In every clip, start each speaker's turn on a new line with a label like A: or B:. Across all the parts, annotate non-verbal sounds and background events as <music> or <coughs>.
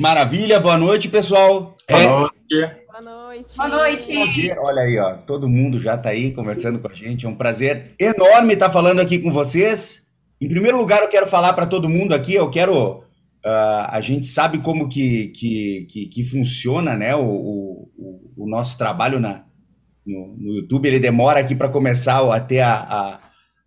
A: Maravilha, boa noite, pessoal.
B: Boa noite.
C: Boa noite.
D: Boa noite.
A: Prazer, olha aí, ó, todo mundo já está aí conversando com a gente. É um prazer enorme estar falando aqui com vocês. Em primeiro lugar, eu quero falar para todo mundo aqui, eu quero. Uh, a gente sabe como que, que, que, que funciona né, o, o, o, nosso trabalho na, no, no YouTube. Ele demora aqui para começar a ter a, a,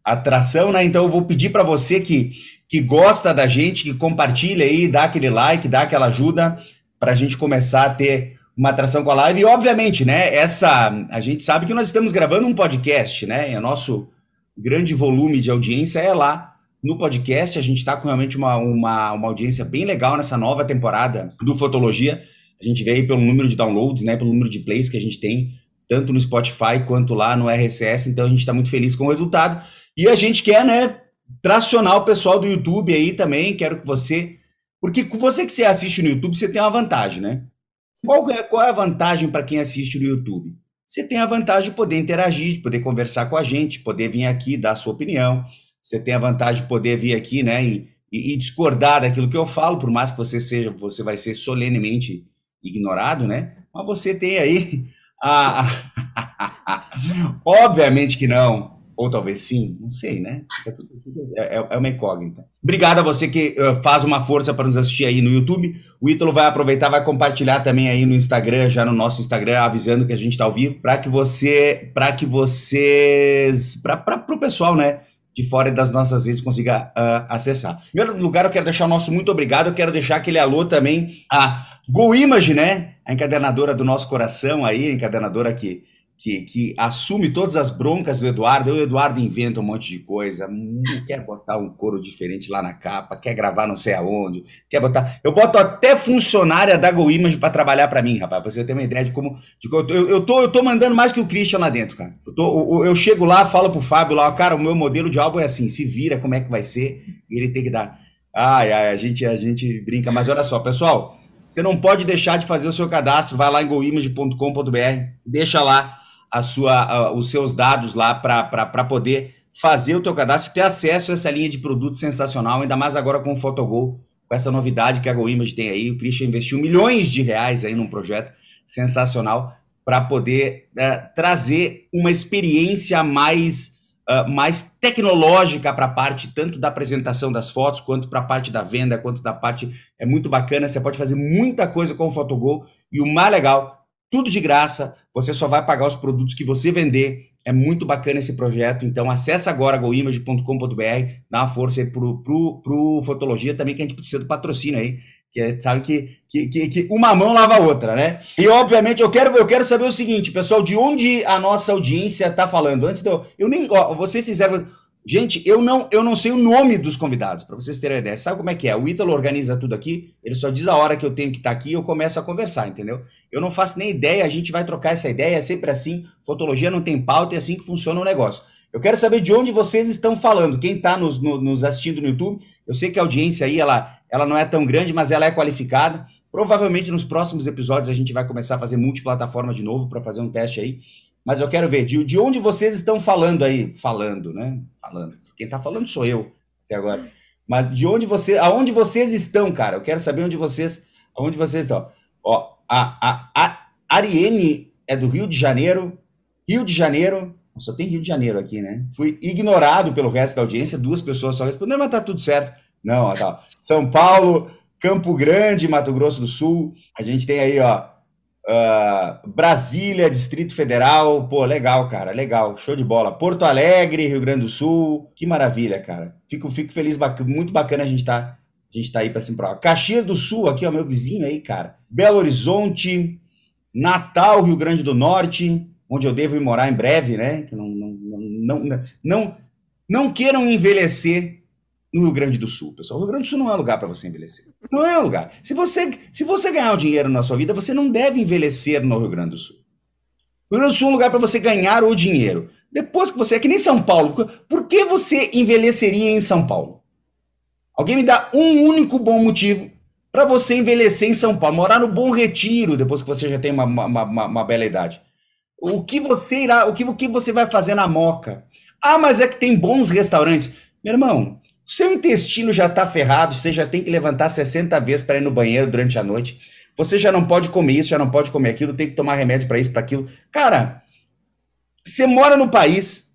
A: a atração, né? Então eu vou pedir para você que, que gosta da gente, que compartilha aí, dá aquele like, dá aquela ajuda para a gente começar a ter uma atração com a live. E, obviamente, né, essa. A gente sabe que nós estamos gravando um podcast, né? E o nosso grande volume de audiência é lá no podcast. A gente está com realmente uma, uma, uma audiência bem legal nessa nova temporada do Fotologia. A gente veio pelo número de downloads, né? Pelo número de plays que a gente tem, tanto no Spotify quanto lá no RSS. Então a gente está muito feliz com o resultado. E a gente quer, né, tracionar o pessoal do YouTube aí também. Quero que você. Porque você que você assiste no YouTube, você tem uma vantagem, né? Qual é, qual é a vantagem para quem assiste no YouTube? Você tem a vantagem de poder interagir, de poder conversar com a gente, poder vir aqui dar a sua opinião. Você tem a vantagem de poder vir aqui, né, e, e, e discordar daquilo que eu falo, por mais que você seja, você vai ser solenemente ignorado, né? Mas você tem aí a... <laughs> Obviamente que não. Ou talvez sim, não sei, né? É, tudo, é, é, é uma incógnita. Obrigado a você que uh, faz uma força para nos assistir aí no YouTube. O Ítalo vai aproveitar, vai compartilhar também aí no Instagram, já no nosso Instagram, avisando que a gente está ao vivo, para que você, para que vocês, para o pessoal, né? de fora das nossas redes consiga uh, acessar. Em primeiro lugar, eu quero deixar o nosso muito obrigado, eu quero deixar aquele alô também a Go Image, né? A encadernadora do nosso coração aí, a encadernadora que que, que assume todas as broncas do Eduardo. O Eduardo inventa um monte de coisa, quer botar um coro diferente lá na capa, quer gravar não sei aonde, quer botar. Eu boto até funcionária da Go Image para trabalhar para mim, rapaz, pra você ter uma ideia de como. De, eu, eu, tô, eu tô mandando mais que o Christian lá dentro, cara. Eu, tô, eu, eu chego lá, falo pro Fábio lá, cara, o meu modelo de álbum é assim, se vira como é que vai ser, e ele tem que dar. Ai, ai, a gente, a gente brinca, mas olha só, pessoal. Você não pode deixar de fazer o seu cadastro, vai lá em goimage.com.br, deixa lá a sua, uh, os seus dados lá para poder fazer o teu cadastro, ter acesso a essa linha de produtos sensacional, ainda mais agora com o Photogol, com essa novidade que a GoImage tem aí. O Christian investiu milhões de reais aí num projeto sensacional para poder uh, trazer uma experiência mais, uh, mais tecnológica para a parte tanto da apresentação das fotos, quanto para a parte da venda, quanto da parte. É muito bacana, você pode fazer muita coisa com o Photogol. E o mais legal, tudo de graça, você só vai pagar os produtos que você vender. É muito bacana esse projeto, então acessa agora goimage.com.br, dá uma força aí pro, pro, pro Fotologia também, que a gente precisa do patrocínio aí, que é, sabe que, que, que, que, uma mão lava a outra, né? E obviamente eu quero, eu quero saber o seguinte, pessoal, de onde a nossa audiência está falando. Antes de eu, eu nem, ó, vou ser Gente, eu não, eu não sei o nome dos convidados, para vocês terem ideia. Sabe como é que é? O Ítalo organiza tudo aqui, ele só diz a hora que eu tenho que estar tá aqui e eu começo a conversar, entendeu? Eu não faço nem ideia, a gente vai trocar essa ideia, é sempre assim. Fotologia não tem pauta, é assim que funciona o negócio. Eu quero saber de onde vocês estão falando. Quem está nos, no, nos assistindo no YouTube, eu sei que a audiência aí, ela, ela não é tão grande, mas ela é qualificada. Provavelmente nos próximos episódios a gente vai começar a fazer multiplataforma de novo para fazer um teste aí. Mas eu quero ver de, de onde vocês estão falando aí, falando, né? Falando. Quem está falando sou eu até agora. Mas de onde você, aonde vocês estão, cara? Eu quero saber onde vocês, aonde vocês estão. Ó, a, a, a Ariene é do Rio de Janeiro. Rio de Janeiro, só tem Rio de Janeiro aqui, né? Fui ignorado pelo resto da audiência, duas pessoas só responderam, mas tá tudo certo. Não, ó, tá. São Paulo, Campo Grande, Mato Grosso do Sul. A gente tem aí, ó, Uh, Brasília, Distrito Federal, pô, legal, cara, legal, show de bola. Porto Alegre, Rio Grande do Sul, que maravilha, cara. Fico, fico feliz, muito bacana a gente tá, a gente tá aí para cima pra Caxias do Sul, aqui, ó, meu vizinho aí, cara. Belo Horizonte, Natal, Rio Grande do Norte, onde eu devo ir morar em breve, né? Não, não, não, não, não, não queiram envelhecer no Rio Grande do Sul, pessoal. O Rio Grande do Sul não é lugar para você envelhecer. Não é lugar. Se você, se você ganhar o dinheiro na sua vida, você não deve envelhecer no Rio Grande do Sul. O Rio Grande do Sul é um lugar para você ganhar o dinheiro. Depois que você é que nem São Paulo, por que você envelheceria em São Paulo? Alguém me dá um único bom motivo para você envelhecer em São Paulo, morar no Bom Retiro depois que você já tem uma, uma, uma, uma bela idade. O que você irá, o que, o que você vai fazer na Moca? Ah, mas é que tem bons restaurantes. Meu irmão, seu intestino já está ferrado, você já tem que levantar 60 vezes para ir no banheiro durante a noite. Você já não pode comer isso, já não pode comer aquilo, tem que tomar remédio para isso, para aquilo. Cara, você mora no país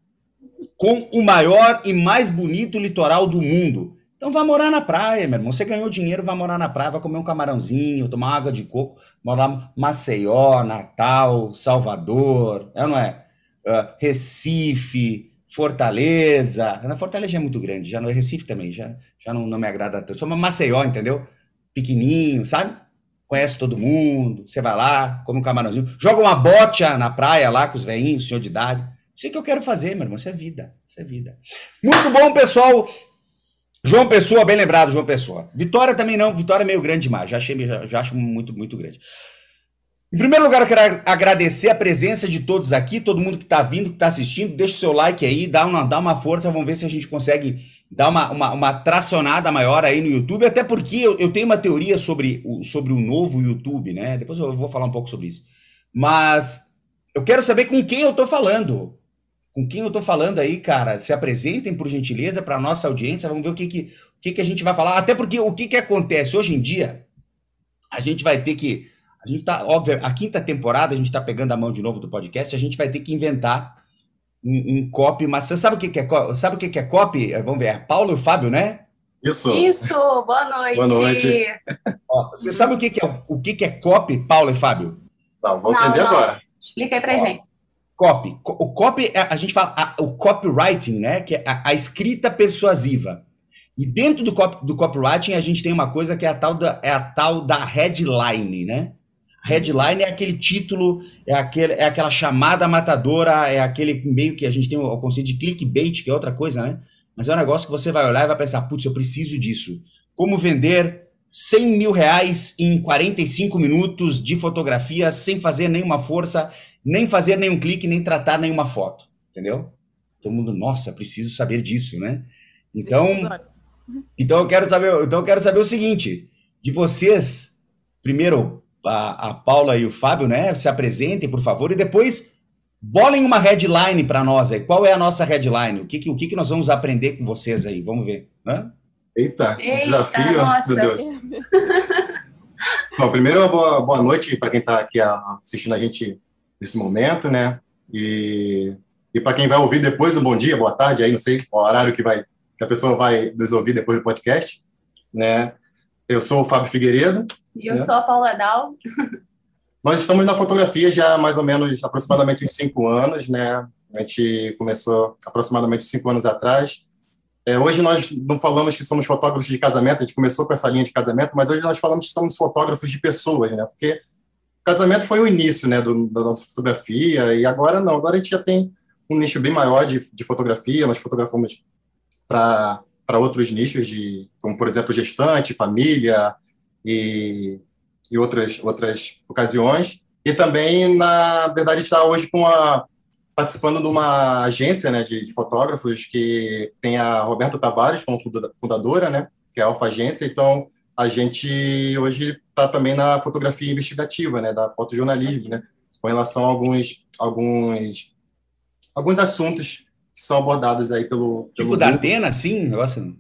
A: com o maior e mais bonito litoral do mundo. Então vai morar na praia, meu irmão. Você ganhou dinheiro, vai morar na praia, vai comer um camarãozinho, tomar água de coco, morar Maceió, Natal, Salvador, é, não é? Uh, Recife, Fortaleza. Na Fortaleza é muito grande, já no Recife também, já, já não, não me agrada tanto. Só Maceió, entendeu? Pequenininho, sabe? Conhece todo mundo, você vai lá, come um camarãozinho, joga uma bocha na praia lá com os velhinhos, senhor de idade. Isso é que eu quero fazer, meu irmão. Isso é vida. Isso é vida. Muito bom, pessoal. João Pessoa, bem lembrado, João Pessoa. Vitória também não. Vitória é meio grande demais. Já, achei, já, já acho muito, muito grande. Em primeiro lugar, eu quero agradecer a presença de todos aqui, todo mundo que está vindo, que está assistindo. Deixa o seu like aí, dá uma, dá uma força. Vamos ver se a gente consegue dar uma, uma, uma tracionada maior aí no YouTube. Até porque eu, eu tenho uma teoria sobre o, sobre o novo YouTube, né? Depois eu vou falar um pouco sobre isso. Mas eu quero saber com quem eu estou falando. Com quem eu estou falando aí, cara. Se apresentem, por gentileza, para a nossa audiência. Vamos ver o que, que, o que, que a gente vai falar. Até porque o que, que acontece hoje em dia, a gente vai ter que a gente tá, óbvio, a quinta temporada, a gente está pegando a mão de novo do podcast, a gente vai ter que inventar um, um copy, mas você sabe o que, que é sabe o que, que é copy? É, vamos ver, é Paulo e o Fábio, né?
B: Isso.
C: Isso, boa noite.
B: Boa noite.
A: Ó, você sabe o que, que é o que, que é copy, Paulo e Fábio?
B: Não, vamos entender não. agora.
C: Explica aí pra Ó, gente.
A: Copy. O copy, é, a gente fala a, o copywriting, né? Que é a, a escrita persuasiva. E dentro do, copy, do copywriting a gente tem uma coisa que é a tal da, é a tal da headline, né? Headline é aquele título, é, aquele, é aquela chamada matadora, é aquele meio que a gente tem o, conceito de clickbait, que é outra coisa, né? Mas é um negócio que você vai olhar e vai pensar, putz, eu preciso disso. Como vender 100 mil reais em 45 minutos de fotografia sem fazer nenhuma força, nem fazer nenhum clique, nem tratar nenhuma foto, entendeu? Todo mundo, nossa, preciso saber disso, né? Então, então eu quero saber, então eu quero saber o seguinte, de vocês, primeiro, a, a Paula e o Fábio, né, se apresentem, por favor, e depois bolem uma headline para nós aí. Qual é a nossa headline? O que, que, o que, que nós vamos aprender com vocês aí? Vamos ver. Né?
B: Eita, Eita, desafio, nossa. meu Deus. <laughs> Bom, primeiro, boa, boa noite para quem está aqui assistindo a gente nesse momento, né? E, e para quem vai ouvir depois, um bom dia, boa tarde, aí não sei o horário que vai que a pessoa vai nos ouvir depois do podcast, né? Eu sou o Fábio Figueiredo.
C: E eu né? sou a Paula Dal.
B: Nós estamos na fotografia já há mais ou menos aproximadamente uns cinco anos, né? A gente começou aproximadamente cinco anos atrás. É, hoje nós não falamos que somos fotógrafos de casamento, a gente começou com essa linha de casamento, mas hoje nós falamos que somos fotógrafos de pessoas, né? Porque casamento foi o início, né, do, da nossa fotografia, e agora não, agora a gente já tem um nicho bem maior de, de fotografia, nós fotografamos para para outros nichos de, como por exemplo gestante, família e, e outras outras ocasiões. E também na verdade está hoje com a participando de uma agência né, de, de, fotógrafos que tem a Roberta Tavares como fundadora, né, que é a Alfa Agência. Então a gente hoje está também na fotografia investigativa, né, da fotojornalismo, né, com relação a alguns alguns alguns assuntos que são abordados aí pelo.
A: pelo tipo da Atena, sim? Negócio...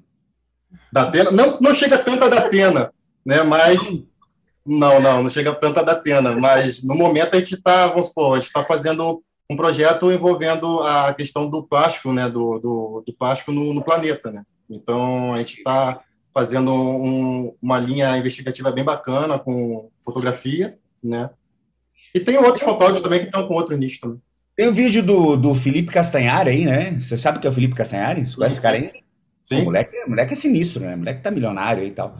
B: Da Atena? Não, não chega tanto a da Atena, né? Mas. Não, não, não chega tanto a da Atena, mas no momento a gente está, vamos supor, a gente está fazendo um projeto envolvendo a questão do plástico, né? Do, do, do plástico no, no, planeta, né? Então a gente está fazendo um, uma linha investigativa bem bacana com fotografia, né? E tem outros fotógrafos também que estão com outro nicho também.
A: Tem um vídeo do, do Felipe Castanhari aí, né? Você sabe que é o Felipe Castanhari? Você conhece esse cara aí? Sim. O moleque, o moleque é sinistro, né? O moleque tá milionário aí e tal.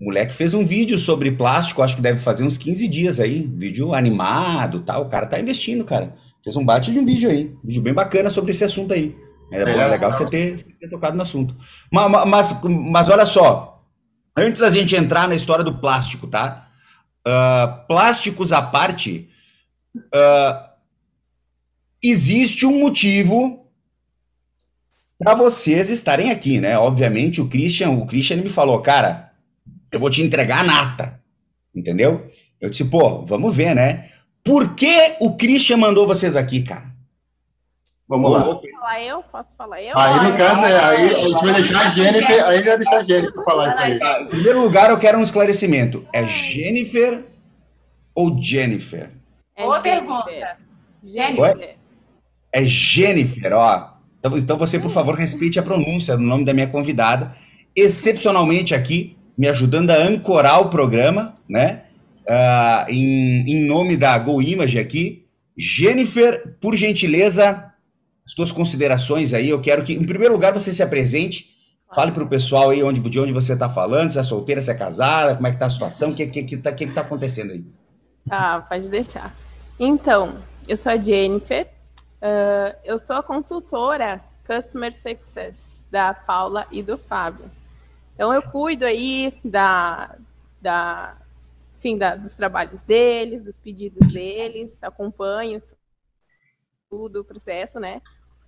A: O moleque fez um vídeo sobre plástico, acho que deve fazer uns 15 dias aí. Vídeo animado tal. O cara tá investindo, cara. Fez um bate de um vídeo aí. Um vídeo bem bacana sobre esse assunto aí. Era é, legal você ter, ter, tocado no assunto. Mas, mas, mas olha só. Antes da gente entrar na história do plástico, tá? Uh, plásticos à parte. Uh, existe um motivo para vocês estarem aqui, né? Obviamente, o Christian, o Christian me falou, cara, eu vou te entregar a nata, entendeu? Eu disse, pô, vamos ver, né? Por que o Christian mandou vocês aqui, cara?
B: Vamos lá.
D: Posso falar eu? Posso falar eu?
B: Aí, no caso, é, aí a gente vai deixar a Jennifer, aí vai deixar a Jennifer falar isso aí.
A: Em primeiro lugar, eu quero um esclarecimento. É Jennifer ou Jennifer?
D: É
C: Boa
D: Jennifer.
C: pergunta.
D: Jennifer.
A: É Jennifer, ó. Então, então você, por favor, respeite a pronúncia do nome da minha convidada. Excepcionalmente aqui, me ajudando a ancorar o programa, né? Ah, em, em nome da Go Image aqui. Jennifer, por gentileza, as tuas considerações aí. Eu quero que, em primeiro lugar, você se apresente. Fale para o pessoal aí onde, de onde você está falando, se é solteira, se é casada, como é que tá a situação, o que, que, que, tá, que, que tá acontecendo aí?
D: Tá, pode deixar. Então, eu sou a Jennifer, ah, eu sou a consultora Customer Success da Paula e do Fábio. Então, eu cuido aí da, da, enfim, da, dos trabalhos deles, dos pedidos deles, acompanho tudo o processo, né?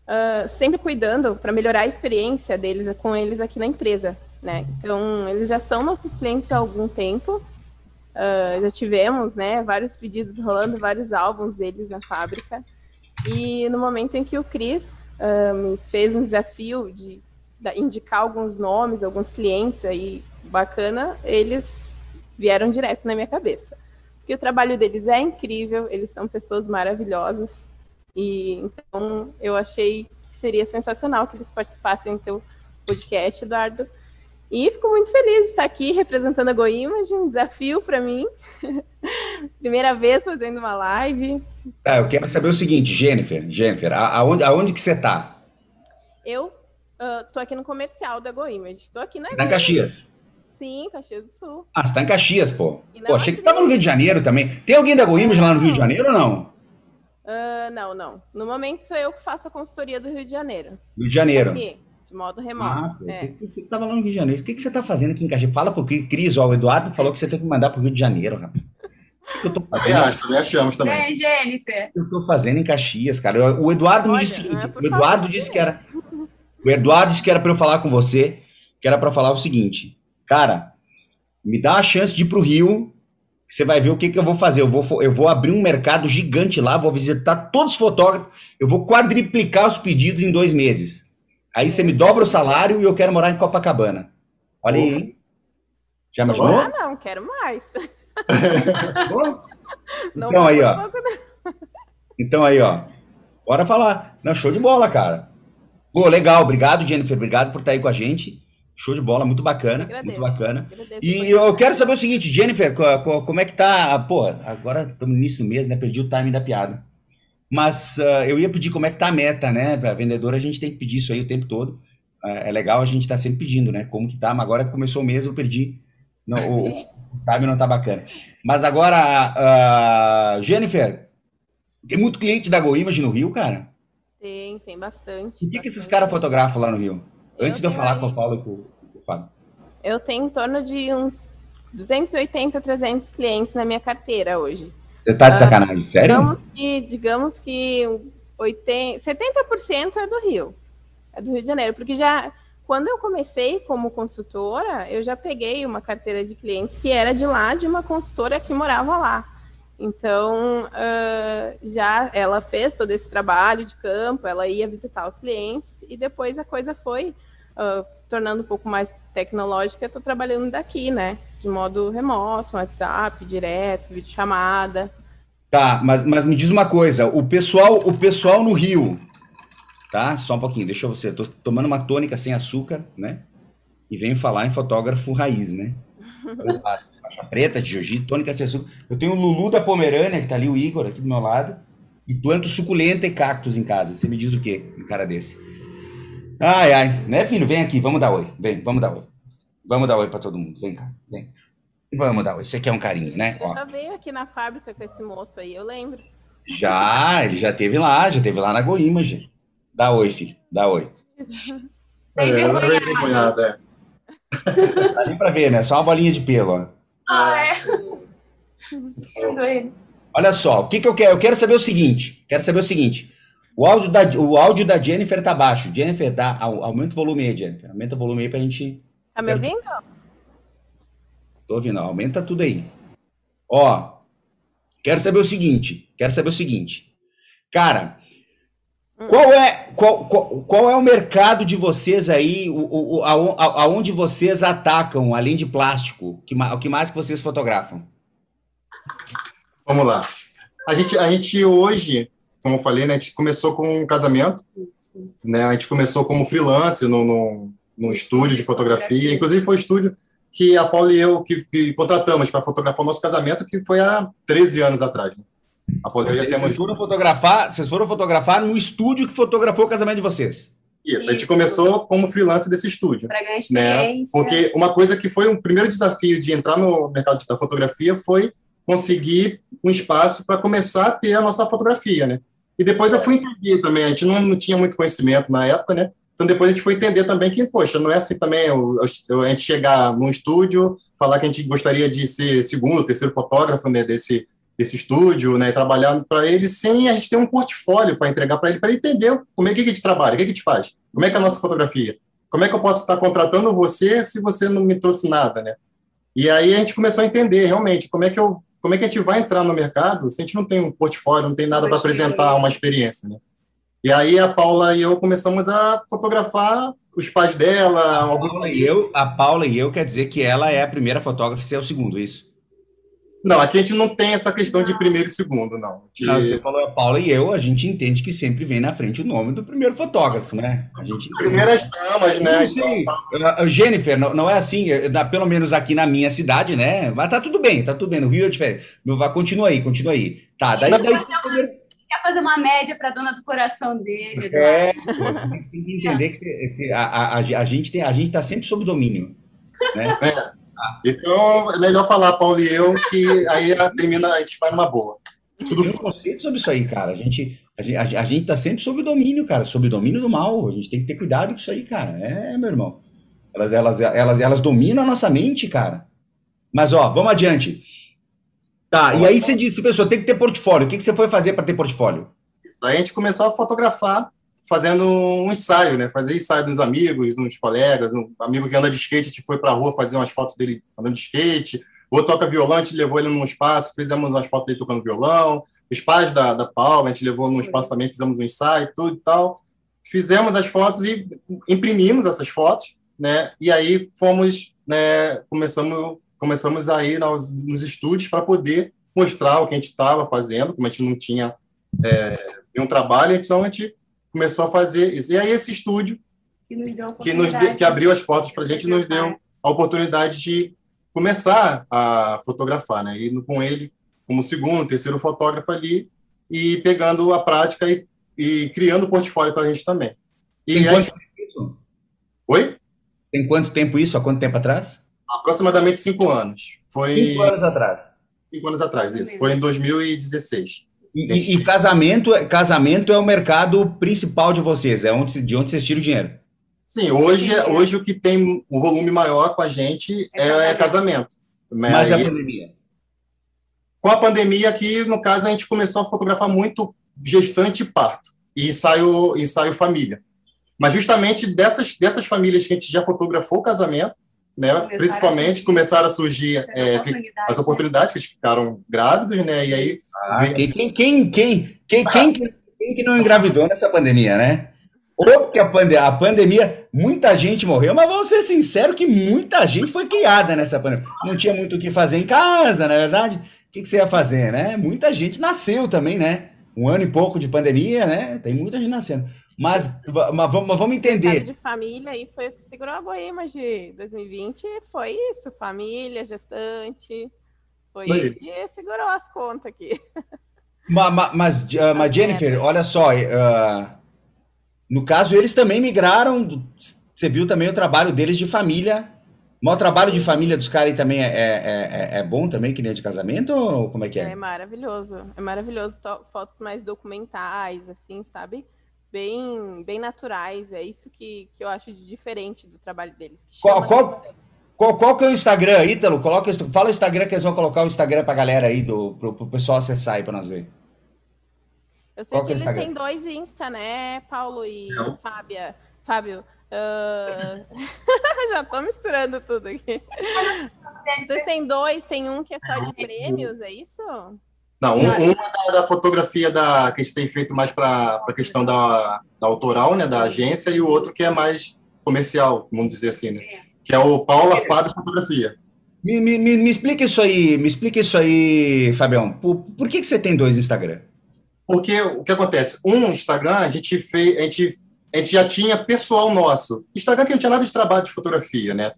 D: Ah, sempre cuidando para melhorar a experiência deles com eles aqui na empresa, né? Então, eles já são nossos clientes há algum tempo, Uh, já tivemos, né, vários pedidos rolando, vários álbuns deles na fábrica. E no momento em que o Cris me fez um desafio de, de indicar alguns nomes, alguns clientes aí bacana, eles vieram direto na minha cabeça. Porque o trabalho deles é incrível, eles são pessoas maravilhosas. E então eu achei que seria sensacional que eles participassem do teu podcast, Eduardo. E fico muito feliz de estar aqui representando a GoImage, um desafio para mim. <laughs> Primeira vez fazendo uma live.
A: Tá, eu quero saber o seguinte, Jennifer, Jennifer, aonde, aonde que você tá?
D: Eu ah, tô aqui no comercial da GoImage. Tô aqui na
A: Tá em Caxias.
D: Sim, Caxias do Sul.
A: Ah, você tá em Caxias, pô.
D: Na
A: Pô, achei que tava no Rio de Janeiro também. Tem alguém da Goiânia lá no Rio de Janeiro ou não?
D: Ah, não, não. No momento sou eu que faço a consultoria do Rio de Janeiro.
A: Rio de Janeiro.
D: Aqui, de modo
A: Ah,
D: remoto.
A: pô,
D: é.
A: eu pensei que tava lá no Rio de Janeiro. O que, que você tá fazendo aqui em Caxias? Fala pro Cris, Cris, ó, o Eduardo falou que você tem que mandar pro Rio de Janeiro, rapaz. Eu tô fazendo?
B: acho, também achamos também.
C: É, Jennifer.
A: O que eu tô fazendo em Caxias, cara? Eu- O Eduardo me
D: Olha,
A: disse o seguinte,
D: é
A: o Eduardo disse que era o Eduardo disse que era para eu falar com você, que era para falar o seguinte, cara, me dá a chance de ir pro Rio, você vai ver o que que eu vou fazer. Eu vou eu vou abrir um mercado gigante lá, vou visitar todos os fotógrafos, eu vou quadriplicar os pedidos em dois meses. Aí você me dobra o salário e eu quero morar em Copacabana. Olha aí, hein? Já imaginou?
D: Ah, não, quero mais. <laughs> Não
A: Então aí, ó. Então aí, ó. Bora falar. Não, show de bola, cara. Pô, legal. Obrigado, Jennifer. Obrigado por estar aí com a gente. Show de bola, muito bacana.
D: Agradeço.
A: Muito bacana. E eu quero saber o seguinte, Jennifer, co- co- como é que tá? Pô, agora estamos no início do mês, né? Perdi o timing da piada. Mas ah, eu ia pedir como é que tá a meta, né? Para vendedora a gente tem que pedir isso aí o tempo todo. Ah, é legal a gente estar sempre pedindo, né? Como que tá? Mas agora que começou o mês eu perdi. Não, o, o timing não tá bacana. Mas agora, ah, Jennifer, tem muito cliente da GoImage no Rio, cara?
D: Tem, tem bastante.
A: O que, que esses caras fotografam lá no Rio?
D: Eu
A: Antes de eu falar
D: aí-
A: com o Paulo e com, com o Fábio.
D: Eu tenho em torno de uns 280, 300 clientes na minha carteira hoje.
A: Você tá de sacanagem, sério?
D: Digamos que, digamos que 80, 70% é do Rio. É do Rio de Janeiro, porque já quando eu comecei como consultora, eu já peguei uma carteira de clientes que era de lá, de uma consultora que morava lá. Então, ah, já ela fez todo esse trabalho de campo, ela ia visitar os clientes e depois a coisa foi ah, se tornando um pouco mais tecnológica. Estou trabalhando daqui, né? De modo remoto, WhatsApp, direto, videochamada.
A: Tá, mas, mas me diz uma coisa, o pessoal, o pessoal no Rio, tá? Só um pouquinho, deixa eu você, tô tomando uma tônica sem açúcar, né? E venho falar em fotógrafo raiz, né? Faixa <laughs> preta, de jiu tônica sem açúcar. Eu tenho o Lulu da Pomerânia, que tá ali, o Igor, aqui do meu lado, e planto suculenta e cactos em casa. Você me diz o quê, um cara desse? Ai, ai, né, filho? Vem aqui, vamos dar oi. Vem, vamos dar oi. Vamos dar oi pra todo mundo. Vem cá, vem. Vamos dar oi. Você quer um carinho, né? Ó.
D: já veio aqui na fábrica com esse moço aí, eu lembro.
A: Já, ele já teve lá, já teve lá na GoImage. Dá oi, filho, dá oi. <laughs>
C: Tem
B: É, é.
A: Dá nem pra ver, né? Só uma bolinha de pelo, ó.
C: Ah, é. Vendo ele.
A: Olha só, o que, que eu quero? Eu quero saber o seguinte, quero saber o seguinte. O áudio da, o áudio da Jennifer tá baixo. Jennifer, dá, au- aumenta o volume aí, Jennifer. Aumenta o volume aí pra gente...
D: Tá me ouvindo?
A: Tô ouvindo, ó, aumenta tudo aí. Ó, quero saber o seguinte, quero saber o seguinte. Cara, Qual é, qual, qual, qual, é o mercado de vocês aí, o, o, aonde vocês atacam, além de plástico? Que, o que mais que vocês fotografam?
B: Vamos lá. A gente, a gente hoje, como eu falei, né, a gente começou com um casamento, né, a gente começou como freelancer no, no, no estúdio de fotografia, inclusive foi o estúdio que a Paula e eu que, que contratamos para fotografar o nosso casamento, que foi há 13 anos atrás. Né?
A: A já temos... Vocês foram fotografar, vocês foram fotografar no estúdio que fotografou o casamento de vocês.
B: Isso, Isso. a gente começou como freelancer desse estúdio. Para ganhar Né? Porque uma coisa que foi um primeiro desafio de entrar no mercado da fotografia foi conseguir um espaço para começar a ter a nossa fotografia, né? E depois eu fui entender também, a gente não, não tinha muito conhecimento na época, né? Então depois a gente foi entender também que, poxa, não é assim também a gente chegar num estúdio, falar que a gente gostaria de ser segundo, terceiro fotógrafo né, desse, desse estúdio, né, trabalhar para ele sem a gente ter um portfólio para entregar para ele, para ele entender como é que a gente trabalha, o que a gente faz, como é que é a nossa fotografia, como é que eu posso estar contratando você se você não me trouxe nada, né? E aí a gente começou a entender realmente como é que eu, como é que a gente vai entrar no mercado se a gente não tem um portfólio, não tem nada para apresentar uma experiência, né? E aí a Paula e eu começamos a fotografar os pais dela.
A: A Paula, e eu, a Paula e eu quer dizer que ela é a primeira fotógrafa e você é o segundo, isso?
B: Não, aqui a gente não tem essa questão de primeiro e segundo, não. De...
A: não você falou a Paula e eu, a gente entende que sempre vem na frente o nome do primeiro fotógrafo, né? A gente
B: Primeiras damas, né? Não
A: sei. Então, Jennifer, não, não é assim, pelo menos aqui na minha cidade, né? Mas tá tudo bem, tá tudo bem. No Rio é diferente. Continua aí, continua aí. Tá, daí. daí
C: quer fazer uma média para a dona do coração dele.
A: É, você tem que entender que, a, a, a, gente tem, a gente está sempre sob domínio. Né?
B: É. Então, é melhor falar, Paulo e eu, que aí termina, a gente vai numa boa.
A: Tudo tem um conceito sobre isso aí, cara. A gente a, gente, a gente tá sempre sob domínio, cara, sob domínio do mal. A gente tem que ter cuidado com isso aí, cara. É, meu irmão. Elas, elas, elas, elas dominam a nossa mente, cara. Mas, ó, vamos adiante. Tá, e aí você disse, pessoal, tem que ter portfólio. O que, que você foi fazer para ter portfólio?
B: Aí a gente começou a fotografar fazendo um ensaio, né? Fazer ensaio dos amigos, dos colegas. Um amigo que anda de skate, a gente foi para a rua fazer umas fotos dele andando de skate. O outro toca violão, a gente levou ele num espaço, fizemos umas fotos dele tocando violão. Os pais da, da Paula, a gente levou num espaço também, fizemos um ensaio, tudo e tal. Fizemos as fotos e imprimimos essas fotos, né? E aí fomos, né? Começamos, começamos a ir nos, nos estúdios para poder mostrar o que a gente estava fazendo, como a gente não tinha é, nenhum trabalho, então a gente começou a fazer isso. E aí esse estúdio que nos, deu que, nos de, que abriu as portas para a gente nos deu a oportunidade de começar a fotografar, né? E com ele como segundo, terceiro fotógrafo ali e pegando a prática e, e criando portfólio para a gente também.
A: E Tem quanto tempo isso?
B: Oi?
A: Tem quanto tempo isso? Há quanto tempo atrás?
B: Aproximadamente cinco anos. Foi
A: cinco anos atrás.
B: Cinco anos atrás, isso. Foi em 2016.
A: E, e, e, casamento, casamento é o mercado principal de vocês, é onde, de onde vocês tiram o dinheiro.
B: Sim, hoje, hoje o que tem o volume maior com a gente é, é casamento.
A: Mas, Mas aí, a pandemia?
B: Com a pandemia aqui, no caso, a gente começou a fotografar muito gestante e parto, e ensaio, ensaio família. Mas justamente dessas, dessas famílias que a gente já fotografou o casamento, né? Começaram Principalmente a começaram a surgir é, as né? oportunidades, que eles ficaram grávidos, né? E aí.
A: Ah, quem, quem, quem, quem, quem, quem, quem que não engravidou nessa pandemia, né? Ou que a, pande a pandemia, muita gente morreu, mas vamos ser sinceros que muita gente foi criada nessa pandemia. Não tinha muito o que fazer em casa, na é verdade. O que, que você ia fazer, né? Muita gente nasceu também, né? Um ano e pouco de pandemia, né? Tem muita gente nascendo. Mas, mas, vamos, mas vamos entender.
D: de família aí foi o que segurou a boema de 2020. Foi isso, família, gestante. Foi isso que segurou as contas aqui. <laughs>
A: Mas, mas, uh, mas Jennifer, olha só, uh, no caso, eles também migraram. Você viu também o trabalho deles de família. Mas o trabalho de família dos caras também é, é, é, é, bom também, que nem de casamento, ou como é que é?
D: É maravilhoso. É maravilhoso. Fotos mais documentais, assim, sabe? Bem, bem naturais. É isso que, que eu acho de diferente do trabalho deles.
A: Qual, qual, qual, qual, que é o Instagram, Ítalo? Coloca, fala o Instagram que eles vão colocar o Instagram pra galera aí, do, pro, pro pessoal acessar aí pra nós ver.
D: Eu sei qual que, é eles têm dois Insta, né, Paulo e Não. Fábia. Fábio. Uh... <laughs> Já tô misturando tudo aqui. Vocês têm dois, tem um que é só de prêmios, é isso?
B: Não, um, uma da, da, fotografia da, que a gente tem feito mais para a questão da, da autoral, né, da agência, e o outro que é mais comercial, vamos dizer assim, né? Que é o Paula Fábio Fotografia.
A: Me, me, me, me explica isso aí, me explica isso aí, Fabião. Por, por que, que você tem dois Instagram?
B: Porque o que acontece? Um Instagram, a gente fez, a gente, a gente já tinha pessoal nosso. Instagram que não tinha nada de trabalho de fotografia, né?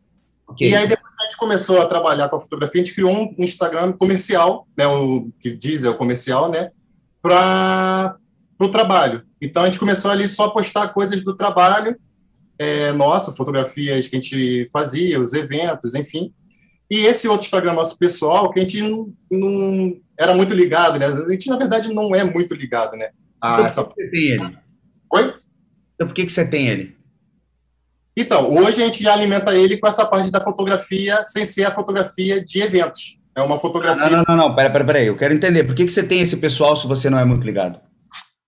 B: Okay. E aí depois a gente começou a trabalhar com a fotografia, a gente criou um Instagram comercial, né, o que diz é o comercial, né, para o trabalho. Então a gente começou ali só a postar coisas do trabalho, é, nossa, fotografias que a gente fazia, os eventos, enfim. E esse outro Instagram nosso pessoal, que a gente não, não era muito ligado, né? A gente, na verdade, não é muito ligado, né?
A: A então, essa... por que você tem ele?
B: Oi?
A: Então, por que, que você tem ele?
B: Então, hoje a gente já alimenta ele com essa parte da fotografia, sem ser a fotografia de eventos. É uma fotografia.
A: Não, não, não, não. Pera, pera, pera aí. Eu quero entender. Por que, que você tem esse pessoal se você não é muito ligado?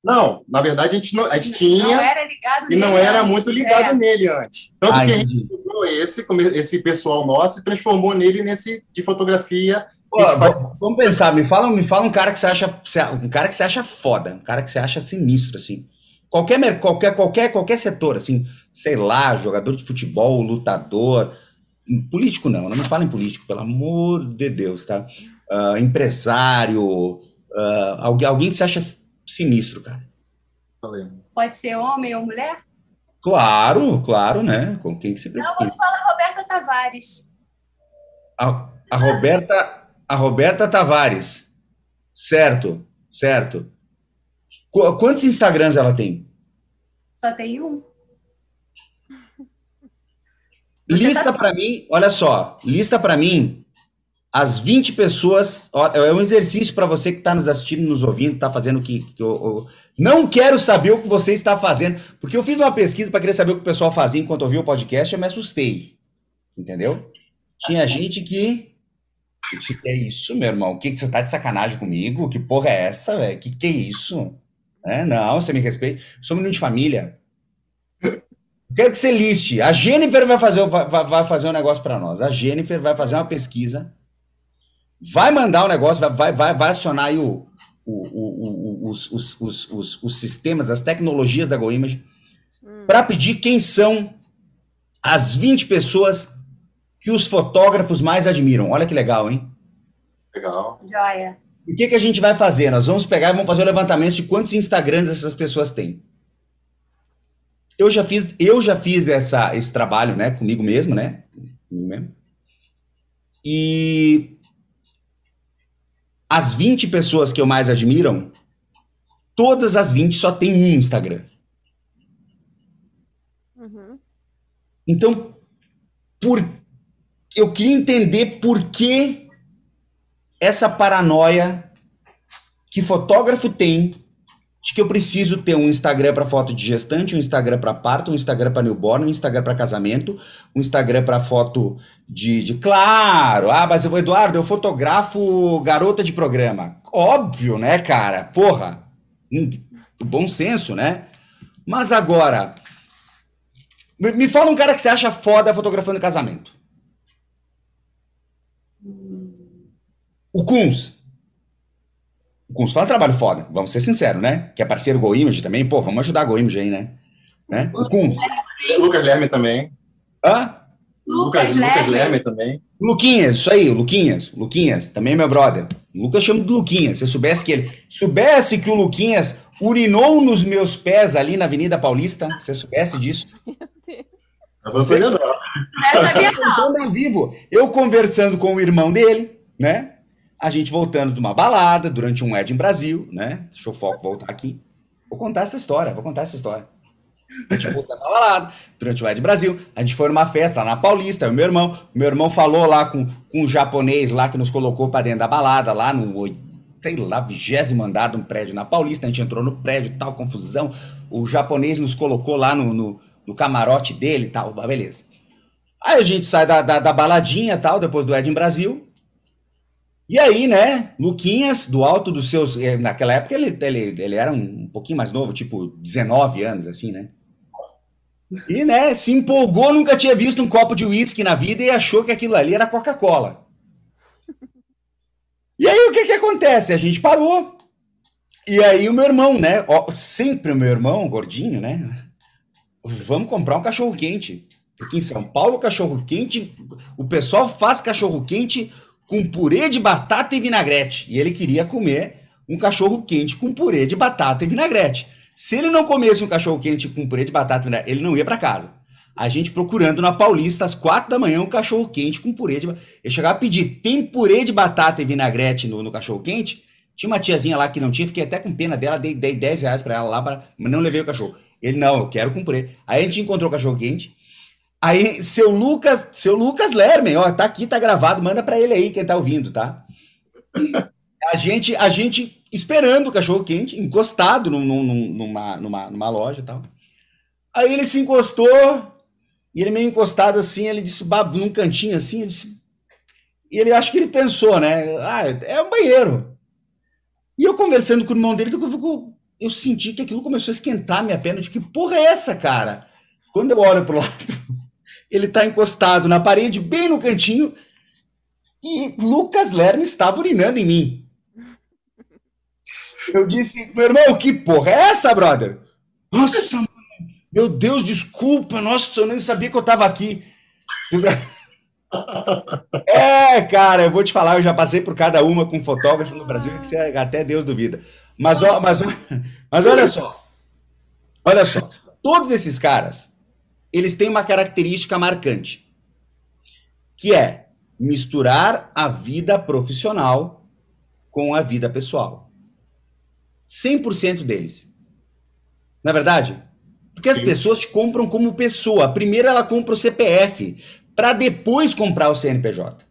B: Não, na verdade a gente, não, a gente tinha. Não
C: era ligado
B: E não era antes. muito ligado é. nele antes. Tanto ah, que a gente pegou esse, esse pessoal nosso e transformou nele nesse de fotografia.
A: Pô, faz... Vamos pensar, me fala, me fala um cara que você acha. Um cara que você acha foda, um cara que você acha sinistro, assim. Qualquer, qualquer, qualquer, qualquer setor, assim, sei lá, jogador de futebol, lutador, político não, não me fala em político, pelo amor de Deus, tá? Uh, empresário, uh, alguém, alguém que você acha sinistro, cara.
C: Pode ser homem ou mulher?
A: Claro, claro, né? Com quem que se
C: prefere. Não, vamos falar Roberta Tavares.
A: A, a Roberta, a Roberta Tavares. Certo, certo. Quantos Instagrams ela tem?
C: Só tem um.
A: Lista tá... para mim, olha só, lista para mim as 20 pessoas. É um exercício para você que está nos assistindo, nos ouvindo, está fazendo o que. que eu, eu, não quero saber o que você está fazendo, porque eu fiz uma pesquisa para querer saber o que o pessoal fazia enquanto ouvia o podcast, eu me assustei. Entendeu? Tinha gente que. Que é isso, meu irmão? O que, que você tá de sacanagem comigo? Que porra é essa, velho? Que que é isso? É, não, você me respeita. Sou um menino de família. Quero que você liste. A Jennifer vai fazer, vai, vai fazer um negócio para nós. A Jennifer vai fazer uma pesquisa. Vai mandar o um negócio, vai, vai, vai acionar aí o, o, o, os, os, os, os, sistemas, as tecnologias da GoImage, hum. para pedir quem são as 20 pessoas que os fotógrafos mais admiram. Olha que legal, hein?
B: Legal.
C: Joia.
A: O que, que a gente vai fazer? Nós vamos pegar e vamos fazer o um levantamento de quantos Instagrams essas pessoas têm. Eu já fiz, eu já fiz essa, esse trabalho, né, comigo mesmo, né? Comigo mesmo. E as 20 pessoas que eu mais admiram, todas as 20 só tem um Instagram. Uhum. Então, por, eu queria entender por que essa paranoia que fotógrafo tem de que eu preciso ter um Instagram para foto de gestante, um Instagram para parto, um Instagram para newborn, um Instagram para casamento, um Instagram para foto de, de, Claro! Ah, mas eu, Eduardo, eu fotografo garota de programa. Óbvio, né, cara? Porra! Hum, bom senso, né? Mas agora, me fala um cara que você acha foda fotografando casamento. O Kunz. O Kunz faz um trabalho foda, vamos ser sinceros, né? Que é parceiro Go Image também, pô, vamos ajudar a Go Image aí, né? né? O Kunz.
B: Lucas Lerme também.
A: Hã?
B: Lucas, Lucas, Lucas Lerme também.
A: Luquinhas, isso aí, o Luquinhas. Luquinhas, também é meu brother. O Lucas chama de Luquinhas. Se soubesse que ele. Soubesse que o Luquinhas urinou nos meus pés ali na Avenida Paulista, você soubesse disso. <laughs> Meu Deus.
B: Mas você não.
A: Eu <laughs> vivo. Eu conversando com o irmão dele, né? A gente voltando de uma balada durante um Ed em Brasil, né? Deixa o foco voltar aqui. Vou contar essa história, vou contar essa história. A gente voltando na balada, durante o Ed Brasil, a gente foi numa festa lá na Paulista, o meu irmão, meu irmão falou lá com, com um japonês lá que nos colocou para dentro da balada, lá no, sei lá, vigésimo andar de um prédio na Paulista, a gente entrou no prédio, tal, confusão, o japonês nos colocou lá no, no, no camarote dele e tal, beleza. Aí a gente sai da, da, da baladinha tal, depois do Ed em Brasil, e aí, né, Luquinhas, do alto dos seus. Eh, naquela época ele, ele, ele era um, pouquinho mais novo, tipo 19 anos, assim, né? E, né, se empolgou, nunca tinha visto um copo de uísque na vida e achou que aquilo ali era Coca-Cola. E aí o que que acontece? A gente parou. E aí o meu irmão, né? Ó, sempre o meu irmão, gordinho, né? Vamos comprar um cachorro quente. Aqui em São Paulo, cachorro quente, o pessoal faz cachorro quente com purê de batata e vinagrete. E ele queria comer um cachorro quente com purê de batata e vinagrete. Se ele não comesse um cachorro quente com purê de batata ele não ia para casa. A gente procurando na Paulista às quatro da manhã um cachorro quente com purê de Ele chegava a pedir, tem purê de batata e vinagrete no, no cachorro quente? Tinha uma tiazinha lá que não tinha, fiquei até com pena dela, dei, dei 10 reais pra ela lá, pra, mas não levei o cachorro. Ele, não, eu quero com purê. Aí a gente encontrou o cachorro quente. Aí, seu Lucas, seu Lucas Lermen, ó, tá aqui, tá gravado, manda pra ele aí, quem tá ouvindo, tá? <coughs> A gente, a gente esperando o cachorro quente, encostado num, num, numa, numa, numa loja e tal. Aí ele se encostou, e ele meio encostado assim, ele disse, num cantinho assim, disse, e ele acho que ele pensou, né? Ah, é um banheiro. E eu conversando com o irmão dele, eu, eu senti que aquilo começou a esquentar minha perna. De que porra é essa, cara? Quando eu olho pro lado, ele tá encostado na parede, bem no cantinho, e Lucas Lerme estava urinando em mim. Eu disse, meu irmão, que porra é essa, brother? Nossa, mano, meu Deus, desculpa, nossa, eu nem sabia que eu tava aqui. <laughs> É, cara, eu vou te falar, eu já passei por cada uma com fotógrafo no Brasil, que você, até Deus duvida. Mas, ó, mas, mas olha só, olha só, todos esses caras, eles têm uma característica marcante, que é misturar a vida profissional com a vida pessoal. 100% deles. Na é verdade, porque as Sim. pessoas te compram como pessoa. Primeiro ela compra o CPF, para depois comprar o CNPJ.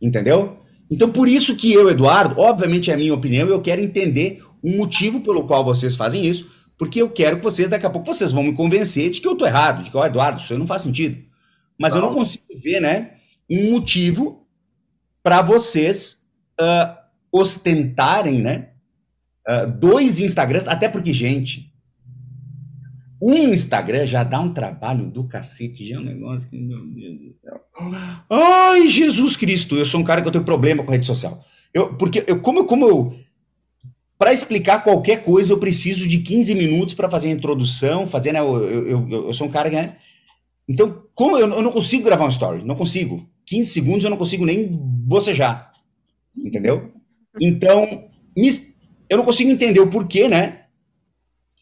A: Entendeu? Então, por isso que eu, Eduardo, obviamente é a minha opinião, eu quero entender o motivo pelo qual vocês fazem isso, porque eu quero que vocês, daqui a pouco, vocês vão me convencer de que eu tô errado, de que, ó, oh, Eduardo, isso aí não faz sentido. Mas não. eu não consigo ver, né, um motivo para vocês uh, ostentarem, né, uh, dois Instagrams, até porque, gente, um Instagram já dá um trabalho do cacete, já é um negócio que, meu Deus do céu. Ai, Jesus Cristo, eu sou um cara que eu tenho problema com rede social. Eu, porque eu, como, como eu. Para explicar qualquer coisa, eu preciso de 15 minutos para fazer a introdução, fazer, né? Eu, eu, eu, sou um cara que, né? Então, como eu, eu não consigo gravar um story, não consigo. 15 segundos eu não consigo nem bocejar. Entendeu? Então, me, eu não consigo entender o porquê, né?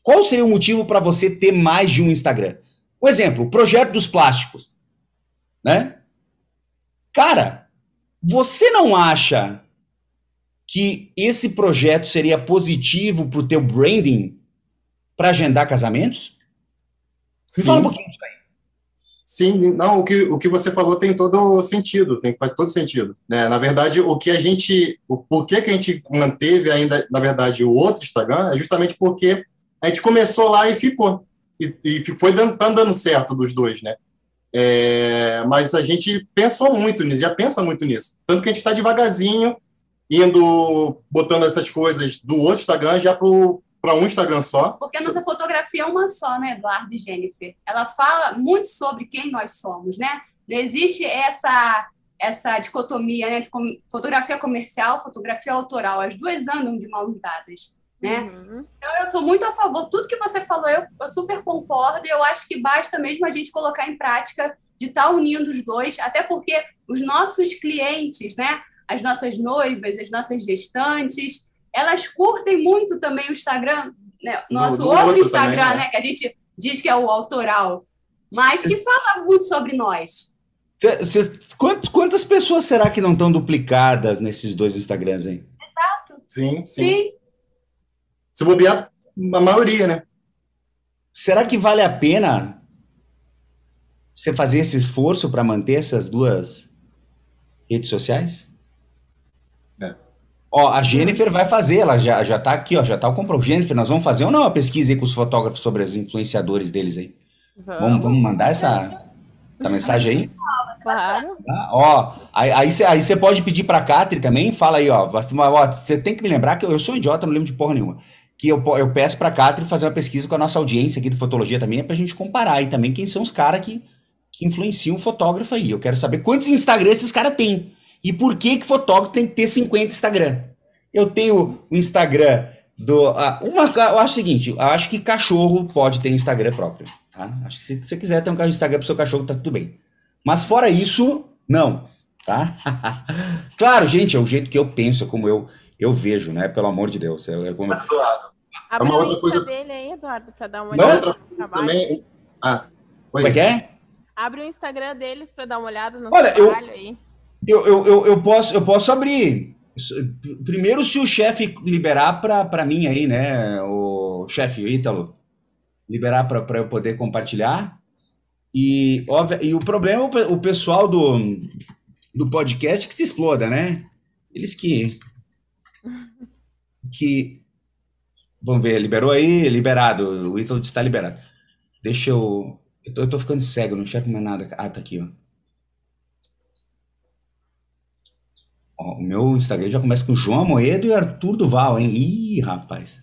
A: Qual seria o motivo para você ter mais de um Instagram? Um exemplo, o projeto dos plásticos, né? Cara, você não acha que esse projeto seria positivo para o teu branding para agendar casamentos?
B: Me fala um pouquinho disso aí. Sim, não, o que, o que você falou tem todo sentido, tem faz todo sentido. Né? Na verdade, o que a gente, o porquê que a gente manteve ainda, na verdade, o outro Instagram é justamente porque a gente começou lá e ficou. E, e foi dando, tá dando certo dos dois, né? É, mas a gente pensou muito nisso, já pensa muito nisso. Tanto que a gente está devagarzinho, indo, botando essas coisas do outro Instagram já para um Instagram só.
C: Porque a nossa fotografia é uma só, né, Eduardo e Jennifer? Ela fala muito sobre quem nós somos, né? Não existe essa essa dicotomia né, de fotografia comercial, fotografia autoral. As duas andam de mãos dadas né? Uhum. Então, eu sou muito a favor, tudo que você falou, eu, eu super concordo, e eu acho que basta mesmo a gente colocar em prática de estar tá unindo os dois, até porque os nossos clientes, né, as nossas noivas, as nossas gestantes, elas curtem muito também o Instagram, né, nosso do, do outro, outro, Instagram, também, né? né, que a gente diz que é o autoral, mas que fala muito sobre nós.
A: Cê, cê, quantas pessoas será que não estão duplicadas nesses dois Instagrams, hein?
C: Exato.
B: Sim, sim. sim se bobear, a maioria, né?
A: Será que vale a pena você fazer esse esforço para manter essas duas redes sociais? Ó, a Jennifer vai fazer, ela já, já tá aqui, ó, já tá o comprou. Jennifer, nós vamos fazer ou não uma pesquisa aí com os fotógrafos sobre os influenciadores deles aí? Vamos, vamos, vamos mandar essa, essa mensagem aí?
D: Claro.
A: Ah, ó, aí você aí aí pode pedir pra Catri também, fala aí, ó. Você tem que me lembrar que eu, eu sou um idiota, não lembro de porra nenhuma que eu, eu peço para a Catri fazer uma pesquisa com a nossa audiência aqui de fotologia também, é para a gente comparar e também quem são os caras que, que influenciam o fotógrafo aí. Eu quero saber quantos Instagram esses caras têm. E por que que fotógrafo tem que ter 50 Instagram? Eu tenho o Instagram do. ah, uma, eu acho o seguinte: eu acho que cachorro pode ter Instagram próprio. Tá? Acho que se você quiser ter um Instagram pro seu cachorro, tá tudo bem. Mas fora isso, não. Tá? <laughs> claro, gente, é o jeito que eu penso, é como eu, eu vejo, né? Pelo amor de Deus. É, é como...
B: Mas, Eduardo,
D: Abre
B: uma
D: o
B: outra coisa-
D: dele aí, Eduardo, pra dar uma olhada no trabalho.
B: também. Ah.
A: Como é que é?
D: Abre o Instagram deles pra dar uma olhada no
A: Olha, eu-
D: trabalho aí.
A: Eu, eu, eu, eu posso, eu posso abrir. Primeiro, se o chefe liberar para mim aí, né? O chefe, Ítalo, liberar para eu poder compartilhar. E, óbvio, e o problema, é o pessoal do, do podcast que se exploda, né? Eles que. que vamos ver, liberou aí? Liberado. O Ítalo está liberado. Deixa eu. Eu tô, eu tô ficando cego, não enxergo mais nada. Ah, tá aqui, ó. Ó, o meu Instagram já começa com João Amoedo e Arthur Duval, hein? Ih, rapaz.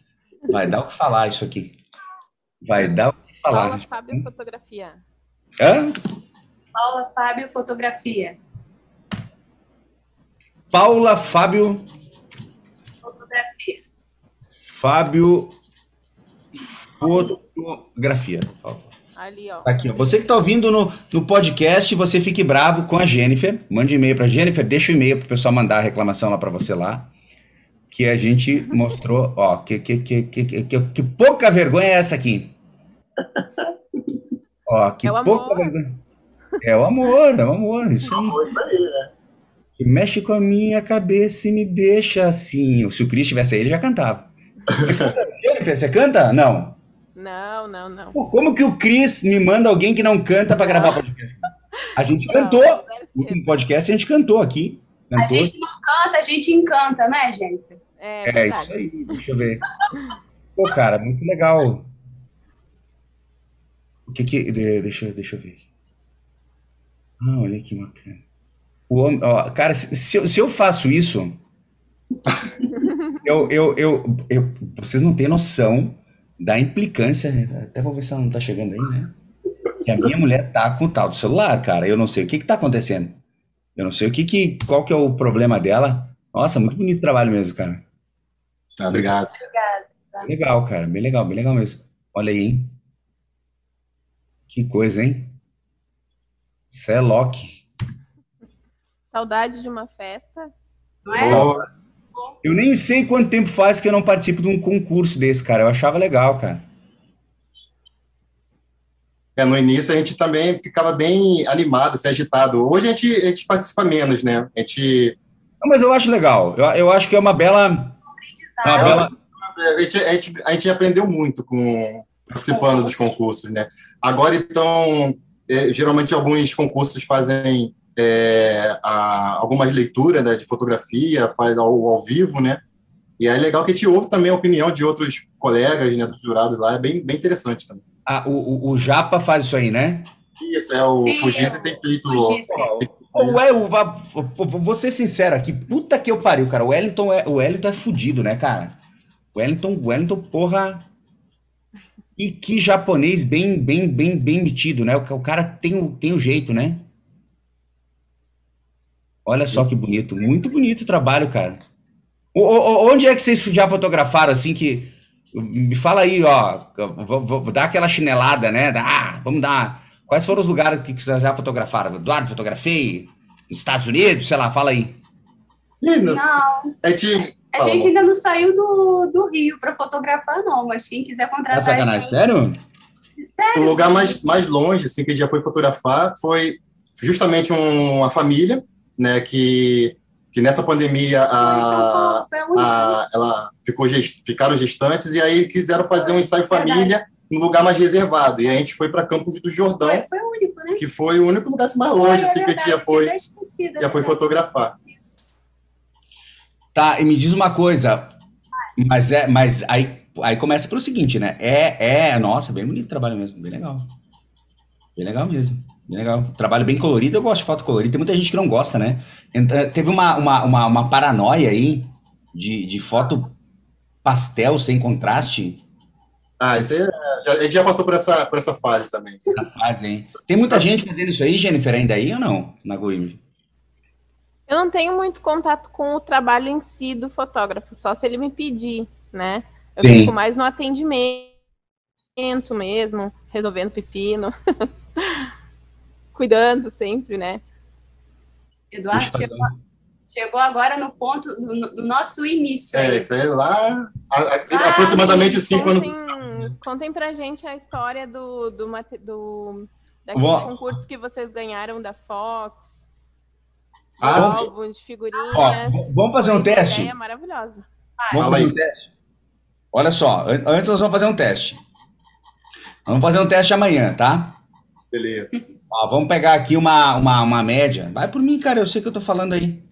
A: Vai dar o que falar isso aqui. Vai dar o que
D: Paula
A: falar.
D: Fábio Fotografia.
A: Hã?
C: Paula Fábio Fotografia.
A: Paula Fábio.
C: Fotografia.
A: Fábio Fotografia.
D: Ali, ó.
A: Aqui, ó. Você que tá ouvindo no, no podcast, você fique bravo com a Jennifer. Mande e-mail pra Jennifer, deixa o e-mail pro pessoal mandar a reclamação lá pra você lá. Que a gente mostrou, ó, que, que, que, que, que, que, que pouca vergonha é essa aqui. <laughs> Ó, que
D: É o
A: pouca
D: amor.
A: vergonha. É o amor, é o amor, isso aí.
B: Isso aí, né?
A: Que mexe com a minha cabeça e me deixa assim. Se o Cris tivesse aí, ele já cantava. Você canta, Jennifer, você canta? Não.
D: Não, não, não.
A: Pô, como que o Cris me manda alguém que não canta pra gravar podcast? A gente
D: Não,
A: cantou.
D: zero
A: No último podcast a gente cantou aqui.
C: A
A: Cantou.
C: gente não canta, a gente encanta, né, Jennifer?
D: É,
A: É isso aí, deixa eu ver. Pô, cara, muito legal. O que que. de- Deixa, deixa eu ver. Ah, olha que bacana. O homem, ó, cara, se, se eu, se eu faço isso. <laughs> eu, eu, eu, eu- Vocês não têm noção da implicância. né? Até vou ver se ela não tá chegando aí, né? Que a minha mulher tá com o tal do celular, cara. Eu não sei o que que tá acontecendo. Eu não sei o que que. Qual que é o problema dela. Nossa, muito bonito o trabalho mesmo, cara.
B: Tá, obrigado.
C: Obrigada.
A: Legal, cara. Bem legal, bem legal mesmo. Olha aí, hein? Que coisa, hein? Isso é Loki.
D: Saudade de uma festa.
C: Não é?
A: Eu nem sei quanto tempo faz que eu não participo de um concurso desse, cara. Eu achava legal, cara.
B: É, no início a gente também ficava bem animado, assim, agitado. Hoje a gente, a gente participa menos, né? A gente,
A: Não, mas eu acho legal. Eu, eu acho que é uma bela. Uma bela
B: a gente, a gente, a gente aprendeu muito com participando dos concursos, né? Agora, então, é, geralmente alguns concursos fazem é, a- algumas leituras né, de fotografia, faz ao, ao vivo, né? E é legal que a gente ouve também a opinião de outros colegas, né, dos jurados lá, é bem, bem interessante também.
A: Ah, o, o, o Japa faz isso aí, né?
B: Isso, é o Fugisse
C: é o
B: tem feito.
A: O va- vou ser sincero aqui, puta que eu pariu, cara. O Wellington é, o Wellington é fudido, né, cara? O Wellington, o Wellington, porra. E que japonês bem, bem, bem, bem metido, né? O, o cara tem o, tem o jeito, né? Olha só que bonito, muito bonito o trabalho, cara. O- o- onde é que vocês já fotografaram assim que me fala aí, ó, vou, vou- vou dar aquela chinelada, né? Ah, vamos dar. Quais foram os lugares que vocês já fotografaram? Eduardo, fotografei? Nos Estados Unidos? Sei lá, fala aí.
B: Ih, não- a gente,
C: a
B: Fala,
C: gente
B: amor.
C: ainda não saiu do, do Rio para fotografar, não. Mas quem quiser contratar.
A: sacanagem,
C: a gente-
A: sério?
C: Sério?
B: O lugar mais, mais longe, assim, que a gente já foi fotografar foi justamente um- uma família, né, que, que nessa pandemia a,
C: a
B: ela ficou gest, ficaram gestantes e aí quiseram fazer um ensaio
C: Verdade.
B: família no lugar mais reservado. E a gente foi para Campos do Jordão,
C: Foi, foi o único, né?
B: que foi o único lugar assim, mais longe
C: Foi, é
B: assim, que a gente já
C: verdade,
B: foi, já foi
C: verdade.
B: fotografar.
C: Isso.
A: Tá, e me diz uma coisa. Mas é, mas aí, aí começa pelo seguinte, né? É, é, nossa, bem bonito o trabalho mesmo, bem legal. Bem legal mesmo. Legal. Trabalho bem colorido, eu gosto de foto colorida. Tem muita gente que não gosta, né? Ent- Teve uma, uma, uma, uma paranoia aí de, de foto pastel sem contraste
B: Ah, isso aí, é- já- a gente já passou por essa, por essa fase também.
A: na fase, hein? Tem muita gente fazendo isso aí, Jennifer, ainda aí ou não? Na Goiânia?
D: Eu não tenho muito contato com o trabalho em si do fotógrafo, só se ele me pedir, né? Eu
A: Sim.
D: fico mais no atendimento mesmo, resolvendo pepino. <laughs> Cuidando sempre, né?
C: Eduardo chegou, chegou agora no ponto, no, no nosso início.
B: É,
C: aí.
B: isso aí lá, a- a-
C: Ah,
B: aproximadamente cinco anos.
D: Contem, contem pra gente a história do, do, do daquele
A: Bom.
D: concurso que vocês ganharam da Fox.
B: Ah,
D: álbum de figurinhas.
A: Ó, vamos fazer um teste?
D: ideia maravilhosa.
A: Vamos fazer um teste? Olha só, an- antes nós vamos fazer um teste. Vamos fazer um teste amanhã, tá?
B: Beleza. <laughs>
A: Ó, vamos pegar aqui uma, uma, uma média. Vai por mim, cara, eu sei que eu tô falando aí.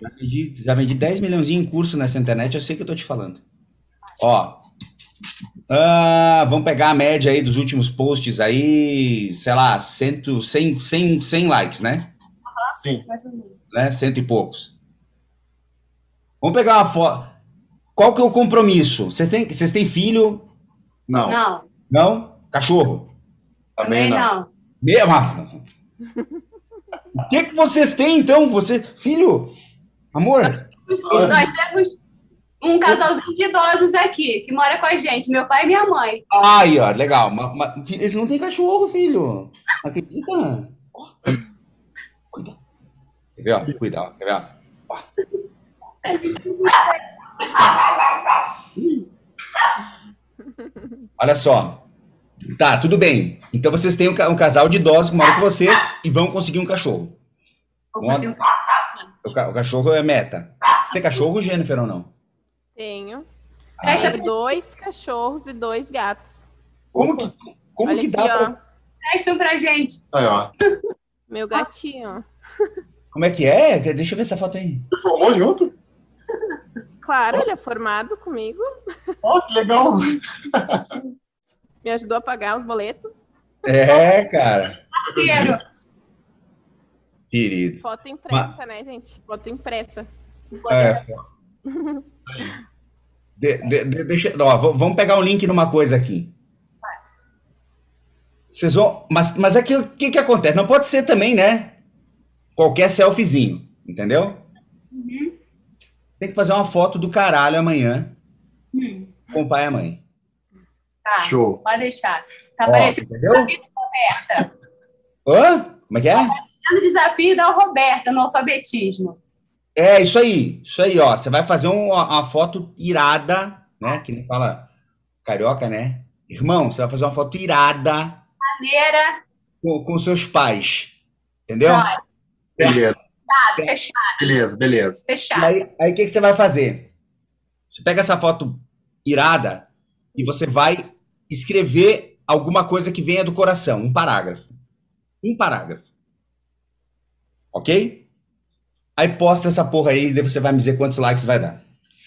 A: Já vendi, já vendi 10 milhões em curso nessa internet, eu sei que eu tô te falando. Ó. ah, vamos pegar a média aí dos últimos posts aí, sei lá, 100, 100, 100, 100 likes, né?
B: Sim.
C: Mais ou menos.
A: né? Cento e poucos. Vamos pegar uma foto. Qual que é o compromisso? Vocês têm, vocês têm filho?
B: Não,
C: Não,
A: Não? Cachorro?
B: também não.
A: Mesmo? O que que vocês têm, então? Você, filho? Amor?
C: Nós temos um casalzinho de idosos aqui, que mora com a gente, meu pai e minha mãe.
A: Aí, ó, legal. Ma- ma- filho, eles não têm cachorro, filho. Acredita? Cuida. Quer ver, ó? Quer ver, ó? Ó. Olha só. Tá, tudo bem. Então vocês têm um, um casal de idosos que mora com vocês e vão conseguir um cachorro.
C: Vou fazer um-
A: O, ca- o cachorro é meta. Você tem cachorro, Jennifer, ou não?
D: Tenho.
C: Presta
D: Tenho dois cachorros e dois gatos.
A: Como que, como
D: Olha
A: que
D: aqui,
A: dá pra...
D: ó.
C: Prestam pra gente.
B: Aí, ó.
D: Meu gatinho.
A: Como é que é? Deixa eu ver essa foto aí.
B: Você formou junto?
D: Claro, ele é formado comigo.
B: Ó, que legal. <laughs>
D: Me ajudou a pagar os boletos.
A: É, cara.
C: Parceiro.
A: Querido.
D: Foto impressa, né, gente? Foto impressa.
A: É. De- de- de- deixa, ó, vamos pegar um link numa coisa aqui. Vocês vão, mas, mas é que o que, que acontece? Não pode ser também, né? Qualquer selfiezinho, entendeu?
C: Uhum.
A: Tem que fazer uma foto do caralho amanhã
C: Hum,
A: com o pai e a mãe.
C: Tá,
B: Show.
C: pode deixar. Tá
A: Ó,
C: parecendo
A: entendeu?
C: desafio da Roberta.
A: Hã? Como é que é?
C: O desafio da Roberta no alfabetismo.
A: É, isso aí. Isso aí, ó. Você vai fazer um- uma, uma foto irada, né? Que nem fala carioca, né? Irmão, você vai fazer uma foto irada
C: Maneira,
A: com, com seus pais. Entendeu?
B: Beleza,
C: fechado,
B: beleza, beleza.
C: Fechado.
A: aí, aí o que, que você vai fazer? Você pega essa foto irada e você vai escrever alguma coisa que venha do coração, um parágrafo. Um parágrafo. Ok? Aí posta essa porra aí e daí você vai me dizer quantos likes vai dar.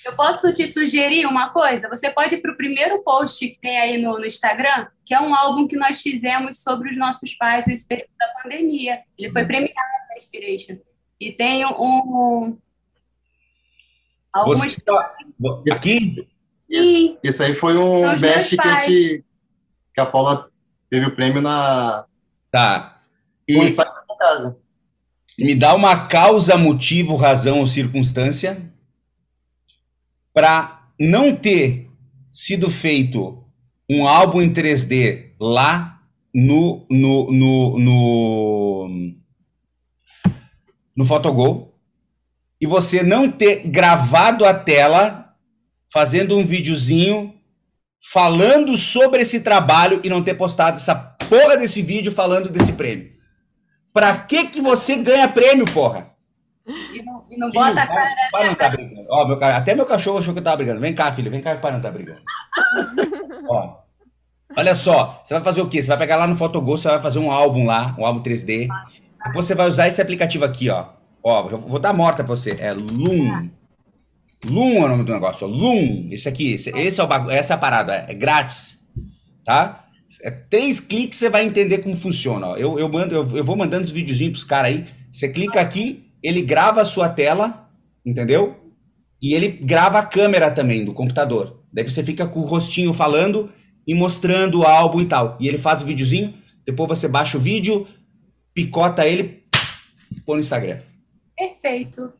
C: Eu posso te sugerir uma coisa? Você pode ir para o primeiro post que tem aí no, no Instagram, que é um álbum que nós fizemos sobre os nossos pais nesse período da pandemia. Ele foi premiado na Inspiration. E tem um. um algumas.
A: Você tá- aqui,
C: Sim,
B: Isso aí foi um best que a gente. Que a Paula teve o prêmio na.
A: tá. E
B: ensaio da casa.
A: me dá uma causa, motivo, razão ou circunstância para não ter sido feito um álbum em 3D lá no no no no, no Photogol e você não ter gravado a tela fazendo um videozinho falando sobre esse trabalho e não ter postado essa porra desse vídeo falando desse prêmio. Pra que que você ganha prêmio, porra?
C: e não, e não bota a
A: Filho,
C: cara.
A: pai, pai não tá brigando. Ó, meu, até meu cachorro achou que eu tava brigando. Vem cá, filho, vem cá, o pai não tá brigando. <laughs> Ó, olha só, você vai fazer o quê? Você vai pegar lá no Photogol, você vai fazer um álbum lá, um álbum 3D. Depois você vai usar esse aplicativo aqui, ó. Ó, eu vou dar morta pra você. É Loom. Loom é o nome do negócio. ó. Loom. Esse aqui, esse, esse é o bagu... essa é a parada. É grátis. Tá? É três cliques você vai entender como funciona. ó. Eu, eu, mando, eu, eu vou mandando os videozinhos pros caras aí. Você clica aqui, ele grava a sua tela, entendeu? E ele grava a câmera também do computador. Daí você fica com o rostinho falando e mostrando o álbum e tal. E ele faz o videozinho, depois você baixa o vídeo, picota ele, põe no Instagram.
C: Perfeito.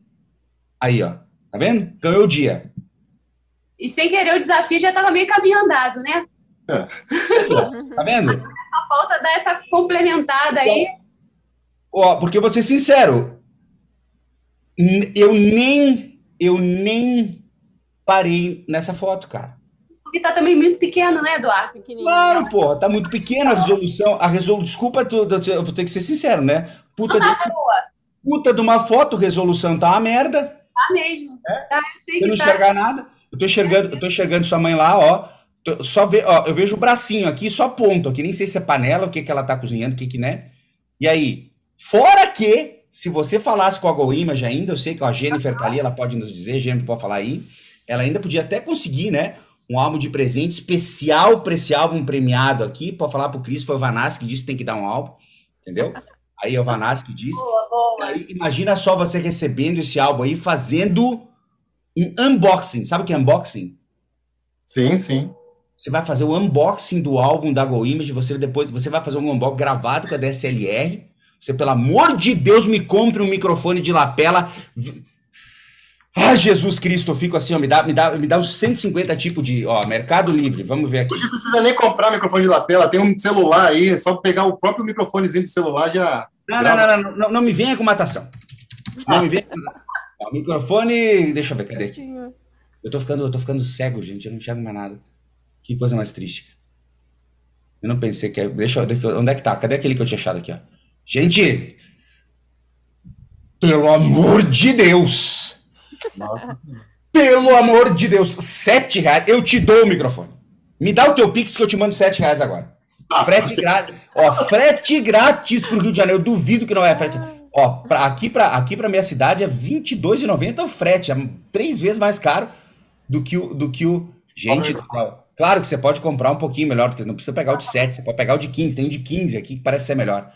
A: Aí, ó. Tá vendo? Ganhou o dia.
C: E sem querer o desafio já estava meio caminho andado, né?
A: Tá vendo?
C: A falta dar essa complementada aí.
A: Ó, porque vou ser sincero, eu nem eu nem parei nessa foto, cara.
C: Porque tá também muito pequeno, né, Eduardo?
A: Claro, pô, tá muito pequena a resolução. A resolução, desculpa, eu vou ter que ser sincero, né? Puta de,
C: Boa,
A: puta de uma foto, resolução tá uma merda.
C: Tá mesmo. Tá, eu sei
A: Eu não
C: que tá.
A: enxergar nada. Eu tô enxergando, eu tô enxergando sua mãe lá, ó. Tô- Só ve, ó, eu vejo o bracinho aqui, só ponto aqui, nem sei se é panela, o que que ela tá cozinhando, o que que né? E aí, fora que se você falasse com a Go Image ainda, eu sei que ó, a Jennifer tá ali, ela pode nos dizer, Jennifer pode falar aí. Ela ainda podia até conseguir, né, um álbum de presente especial para esse álbum premiado aqui, pode falar pro Cris, foi o Vanassi que disse que tem que dar um álbum, entendeu? Aí é o Vanassi que disse.
C: Boa, boa.
A: Aí, imagina só você recebendo esse álbum aí, fazendo um unboxing. Sabe o que é unboxing?
B: Sim, sim.
A: Você vai fazer o unboxing do álbum da Go Image, você depois você vai fazer um unboxing gravado com a DSLR. Você, pelo amor de Deus, me compre um microfone de lapela. Ah, Jesus Cristo, eu fico assim, ó, me dá, me dá, me dá uns 150 tipos de, ó, Mercado Livre, vamos ver aqui.
B: Não precisa nem comprar microfone de lapela, tem um celular aí, é só pegar o próprio microfonezinho do celular já.
A: Não, não, não, não, não, não me venha com matação. Não me venha com matação. Ó, microfone, deixa eu ver, cadê aqui? Eu tô ficando, eu tô ficando cego, gente. Eu não enxergo mais nada. Que coisa mais triste. Eu não pensei que. Deixa eu. deixa eu- Onde é que tá? Cadê aquele que eu tinha achado aqui, ó? Gente! Pelo amor de Deus!
B: Nossa.
A: Pelo amor de Deus! Sete reais. Eu te dou o microfone. Me dá o teu Pix que eu te mando sete reais agora. Frete grátis. Ó, frete grátis pro Rio de Janeiro. Eu duvido que não é frete. Ó, pra, aqui, pra, aqui pra minha cidade é R$22,90 o frete. É três vezes mais caro do que o. Do que o gente, claro que você pode comprar um pouquinho melhor, porque não precisa pegar o de 7, você pode pegar o de 15. Tem um de 15 aqui que parece ser melhor.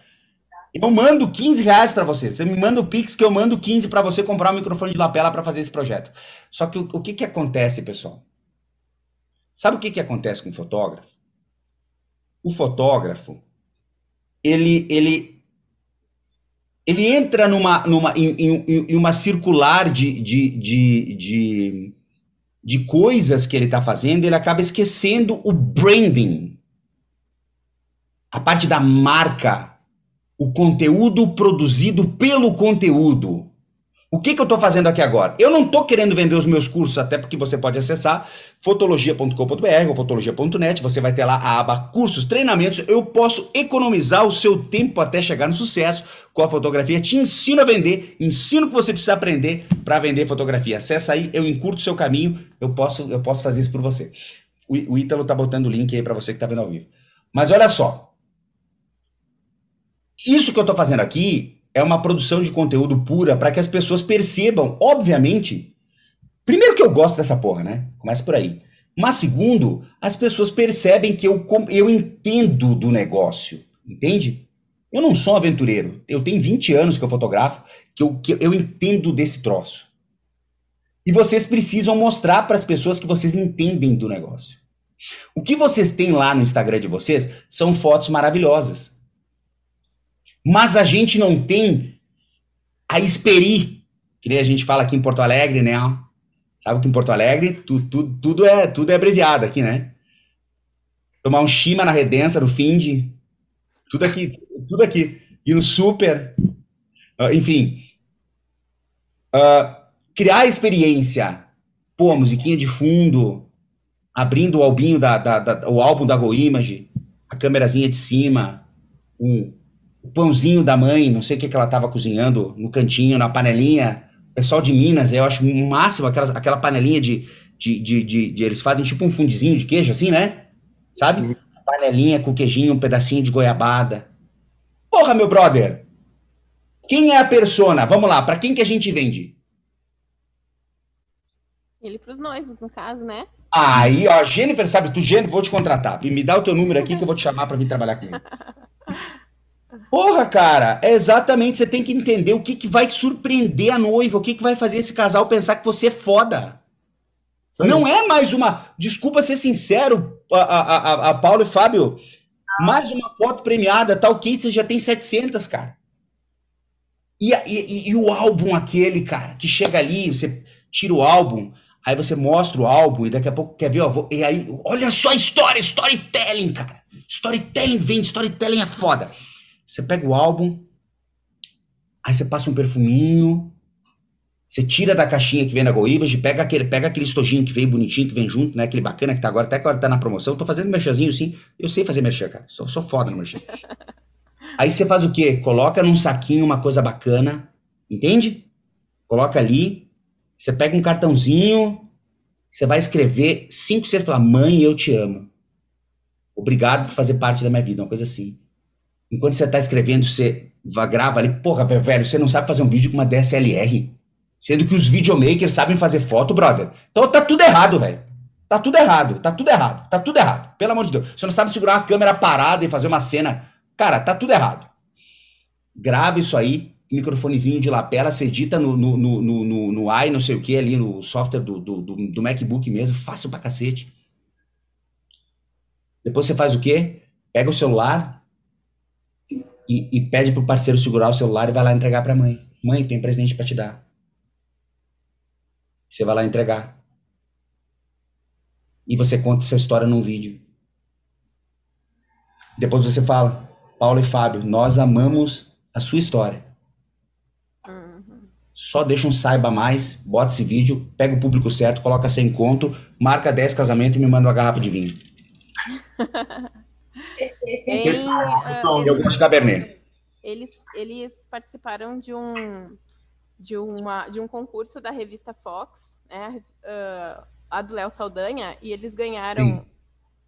A: Eu mando 15 reais pra você. Você me manda o Pix que eu mando 15 pra você comprar um microfone de lapela pra fazer esse projeto. Só que o, o que que acontece, pessoal? Sabe o que que acontece com o fotógrafo? O fotógrafo, ele, ele, ele entra numa, numa, em, em- em uma circular de, de, de, de, de coisas que ele está fazendo, ele acaba esquecendo o branding, a parte da marca, o conteúdo produzido pelo conteúdo. O que, que eu estou fazendo aqui agora? Eu não estou querendo vender os meus cursos, até porque você pode acessar fotologia.com.br ou fotologia.net, você vai ter lá a aba cursos, treinamentos, eu posso economizar o seu tempo até chegar no sucesso com a fotografia, te ensino a vender, ensino o que você precisa aprender para vender fotografia. Acessa aí, eu encurto o seu caminho, eu posso, eu posso fazer isso por você. O, o Ítalo tá botando o link aí para você que tá vendo ao vivo. Mas olha só, isso que eu tô fazendo aqui é uma produção de conteúdo pura para que as pessoas percebam, obviamente. Primeiro que eu gosto dessa porra, né? Começa por aí. Mas segundo, as pessoas percebem que eu, eu entendo do negócio, entende? Eu não sou um aventureiro. Eu tenho 20 anos que eu fotografo, que eu, que eu entendo desse troço. E vocês precisam mostrar para as pessoas que vocês entendem do negócio. O que vocês têm lá no Instagram de vocês são fotos maravilhosas. Mas a gente não tem a experi, que nem a gente fala aqui em Porto Alegre, né? Sabe que em Porto Alegre tu, tu- tudo, é, tudo é abreviado aqui, né? Tomar um chima na redença, no Find, tudo aqui, tudo aqui. E no super, ah, enfim. Ah, criar experiência. Pô, musiquinha de fundo, abrindo o albinho da, da- da- o álbum da Go Image, a câmerazinha de cima, um, o pãozinho da mãe, não sei o que, que ela estava cozinhando no cantinho, na panelinha. O pessoal de Minas, eu acho o máximo aquela, aquela panelinha de, de, de, de- de- Eles fazem tipo um fundizinho de queijo, assim, né? Sabe? Panelinha com queijinho, um pedacinho de goiabada. Porra, meu brother! Quem é a persona? Vamos lá, para quem que a gente vende?
D: Ele pros noivos, no caso, né?
A: Aí, ó, Jennifer, sabe, tu, Jennifer, vou te contratar. Me dá o teu número aqui que eu vou te chamar para vir trabalhar comigo. <laughs> Porra, cara, é exatamente, você tem que entender o que, que vai surpreender a noiva, o que, que vai fazer esse casal pensar que você é foda.
B: Aí.
A: Não é mais uma. Desculpa ser sincero, a, a, a, a Paulo e Fábio. Mais uma foto premiada, tal que você já tem 700, cara. E, e, e, o álbum aquele, cara, que chega ali, você tira o álbum, aí você mostra o álbum e daqui a pouco quer ver, ó, e aí, olha só a história, storytelling, cara. Storytelling vende, storytelling é foda. Você pega o álbum, aí você passa um perfuminho, você tira da caixinha que vem na Goibas, pega aquele, pega aquele estojinho que veio bonitinho, que vem junto, né? Aquele bacana que tá agora, até agora tá na promoção. Tô fazendo merchanzinho sim. Eu sei fazer merchan, cara. Sou, sou foda no merchan. <laughs> Aí você faz o quê? Coloca num saquinho uma coisa bacana, entende? Coloca ali, você pega um cartãozinho, você vai escrever cinco, seis pela mãe, eu te amo. Obrigado por fazer parte da minha vida, uma coisa assim. Enquanto você tá escrevendo, você grava ali, porra, velho, você não sabe fazer um vídeo com uma DSLR. Sendo que os videomakers sabem fazer foto, brother. Então tá tudo errado, velho. Tá tudo errado, tá tudo errado, tá tudo errado. Pelo amor de Deus. Você não sabe segurar uma câmera parada e fazer uma cena Cara, tá tudo errado. Grava isso aí, microfonezinho de lapela, você edita no, no, no, no, no i, não sei o que, ali no software do, do, do, do MacBook mesmo, fácil pra cacete. Depois você faz o quê? Pega o celular e, e pede pro parceiro segurar o celular e vai lá entregar pra mãe. Mãe, tem presente para te dar. Você vai lá entregar. E você conta essa história num vídeo. Depois você fala, Paulo e Fábio, nós amamos a sua história. Uhum. Só deixa um saiba mais, bota esse vídeo, pega o público certo, coloca sem conto, marca 10 casamentos e me manda uma garrafa de vinho. <laughs> em, uh, Eu gosto de Cabernet.
D: Eles, eles participaram de um, de, uma, de um concurso da revista Fox, né, uh, a do Léo Saldanha, e eles ganharam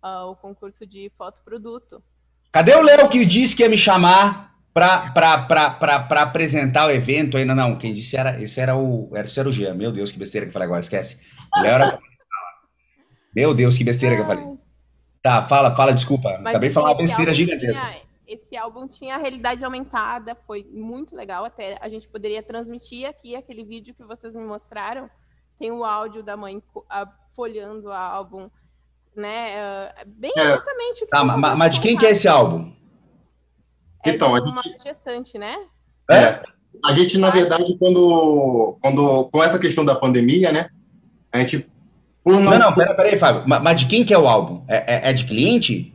D: uh, o concurso de foto produto.
A: Cadê o Léo que disse que ia me chamar para apresentar o evento ainda? Não, quem disse era, esse era o, era, esse era o Jean. Meu Deus, que besteira que eu falei agora, esquece. O Léo era... Meu Deus, que besteira que eu falei. Tá, fala, fala, desculpa. Mas Acabei de falar uma besteira gigantesca.
D: Tinha, esse álbum tinha realidade aumentada, foi muito legal. Até a gente poderia transmitir aqui aquele vídeo que vocês me mostraram. Tem o áudio da mãe folhando o álbum né? Ah, bem é. exatamente o que
A: tá, mas, mas de quem que é esse álbum?
D: É então, a gente... gestante, né?
B: É. é. A gente, na verdade, quando, quando com essa questão da pandemia, né? A gente.
A: Não, não, não pera, pera aí, Fábio. Mas, mas de quem que é o álbum? É, é, é de cliente?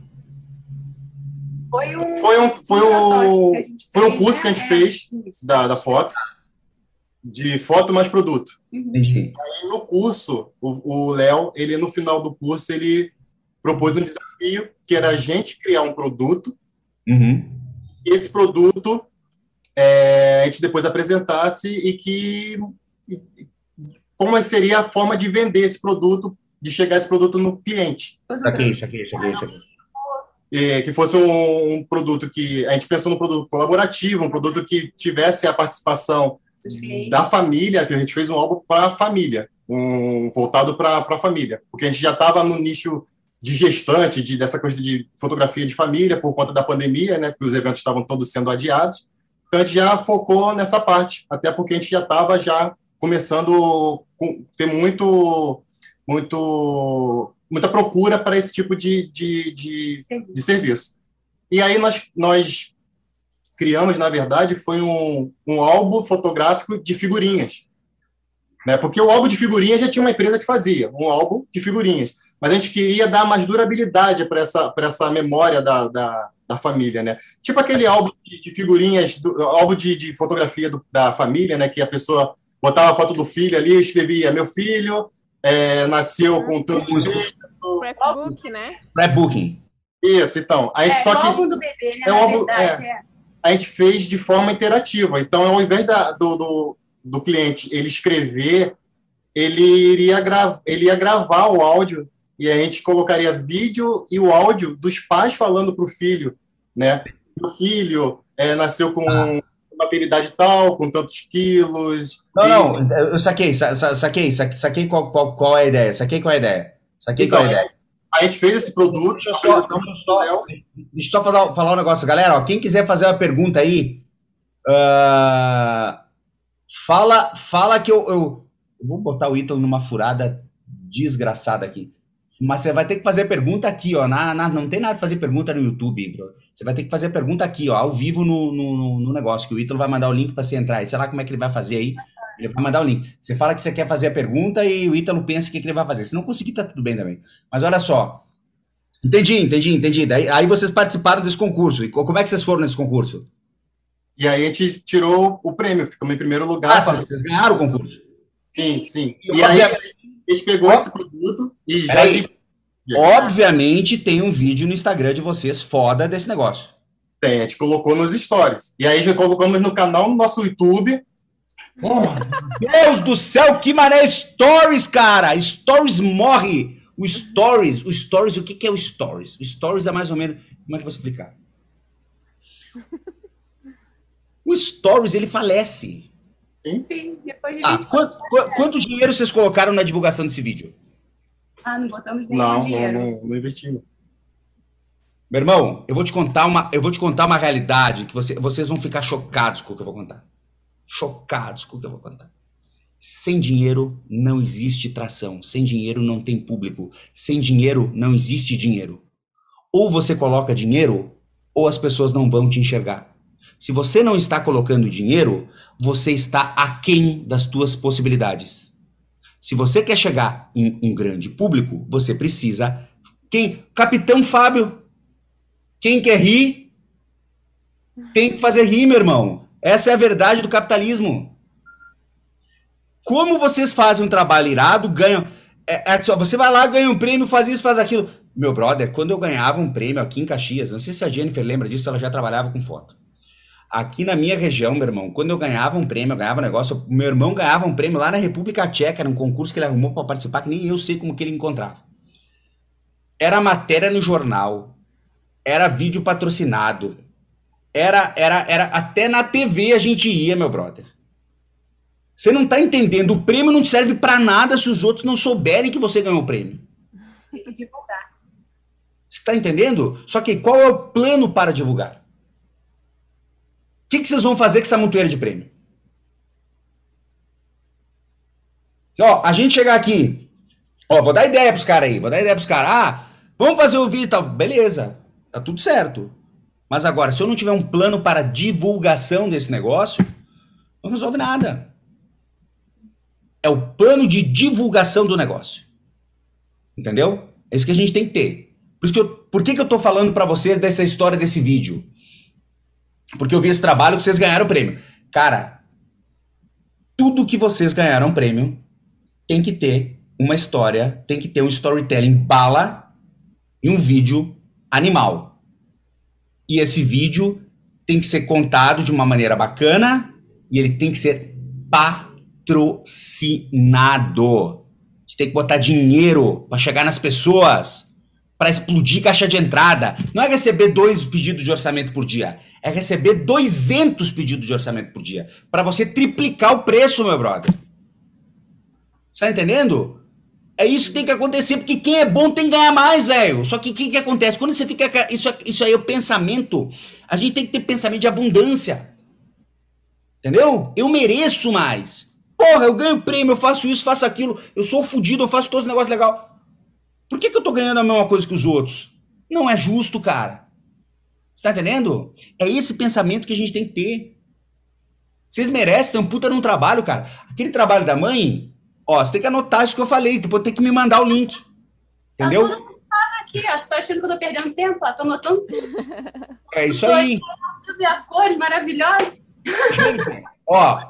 C: Foi um.
B: Foi um, foi um, foi um curso que a gente né? fez é, da, da Fox de foto mais produto. Entendi. Aí no curso, o Léo, ele no final do curso, ele propôs um desafio que era a gente criar um produto. Uhum. E esse produto é, a gente depois apresentasse e que como seria a forma de vender esse produto, de chegar esse produto no cliente.
A: Isso aqui, isso aqui, isso aqui, isso aqui.
B: E, que fosse um, um produto que a gente pensou num produto colaborativo, um produto que tivesse a participação da família, que a gente fez um álbum para a família, um, voltado para a família, porque a gente já estava no nicho de gestante, de, dessa coisa de fotografia de família, por conta da pandemia, né, que os eventos estavam todos sendo adiados. Então, a gente já focou nessa parte, até porque a gente já estava já começando a ter muito, muito, muita procura para esse tipo de, de, de, de serviço. E aí nós, nós criamos, na verdade, foi um, um álbum fotográfico de figurinhas. Né? Porque o álbum de figurinhas já tinha uma empresa que fazia, um álbum de figurinhas. Mas a gente queria dar mais durabilidade para essa, essa memória da, da, da, família, né? Tipo aquele álbum de, figurinhas, do, álbum de, de fotografia do, da família, né? Que a pessoa botava a foto do filho ali e escrevia: Meu filho é, nasceu com tanto de.
D: Scrapbook, né?
A: Scrapbooking.
B: Isso, então. Aí,
C: é,
B: só que,
C: o álbum do bebê, né? É álbum, verdade, é. é
B: a gente fez de forma interativa. Então, ao invés da, do, do, do, cliente ele escrever, ele iria, ele ia gravar o áudio e a gente colocaria vídeo e o áudio dos pais falando para o filho, né? O filho é, nasceu com ah. Maternidade tal, com tantos quilos.
A: Não, e... não, eu saquei, saquei, saquei, saquei qual, qual, qual é a ideia, saquei qual é a ideia. Saquei então, qual é a ideia.
B: A gente fez esse produto, deixa eu
A: só, deixa eu só, deixa eu só falar, falar um negócio, galera. Ó, quem quiser fazer uma pergunta aí, uh, fala, fala que eu, eu, eu, vou botar o Ítalo numa furada desgraçada aqui. Mas você vai ter que fazer pergunta aqui, ó. Na, na, não tem nada de fazer pergunta no YouTube, bro. Você vai ter que fazer pergunta aqui, ó, ao vivo no, no, no negócio, que o Ítalo vai mandar o link para você entrar. E sei lá como é que ele vai fazer aí. Ele vai mandar o link. Você fala que você quer fazer a pergunta e o Ítalo pensa o que, que ele vai fazer. Se não conseguir, tá tudo bem também. Mas olha só. Entendi, entendi, entendi. Daí, aí vocês participaram desse concurso. E como é que vocês foram nesse concurso?
B: E aí a gente tirou o prêmio, ficamos em primeiro lugar.
A: Ah, vocês ganharam o concurso?
B: Sim, sim. E aí a gente pegou esse produto e já. De...
A: Obviamente tem um vídeo no Instagram de vocês foda desse negócio.
B: Tem, a gente colocou nos stories. E aí já colocamos no canal no nosso YouTube.
A: Oh, Deus do céu, que mané stories, cara! Stories morre. O stories, o stories, o que, que é o stories? O stories é mais ou menos. Como é que eu vou explicar? O stories ele falece.
C: Sim, sim. Depois de
A: ah, quanto, quanto, dinheiro vocês colocaram na divulgação desse vídeo?
C: Ah, não botamos nenhum não, dinheiro.
B: Não, não, não investimos.
A: Meu irmão, eu vou te contar uma, eu vou te contar uma realidade que você, vocês vão ficar chocados com o que eu vou contar. Chocados com o que eu vou contar. Sem dinheiro não existe tração. Sem dinheiro não tem público. Sem dinheiro não existe dinheiro. Ou você coloca dinheiro, ou as pessoas não vão te enxergar. Se você não está colocando dinheiro, você está aquém das suas possibilidades. Se você quer chegar em um grande público, você precisa. Quem? Capitão Fábio. Quem quer rir, tem que fazer rir, meu irmão. Essa é a verdade do capitalismo. Como vocês fazem um trabalho irado, ganham. É, é só, você vai lá, ganha um prêmio, faz isso, faz aquilo. Meu brother, quando eu ganhava um prêmio aqui em Caxias, não sei se a Jennifer lembra disso, ela já trabalhava com foto. Aqui na minha região, meu irmão, quando eu ganhava um prêmio, eu ganhava um negócio, meu irmão ganhava um prêmio lá na República Tcheca, num concurso que ele arrumou para participar, que nem eu sei como que ele encontrava. Era matéria no jornal, era vídeo patrocinado, era, era, era até na TV a gente ia, meu brother. Você não tá entendendo, o prêmio não serve para nada se os outros não souberem que você ganhou o prêmio. Divulgar. Você tá entendendo? Só que qual é o plano para divulgar? Que, que vocês vão fazer com essa montoeira de prêmio? Ó, a gente chegar aqui, ó, vou dar ideia pros caras aí, vou dar ideia pros caras. Ah, vamos fazer o vídeo tal. Beleza, tá tudo certo. Mas agora, se eu não tiver um plano para divulgação desse negócio, não resolve nada. É o plano de divulgação do negócio. Entendeu? É isso que a gente tem que ter. Por, que eu, por que, que eu tô falando para vocês dessa história desse vídeo? Porque eu vi esse trabalho que vocês ganharam prêmio. Cara, tudo que vocês ganharam prêmio tem que ter uma história, tem que ter um storytelling bala e um vídeo animal. E esse vídeo tem que ser contado de uma maneira bacana e ele tem que ser patrocinado. A gente tem que botar dinheiro para chegar nas pessoas, para explodir caixa de entrada. Não é receber dois pedidos de orçamento por dia é receber 200 pedidos de orçamento por dia. Para você triplicar o preço, meu brother. Você tá entendendo? É isso que tem que acontecer, porque quem é bom tem que ganhar mais, velho. Só que o que, que acontece? Quando você fica. Isso, isso aí é o pensamento. A gente tem que ter pensamento de abundância. Entendeu? Eu mereço mais. Porra, eu ganho prêmio, eu faço isso, faço aquilo. Eu sou fodido, eu faço todos os negócios legais. Por que, que eu tô ganhando a mesma coisa que os outros? Não é justo, cara. Você tá entendendo? É esse pensamento que a gente tem que ter. Vocês merecem ter um puta num trabalho, cara. Aquele trabalho da mãe, ó, você tem que anotar isso que eu falei, depois tem que me mandar o link. Entendeu? Tá tudo
C: aqui, ó. Tu tá achando que eu tô perdendo tempo? Ó, tô anotando tudo.
A: É isso aí.
C: Tudo a cores maravilhosas.
A: ó,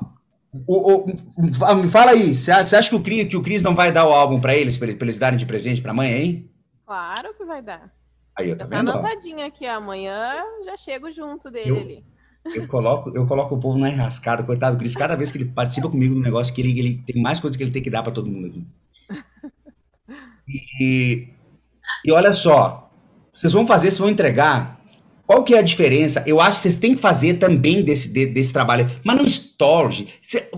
A: o, o, me fala aí, você acha que o, Cris, que o Cris não vai dar o álbum para eles, para eles darem de presente pra mãe, hein?
D: Claro que vai dar.
A: Aí, tá, tá vendo?
D: anotadinho aqui, amanhã já chego junto dele eu, ali.
A: Eu coloco, eu coloco o povo na enrascada, coitado do Cris, cada vez que ele participa comigo do negócio, que ele, ele tem mais coisas que ele tem que dar para todo mundo aqui. E, e olha só, vocês vão fazer, vocês vão entregar. Qual que é a diferença? Eu acho que vocês têm que fazer também desse, de, desse trabalho, mas não storage. Você...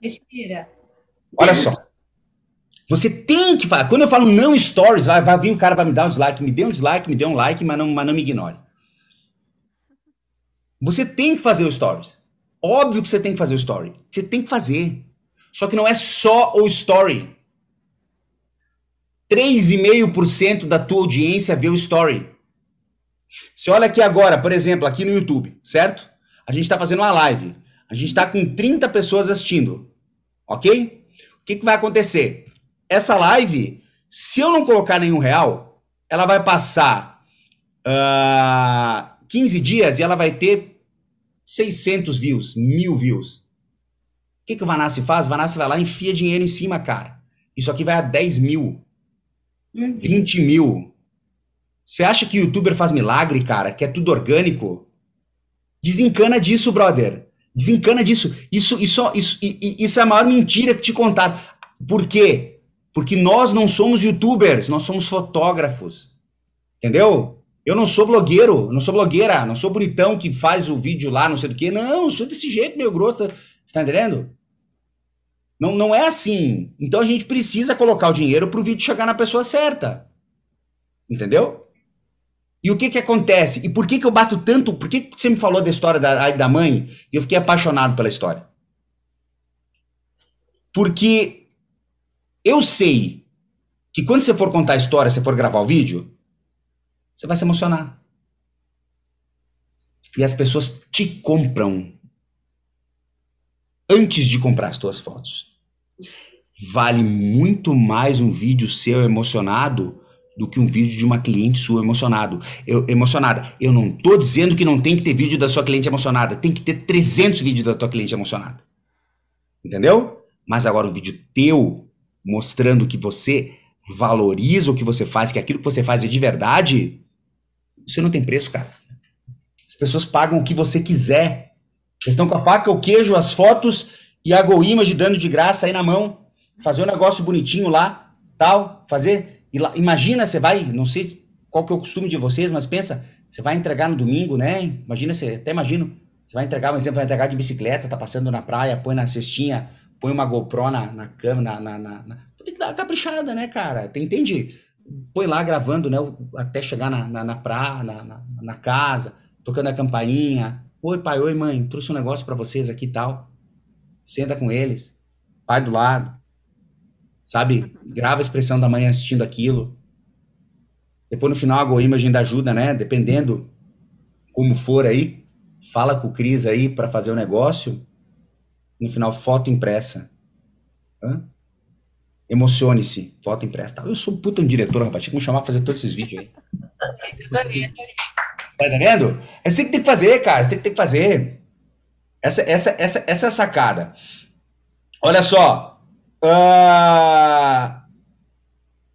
C: Respira.
A: Olha só. Você tem que falar. Quando eu falo não stories, vai, vai vir o cara vai me dar um dislike. Me dê um dislike, me dê um like, mas não, mas não me ignore. Você tem que fazer o stories. Óbvio que você tem que fazer o story. Você tem que fazer. Só que não é só o story. 3,5% da tua audiência vê o story. Você olha aqui agora, por exemplo, aqui no YouTube, certo? A gente está fazendo uma live. A gente está com 30 pessoas assistindo. Ok? O que, que vai acontecer? Essa live, se eu não colocar nenhum real, ela vai passar uh, ah, 15 dias e ela vai ter 600 views, mil views. O que, que o Vanassi faz? O Vanassi vai lá e enfia dinheiro em cima, cara. Isso aqui vai a 10 mil. 20 uhum. mil. Você acha que youtuber faz milagre, cara? Que é tudo orgânico? Desencana disso, brother. Desencana disso. Isso, isso, isso, isso é a maior mentira que te contaram. Por quê? Porque nós não somos youtubers, nós somos fotógrafos. Entendeu? Eu não sou blogueiro, não sou blogueira, não sou bonitão que faz o vídeo lá, não sei do que. Não, sou desse jeito, meio grosso. Você tá entendendo? Não, não é assim. Então a gente precisa colocar o dinheiro para o vídeo chegar na pessoa certa. Entendeu? E o que que acontece? E por que que eu bato tanto? Por que, que você me falou da história da, da mãe e eu fiquei apaixonado pela história? Porque eu sei que quando você for contar a história, você for gravar o vídeo, você vai se emocionar. E as pessoas te compram antes de comprar as tuas fotos vale muito mais um vídeo seu emocionado do que um vídeo de uma cliente sua emocionado. Eu, emocionada. Eu não tô dizendo que não tem que ter vídeo da sua cliente emocionada. Tem que ter 300 vídeos da tua cliente emocionada. Entendeu? Mas agora um vídeo teu mostrando que você valoriza o que você faz, que aquilo que você faz é de verdade, você não tem preço, cara. As pessoas pagam o que você quiser. Eles estão com a faca, o queijo, as fotos e a Go Image dando de graça aí na mão fazer um negócio bonitinho lá, tal, fazer. Imagina, você vai, não sei qual que é o costume de vocês, mas pensa, você vai entregar no domingo, né? Imagina, você até imagino, você vai entregar, um exemplo, vai entregar de bicicleta, tá passando na praia, põe na cestinha, põe uma GoPro na, na cama, na, na, na, Tem que dar uma caprichada, né, cara? Entende? Põe lá gravando, né? Até chegar na, na, na praia, na, na, na casa, tocando a campainha. Oi, pai, oi, mãe, trouxe um negócio para vocês aqui e tal. Senta com eles, pai do lado sabe? Grava a expressão da mãe assistindo aquilo. Depois no final a GoImage ainda ajuda, né? Dependendo como for aí, fala com o Cris aí para fazer o negócio. No final, foto impressa. Emocione-se, foto impressa. Eu sou puta um diretor, rapaz. Tinha que me chamar pra fazer todos esses vídeos aí. tá entendendo? É assim que tem que fazer, cara. Você tem que, tem que fazer. Essa, essa, essa, essa é a sacada. Olha só, Uh...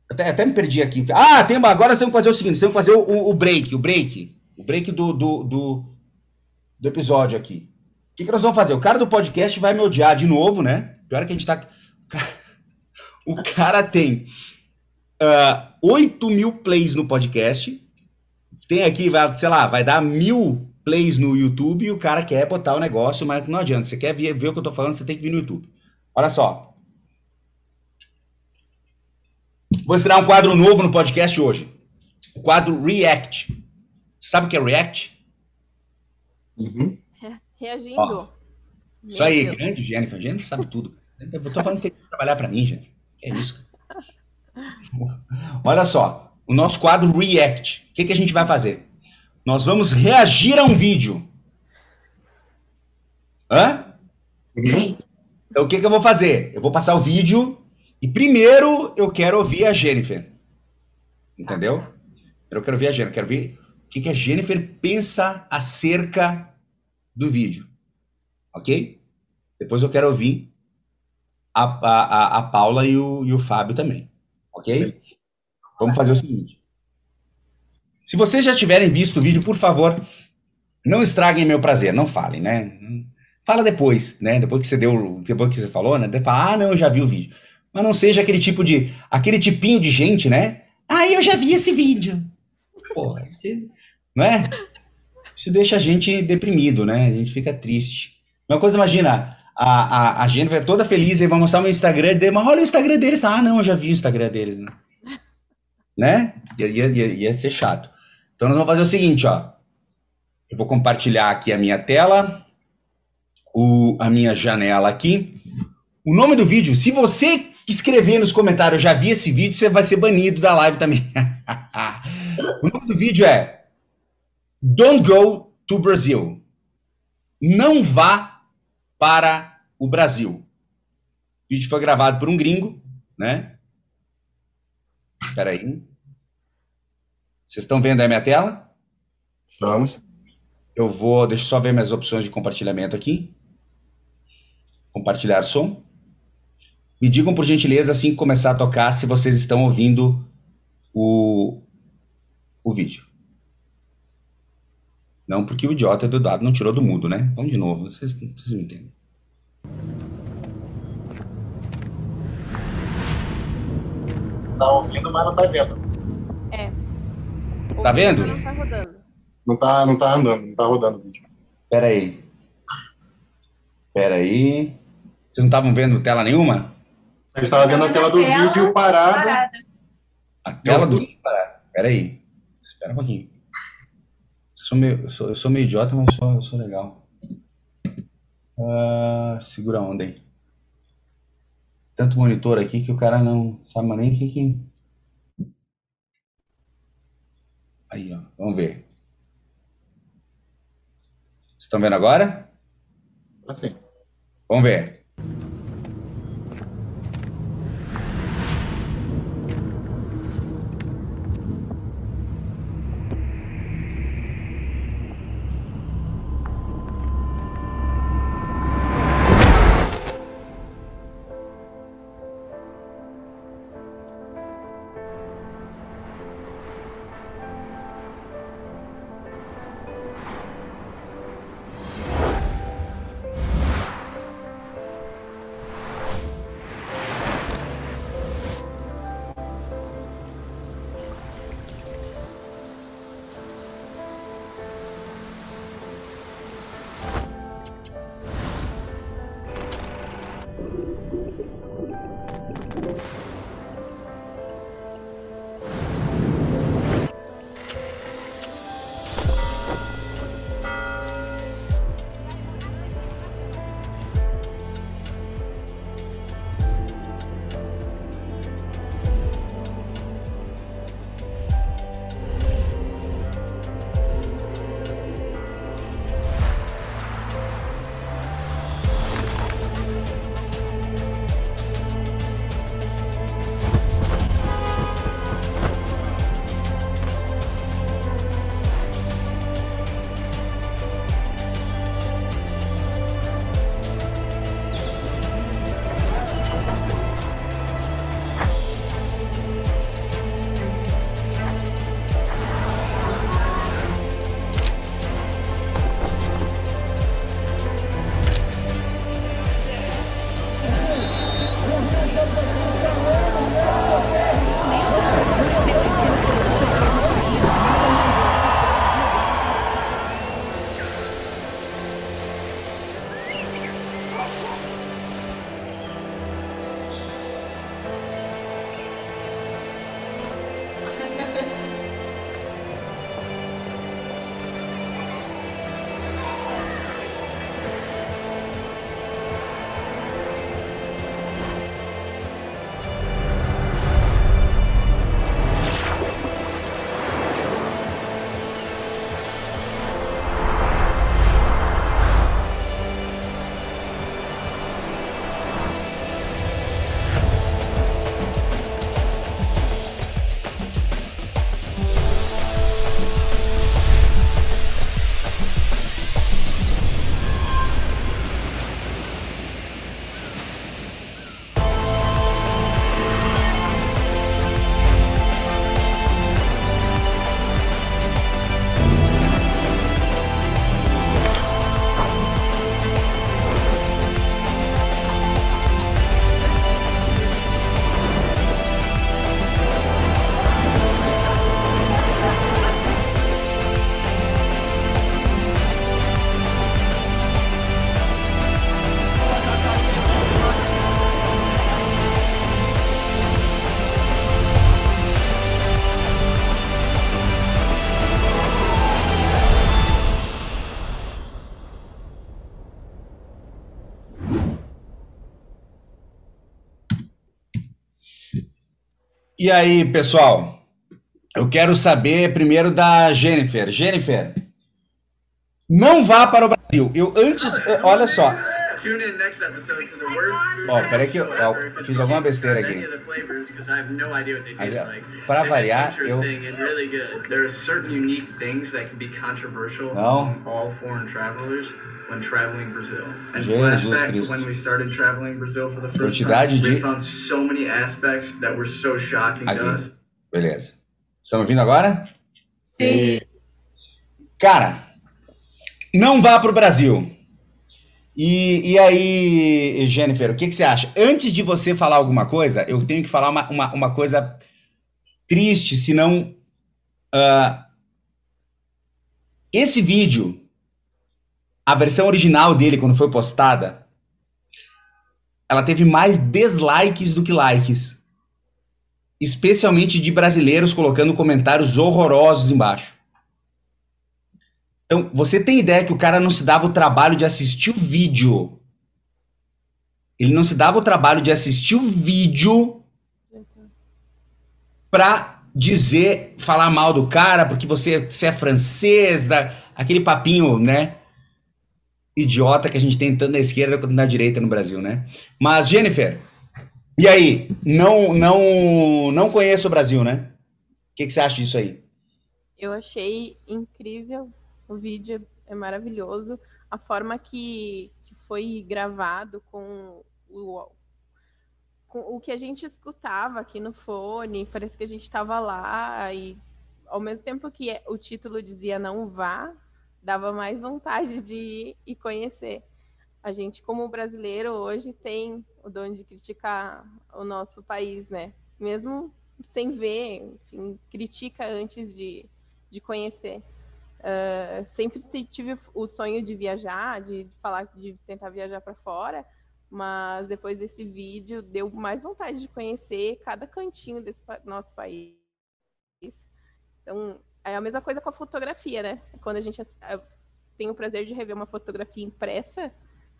A: Até, até me perdi aqui. Ah, tem, agora nós temos que fazer o seguinte: temos que fazer o, o break, o break. O break do, do, do, do episódio aqui. O que, que nós vamos fazer? O cara do podcast vai me odiar de novo, né? Pior que a gente tá. <laughs> O cara tem uh, 8 mil plays no podcast. Tem aqui, vai, sei lá, vai dar mil plays no YouTube e o cara quer botar o negócio, mas não adianta. Você quer ver, ver o que eu tô falando, você tem que vir no YouTube. Olha só. Vou estrear um quadro novo no podcast hoje. O quadro React. Sabe o que é React?
D: Uhum. reagindo. Ó,
A: isso aí, Deus. grande Jennifer. Jennifer sabe tudo. Eu tô falando que tem que trabalhar para mim, gente. É isso. Olha só. O nosso quadro React. O que, que a gente vai fazer? Nós vamos reagir a um vídeo. Hã? Então, o que, que eu vou fazer? Eu vou passar o vídeo e primeiro eu quero ouvir a Jennifer. Entendeu? Eu quero ouvir a Jennifer. Quero ver o que, que a Jennifer pensa acerca do vídeo. Ok? Depois eu quero ouvir a, a, a Paula e o, e o Fábio também. Ok? Vamos fazer o seguinte. Se vocês já tiverem visto o vídeo, por favor, não estraguem meu prazer, não falem, né? Fala depois, né? Depois que você deu, depois que você falou, né? Fala, ah, não, eu já vi o vídeo mas não seja aquele tipo de, aquele tipinho de gente, né? Ah, eu já vi esse vídeo. Pô, você, não é? Isso deixa a gente deprimido, né? A gente fica triste. Uma coisa, imagina, a, a, a gente vai toda feliz e vai mostrar o Instagram dele, mas olha o Instagram deles. Ah, não, eu já vi o Instagram deles. Né? né? Ia, ia, ia ser chato. Então nós vamos fazer o seguinte, ó. Eu vou compartilhar aqui a minha tela, o, a minha janela aqui. O nome do vídeo, se você escrever nos comentários, já vi esse vídeo, você vai ser banido da live também. <laughs> o nome do vídeo é Don't Go to Brazil. Não vá para o Brasil. O vídeo foi gravado por um gringo, né? Espera aí. Vocês estão vendo aí a minha tela?
B: Estamos.
A: Eu vou, deixa eu só ver minhas opções de compartilhamento aqui. Compartilhar som. Me digam, por gentileza, assim que começar a tocar, se vocês estão ouvindo o, o vídeo. Não porque o idiota do W não tirou do mudo, né? Vamos de novo, vocês, vocês me entendem.
B: Tá ouvindo, mas não tá vendo.
D: É. O
A: Tá vendo?
D: Não tá rodando.
B: Não tá, não tá andando, não tá rodando o vídeo.
A: Pera aí. Pera aí. Vocês não estavam vendo tela nenhuma?
B: A gente tava vendo a tela do
C: Tela
B: vídeo parado.
C: parada.
A: A tela do. Pera pera aí. Espera um pouquinho. Sou meio, eu, sou, eu sou meio idiota, mas sou, eu sou legal. Ah, segura a onda aí. Tanto monitor aqui que o cara não sabe nem o que que. Aí, ó. Vamos ver. Vocês estão vendo agora?
B: Assim.
A: Vamos ver. E aí, pessoal? Eu quero saber primeiro da Jennifer. Jennifer, não vá para o Brasil. Eu antes, olha só. Ó, oh, peraí que eu, eu, fiz alguma besteira aqui. Para variar, eu. Não. When traveling Brazil. And Jesus flashback Cristo. to when we started traveling Brazil for the first time, we found so many aspects that were so shocking Aqui. to us. Beleza. Estão ouvindo agora?
C: Sim.
A: Cara, não vá para o Brasil. E, e aí, Jennifer, o que, que você acha? Antes de você falar alguma coisa, eu tenho que falar uma, uma, uma coisa triste, senão. Uh, esse vídeo, a versão original dele, quando foi postada, ela teve mais dislikes do que likes especialmente de brasileiros colocando comentários horrorosos embaixo. Então, você tem ideia que o cara não se dava o trabalho de assistir o vídeo. Ele não se dava o trabalho de assistir o vídeo para dizer, falar mal do cara, porque você, você é francês, da, aquele papinho, né? Idiota que a gente tem tanto na esquerda quanto na direita no Brasil, né? Mas, Jennifer, e aí, não não não conheço o Brasil, né? O que, que você acha disso aí?
D: Eu achei incrível. O vídeo é maravilhoso. A forma que, que foi gravado com o, com o que a gente escutava aqui no fone, parece que a gente estava lá e ao mesmo tempo que o título dizia não vá, dava mais vontade de ir e conhecer a gente, como brasileiro, hoje tem o dom de criticar o nosso país, né? Mesmo sem ver, enfim, critica antes de, de conhecer. Uh, sempre tive o sonho de viajar, de falar, de tentar viajar para fora, mas depois desse vídeo deu mais vontade de conhecer cada cantinho desse nosso país. Então, é a mesma coisa com a fotografia, né? Quando a gente tem o prazer de rever uma fotografia impressa,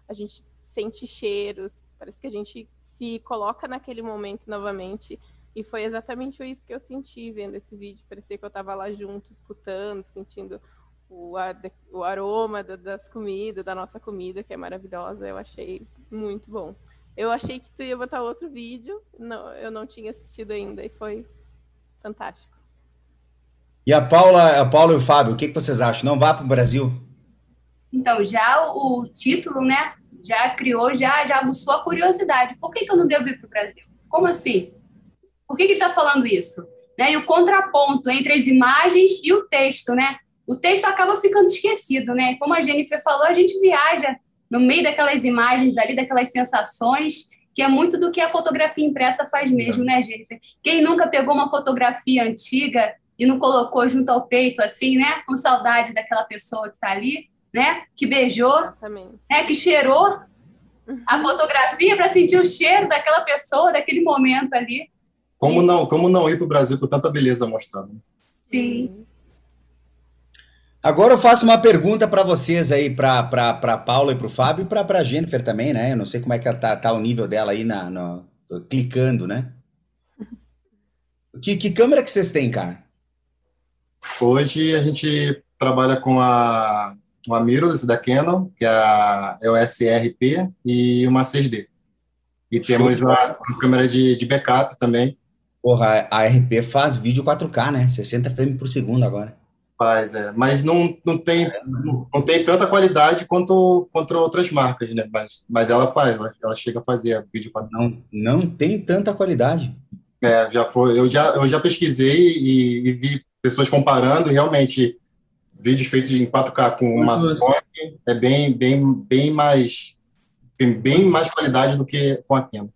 D: a gente sente cheiros, parece que a gente se coloca naquele momento novamente. E foi exatamente isso que eu senti vendo esse vídeo. Parecia que eu estava lá junto, escutando, sentindo o, o aroma das comidas, da nossa comida, que é maravilhosa. Eu achei muito bom. Eu achei que tu ia botar outro vídeo, não, eu não tinha assistido ainda, e foi fantástico.
A: E a Paula, a Paula e o Fábio, o que, que vocês acham? Não vá para o Brasil?
C: Então, já o, título, né, já criou, já, já aguçou a curiosidade. Por que, que eu não devo ir para o Brasil? Como assim? Por que, que ele está falando isso? Né? E o contraponto entre as imagens e o texto, né? O texto acaba ficando esquecido, né? Como a Jennifer falou, a gente viaja no meio daquelas imagens ali, daquelas sensações, que é muito do que a fotografia impressa faz mesmo, né, Jennifer? Quem nunca pegou uma fotografia antiga e não colocou junto ao peito, assim, né? Com saudade daquela pessoa que está ali né? Que beijou, né? Que cheirou a fotografia para sentir o cheiro daquela pessoa, daquele momento ali.
B: Como e... não, como não ir para o Brasil com tanta beleza mostrada?
C: Sim.
A: Agora eu faço uma pergunta para vocês aí, para Paula e para o Fábio e para a Jennifer também, né? Eu não sei como é que tá, tá o nível dela aí na, no, clicando, né? <laughs> Que, que câmera que vocês têm, cara?
B: Hoje a gente trabalha com a uma mirrorless da Canon, que é a EOS RP, e uma 6D. E temos uma, uma câmera de, de backup também.
A: Porra, a RP faz vídeo 4K, né? 60 frames por segundo agora.
B: Faz, é. Mas não, não, tem, não, não tem tanta qualidade quanto contra outras marcas, né? Mas, mas ela faz, ela, ela chega a fazer vídeo 4K.
A: Não, não tem tanta qualidade.
B: É, já foi. Eu já, eu já pesquisei e, e vi pessoas comparando, realmente vídeos feitos em 4K com uma Sony é bem, bem, bem mais tem bem mais qualidade do que com a Canon.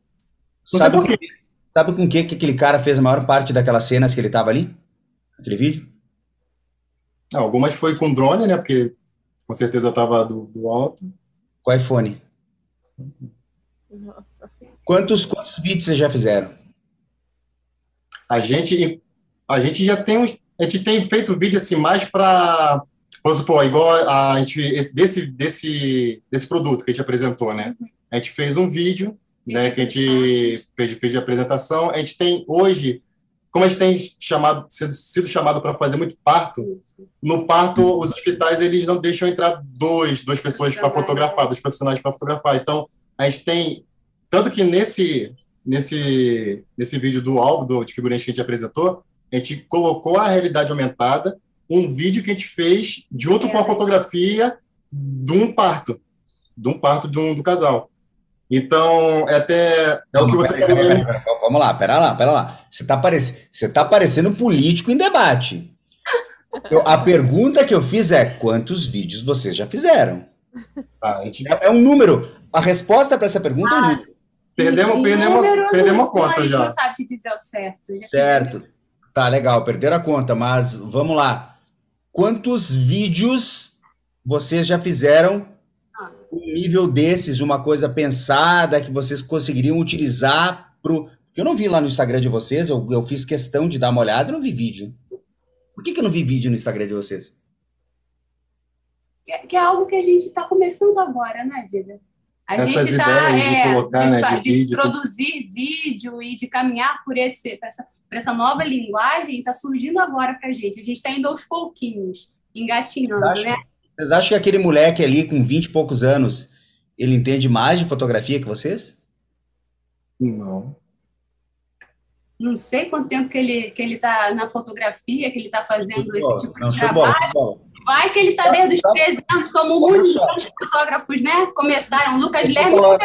A: Sabe, com, sabe com que, que aquele cara fez a maior parte daquelas cenas que ele estava ali? Aquele vídeo?
B: Não, algumas foi com drone, né? Porque com certeza estava do, do alto.
A: Com iPhone. Quantos, quantos vídeos vocês já fizeram?
B: A gente, a gente já tem uns a gente tem feito vídeo assim mais para, vamos supor, igual a, gente desse desse desse produto que a gente apresentou, né? A gente fez um vídeo, né? Que a gente fez, fez de apresentação. A gente tem hoje como a gente tem chamado, sido, sido chamado para fazer muito parto, no parto os hospitais eles não deixam entrar dois, duas pessoas para fotografar, dois profissionais para fotografar. Então a gente tem tanto que nesse nesse nesse vídeo do álbum do, de figurinhas que a gente apresentou, a gente colocou a realidade aumentada, um vídeo que a gente fez junto com a fotografia de um parto, de um parto de um, do casal. Então, é até é o que você pera, pera,
A: pera, Vamos lá, pera lá, pera lá. Você está parec... Você tá parecendo político em debate. Eu, a pergunta que eu fiz é: quantos vídeos vocês já fizeram? Ah, gente... é, é, um número. A resposta para essa pergunta ah, é um número.
B: Perdemos, perdemos, perdemos a conta já.
C: não sabe dizer o certo.
A: certo. Tá, legal, perderam a conta, mas vamos lá. Quantos vídeos vocês já fizeram um nível desses, uma coisa pensada que vocês conseguiriam utilizar pro. Eu não vi lá no Instagram de vocês, eu, eu fiz questão de dar uma olhada e não vi vídeo. Por que, que eu não vi vídeo no Instagram de vocês?
C: Que, que é algo que a gente está começando agora, né, Vida? A
B: Essas gente tá, ideias é, de colocar, de, né, de,
C: de
B: vídeo,
C: produzir vídeo e de caminhar por, esse, por essa, por essa nova linguagem está surgindo agora para a gente. A gente está indo aos pouquinhos, engatinhando, né?
A: Vocês acham que aquele moleque ali com 20 e poucos anos, ele entende mais de fotografia que vocês?
B: Não.
C: Não sei quanto tempo que ele que ele está na fotografia, que ele está fazendo esse tipo não, de trabalho. Bola, Vai que ele está desde os 13 anos, como muitos fotógrafos, né? Começaram. Lucas Lerme começou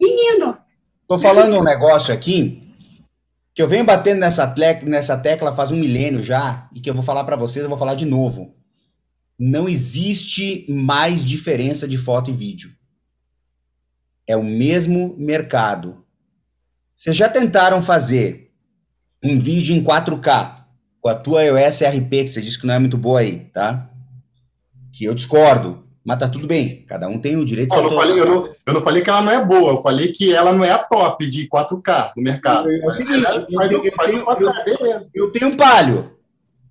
C: menino.
A: Estou falando um negócio aqui que eu venho batendo nessa, nessa tecla faz um milênio já e que eu vou falar para vocês, eu vou falar de novo não existe mais diferença de foto e vídeo. É o mesmo mercado. Vocês já tentaram fazer um vídeo em 4K com a tua iOS RP, que você disse que não é muito boa aí, tá? Que eu discordo, mas tá tudo bem. Cada um tem o direito de
B: ser. Eu, falei, eu, não, eu não falei que ela não é boa, eu falei que ela não é a top de 4K no mercado.
A: É o seguinte, eu, eu, tenho, eu tenho um palio.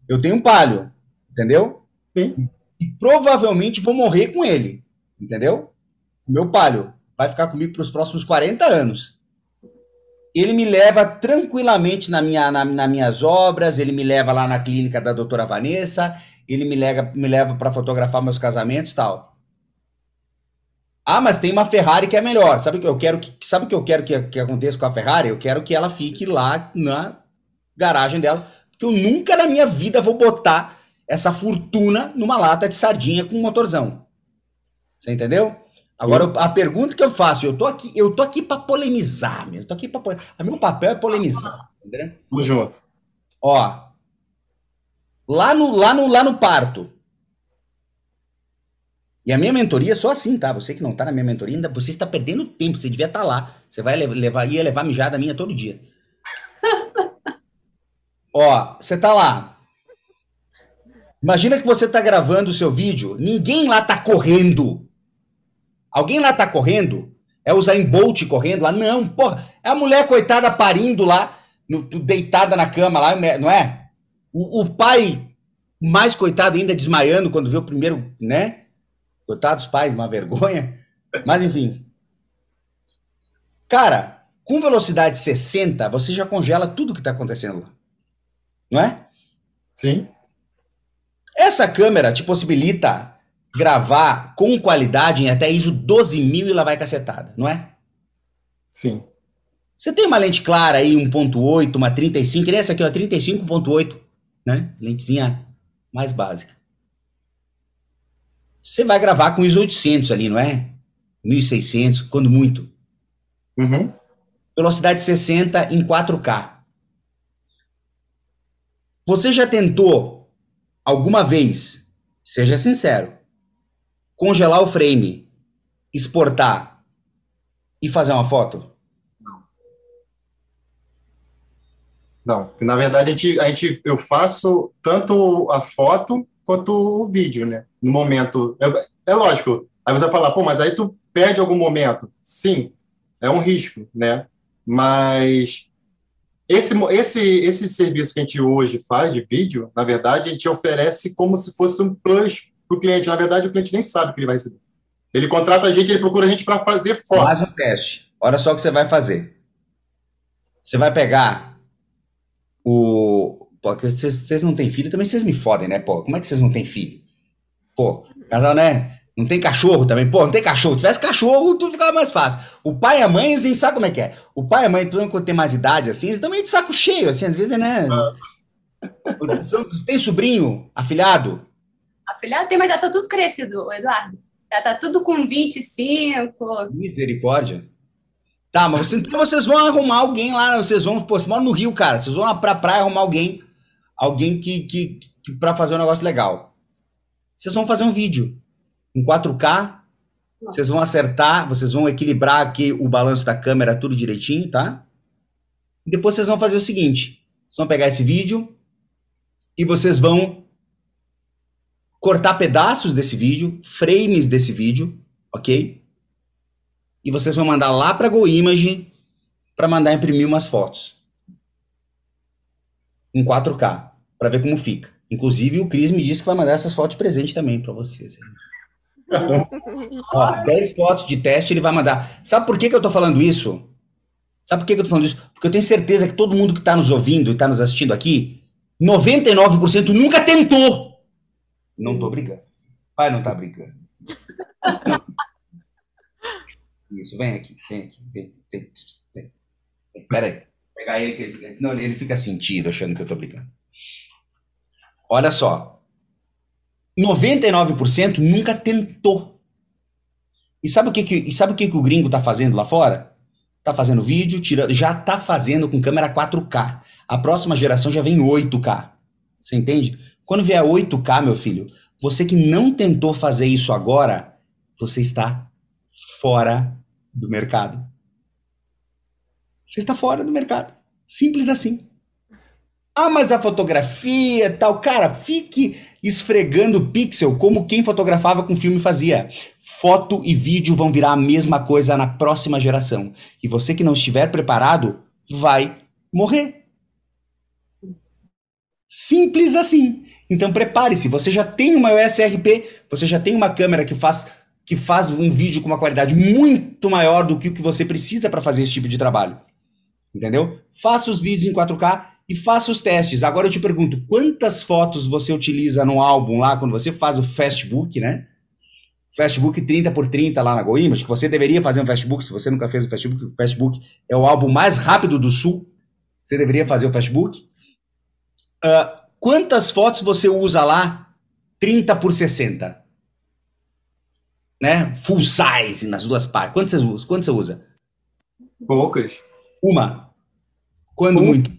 A: Eu tenho um palio, entendeu? Sim e provavelmente vou morrer com ele, entendeu? Meu palio vai ficar comigo para os próximos 40 anos. Ele me leva tranquilamente na minha, na, nas minhas obras, ele me leva lá na clínica da doutora Vanessa, ele me leva, me leva para fotografar meus casamentos tal. Ah, mas tem uma Ferrari que é melhor. Sabe o que eu quero que, sabe que eu quero que, que aconteça com a Ferrari? Eu quero que ela fique lá na garagem dela, porque eu nunca na minha vida vou botar essa fortuna numa lata de sardinha com um motorzão. Você entendeu? Agora, a pergunta que eu faço, eu tô aqui, eu tô aqui para polemizar, meu. Eu tô aqui para a meu papel é polemizar, entendeu?
B: Vamos junto.
A: Ó, lá no lá no lá no parto. E a minha mentoria é só assim, tá? Você que não tá na minha mentoria, ainda você está perdendo tempo, você devia estar tá lá. Você vai levar ia levar mijada minha todo dia. <laughs> Ó, você tá lá, Imagina que você está gravando o seu vídeo, ninguém lá está correndo. Alguém lá está correndo? É o Zayn Bolt correndo lá? Não, porra, é a mulher coitada parindo lá, no, deitada na cama lá, não é? O, o, pai, mais coitado ainda, desmaiando quando vê o primeiro, né? Coitados pais, uma vergonha. Mas enfim. Cara, com velocidade 60, você já congela tudo que está acontecendo lá. Não é?
B: Sim.
A: Essa câmera te possibilita gravar com qualidade em até ISO 12000 e lá vai cacetada, não é?
B: Sim.
A: Você tem uma lente clara aí, 1.8, uma 35, que nem essa aqui, ó, 35.8, né? Lentezinha mais básica. Você vai gravar com ISO 800 ali, não é? 1600, quando muito.
B: Uhum.
A: Velocidade 60 em 4K. Você já tentou alguma vez, seja sincero, congelar o frame, exportar e fazer uma foto?
B: Não, na verdade a gente, a gente, eu faço tanto a foto quanto o vídeo, né? No momento, é, é lógico. Aí você vai falar, pô, mas aí tu perde algum momento. Sim, é um risco, né? Mas esse, esse, esse serviço que a gente hoje faz de vídeo, na verdade, a gente oferece como se fosse um plus para o cliente. Na verdade, o cliente nem sabe que ele vai receber. Ele contrata a gente, ele procura a gente para fazer foto.
A: Faz um teste. Olha só o que você vai fazer. Você vai pegar o. Pô, vocês não têm filho, também vocês me fodem, né, pô? Como é que vocês não têm filho? Pô, casal, né? Não tem cachorro também? Pô, não tem cachorro. Se tivesse cachorro, tudo ficava mais fácil. O pai e a mãe, a gente sabe como é que é. O pai e a mãe, tudo quando tem mais idade, assim, eles também de saco cheio, assim, às vezes, né? Tem sobrinho, afilhado?
C: Afilhado tem, mas já tá tudo crescido, Eduardo. Já tá tudo com 25.
A: Misericórdia. Tá, mas vocês, então vocês vão arrumar alguém lá, vocês vão, pô, vocês moram no Rio, cara, vocês vão lá pra praia arrumar alguém, alguém que, que, que pra fazer um negócio legal. Vocês vão fazer um vídeo em 4K, vocês vão acertar, vocês vão equilibrar aqui o balanço da câmera tudo direitinho, tá? E depois vocês vão fazer o seguinte, vocês vão pegar esse vídeo e vocês vão cortar pedaços desse vídeo, frames desse vídeo, ok? E vocês vão mandar lá para a GoImage para mandar imprimir umas fotos em 4K para ver como fica. Inclusive o Cris me disse que vai mandar essas fotos de presente também para vocês. Ó, 10 fotos de teste ele vai mandar. Sabe por que, que eu tô falando isso? Sabe por que, que eu tô falando isso? Porque eu tenho certeza que todo mundo que está nos ouvindo e está nos assistindo aqui, 99% nunca tentou. Não tô brincando. Pai não tá brincando. <laughs> Isso, vem aqui, vem aqui. Vem, vem, vem. Pera aí. Pegar ele, que ele senão ele fica sentido achando que eu tô brincando. Olha só. 99% nunca tentou. E sabe o que, que, e sabe o, que, que o gringo tá fazendo lá fora? Tá fazendo vídeo, tirando, já tá fazendo com câmera 4K. A próxima geração já vem 8K. Você entende? Quando vier 8K, meu filho, você que não tentou fazer isso agora, você está fora do mercado. Você está fora do mercado. Simples assim. Ah, mas a fotografia tal. Cara, fique esfregando pixel como quem fotografava com filme fazia. Foto e vídeo vão virar a mesma coisa na próxima geração. E você que não estiver preparado vai morrer. Simples assim. Então prepare-se. Você já tem uma USRP, você já tem uma câmera que faz que faz um vídeo com uma qualidade muito maior do que o que você precisa para fazer esse tipo de trabalho. Entendeu? Faça os vídeos em 4K e faça os testes. Agora eu te pergunto, quantas fotos você utiliza no álbum lá quando você faz o Fastbook, né? Fastbook 30 por 30 lá na GoImage, que você deveria fazer um Fastbook, se você nunca fez o Fastbook, o Fastbook é o álbum mais rápido do Sul, você deveria fazer o Fastbook. Uh, quantas fotos você usa lá 30 por 60? Né? Full size nas duas partes. Quantas você usa? Quantas você usa?
B: Poucas.
A: Uma. Quando muito?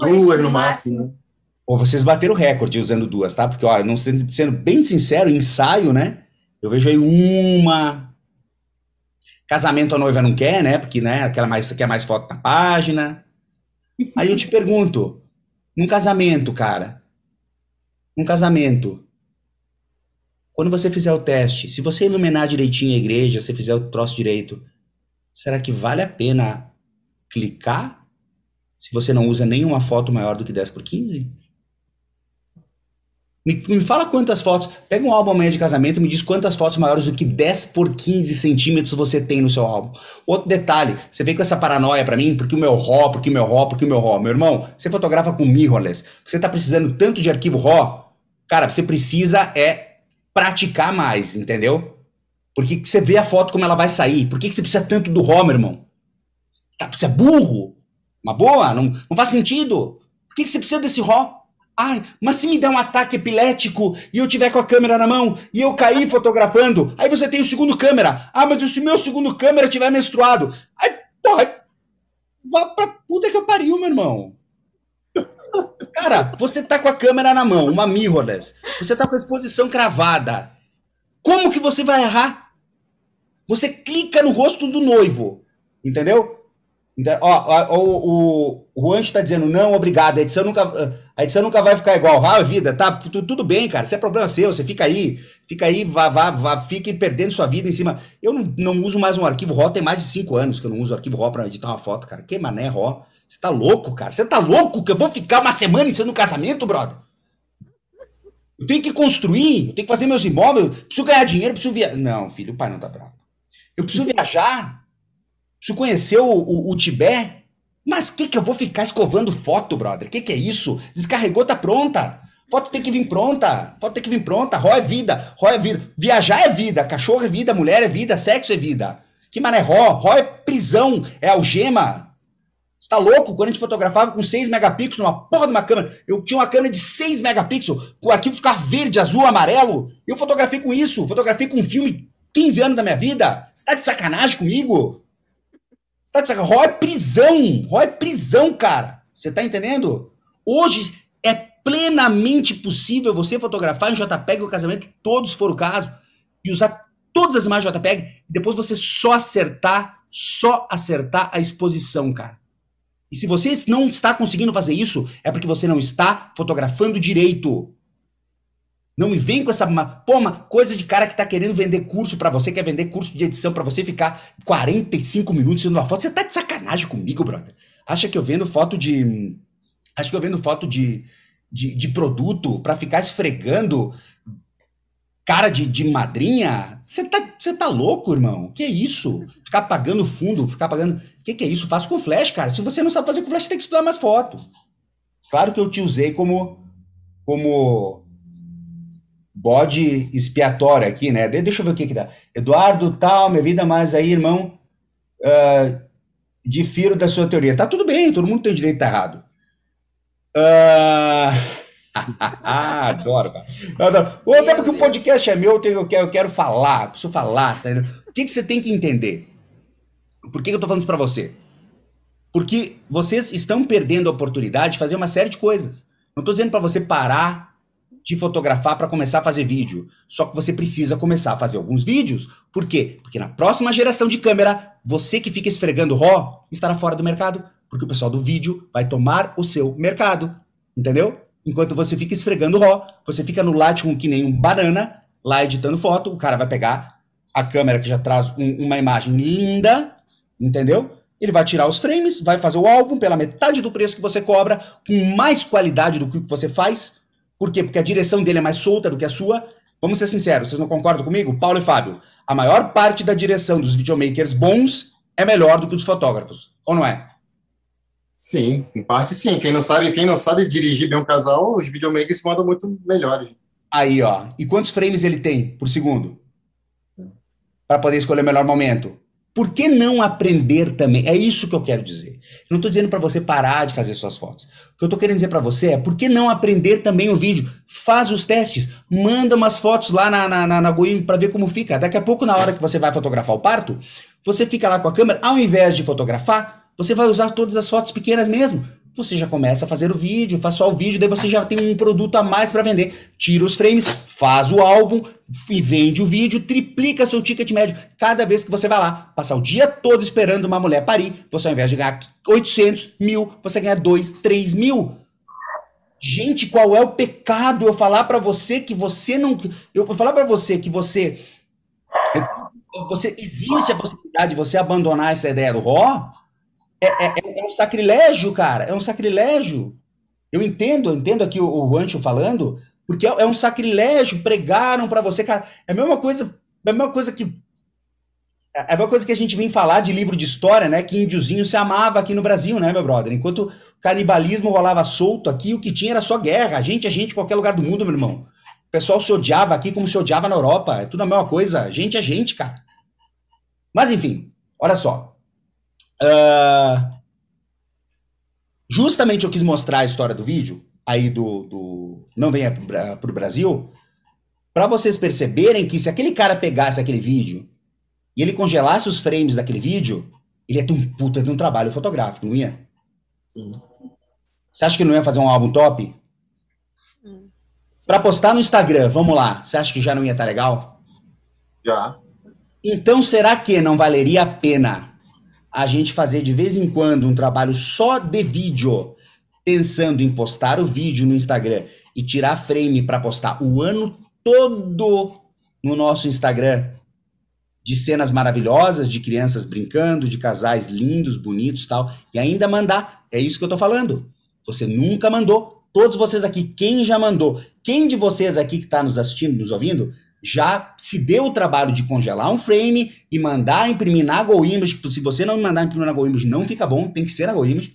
B: Duas no máximo.
A: Ou vocês bateram o recorde usando duas, tá? Porque, olha, não sendo, sendo bem sincero, ensaio, né? Eu vejo aí uma. Casamento a noiva não quer, né? Porque, né? Aquela mais, quer mais foto na página. Aí eu te pergunto, num casamento, cara, num casamento, quando você fizer o teste, se você iluminar direitinho a igreja, se fizer o troço direito, será que vale a pena clicar se você não usa nenhuma foto maior do que 10 por 15? Me, me fala quantas fotos. Pega um álbum amanhã de casamento e me diz quantas fotos maiores do que 10 por 15 centímetros você tem no seu álbum. Outro detalhe, você vem com essa paranoia para mim, porque o meu RAW, porque o meu RAW, porque o meu RAW. Meu irmão, você fotografa com mirrorless. Você tá precisando tanto de arquivo RAW, cara, você precisa é praticar mais, entendeu? Porque que você vê a foto como ela vai sair. Por que, que você precisa tanto do meu irmão? Tá, você é burro? Uma boa? Não, não faz sentido. Por que, que você precisa desse RAW? Ai, mas se me der um ataque epilético e eu tiver com a câmera na mão e eu cair fotografando, aí você tem o segundo câmera. Ah, mas se o meu segundo câmera tiver menstruado, aí, porra, vá pra puta que eu pariu, meu irmão. Cara, você tá com a câmera na mão, uma mirrorless. Você tá com a exposição cravada. Como que você vai errar? Você clica no rosto do noivo. Entendeu? Então, ó, ó, o, o, Anjo tá dizendo, não, obrigado, a edição nunca, a edição nunca vai ficar igual. Ah, vida, tá, tudo, tudo bem, cara, isso é problema seu, você fica aí, fica aí, vá, vá, vá, fique perdendo sua vida em cima. Eu não, não uso mais um arquivo RAW, tem mais de cinco anos que eu não uso arquivo RAW pra editar uma foto, cara. Que mané RAW. Você tá louco, cara? Você tá louco que eu vou ficar uma semana em no casamento, brother? Eu tenho que construir, eu tenho que fazer meus imóveis, preciso ganhar dinheiro, preciso viajar. Não, filho, o pai não tá bravo. Eu preciso viajar, preciso conhecer o, o, o Tibete, Mas que que eu vou ficar escovando foto, brother? Que que é isso? Descarregou, tá pronta. Foto tem que vir pronta. Foto tem que vir pronta. Ró é vida. Ró é vida. Viajar é vida. Cachorro é vida. Mulher é vida. Sexo é vida. Que mané Ró? Ró é prisão. É algema. Você tá louco? Quando a gente fotografava com 6 megapixels numa porra de uma câmera, eu tinha uma câmera de 6 megapixels, com o arquivo ficar verde, azul, amarelo. Eu fotografei com isso. Fotografei com um filme 15 anos da minha vida. Você tá de sacanagem comigo? Você tá de sacanagem? Ró é prisão. Ró é prisão, cara. Você tá entendendo? Hoje é plenamente possível você fotografar em JPEG o casamento, todos for o caso, e usar todas as imagens JPEG, e depois você só acertar, só acertar a exposição, cara. E se você não está conseguindo fazer isso, é porque você não está fotografando direito. Não me vem com essa pô, coisa de cara que tá querendo vender curso para você, quer vender curso de edição para você ficar 45 minutos fazendo uma foto. Você tá de sacanagem comigo, brother. Acha que eu vendo foto de acha que eu vendo foto de de, de produto para ficar esfregando cara de, de madrinha? Você tá, tá louco, irmão? Que isso? Ficar pagando fundo, ficar pagando. Que que é isso? Faço com flash, cara. Se você não sabe fazer com flash, tem que estudar mais foto. Claro que eu te usei como como bode expiatório aqui, né? Deixa eu ver o que que dá. Eduardo, tal, minha vida, mas aí, irmão, uh, difiro da sua teoria. Tá tudo bem, todo mundo tem direito de estar errado. Uh... <laughs> adoro, cara. adoro. Ou até porque o podcast é meu, eu quero, eu quero falar, preciso falar. Tá o que, que você tem que entender? Por que, eu tô falando isso pra você? Porque vocês estão perdendo a oportunidade de fazer uma série de coisas. Não tô dizendo para você parar de fotografar para começar a fazer vídeo. Só que você precisa começar a fazer alguns vídeos. Por quê? Porque na próxima geração de câmera, você que fica esfregando RAW estará fora do mercado porque o pessoal do vídeo vai tomar o seu mercado, entendeu? Enquanto você fica esfregando RAW, você fica no Lightroom que nem um banana, lá editando foto, o cara vai pegar a câmera que já traz um, uma imagem linda, entendeu? Ele vai tirar os frames, vai fazer o álbum pela metade do preço que você cobra, com mais qualidade do que o que você faz. Por quê? Porque a direção dele é mais solta do que a sua. Vamos ser sinceros, vocês não concordam comigo? Paulo e Fábio, a maior parte da direção dos videomakers bons é melhor do que dos fotógrafos, ou não é?
B: Sim, em parte sim. Quem não sabe, quem não sabe dirigir bem um casal, os videomakers mandam muito melhores.
A: Aí, ó. E quantos frames ele tem por segundo? Para poder escolher o melhor momento. Por que não aprender também? É isso que eu quero dizer. Não estou dizendo para você parar de fazer suas fotos. O que eu estou querendo dizer para você é por que não aprender também o vídeo? Faz os testes, manda umas fotos lá na, na, na, na para ver como fica. Daqui a pouco, na hora que você vai fotografar o parto, você fica lá com a câmera, ao invés de fotografar, você vai usar todas as fotos pequenas mesmo. Você já começa a fazer o vídeo, faz só o vídeo, daí você já tem um produto a mais para vender. Tira os frames, faz o álbum e vende o vídeo, triplica seu ticket médio. Cada vez que você vai lá, passar o dia todo esperando uma mulher parir, você ao invés de ganhar 800, mil, você ganha 2, 3 mil. Gente, qual é o pecado eu falar para você que você não. Eu vou falar para você que você. Você existe a possibilidade de você abandonar essa ideia do RO? É, é, é, é, um sacrilégio, cara. É um sacrilégio. Eu entendo, eu entendo aqui o, o Ancho falando, porque é, é um sacrilégio. Pregaram para você, cara. É a mesma coisa, é a mesma coisa que é a mesma coisa que a gente vem falar de livro de história, né? Que índiozinho se amava aqui no Brasil, né, meu brother? Enquanto o canibalismo rolava solto aqui, o que tinha era só guerra. A gente, a gente, qualquer lugar do mundo, meu irmão. O pessoal se odiava aqui como se odiava na Europa. É tudo a mesma coisa. Gente é gente, cara. Mas enfim, olha só. Uh, justamente eu quis mostrar a história do vídeo, aí do, do Não Venha para o Brasil, para vocês perceberem que se aquele cara pegasse aquele vídeo e ele congelasse os frames daquele vídeo, ele ia ter um puta de um trabalho fotográfico, não ia? Sim. Você acha que não ia fazer um álbum top? Hum. Para postar no Instagram, vamos lá, você acha que já não ia estar tá legal?
B: Já.
A: Então será que não valeria a pena a gente fazer de vez em quando um trabalho só de vídeo, pensando em postar o vídeo no Instagram e tirar frame para postar o ano todo no nosso Instagram de cenas maravilhosas, de crianças brincando, de casais lindos, bonitos, tal, e ainda mandar. É isso que eu tô falando. Você nunca mandou. Todos vocês aqui, quem já mandou? Quem de vocês aqui que está nos assistindo, nos ouvindo, já se deu o trabalho de congelar um frame e mandar imprimir na Go Image. Se você não mandar imprimir na Go Image, não fica bom, tem que ser na Go Image.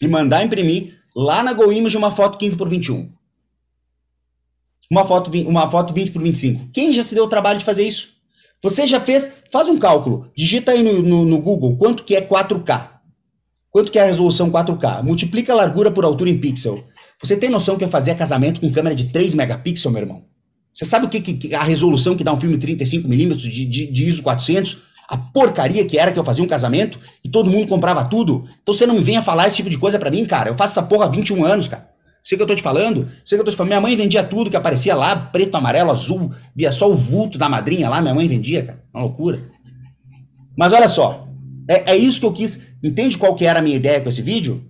A: E mandar imprimir lá na Go Image uma foto 15 por 21. Uma foto, uma foto 20 por 25. Quem já se deu o trabalho de fazer isso? Você já fez? Faz um cálculo. Digita aí no, no, no Google quanto que é 4K. Quanto que é a resolução 4K? Multiplica a largura por altura em pixel. Você tem noção que eu fazia casamento com câmera de 3 megapixels, meu irmão? Você sabe o que, que a resolução que dá um filme 35mm de, de, de ISO 400? A porcaria que era que eu fazia um casamento e todo mundo comprava tudo. Então você não me venha falar esse tipo de coisa para mim, cara. Eu faço essa porra há 21 anos, cara. Sei que eu tô te falando? Sei que eu tô te falando. Minha mãe vendia tudo que aparecia lá, preto, amarelo, azul. Via só o vulto da madrinha lá, minha mãe vendia, cara. Uma loucura. Mas olha só. É, é isso que eu quis. Entende qual que era a minha ideia com esse vídeo?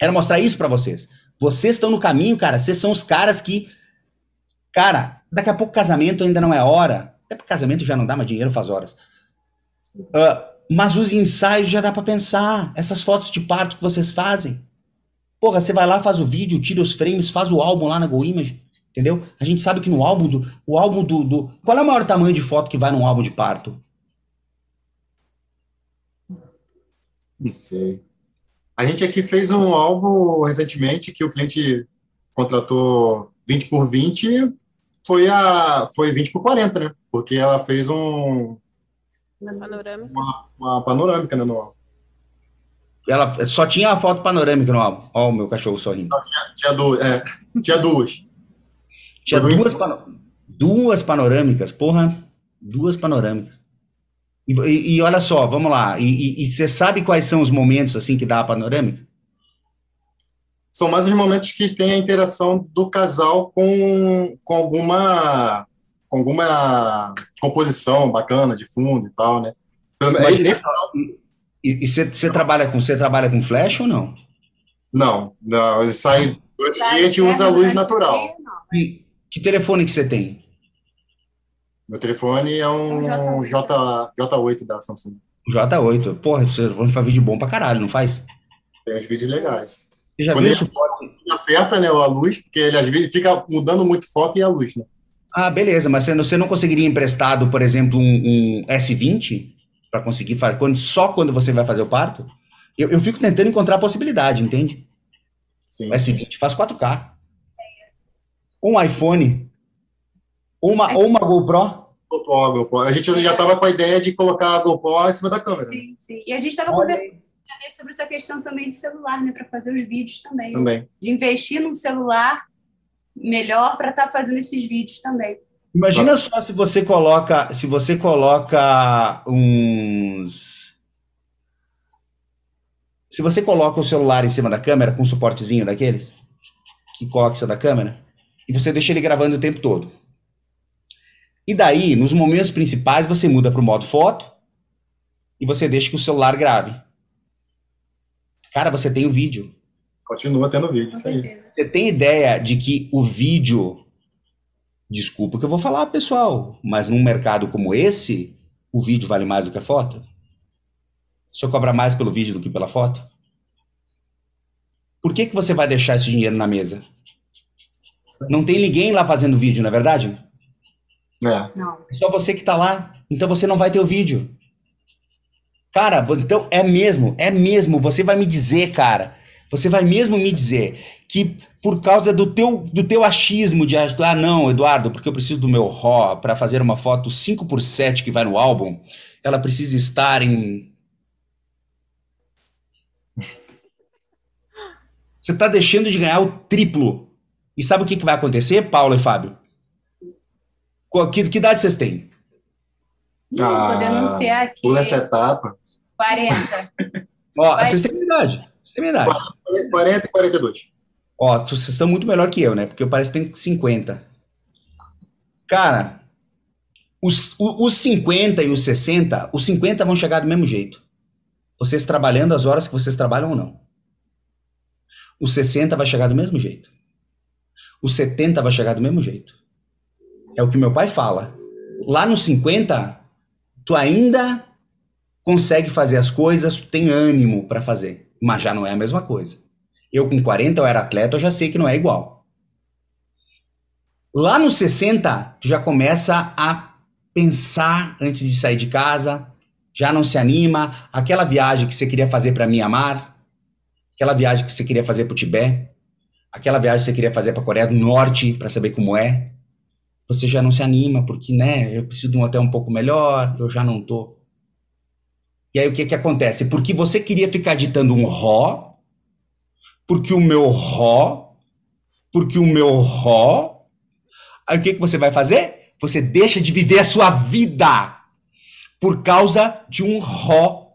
A: Era mostrar isso para vocês. Vocês estão no caminho, cara. Vocês são os caras que Cara, daqui a pouco casamento ainda não é hora. Até porque casamento já não dá mais dinheiro, faz horas. Uh, mas os ensaios já dá para pensar. Essas fotos de parto que vocês fazem. Porra, você vai lá, faz o vídeo, tira os frames, faz o álbum lá na GoImage. Entendeu? A gente sabe que no álbum do. O álbum do, do. Qual é o maior tamanho de foto que vai num álbum de parto?
B: Não sei. A gente aqui fez um álbum recentemente que o cliente contratou 20 por 20 foi a foi 20 por 40, né? Porque ela fez um
D: panorâmica.
B: Uma, uma panorâmica né, no álbum.
A: Ela só tinha a foto panorâmica no álbum. Ó, o meu cachorro sorrindo.
B: tinha, tinha, duas, é, tinha duas.
A: Tinha duas, pano, duas panorâmicas, porra. Duas panorâmicas. E, e, e olha só, vamos lá. E você sabe quais são os momentos assim que dá a panorâmica?
B: São mais os momentos que tem a interação do casal com, com alguma com alguma composição bacana de fundo e tal, né?
A: Mas, nesse... E você trabalha com você trabalha com flash ou não?
B: Não, não ele sai durante o dia a gente usa a luz natural.
A: E que telefone que você tem?
B: Meu telefone é um J, J8 da Samsung.
A: J8. Porra, você faz vídeo bom pra caralho, não faz?
B: Tem uns vídeos legais.
A: Já Quando isso?
B: Acerta, né, a luz, porque ele às vezes fica mudando muito foco e a luz, né?
A: Ah, beleza, mas você não conseguiria emprestado, por exemplo, um, um S20 para conseguir fazer, quando, só quando você vai fazer o parto? Eu, eu fico tentando encontrar a possibilidade, entende? Sim. O S20 faz 4K. Um iPhone. Ou uma, ou uma GoPro.
B: GoPro, GoPro. A gente já estava com a ideia de colocar a GoPro em cima da câmera.
C: Sim, sim. E a gente estava conversando sobre essa questão também de celular, né, para fazer os vídeos também.
B: Também.
C: De investir num celular melhor para estar tá fazendo esses vídeos também.
A: Imagina só se você coloca, se você coloca uns se você coloca o celular em cima da câmera com um suportezinho daqueles que coloca em cima da câmera e você deixa ele gravando o tempo todo. E daí, nos momentos principais, você muda para o modo foto e você deixa que o celular grave. Cara, você tem o vídeo.
B: Continua tendo vídeo, isso aí.
A: Você tem ideia de que o vídeo. Desculpa o que eu vou falar, pessoal, mas num mercado como esse, o vídeo vale mais do que a foto? O senhor cobra mais pelo vídeo do que pela foto? Por que, que você vai deixar esse dinheiro na mesa? Não tem ninguém lá fazendo vídeo, não é verdade?
B: É.
C: Não.
A: É só você que está lá. Então você não vai ter o vídeo. Cara, então é mesmo, é mesmo. Você vai me dizer, cara, você vai mesmo me dizer que por causa do teu, do teu achismo de ah, não, Eduardo, porque eu preciso do meu RAW para fazer uma foto 5 por 7 que vai no álbum, ela precisa estar em. Você está deixando de ganhar o triplo. E sabe o que, que vai acontecer, Paulo e Fábio? Que, que idade vocês têm?
C: Não, ah, vou denunciar aqui.
B: Pula essa etapa.
C: 40.
A: Ó, vocês têm idade. Vocês têm idade.
B: 40 e 42.
A: Ó, vocês estão muito melhor que eu, né? Porque eu parece que tem 50. Cara, os, os 50 e os 60, os 50 vão chegar do mesmo jeito. Vocês trabalhando as horas que vocês trabalham ou não. Os 60 vai chegar do mesmo jeito. Os 70 vai chegar do mesmo jeito. É o que meu pai fala. Lá nos 50, tu ainda consegue fazer as coisas, tem ânimo para fazer, mas já não é a mesma coisa. Eu com 40 eu era atleta, eu já sei que não é igual. Lá nos 60, tu já começa a pensar antes de sair de casa, já não se anima, aquela viagem que você queria fazer para Mianmar, aquela viagem que você queria fazer para o Tibete, aquela viagem que você queria fazer para a Coreia do Norte para saber como é, você já não se anima porque, né, eu preciso de um hotel um pouco melhor, eu já não tô. E aí o que que acontece? Porque você queria ficar ditando um ró, porque o meu ró, porque o meu ró, aí o que que você vai fazer? Você deixa de viver a sua vida por causa de um ró.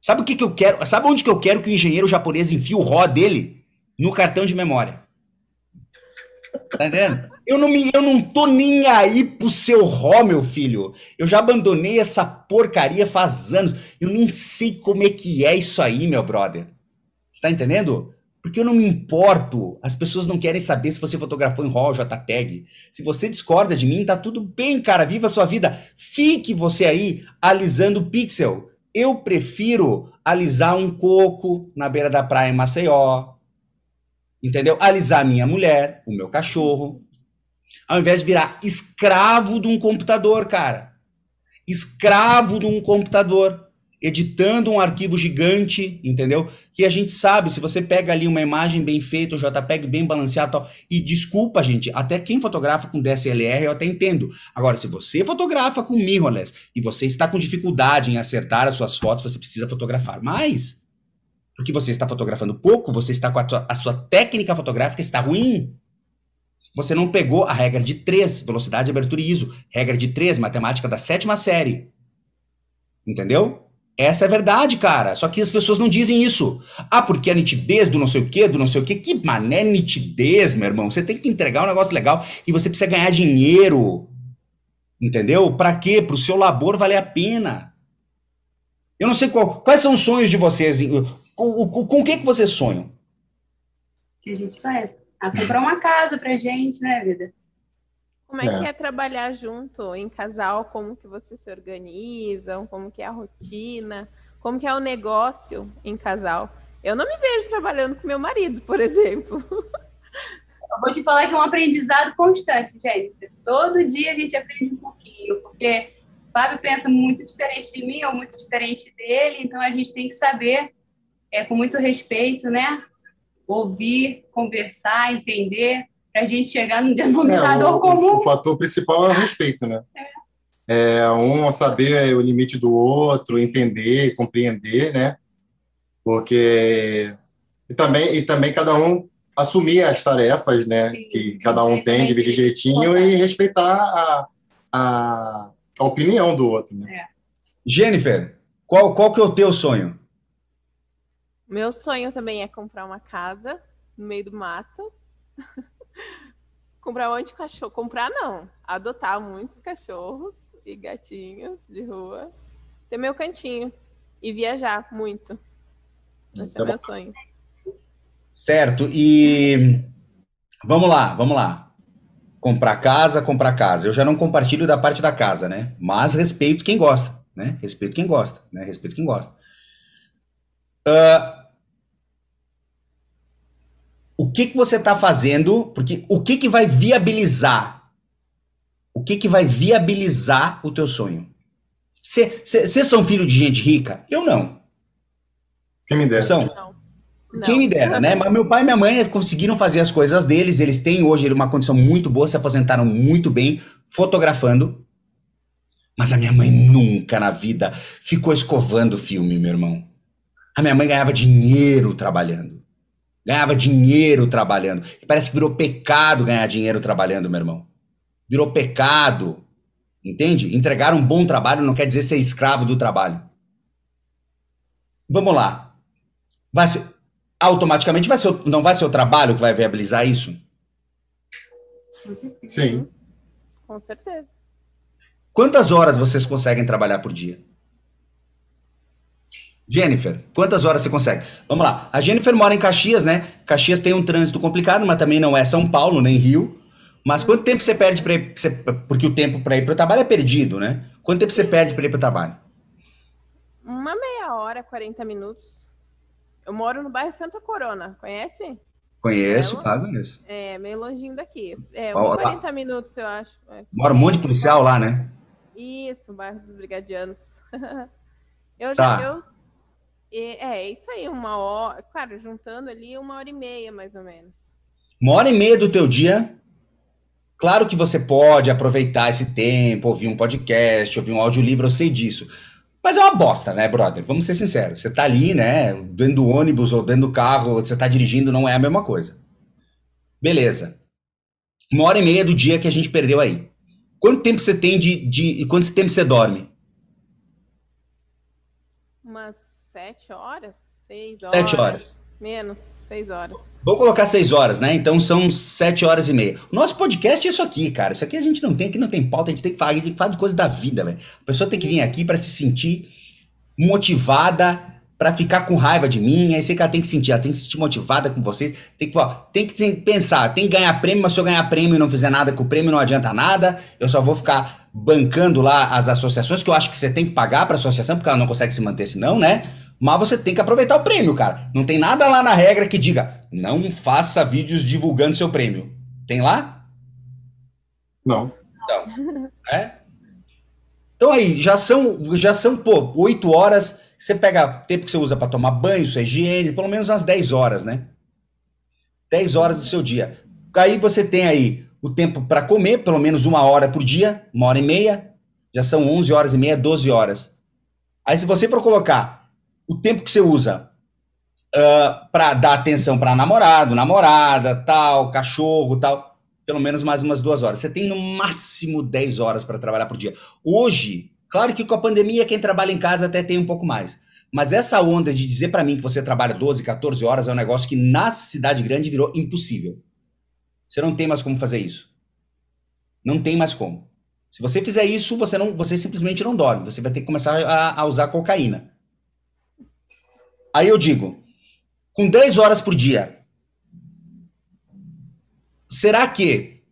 A: Sabe o que que eu quero? Sabe onde que eu quero que o engenheiro japonês enfie o ró dele? No cartão de memória. Tá entendendo? Eu não, me, eu não tô nem aí pro seu ró, meu filho. Eu já abandonei essa porcaria faz anos. Eu nem sei como é que é isso aí, meu brother. Você tá entendendo? Porque eu não me importo. As pessoas não querem saber se você fotografou em RAW ou JPEG. Se você discorda de mim, tá tudo bem, cara. Viva a sua vida. Fique você aí alisando pixel. Eu prefiro alisar um coco na beira da praia em Maceió. Entendeu? Alisar minha mulher, o meu cachorro ao invés de virar escravo de um computador, cara. Escravo de um computador, editando um arquivo gigante, entendeu? Que a gente sabe, se você pega ali uma imagem bem feita, um JPEG bem balanceado tal, e desculpa, gente, até quem fotografa com DSLR eu até entendo. Agora, se você fotografa com mirrorless e você está com dificuldade em acertar as suas fotos, você precisa fotografar mais. Porque você está fotografando pouco, você está com a sua, a sua técnica fotográfica está ruim. Você não pegou a regra de 3, velocidade, abertura e ISO. Regra de 3, matemática da sétima série. Entendeu? Essa é a verdade, cara. Só que as pessoas não dizem isso. Ah, porque a nitidez do não sei o quê, do não sei o quê. Que mané nitidez, meu irmão. Você tem que entregar um negócio legal e você precisa ganhar dinheiro. Entendeu? Para quê? Para o seu labor valer a pena. Eu não sei qual, quais são os sonhos de vocês. Com, com, com o que, que vocês sonham?
C: Que a gente sonha a comprar uma casa pra gente, né, vida?
D: Como é, é, que é trabalhar junto em casal? Como que vocês se organizam? Como que é a rotina? Como que é o negócio em casal? Eu não me vejo trabalhando com meu marido, por exemplo.
C: Eu vou te falar que é um aprendizado constante, gente. Todo dia a gente aprende um pouquinho, porque o Fábio pensa muito diferente de mim ou muito diferente dele, então a gente tem que saber, é, com muito respeito, né? Ouvir, conversar, entender, para a gente chegar no <laughs> denominador é, o, comum.
B: O, fator principal é o respeito, né? É. é um saber o limite do outro, entender, compreender, né? Porque e também e também cada um assumir as tarefas, né? Sim, que cada um tem, dividir direitinho e respeitar a, a, a, opinião do outro. Né? É.
A: Jennifer, qual qual que é o teu sonho?
D: Meu sonho também é comprar uma casa no meio do mato. <laughs> comprar um monte de cachorro. Comprar não. Adotar muitos cachorros e gatinhos de rua. Ter meu cantinho. E viajar muito. Esse é o meu sonho.
A: Certo. E vamos lá, vamos lá. Comprar casa, comprar casa. Eu já não compartilho da parte da casa, né? Mas respeito quem gosta, né? Respeito quem gosta, né? Respeito quem gosta. Uh, que, que você está fazendo, porque o que, que vai viabilizar? O que, que vai viabilizar o teu sonho? Vocês são filho de gente rica? Eu não.
B: Quem me dera.
A: São? Não. Quem me dera, né? Mas meu pai e minha mãe conseguiram fazer as coisas deles. Eles têm hoje uma condição muito boa, se aposentaram muito bem, fotografando. Mas a minha mãe nunca na vida ficou escovando filme, meu irmão. A minha mãe ganhava dinheiro trabalhando. Ganhava dinheiro trabalhando. E parece que virou pecado ganhar dinheiro trabalhando, meu irmão. Virou pecado. Entende? Entregar um bom trabalho não quer dizer ser escravo do trabalho. Vamos lá. Vai ser, automaticamente vai ser, não vai ser o trabalho que vai viabilizar isso?
B: Sim.
D: Com certeza.
A: Quantas horas vocês conseguem trabalhar por dia? Jennifer, quantas horas você consegue? Vamos lá. A Jennifer mora em Caxias, né? Caxias tem um trânsito complicado, mas também não é São Paulo, nem Rio. Mas quanto tempo você perde para ir. Porque o tempo para ir para o trabalho é perdido, né? Quanto tempo você perde para ir para o trabalho?
D: Uma meia hora, 40 minutos. Eu moro no bairro Santa Corona, conhece?
A: Conheço, ah, conheço.
D: É, meio longinho daqui. É, uns 40 minutos, eu acho. É.
A: Mora um monte de policial lá, né?
D: Isso, bairro dos Brigadianos. <laughs> eu
A: Tá.
D: já. Eu, é, é, isso aí, uma hora. Claro, juntando ali, uma hora e meia, mais ou menos.
A: Uma hora e meia do teu dia. Claro que você pode aproveitar esse tempo, ouvir um podcast, ouvir um audiolivro, eu sei disso. Mas é uma bosta, né, brother? Vamos ser sinceros. Você tá ali, né, dentro do ônibus ou dentro do carro, você tá dirigindo, não é a mesma coisa. Beleza. Uma hora e meia do dia que a gente perdeu aí. Quanto tempo você tem de. de quanto tempo você dorme?
D: Umas sete horas? Seis horas?
A: Sete horas.
D: Menos, seis horas.
A: Vou colocar seis horas, né? Então são sete horas e meia. O nosso podcast é isso aqui, cara. Isso aqui a gente não tem, aqui não tem pauta, a gente tem que falar, tem que falar de coisa da vida, velho. A pessoa tem que vir aqui para se sentir motivada, para ficar com raiva de mim. Aí você cara tem que sentir, ela tem que se sentir motivada com vocês. Tem que, ó, tem que pensar, tem que ganhar prêmio, mas se eu ganhar prêmio e não fizer nada com o prêmio, não adianta nada. Eu só vou ficar bancando lá as associações, que eu acho que você tem que pagar para associação, porque ela não consegue se manter senão, né? Mas você tem que aproveitar o prêmio, cara. Não tem nada lá na regra que diga não faça vídeos divulgando seu prêmio. Tem lá?
B: Não.
A: Então, é? Então aí, já são, já são, pô, 8 horas. Você pega tempo que você usa para tomar banho, sua higiene, pelo menos umas 10 horas, né? 10 horas do seu dia. Aí você tem aí o tempo para comer, pelo menos uma hora por dia, uma hora e meia. Já são 11 horas e meia, 12 horas. Aí se você for colocar o tempo que você usa uh, para dar atenção para namorado, namorada, tal, cachorro, tal, pelo menos mais umas duas horas. Você tem no máximo 10 horas para trabalhar por dia. Hoje, claro que com a pandemia, quem trabalha em casa até tem um pouco mais. Mas essa onda de dizer para mim que você trabalha 12, 14 horas é um negócio que na cidade grande virou impossível. Você não tem mais como fazer isso. Não tem mais como. Se você fizer isso, você não, você simplesmente não dorme. Você vai ter que começar a, a usar cocaína. Aí eu digo, com 10 horas por dia, será que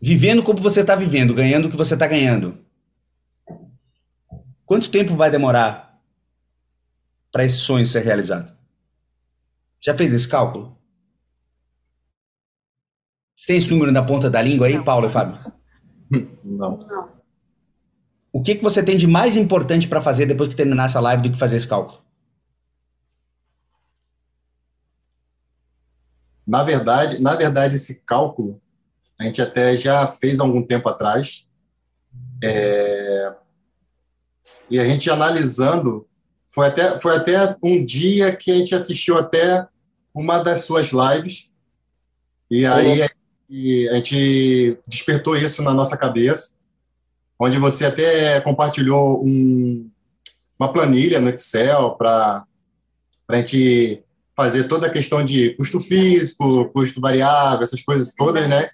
A: vivendo como você está vivendo, ganhando o que você está ganhando, quanto tempo vai demorar para esse sonho ser realizado? Já fez esse cálculo? Você tem esse número na ponta da língua aí,
D: Não.
A: Paulo e Fábio?
B: Não.
C: Não.
A: O que, que você tem de mais importante para fazer depois que terminar essa live do que fazer esse cálculo?
B: Na verdade, na verdade, esse cálculo a gente até já fez algum tempo atrás. É, E a gente analisando, foi até, foi até um dia que a gente assistiu até uma das suas lives, e aí e a gente despertou isso na nossa cabeça, onde você até compartilhou um, uma planilha no Excel para a gente fazer toda a questão de custo físico, custo variável, essas coisas todas, né?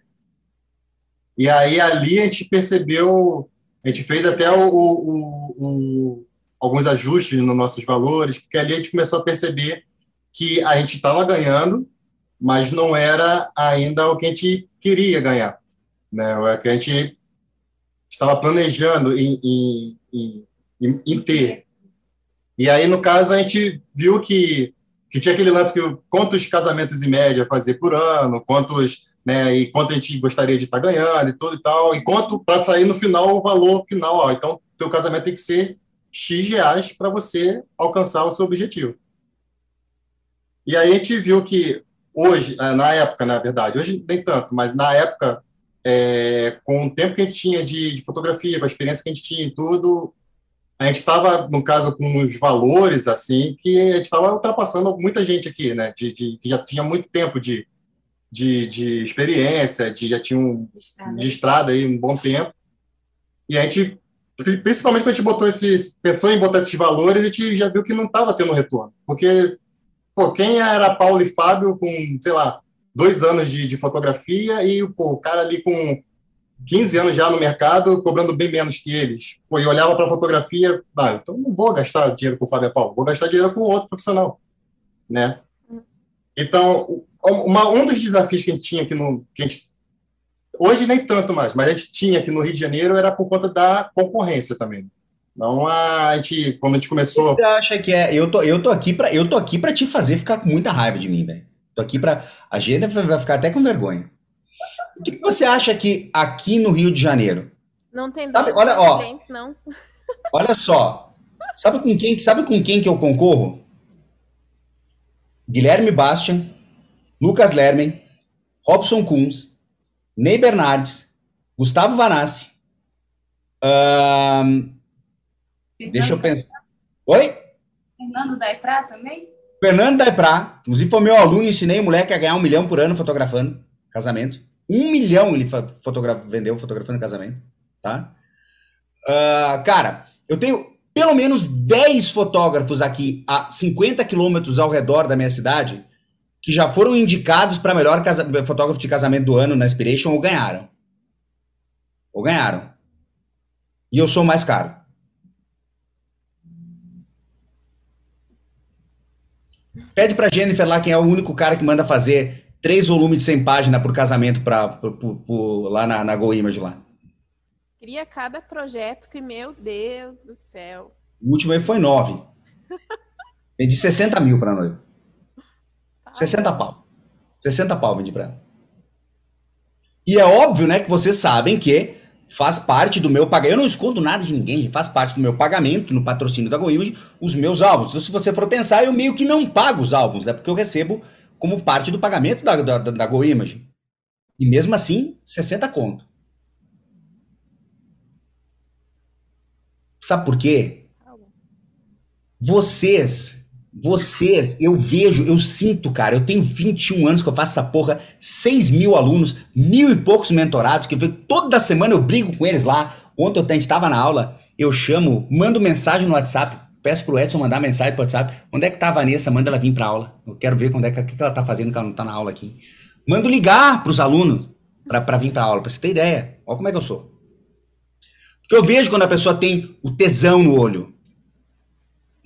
B: E aí ali a gente percebeu, a gente fez até o, o- o- alguns ajustes nos nossos valores, porque ali a gente começou a perceber que a gente estava ganhando, mas não era ainda o que a gente queria ganhar, né? A gente estava planejando em, em, em, em- ter. E aí, no caso, a gente viu que, que tinha aquele lance que quantos casamentos em média fazer por ano, quantos, né, e quanto a gente gostaria de estar ganhando e tudo e tal, e quanto para sair no final o valor final, ó, então teu casamento tem que ser X reais para você alcançar o seu objetivo. E aí a gente viu que hoje, eh, na época, na verdade, hoje nem tanto, mas na época, é, com o tempo que a gente tinha de, de fotografia, com a experiência que a gente tinha em tudo, a gente estava, no caso, com os valores, assim, que a gente estava ultrapassando muita gente aqui, né, de, de- que já tinha muito tempo de, de, de experiência, de, já tinha um, de estrada aí um bom tempo. E a gente, principalmente quando a gente botou esses, pensou em botar esses valores, a gente já viu que não estava tendo retorno. Porque, pô, quem era Paulo e Fábio com, sei lá, dois anos de, de fotografia e, pô, o cara ali com 15 anos já no mercado, cobrando bem menos que eles. Pô, e olhava para a fotografia, ah, então não vou gastar dinheiro com o Fábio Paulo, vou gastar dinheiro com outro profissional, né? Então, uma, um dos desafios que a gente tinha aqui no... Que a gente, hoje nem tanto mais, mas a gente tinha aqui no Rio de Janeiro era por conta da concorrência também. Não a gente, quando a gente começou.
A: Você acha que é? Eu tô, eu tô aqui para eu tô aqui para te fazer ficar com muita raiva de mim, velho. Tô aqui para a gente vai ficar até com vergonha. O que, você acha que aqui no Rio de Janeiro?
D: Não tem
A: Sabe, olha, ó.
D: não.
A: Olha só. Sabe com quem, sabe com quem que eu concorro? Guilherme Bastian, Lucas Lermen, Robson Kunz, Ney Bernardes, Gustavo Vanassi. deixa eu pensar. Oi?
C: Fernando Daiprá também?
A: Fernando Daiprá, inclusive foi meu aluno, ensinei o moleque a ganhar um milhão por ano fotografando casamento. Um milhão ele fotogra vendeu fotografando casamento, tá? Ah, cara, eu tenho pelo menos 10 fotógrafos aqui a 50 quilômetros ao redor da minha cidade que já foram indicados para melhor fotógrafo de casamento do ano na Inspiration ou ganharam. Ou ganharam. E eu sou mais caro. Pede pra Jennifer lá quem é o único cara que manda fazer três volumes de 100 páginas por casamento pra, por- por- por- lá na, na Go Image lá.
D: Cria cada projeto que, meu Deus do céu.
A: O último aí foi nove. <laughs> Vendi 60 mil pra noiva.
D: Tá
A: 60 pau. 60 pau vendi pra ela. E é óbvio, né, que vocês sabem que faz parte do meu pagamento. Eu não escondo nada de ninguém, faz parte do meu pagamento no patrocínio da GoImage os meus álbuns. Então, se você for pensar, eu meio que não pago os álbuns, né? Porque eu recebo como parte do pagamento da, da, da, GoImage. E mesmo assim, 60 conto. Sabe por quê? Vocês, vocês, eu vejo, eu sinto, cara, eu tenho 21 anos que eu faço essa porra, 6 mil alunos, mil e poucos mentorados, que eu vejo, toda semana eu brigo com eles lá. Ontem eu estava na aula, eu chamo, mando mensagem no WhatsApp, peço pro Edson mandar mensagem pro WhatsApp. Onde é que tá a Vanessa? Manda ela vir pra aula. Eu quero ver quando é que, que que ela tá fazendo que ela não tá na aula aqui. Mando ligar pros alunos pra, pra vir pra aula, pra você ter ideia. Olha como é que eu sou. Porque eu vejo quando a pessoa tem o tesão no olho.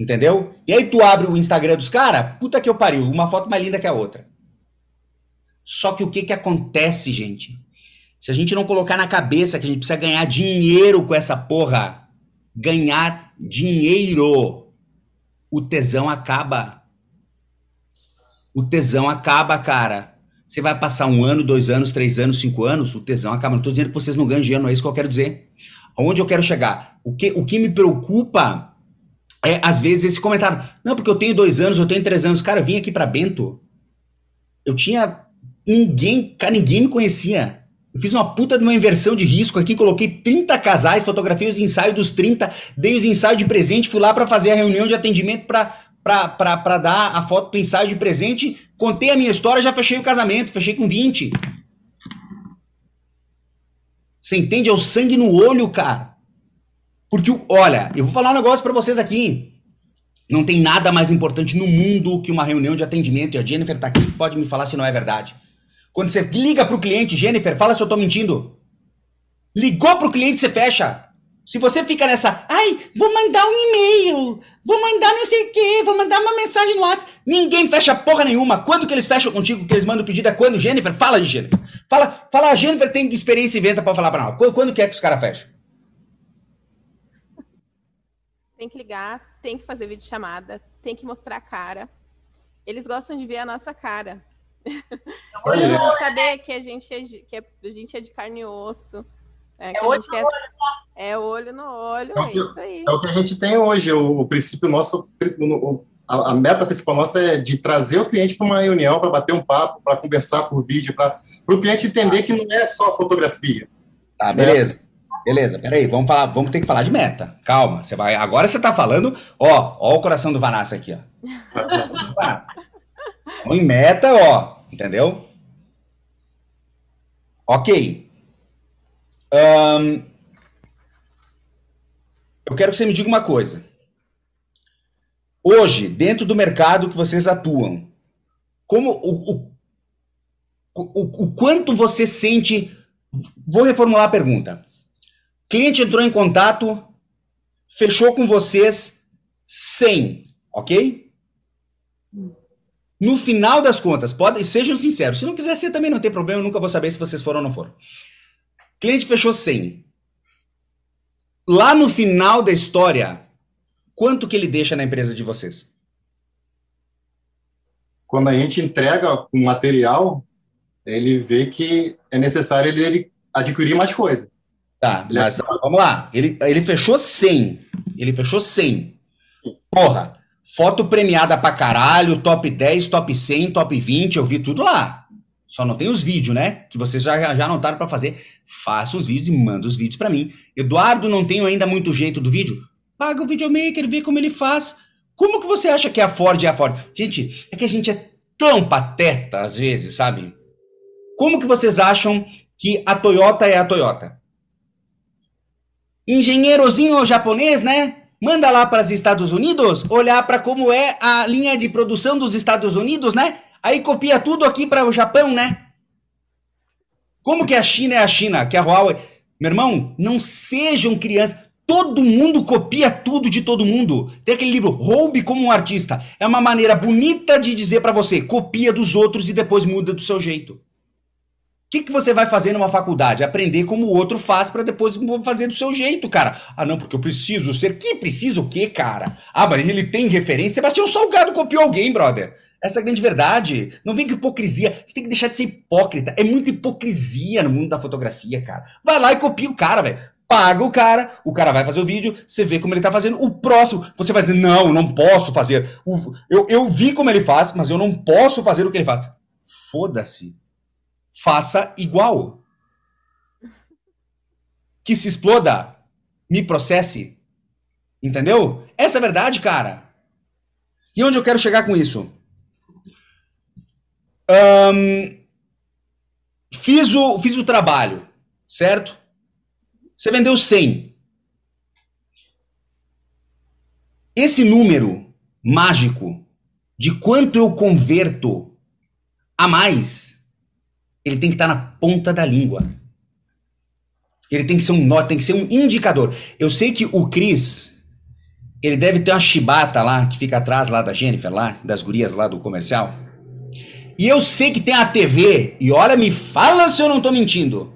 A: Entendeu? E aí tu abre o Instagram dos caras, puta que eu pariu, uma foto mais linda que a outra. Só que o que que acontece, gente? Se a gente não colocar na cabeça que a gente precisa ganhar dinheiro com essa porra, ganhar dinheiro, o tesão acaba. O tesão acaba, cara. Você vai passar um ano, dois anos, três anos, cinco anos, o tesão acaba. Não tô dizendo que vocês não ganham dinheiro, não é isso que eu quero dizer. Aonde eu quero chegar? O que, o que me preocupa é, às vezes, esse comentário. Não, porque eu tenho dois anos, eu tenho três anos. Cara, eu vim aqui pra Bento. Eu tinha. Ninguém. Cara, ninguém me conhecia. Eu fiz uma puta de uma inversão de risco aqui, coloquei 30 casais, fotografiei os ensaios dos 30, dei os ensaios de presente, fui lá pra fazer a reunião de atendimento pra dar a foto do ensaio de presente, contei a minha história, já fechei o casamento, fechei com 20. Você entende? É o sangue no olho, cara. Porque, olha, eu vou falar um negócio pra vocês aqui. Não tem nada mais importante no mundo que uma reunião de atendimento. E a Jennifer tá aqui, pode me falar se não é verdade. Quando você liga pro cliente, Jennifer, fala se eu tô mentindo. Ligou pro cliente, você fecha. Se você fica nessa, ai, vou mandar um e-mail, vou mandar não sei o quê, vou mandar uma mensagem no WhatsApp. Ninguém fecha porra nenhuma. Quando que eles fecham contigo, que eles mandam pedido é quando, Jennifer? Fala aí, Jennifer. Fala, fala, a Jennifer tem experiência e venta pra falar pra nós. Quando, quando que é que os caras fecham?
D: Tem que ligar, tem que fazer videochamada, tem que mostrar a cara. Eles gostam de ver a nossa cara. Eles
B: né?
D: vão saber que a gente é de, que é- a gente é de carne e osso. É, que a
C: olho
D: quer- É olho no olho,
B: É o
D: é
B: que-
D: isso aí.
B: É o que a gente tem hoje. O, o princípio nosso, o- a, a meta principal nossa é de trazer o cliente para uma reunião, para bater um papo, para conversar por vídeo, para o cliente entender que não é só fotografia.
A: Tá, beleza. Beleza, peraí, vamos falar, vamos ter que falar de meta. Calma, você vai. Agora você tá falando, ó, ó o coração do Vanassa aqui, ó. <laughs> Vamos em meta, ó, entendeu? Ok. Ahn, eu quero que você me diga uma coisa. Hoje, dentro do mercado que vocês atuam, como o, o, o, o quanto você sente. Vou reformular a pergunta. Cliente entrou em contato, fechou com vocês 100, ok? No final das contas, podem, sejam sinceros. Se não quiser ser, também não tem problema, eu nunca vou saber se vocês foram ou não foram. Cliente fechou 100. lá no final da história, quanto que ele deixa na empresa de vocês?
B: Quando a gente entrega um material, ele vê que é necessário ele adquirir mais coisa.
A: Tá, ele mas é... vamos lá. Ele, ele fechou 100. Ele fechou 100. Porra, foto premiada pra caralho, top 10, top 100, top 20, eu vi tudo lá. Só não tem os vídeos, né? Que vocês já, já anotaram para fazer. Faça os vídeos e manda os vídeos para mim. Eduardo, não tenho ainda muito jeito do vídeo? Paga o videomaker, vê como ele faz. Como que você acha que a Ford é a Ford? Gente, é que a gente é tão pateta às vezes, sabe? Como que vocês acham que a Toyota é a Toyota? Engenheirozinho japonês, né? Manda lá para os Estados Unidos olhar para como é a linha de produção dos Estados Unidos, né? Aí copia tudo aqui para o Japão, né? Como que a China é a China, que a Huawei. Meu irmão, não sejam crianças. Todo mundo copia tudo de todo mundo. Tem aquele livro, Roube como um artista. É uma maneira bonita de dizer para você, copia dos outros e depois muda do seu jeito. O que, que você vai fazer numa faculdade? Aprender como o outro faz para depois fazer do seu jeito, cara. Ah, não, porque eu preciso ser. Que precisa o quê, cara? Ah, mas ele tem referência. Sebastião Salgado copiou alguém, brother. Essa é a grande verdade. Não vem com hipocrisia. Você tem que deixar de ser hipócrita. É muita hipocrisia no mundo da fotografia, cara. Vai lá e copia o cara, velho. Paga o cara, o cara vai fazer o vídeo, você vê como ele tá fazendo. O próximo, você vai dizer, não, não posso fazer. Eu, eu vi como ele faz, mas eu não posso fazer o que ele faz. Foda-se. Faça igual. Que se exploda. Me processe. Entendeu? Essa é a verdade, cara. E onde eu quero chegar com isso? Um, fiz, o, fiz o trabalho, certo? Você vendeu 100. Esse número mágico de quanto eu converto a mais, ele tem que estar na ponta da língua. Ele tem que ser um nó, tem que ser um indicador. Eu sei que o Cris, ele deve ter uma chibata lá, que fica atrás lá da Jennifer, lá, das gurias lá do comercial. E eu sei que tem a TV, e olha, me fala se eu não tô mentindo.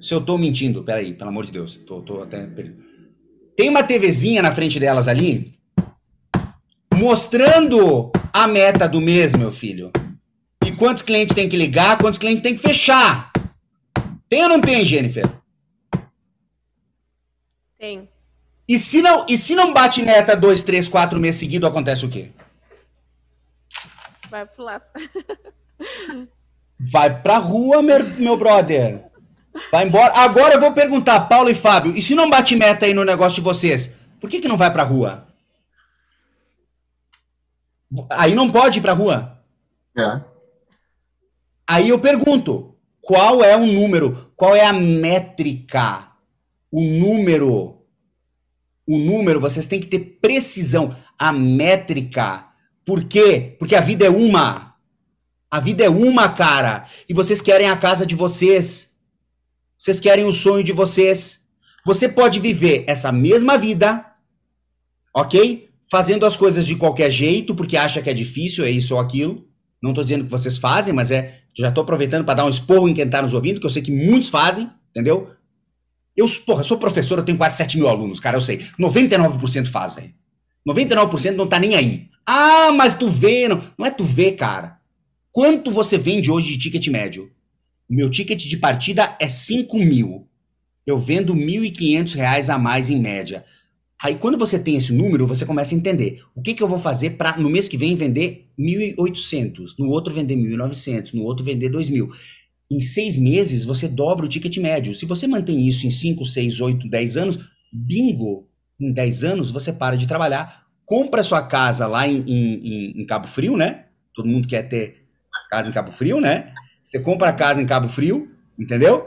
A: Se eu tô mentindo, peraí, pelo amor de Deus, tô, tô até. Tem uma TVzinha na frente delas ali, mostrando a meta do mês, meu filho. Quantos clientes tem que ligar, quantos clientes tem que fechar. Tem ou não tem, Jennifer?
D: Tem.
A: E se não, e se não bate meta dois, três, quatro meses seguidos, acontece o quê?
D: Vai pro laço.
A: Vai pra rua, meu, meu brother. Vai embora. Agora eu vou perguntar, Paulo e Fábio, e se não bate meta aí no negócio de vocês, por que, que não vai pra rua? Aí não pode ir pra rua?
B: É.
A: Aí eu pergunto, qual é o número, qual é a métrica, o número, o número, vocês têm que ter precisão, a métrica por quê? Porque a vida é uma. A vida é uma, cara. E vocês querem a casa de vocês. Vocês querem o sonho de vocês. Você pode viver essa mesma vida, ok? Fazendo as coisas de qualquer jeito, porque acha que é difícil, é isso ou aquilo. Não estou dizendo que vocês fazem, mas é. Já estou aproveitando para dar um esporro em quem está nos ouvindo, que eu sei que muitos fazem, entendeu? Eu, porra, sou professor, eu tenho quase 7 mil alunos, cara, eu sei. 99% faz, velho. 99% não tá nem aí. Ah, mas tu vê. Não, não é tu vê, cara. Quanto você vende hoje de ticket médio? Meu ticket de partida é 5 mil. Eu vendo 1.500 reais a mais em média. Aí quando você tem esse número, você começa a entender. O que, que eu vou fazer para no mês que vem vender 1.800, no outro vender 1.900, no outro vender 2.000. Em seis meses, você dobra o ticket médio. Se você mantém isso em 5, 6, 8, 10 anos, bingo! Em 10 anos, você para de trabalhar, compra sua casa lá em, em, em, Cabo Frio, né? Todo mundo quer ter casa em Cabo Frio, né? Você compra a casa em Cabo Frio, entendeu?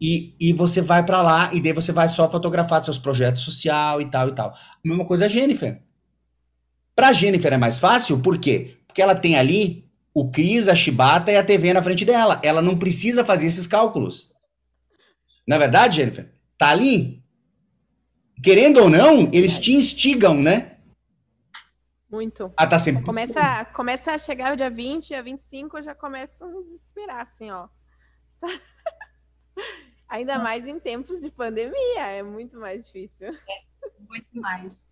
A: E, e você vai para lá e daí você vai só fotografar seus projetos social e tal e tal. A mesma coisa a Jennifer. Para Jennifer é mais fácil, por quê? Porque ela tem ali o Cris, a Chibata e a TV na frente dela. Ela não precisa fazer esses cálculos. Na é verdade, Jennifer, tá ali. Querendo ou não, eles te instigam, né?
D: Muito.
A: Ah, tá sempre.
D: Começa, começa a chegar o dia 20, dia 25, já começa a desesperar, assim, ó. <laughs> Ainda mais em tempos de pandemia, é muito mais difícil.
C: É, muito mais.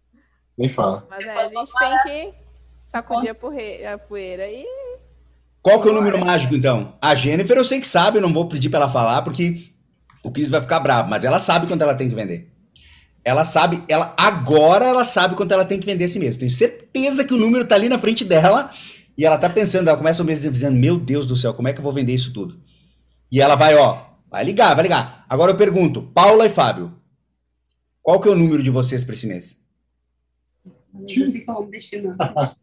B: Nem fala.
D: Mas é, a gente tem que sacudir a poeira e.
A: Qual que é o número mágico, então? A Jennifer eu sei que sabe, eu não vou pedir para ela falar, porque o Cris vai ficar bravo, mas ela sabe quanto ela tem que vender. Ela sabe, ela agora ela sabe quanto ela tem que vender a si mesma. Tenho certeza que o número tá ali na frente dela e ela tá pensando, ela começa o mês dizendo, meu Deus do céu, como é que eu vou vender isso tudo? E ela vai, ó, vai ligar, vai ligar. Agora eu pergunto, Paula e Fábio, qual que é o número de vocês para esse mês?
C: Das finanças.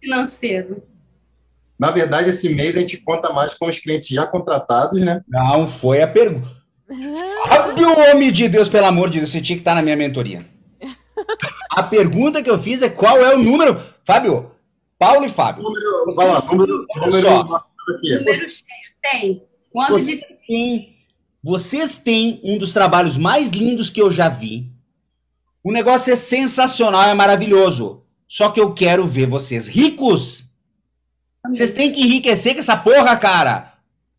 C: Financeiro.
B: Na verdade, esse mês a gente conta mais com os clientes já contratados, né?
A: Não, foi a pergunta. Fábio, homem de Deus, pelo amor de Deus, você tinha que estar na minha mentoria. A pergunta que eu fiz é qual é o número. Fábio, Paulo e Fábio.
B: Número, vocês, vai lá, número, número,
C: só, número cheio, tem.
A: Quanto vocês, de... têm, vocês têm um dos trabalhos mais lindos que eu já vi. O negócio é sensacional, é maravilhoso. Só que eu quero ver vocês ricos. Vocês têm que enriquecer com essa porra, cara.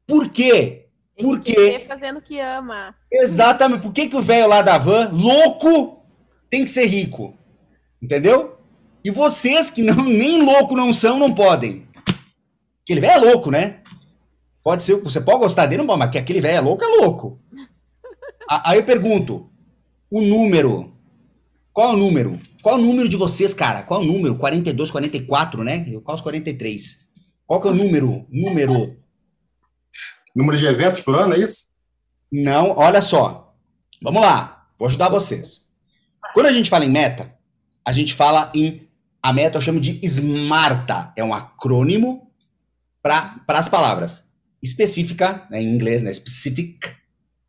A: Por quê?
D: Por quê? fazendo o que ama.
A: Exatamente. Por que, que o velho lá da van, louco, tem que ser rico? Entendeu? E vocês que não, nem louco não são, não podem. Aquele velho é louco, né? Pode ser, você pode gostar dele, mas que aquele velho é louco, é louco. Aí eu pergunto, o número, qual é o número? Qual é o número de vocês, cara? Qual é o número? 42, 44, né? Eu quase 43. Qual que é o número? Número.
B: Número de eventos por ano, é isso?
A: Não, olha só. Vamos lá, vou ajudar vocês. Quando a gente fala em meta, a gente fala em a meta eu chamo de SMARTA, é um acrônimo para as palavras. Específica, né, em inglês, né, specific,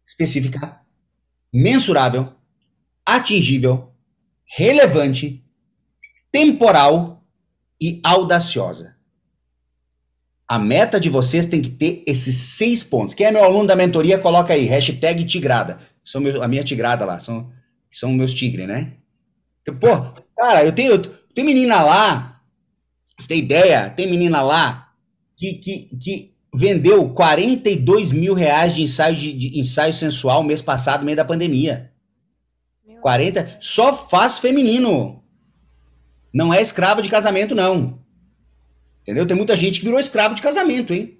A: específica, mensurável, atingível, relevante, temporal e audaciosa. A meta de vocês tem que ter esses seis pontos. Quem é meu aluno da mentoria, coloca aí, hashtag tigrada. São meu, a minha tigrada lá, são, são meus tigres, né? Pô, cara, eu tenho, tem menina lá, você tem ideia? Tem menina lá que, que, que vendeu 42 mil reais de ensaio, de, de ensaio sensual mês passado, no meio da pandemia. Meu 40, só faz feminino. Não é escravo de casamento, não. Entendeu? Tem muita gente que virou escravo de casamento, hein?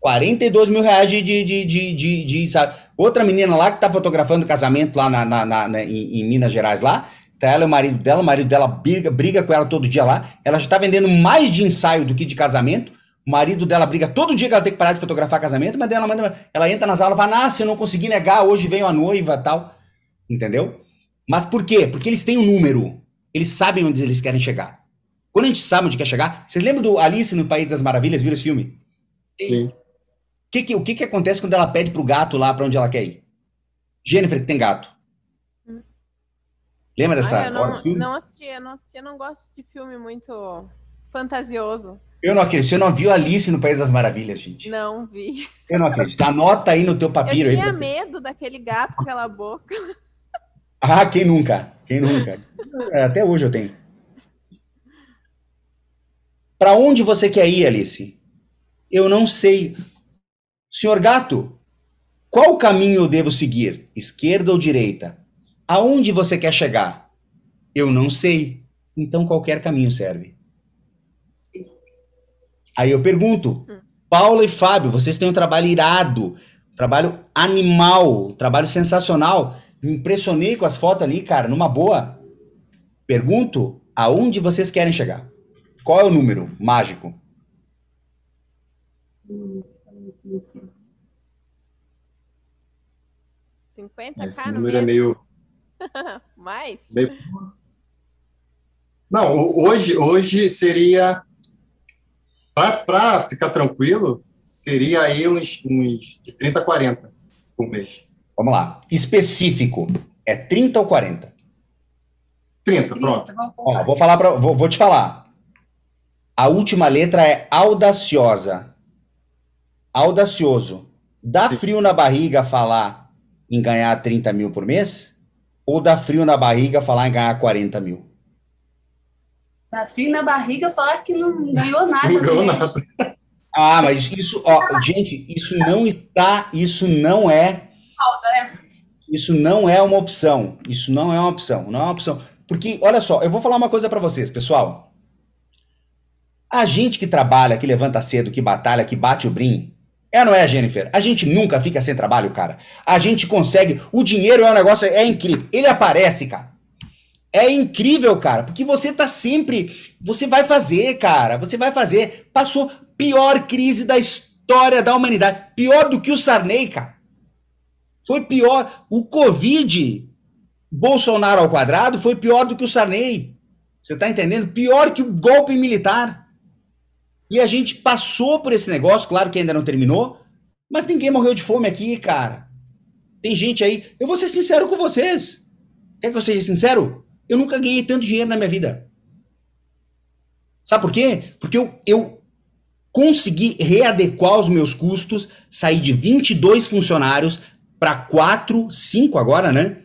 A: 42 mil reais de, de, de, de, de, de sabe? Outra menina lá que tá fotografando casamento lá na, na, na, na em, em Minas Gerais lá, Tá ela e o marido dela, o marido dela briga, briga com ela todo dia lá. Ela já tá vendendo mais de ensaio do que de casamento. O marido dela briga todo dia que ela tem que parar de fotografar casamento, mas ela manda, ela entra nas aulas e fala: "Ah, se eu não conseguir negar, hoje veio a noiva", tal. Entendeu? Mas por quê? Porque eles têm um número. Eles sabem onde eles querem chegar. Quando a gente sabe onde quer chegar, vocês lembram do Alice no País das Maravilhas? Viram esse filme?
B: Sim.
A: Que que, o que, que acontece quando ela pede pro gato lá para onde ela quer ir? Jennifer, que tem gato. Lembra dessa
D: Ai, eu não, filme? Não assisti, eu não assisti, eu não gosto de filme muito fantasioso.
A: Eu não acredito. Você não viu Alice no País das Maravilhas, gente?
D: Não vi.
A: Eu não acredito. Anota aí no teu papiro.
D: Eu tinha aí, medo daquele gato com aquela boca.
A: Ah, quem nunca? Quem nunca? É, até hoje eu tenho. Para onde você quer ir, Alice? Eu não sei. Senhor gato, qual caminho eu devo seguir? Esquerda ou direita? Aonde você quer chegar? Eu não sei. Então qualquer caminho serve. Aí eu pergunto, Paula e Fábio, vocês têm um trabalho irado, trabalho animal, trabalho sensacional. Me impressionei com as fotos ali, cara, numa boa. Pergunto, aonde vocês querem chegar? Qual é o número mágico?
D: Cinquenta
B: Esse número é meio <laughs>
D: Mais? <laughs>
B: Não, hoje, hoje seria. Para ficar tranquilo, seria aí uns, uns de 30 a 40 por mês.
A: Vamos lá. Específico. É 30 ou 40?
B: 30, pronto.
A: Ó, vou, falar pra, vou, vou te falar. A última letra é audaciosa. Audacioso. Dá frio na barriga falar em ganhar 30 mil por mês? ou dá frio na barriga falar em ganhar 40 mil?
C: Dá frio na barriga falar que não ganhou <laughs> nada. Não ganhou nada. <laughs>
A: Ah, mas isso, ó, gente, isso não está, isso não é,
C: falta, né?
A: Isso não é uma opção. Isso não é uma opção. Não é uma opção. Porque, olha só, eu vou falar uma coisa para vocês, pessoal. A gente que trabalha, que levanta cedo, que batalha, que bate o brim, é, não é, Jennifer? A gente nunca fica sem trabalho, cara. A gente consegue. O dinheiro é um negócio, é incrível. Ele aparece, cara. É incrível, cara, porque você tá sempre. Você vai fazer, cara. Você vai fazer. Passou pior crise da história da humanidade. Pior do que o Sarney, cara. Foi pior. O Covid, Bolsonaro ao quadrado, foi pior do que o Sarney. Você tá entendendo? Pior que o golpe militar. E a gente passou por esse negócio, claro que ainda não terminou, mas ninguém morreu de fome aqui, cara. Tem gente aí. Eu vou ser sincero com vocês. Quer que eu seja sincero? Eu nunca ganhei tanto dinheiro na minha vida. Sabe por quê? Porque eu, eu consegui readequar os meus custos, sair de 22 funcionários para 4, 5 agora, né?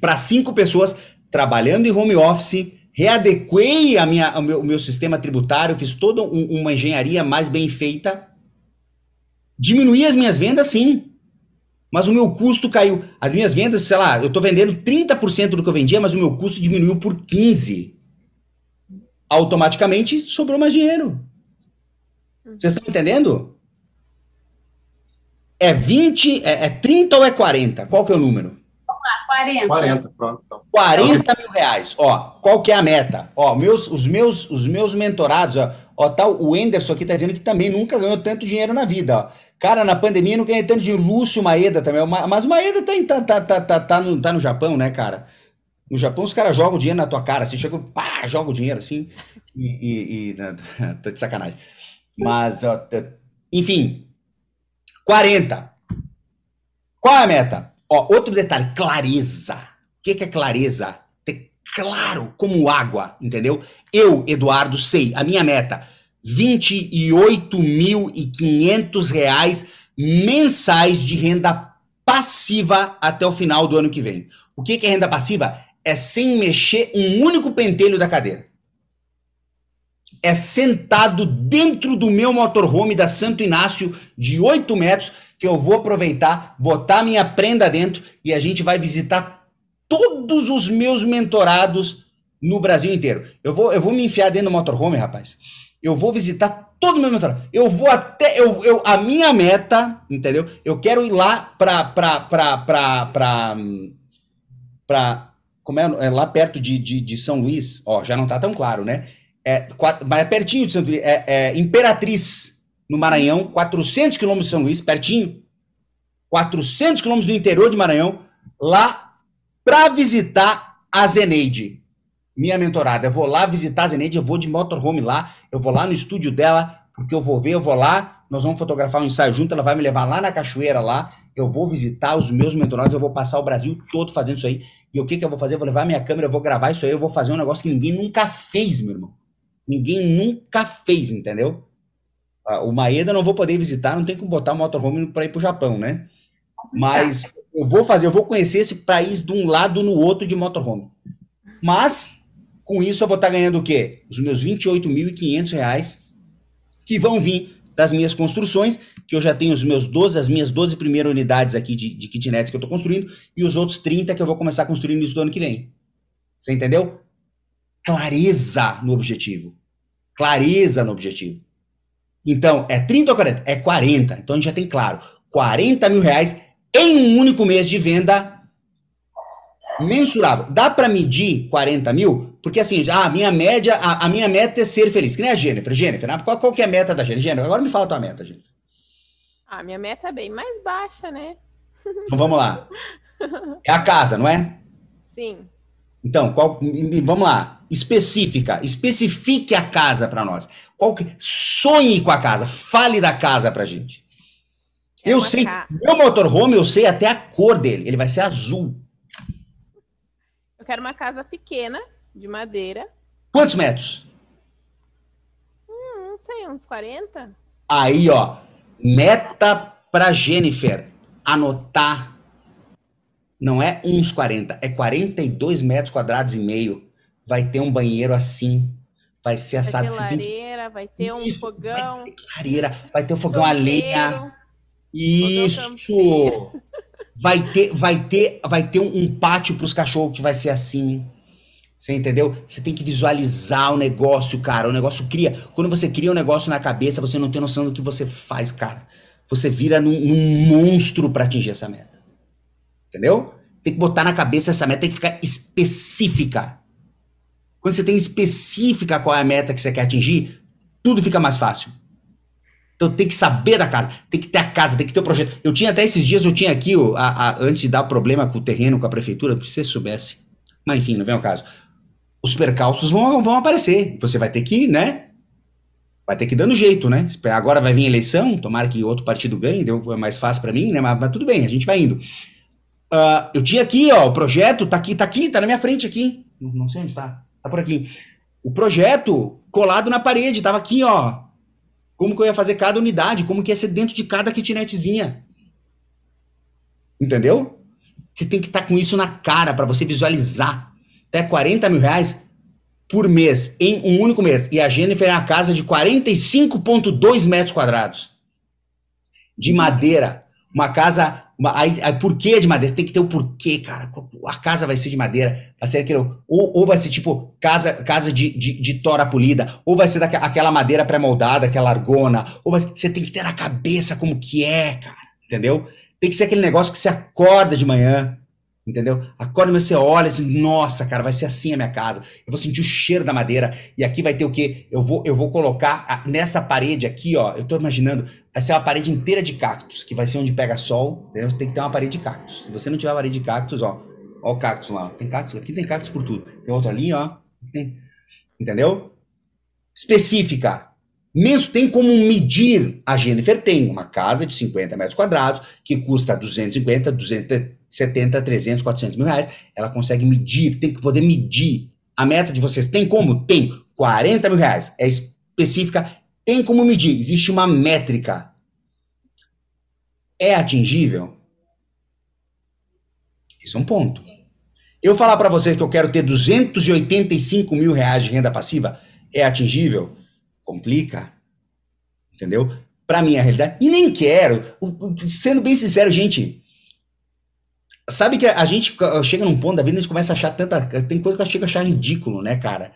A: Para 5 pessoas trabalhando em home office, readequei a minha, o, meu, o meu sistema tributário, fiz toda um, uma engenharia mais bem feita. Diminuí as minhas vendas, sim. Mas o meu custo caiu. As minhas vendas, sei lá, eu estou vendendo 30% do que eu vendia, mas o meu custo diminuiu por 15%. Automaticamente sobrou mais dinheiro. Vocês estão entendendo? É 20, é, é 30 ou é 40? Qual que é o número?
C: 40.
B: 40, pronto. Então.
A: 40 mil reais. Ó, qual que é a meta? Ó, meus, os, meus, os meus mentorados, ó, ó tá, o Enderson aqui tá dizendo que também nunca ganhou tanto dinheiro na vida, ó. Cara, na pandemia não ganhei tanto de Lúcio Maeda também, mas o Maeda tá, tá, tá, tá, tá, tá, no, tá no Japão, né, cara? No Japão os caras jogam dinheiro na tua cara, assim, chega, pá, joga o dinheiro assim, e, e, e <laughs> tô de sacanagem. Mas, ó, enfim, 40. Qual é a meta? Ó, outro detalhe, clareza. O que, que é clareza? Ter claro como água, entendeu? Eu, Eduardo, sei, a minha meta, 28.500 reais mensais de renda passiva até o final do ano que vem. O que, é renda passiva? É sem mexer um único pentelho da cadeira. É sentado dentro do meu motorhome da Santo Inácio de 8 metros que eu vou aproveitar, botar minha prenda dentro e a gente vai visitar todos os meus mentorados no Brasil inteiro. Eu vou, eu vou me enfiar dentro do motorhome, rapaz. Eu vou visitar todo o meu mentorado. Eu vou até. Eu, eu, a minha meta, entendeu? Eu quero ir lá pra. pra, pra, pra, pra, pra como é, é lá perto de, de, de, São Luís. Ó, já não tá tão claro, né? É, quatro, mas é pertinho de São Luís. É, é Imperatriz no Maranhão, 400 quilômetros de São Luís, pertinho, 400 quilômetros do interior de Maranhão, lá para visitar a Zeneide, minha mentorada. Eu vou lá visitar a Zeneide, eu vou de motorhome lá, eu vou lá no estúdio dela, porque eu vou ver, eu vou lá, nós vamos fotografar um ensaio junto, ela vai me levar lá na cachoeira lá, eu vou visitar os meus mentorados, eu vou passar o Brasil todo fazendo isso aí. E o que, que eu vou fazer? Eu vou levar minha câmera, eu vou gravar isso aí, eu vou fazer um negócio que ninguém nunca fez, meu irmão. Ninguém nunca fez, entendeu? o Maeda não vou poder visitar, não tem como botar o motorhome para ir para o Japão, né? Mas eu vou fazer, eu vou conhecer esse país de um lado no outro de motorhome. Mas, com isso, eu vou estar ganhando o quê? Os meus 28.500 reais que vão vir das minhas construções, que eu já tenho os meus 12, as minhas 12 primeiras unidades aqui de, de kitnets que eu estou construindo, e os outros 30 que eu vou começar a construir no início do ano que vem. Você entendeu? Clareza no objetivo. Clareza no objetivo. Então, é 30 ou 40? É 40. Então a gente já tem claro. 40 mil reais em um único mês de venda mensurável. Dá para medir 40 mil? Porque assim, a minha média, a, a, minha meta é ser feliz. Que nem a Jennifer. Jennifer, né? qual, qual que é a meta da Jennifer? Jennifer, agora me fala a tua meta, Jennifer.
D: A minha meta é bem mais baixa, né? <laughs>
A: Então vamos lá. É a casa, não é?
D: Sim.
A: Então, qual, vamos lá. Específica. Especifique a casa para nós. Qual que, sonhe com a casa. Fale da casa pra gente. É eu sei. Ca... Meu motorhome, eu sei até a cor dele. Ele vai ser azul.
D: Eu quero uma casa pequena, de madeira.
A: Quantos metros?
D: Hum, não sei, uns 40.
A: Aí, ó. Meta pra Jennifer. Anotar não é uns 40, é 42 metros quadrados e meio. Vai ter um banheiro assim. Vai ser assado.
D: Vai ter lareira, vai ter um Isso, fogão.
A: Vai ter lareira, vai ter um fogão a lenha. Isso! vai ter, vai ter, vai ter um, um pátio para os cachorros que vai ser assim. Você entendeu? Você tem que visualizar o negócio, cara. O negócio cria. Quando você cria um negócio na cabeça, você não tem noção do que você faz, cara. Você vira num, monstro para atingir essa meta. Entendeu? Tem que botar na cabeça essa meta, tem que ficar específica. Quando você tem específica qual é a meta que você quer atingir, tudo fica mais fácil. Então tem que saber da casa, tem que ter a casa, tem que ter o projeto. Eu tinha até esses dias, eu tinha aqui, a, a, antes de dar problema com o terreno, com a prefeitura, se você soubesse. Mas enfim, não vem ao caso os percalços vão, vão aparecer. Você vai ter que, né? Vai ter que ir dando jeito, né? Agora vai vir eleição, tomara que outro partido ganhe, deu é mais fácil para mim, né? Mas, mas, tudo bem, a gente vai indo. Uh, eu tinha aqui, ó, o projeto tá aqui, tá aqui, tá na minha frente aqui. Não, não sei onde tá. Tá por aqui. O projeto colado na parede, tava aqui, ó. Como que eu ia fazer cada unidade, como que ia ser dentro de cada kitnetzinha. Entendeu? Você tem que estar tá com isso na cara para você visualizar até 40 mil reais por mês, em um único mês. E a Jennifer é uma casa de 45,2 metros quadrados. De madeira. Uma casa. Uma, aí, aí, por que de madeira? Tem que ter o um porquê, cara. A casa vai ser de madeira. Vai ser aquele, ou, ou vai ser tipo casa, casa de, de, de tora polida, ou vai ser daquela, aquela madeira pré-moldada, aquela argona. Ou vai, você tem que ter na cabeça como que é, cara. Entendeu? Tem que ser aquele negócio que você acorda de manhã Entendeu? Acorda, você olha assim, nossa, cara, vai ser assim a minha casa. Eu vou sentir o cheiro da madeira. E aqui vai ter o quê? Eu vou, eu vou colocar a, nessa parede aqui, ó. Eu tô imaginando, vai ser uma parede inteira de cactos, que vai ser onde pega sol. Entendeu? Você tem que ter uma parede de cactos. Se você não tiver uma parede de cactos, ó. Ó o cactus lá. Tem cactos, aqui tem cactos por tudo. Tem outro ali, ó. Tem, entendeu? Específica. Mesmo tem como medir. A Jennifer tem uma casa de 50 metros quadrados, que custa 250, 200 70, 300, 400 mil reais, ela consegue medir, tem que poder medir. A meta de vocês tem como? Tem. 40 mil reais. É específica, tem como medir. Existe uma métrica. É atingível? Isso é um ponto. Eu falar para vocês que eu quero ter 285 mil reais de renda passiva, é atingível? Complica. Entendeu? Para mim é a realidade. E nem quero. Sendo bem sincero, gente, Sabe que a gente chega num ponto da vida, a gente começa a achar tanta. Tem coisa que eu chego a achar ridículo, né, cara?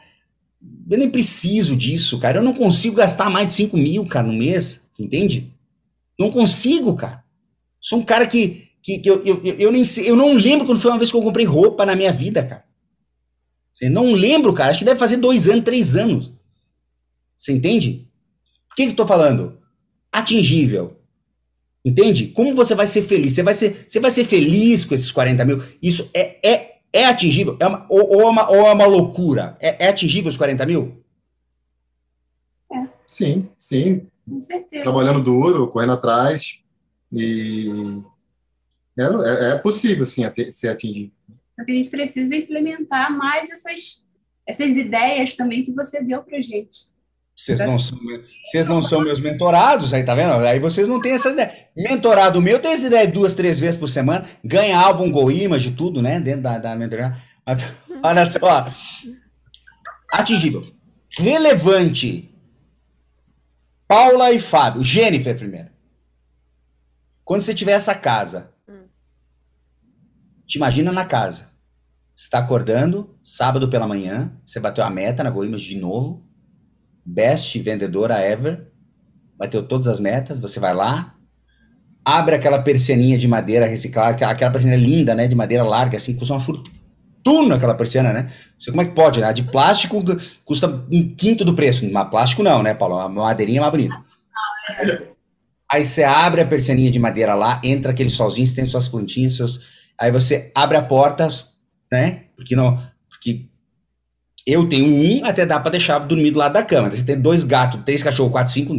A: Eu nem preciso disso, cara. Eu não consigo gastar mais de 5 mil, cara, no mês. Entende? Não consigo, cara. Sou um cara que. que, que eu, eu, eu, nem sei. Eu não lembro quando foi uma vez que eu comprei roupa na minha vida, cara. Você não lembro, cara. Acho que deve fazer dois anos, três anos. Você entende? O que, que eu tô falando? Atingível. Entende? Como você vai ser feliz? Você vai ser, você vai ser feliz com esses 40 mil? Isso é, é, é atingível? É uma, ou, ou, é uma, ou é uma loucura? É, é atingível os 40 mil?
B: É. Sim, sim.
C: Com certeza.
B: Trabalhando duro, correndo atrás. E é, é, é possível, sim, ser atingido.
C: Só que a gente precisa implementar mais essas, essas ideias também que você deu para gente.
A: Vocês não, são, vocês não são meus mentorados, aí tá vendo? Aí vocês não têm essa ideia. Mentorado meu tem essa ideia duas, três vezes por semana, ganha álbum Go Image, tudo, né? Dentro da, da mentoria. <laughs> Olha só. Atingível. Relevante. Paula e Fábio. Jennifer primeiro. Quando você tiver essa casa, te imagina na casa. Você está acordando, sábado pela manhã, você bateu a meta na Go Image de novo best vendedora ever, bateu todas as metas, você vai lá, abre aquela persianinha de madeira reciclada, aquela persiana linda, né, de madeira larga, assim, custa uma fortuna aquela persiana, né? Sei como é que pode, né? A de plástico custa um quinto do preço, mas plástico não, né, Paulo? Uma madeirinha mais bonita. Aí você abre a persianinha de madeira lá, entra aquele solzinho, você tem suas plantinhas, seus... aí você abre a porta, né? Porque não, porque eu tenho um, até dá para deixar dormir do lado da cama. Você tem dois gatos, três cachorros, quatro, cinco,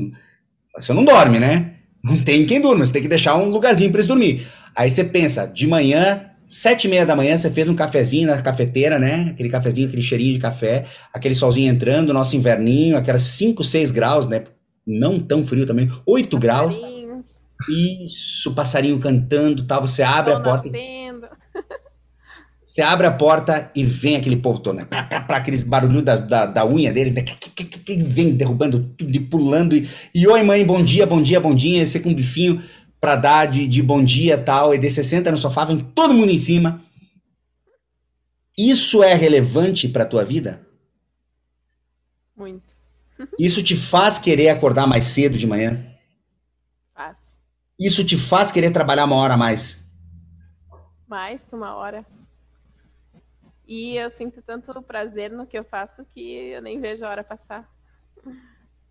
A: você não dorme, né? Não tem quem durma, você tem que deixar um lugarzinho para eles dormir. Aí você pensa, de manhã, sete e meia da manhã, você fez um cafezinho na cafeteira, né? Aquele cafezinho, aquele cheirinho de café, aquele solzinho entrando, nosso inverninho, aquelas 5, 6 graus, né? Não tão frio também, 8 graus. Isso, passarinho cantando, tal. Você abre a porta. Nascendo. <laughs> Você abre a porta e vem aquele povo todo, né? Pra, pra, pra, aqueles barulhos da, da, da, unha dele, né? que, que, que, vem derrubando tudo e pulando. E, e oi, mãe, bom dia, bom dia, bom dia. Você com um bifinho. para dar de, de bom dia tal, e de 60 no sofá, vem todo mundo em cima. Isso é relevante para tua vida?
D: Muito. <laughs>
A: Isso te faz querer acordar mais cedo de manhã?
D: Faz.
A: Isso te faz querer trabalhar uma hora a mais?
D: Mais que uma hora. E eu sinto tanto prazer no que eu faço que eu nem vejo a hora passar.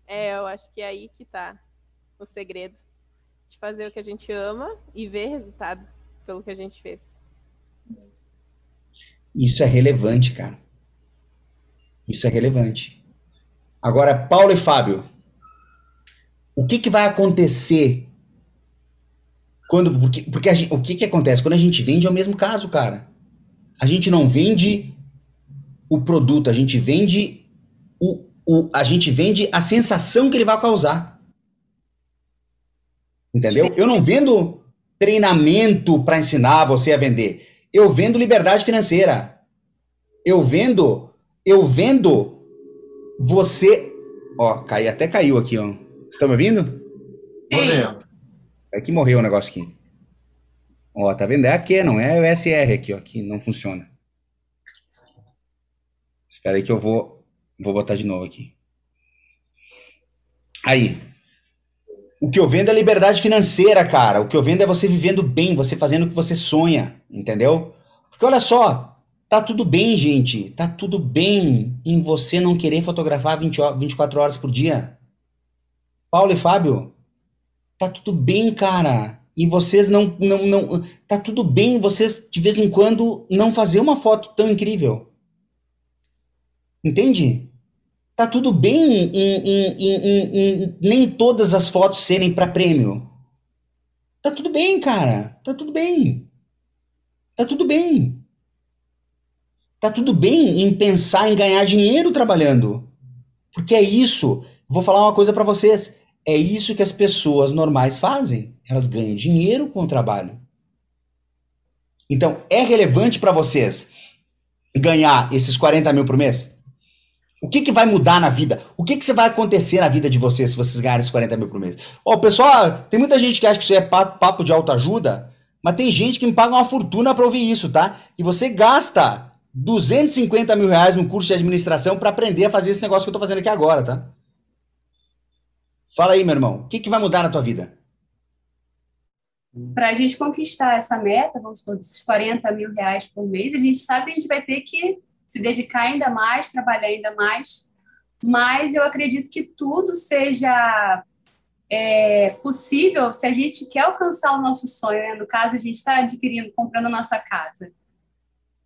D: É, eu acho que é aí que tá o segredo. De fazer o que a gente ama e ver resultados pelo que a gente fez.
A: Isso é relevante, cara. Isso é relevante. Agora, Paulo e Fábio, o que, que vai acontecer quando. Porque, porque gente, o que, que acontece? Quando a gente vende é o mesmo caso, cara. A gente não vende o produto, a gente vende o, o, a gente vende a sensação que ele vai causar. Entendeu? Eu não vendo treinamento para ensinar você a vender. Eu vendo liberdade financeira. Eu vendo, eu vendo você. Ó, cai, até caiu aqui, ó. Estão me ouvindo?
B: Sim.
A: É que morreu o negócio aqui. Ó, tá vendo? É aqui, não é o SR aqui, ó, que não funciona. Espera aí que eu vou, vou botar de novo aqui. Aí. O que eu vendo é liberdade financeira, cara. O que eu vendo é você vivendo bem, você fazendo o que você sonha, entendeu? Porque olha só, tá tudo bem, gente. Tá tudo bem em você não querer fotografar 20, 24 horas por dia. Paulo e Fábio, tá tudo bem, cara. E vocês não, não, não. Tá tudo bem vocês, de vez em quando, não fazer uma foto tão incrível. Entende? Tá tudo bem em, em, em, em nem todas as fotos serem para prêmio. Tá tudo bem, cara. Tá tudo bem. Tá tudo bem. Tá tudo bem em pensar em ganhar dinheiro trabalhando. Porque é isso. Vou falar uma coisa para vocês. É isso que as pessoas normais fazem. Elas ganham dinheiro com o trabalho. Então, é relevante para vocês ganhar esses 40 mil por mês? O que, que vai mudar na vida? O que, que vai acontecer na vida de vocês se vocês ganharem esses 40 mil por mês? Ó, oh, pessoal, tem muita gente que acha que isso é papo de autoajuda, mas tem gente que me paga uma fortuna para ouvir isso, tá? E você gasta 250 mil reais no curso de administração para aprender a fazer esse negócio que eu tô fazendo aqui agora, tá? Fala aí, meu irmão, o que, que vai mudar na tua vida?
C: Para a gente conquistar essa meta, vamos supor, desses 40 mil reais por mês, a gente sabe que a gente vai ter que se dedicar ainda mais, trabalhar ainda mais. Mas eu acredito que tudo seja é, possível se a gente quer alcançar o nosso sonho. Né? No caso, a gente está adquirindo, comprando a nossa casa.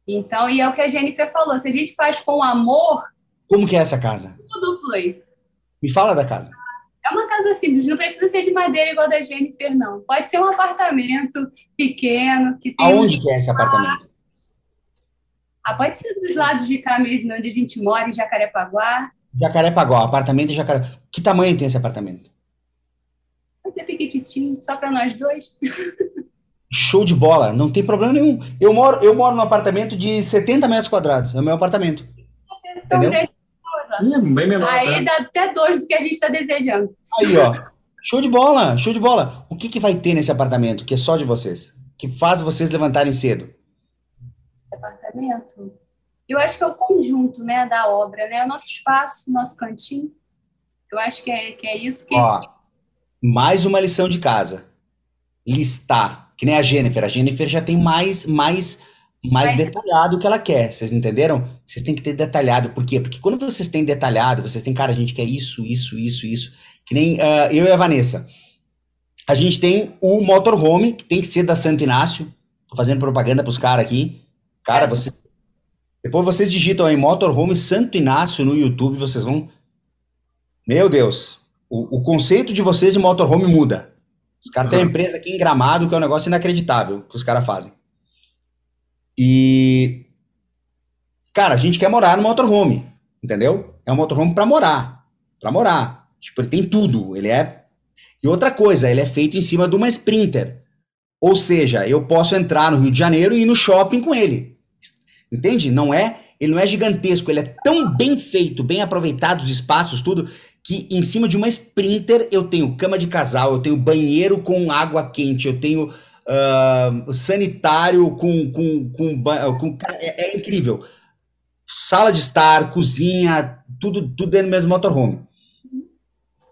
C: Então, e é o que a Jennifer falou: se a gente faz com amor.
A: Como que é essa casa?
C: Tudo flui.
A: Me fala da casa.
C: É uma casa simples, não precisa ser de madeira igual da Jennifer, não. Pode ser um apartamento pequeno. Que tem
A: Aonde que é esse apartamento?
C: Ah, pode ser dos lados de cá mesmo, onde a gente mora, em Jacarepaguá.
A: Jacarepaguá, apartamento em Jacarepaguá. Que tamanho tem esse apartamento?
C: Pode ser pequititinho, só para nós dois. <laughs>
A: Show de bola, não tem problema nenhum. Eu moro, eu moro num apartamento de 70 metros quadrados, é o meu apartamento.
C: Então, Entendeu? Bem menor. Aí né? dá até dois do que a gente está desejando.
A: Aí, ó. Show de bola, show de bola. O que, que vai ter nesse apartamento que é só de vocês? Que faz vocês levantarem cedo?
C: Apartamento? Eu acho que é o conjunto, né, da obra, né? O nosso espaço, nosso cantinho. Eu acho que é, que é isso que...
A: Ó, mais uma lição de casa. Listar. Que nem a Jennifer. A Jennifer já tem mais, mais mais detalhado que ela quer. Vocês entenderam? Vocês têm que ter detalhado. Por quê? Porque quando vocês têm detalhado, vocês têm, cara, a gente quer isso, isso, isso, isso. Que nem uh, eu e a Vanessa. A gente tem o motorhome, que tem que ser da Santo Inácio. Tô fazendo propaganda pros caras aqui. Cara, é. você. Depois vocês digitam aí motorhome Santo Inácio no YouTube, vocês vão. Meu Deus. O, o conceito de vocês de motorhome muda. Os caras uhum. têm uma empresa aqui em Gramado, que é um negócio inacreditável que os caras fazem. E. Cara, a gente quer morar no motorhome, entendeu? É um motorhome para morar. para morar. Tipo, ele tem tudo. Ele é. E outra coisa, ele é feito em cima de uma Sprinter. Ou seja, eu posso entrar no Rio de Janeiro e ir no shopping com ele. Entende? Não é. Ele não é gigantesco, ele é tão bem feito, bem aproveitado os espaços, tudo, que em cima de uma Sprinter eu tenho cama de casal, eu tenho banheiro com água quente, eu tenho sanitário com. com, com, com é, é, incrível. Sala de estar, cozinha, tudo, tudo dentro do mesmo motorhome.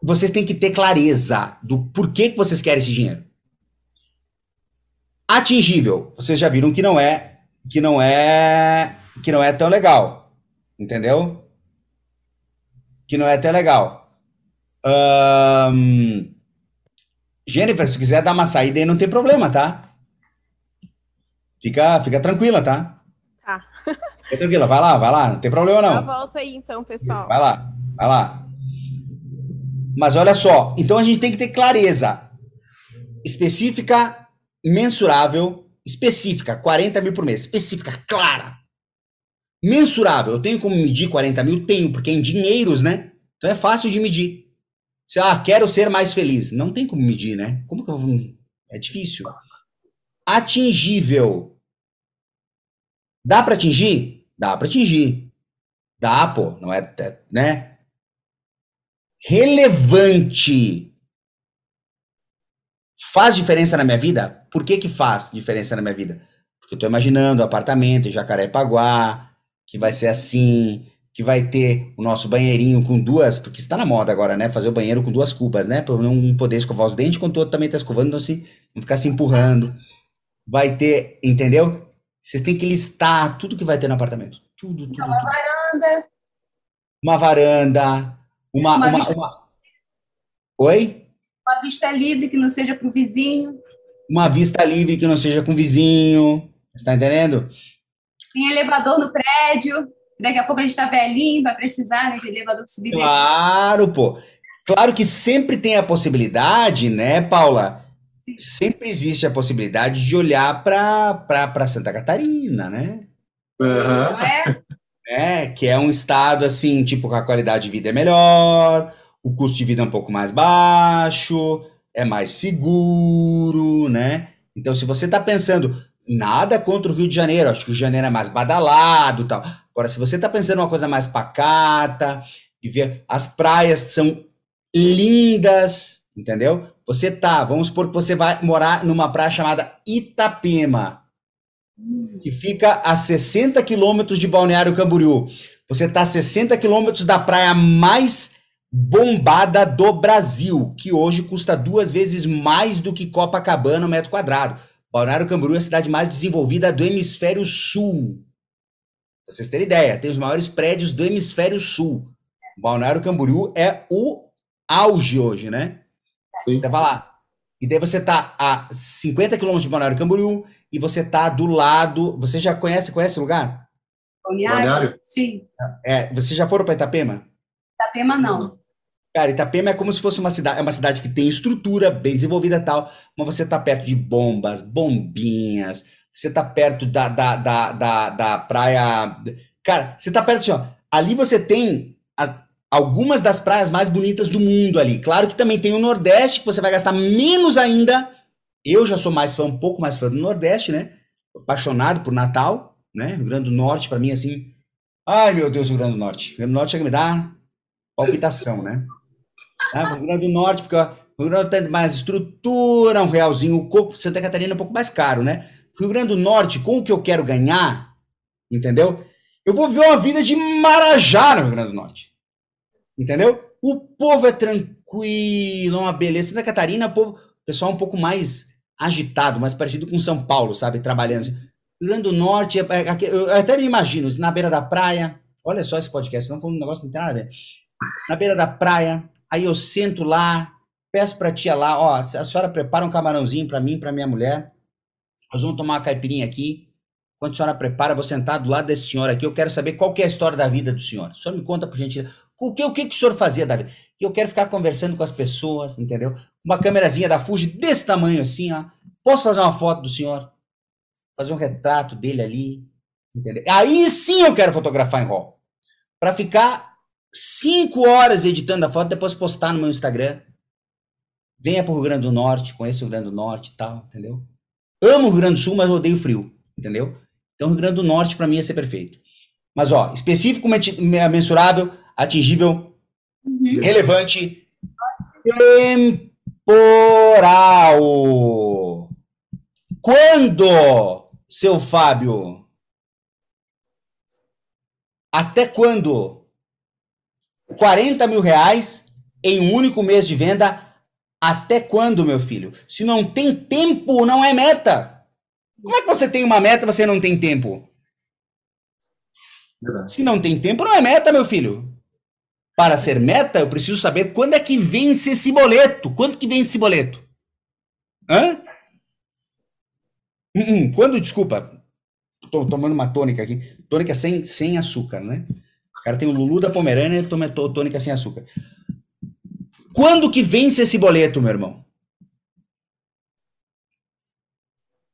A: Vocês têm que ter clareza do porquê que vocês querem esse dinheiro. Atingível, vocês já viram que não é que não é que não é tão legal, entendeu? Que não é tão legal. Um, Jennifer, se quiser dar uma saída aí, não tem problema, tá? Fica, fica tranquila, tá?
D: Tá. <laughs>
A: Fica tranquila, vai lá, vai lá, não tem problema não.
D: volta aí então, pessoal.
A: Vai lá, vai lá. Mas olha só, então a gente tem que ter clareza específica, mensurável, específica, 40 mil por mês, específica, clara. Mensurável, eu tenho como medir 40 mil? Tenho, porque é em dinheiros, né? Então é fácil de medir. Se, ah, quero ser mais feliz. Não tem como medir, né? Como que eu vou... É difícil. Atingível. Dá para atingir? Dá para atingir. Dá, pô. Não é, né? Relevante. Faz diferença na minha vida? Por que que faz diferença na minha vida? Porque eu tô imaginando apartamento em Jacarepaguá, que vai ser assim, que vai ter o nosso banheirinho com duas, porque está na moda agora, né? Fazer o banheiro com duas cubas, né? Para não poder escovar os dentes quando o outro também está escovando, então assim, não ficar se empurrando. Vai ter, entendeu? Vocês têm que listar tudo que vai ter no apartamento. Tudo, tudo.
C: Então, uma varanda.
A: Uma varanda. Uma. uma, uma, uma... Oi?
C: Uma vista livre que não seja para o vizinho.
A: Uma vista livre que não seja com o vizinho. Está entendendo?
C: Tem elevador no prédio. Daqui a pouco a gente está velhinho, vai precisar né, de elevador subir.
A: Claro, pô. Claro que sempre tem a possibilidade, né, Paula? Sempre existe a possibilidade de olhar para Santa Catarina, né?
B: Uhum.
A: É? é, que é um estado assim, tipo, a qualidade de vida é melhor, o custo de vida é um pouco mais baixo, é mais seguro, né? Então, se você está pensando, nada contra o Rio de Janeiro, acho que o Rio de Janeiro é mais badalado tal. Agora, se você está pensando uma coisa mais pacata, e ver as praias são lindas, entendeu? Você tá, vamos supor que você vai morar numa praia chamada Itapema, que fica a 60 quilômetros de Balneário Camboriú. Você está a 60 quilômetros da praia mais bombada do Brasil, que hoje custa duas vezes mais do que Copacabana metro quadrado. Balneário Camboriú é a cidade mais desenvolvida do hemisfério sul. Pra vocês terem ideia, tem os maiores prédios do hemisfério sul. Balneário Camboriú é o auge hoje, né?
B: Sim.
A: Você vai lá. E daí você tá a 50 quilômetros de Balneário Camboriú e você tá do lado. Você já conhece, conhece o lugar?
C: Balneário? Balneário? Sim.
A: É, você já foram para Itapema?
C: Itapema não.
A: Cara, Itapema é como se fosse uma cidade, é uma cidade que tem estrutura bem desenvolvida e tal, mas você tá perto de bombas, bombinhas, você tá perto da, da, da, da, da praia. Cara, você tá perto assim, ó. Ali você tem a, algumas das praias mais bonitas do mundo ali. Claro que também tem o Nordeste, que você vai gastar menos ainda. Eu já sou mais fã, um pouco mais fã do Nordeste, né? Apaixonado por Natal, né? Rio Grande do Norte, para mim, assim. Ai, meu Deus, Rio Grande do Norte. Rio Grande do Norte chega a me dar palpitação, né? Ah, Rio Grande do Norte, porque o Rio Grande do Norte tem mais estrutura, um realzinho, o corpo. Santa Catarina é um pouco mais caro, né? Rio Grande do Norte, com o que eu quero ganhar, entendeu? Eu vou ver uma vida de Marajá no Rio Grande do Norte. Entendeu? O povo é tranquilo, uma beleza. Santa Catarina, o povo, pessoal um pouco mais agitado, mais parecido com São Paulo, sabe? Trabalhando. Rio Grande do Norte, é, é, eu até me imagino, na beira da praia. Olha só esse podcast, não falando um negócio que não tem nada a ver. Na beira da praia, aí eu sento lá, peço pra tia lá, ó, a senhora prepara um camarãozinho para mim, para minha mulher. Nós vamos tomar uma caipirinha aqui. Quando a senhora prepara, vou sentar do lado desse senhor aqui. Eu quero saber qual que é a história da vida do senhor. Só me conta, por gentileza. O que, o que, o senhor fazia da vida? Eu quero ficar conversando com as pessoas, entendeu? Uma câmerazinha da Fuji desse tamanho assim, ó. Posso fazer uma foto do senhor? Fazer um retrato dele ali, entendeu? Aí sim eu quero fotografar em RAW. Para ficar cinco horas editando a foto, depois postar no meu Instagram. Venha para o Rio Grande do Norte, conheça o Rio Grande do Norte e tal, entendeu? Amo o Rio Grande do Sul, mas odeio frio, entendeu? Então, o Rio Grande do Norte, para mim, ia ser perfeito. Mas, ó, específico, mensurável, atingível, Uhum. Relevante. Temporal. Quando, seu Fábio? Até quando? 40 mil reais em um único mês de venda. Até quando, meu filho? Se não tem tempo, não é meta. Como é que você tem uma meta e você não tem tempo? Se não tem tempo, não é meta, meu filho. Para ser meta, eu preciso saber quando é que vence esse boleto. Quando que vence esse boleto? Hã? Hum, hum, quando, desculpa, tô tomando uma tônica aqui. Tônica sem, sem açúcar, né? O cara tem o Lulu da Pomerânia e toma tônica sem açúcar. Quando que vence esse boleto, meu irmão?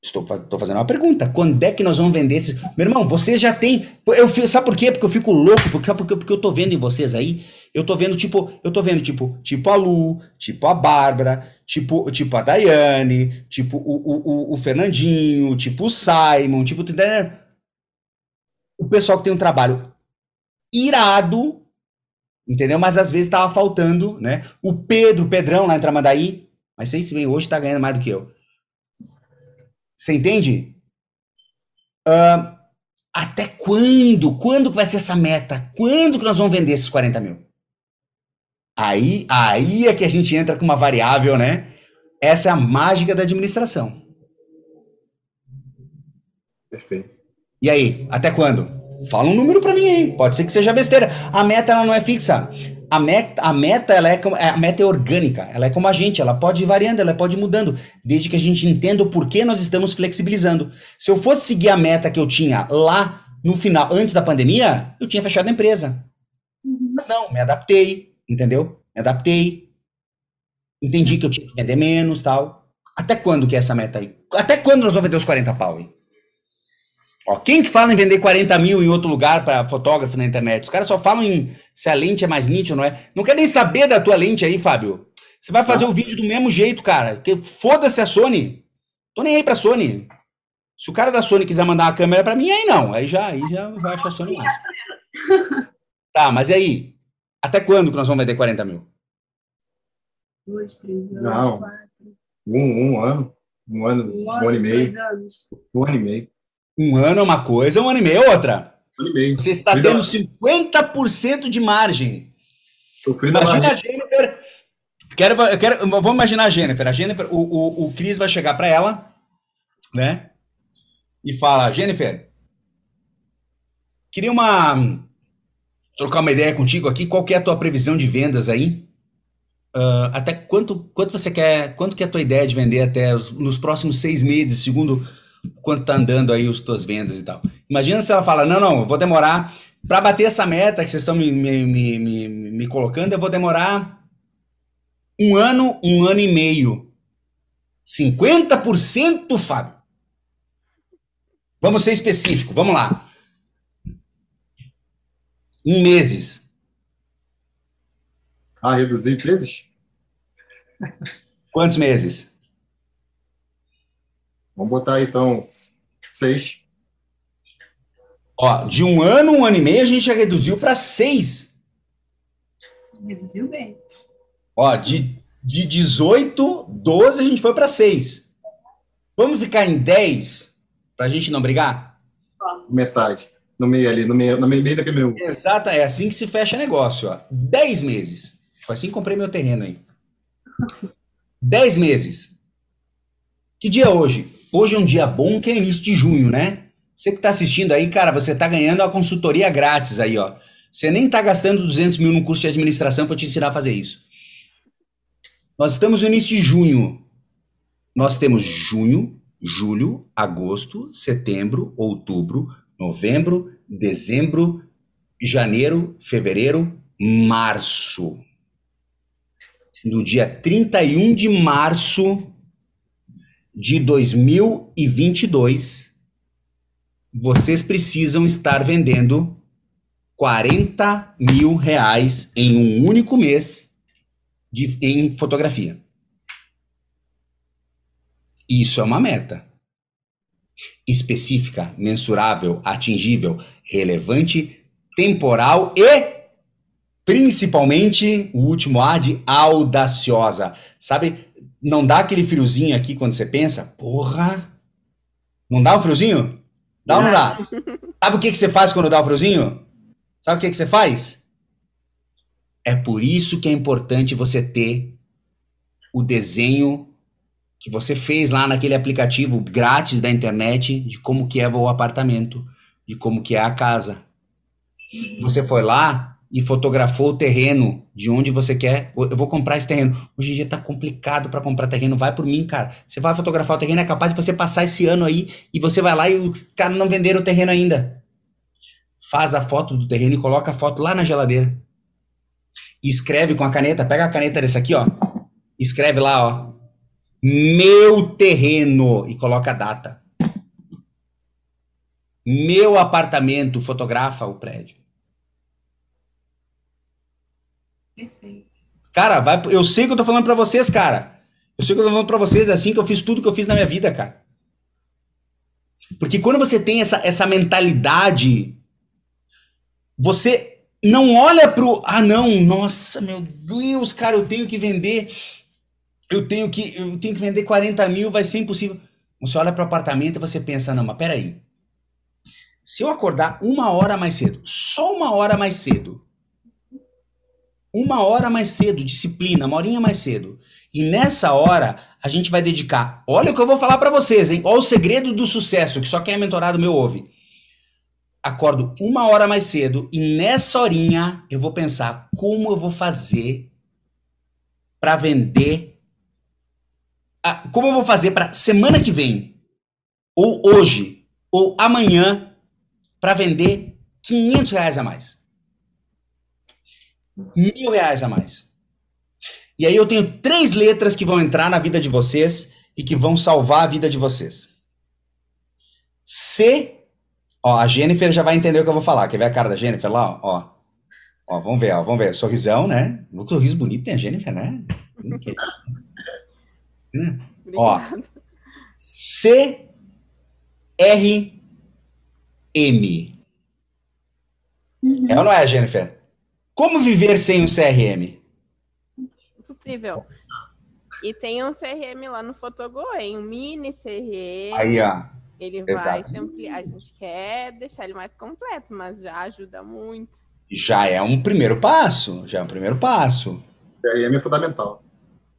A: Estou, estou fazendo uma pergunta. Quando é que nós vamos vender esses. Meu irmão, você já tem. Eu, sabe por quê? Porque eu fico louco, porque, porque, porque eu tô vendo em vocês aí. Eu tô vendo, tipo, eu tô vendo, tipo, tipo a Lu, tipo a Bárbara, tipo, tipo a Daiane, tipo o, o, o Fernandinho, tipo o Simon, tipo. O pessoal que tem um trabalho irado, entendeu? Mas às vezes tava faltando, né? O Pedro, o Pedrão lá em Tramandaí, mas sei se vem hoje tá ganhando mais do que eu. Você entende? Uh, até quando? Quando que vai ser essa meta? Quando que nós vamos vender esses 40 mil? Aí, aí é que a gente entra com uma variável, né? Essa é a mágica da administração.
B: Perfeito.
A: E aí, até quando? Fala um número para mim aí. Pode ser que seja besteira. A meta ela não é fixa a meta, a meta, ela é, como, é, a meta é orgânica, ela é como a gente, ela pode ir variando, ela pode ir mudando, desde que a gente entenda o porquê nós estamos flexibilizando. Se eu fosse seguir a meta que eu tinha lá no final, antes da pandemia, eu tinha fechado a empresa. Uhum. Mas não, me adaptei, entendeu? Me adaptei. Entendi que eu tinha que vender menos, tal. Até quando que é essa meta aí? Até quando nós vamos vender os 40 pau, hein? Ó, quem que fala em vender 40 mil em outro lugar para fotógrafo na internet? Os caras só falam em se a lente é mais nítida ou não é. Não quer nem saber da tua lente aí, Fábio. Você vai fazer ah. o vídeo do mesmo jeito, cara. Que foda-se a Sony. Tô nem aí pra Sony. Se o cara da Sony quiser mandar uma câmera para mim, aí não. Aí já, aí já vai achar a Sony mais. <laughs> tá, mas e aí? Até quando que nós vamos vender 40 mil?
B: Dois, três anos, não. quatro. Um, um ano. Um ano, um, ano, um ano e meio. Um ano e meio.
A: Um ano é uma coisa, um ano e meio é outra. Um ano e meio. Você está tendo 50% de margem. Imagina a Jennifer. Quero, eu quero, vamos imaginar a Jennifer. A Jennifer, o, o, o Cris vai chegar para ela, né? E fala, Jennifer, queria uma trocar uma ideia contigo aqui. Qual que é a tua previsão de vendas aí? Uh, até quanto, quanto você quer, quanto que é a tua ideia de vender até os, nos próximos seis meses, segundo quanto tá andando aí os tuas vendas e tal. Imagina se ela fala, não, não, eu vou demorar, para bater essa meta que vocês estão me, me, me, me, me colocando, eu vou demorar um ano, um ano e meio. 50%, Fábio. Vamos ser específico, vamos lá. Em meses.
B: Ah, reduzir meses?
A: Quantos meses?
B: Vamos botar aí, então, seis.
A: Ó, de um ano, um ano e meio, a gente já reduziu para seis.
C: Reduziu bem.
A: Ó, de, de 18, 12, a gente foi para seis. Vamos ficar em 10 para a gente não brigar?
B: Vamos. Metade. No meio ali, no meio, no meio, meio daquele meio.
A: Exato, é assim que se fecha negócio, ó. 10 meses. Foi assim que comprei meu terreno aí. <laughs> 10 meses. Que dia é hoje? Hoje é um dia bom que é início de junho, né? Você que está assistindo aí, cara, você está ganhando a consultoria grátis aí, ó. Você nem está gastando 200 mil no curso de administração para te ensinar a fazer isso. Nós estamos no início de junho. Nós temos junho, julho, agosto, setembro, outubro, novembro, dezembro, janeiro, fevereiro, março. No dia 31 de março, de 2022, vocês precisam estar vendendo 40 mil reais em um único mês de, em fotografia. Isso é uma meta. Específica, mensurável, atingível, relevante, temporal e Principalmente o último A de audaciosa. Sabe, não dá aquele friozinho aqui quando você pensa? Porra! Não dá o um friozinho? Dá ou não dá? <laughs> Sabe o que, que você faz quando dá o friozinho? Sabe o que, que você faz? É por isso que é importante você ter o desenho que você fez lá naquele aplicativo grátis da internet de como que é o apartamento, de como que é a casa. Você foi lá e fotografou o terreno de onde você quer. Eu vou comprar esse terreno. Hoje em dia tá complicado para comprar terreno. Vai por mim, cara. Você vai fotografar o terreno, é capaz de você passar esse ano aí e você vai lá e os caras não venderam o terreno ainda. Faz a foto do terreno e coloca a foto lá na geladeira. E escreve com a caneta, pega a caneta desse aqui, ó. Escreve lá, ó meu terreno e coloca a data. Meu apartamento fotografa o prédio. Perfeito. Cara, vai, eu sei que eu tô falando para vocês, cara. Eu sei que eu tô falando para vocês, é assim que eu fiz tudo que eu fiz na minha vida, cara. Porque quando você tem essa, essa mentalidade, você não olha pro, ah não, nossa, meu Deus, cara, eu tenho que vender eu tenho que eu tenho que vender 40 mil, vai ser impossível. Você olha para o apartamento e você pensa, não, mas peraí. Se eu acordar uma hora mais cedo, só uma hora mais cedo, uma hora mais cedo, disciplina, uma horinha mais cedo, e nessa hora a gente vai dedicar, olha o que eu vou falar para vocês, hein? Olha o segredo do sucesso, que só quem é mentorado meu ouve. Acordo uma hora mais cedo e nessa horinha eu vou pensar como eu vou fazer para vender ah, como eu vou fazer para semana que vem, ou hoje, ou amanhã, para vender 500 reais a mais. Mil reais a mais. E aí eu tenho três letras que vão entrar na vida de vocês e que vão salvar a vida de vocês. C. Ó, a Jennifer já vai entender o que eu vou falar. Quer ver a cara da Jennifer lá? Ó, ó vamos ver, ó, vamos ver. Sorrisão, né? Um sorriso bonito tem a Jennifer, né? Ó, C R M. Uhum. É ou não é, Jennifer? Como viver sem um CRM?
D: Possível. E tem um CRM lá no Fotogo, hein? Um mini CRM.
A: Aí, ó.
D: Ele vai sempre. A gente quer deixar ele mais completo, mas já ajuda muito.
A: Já é um primeiro passo. Já é um primeiro passo.
B: CRM é fundamental.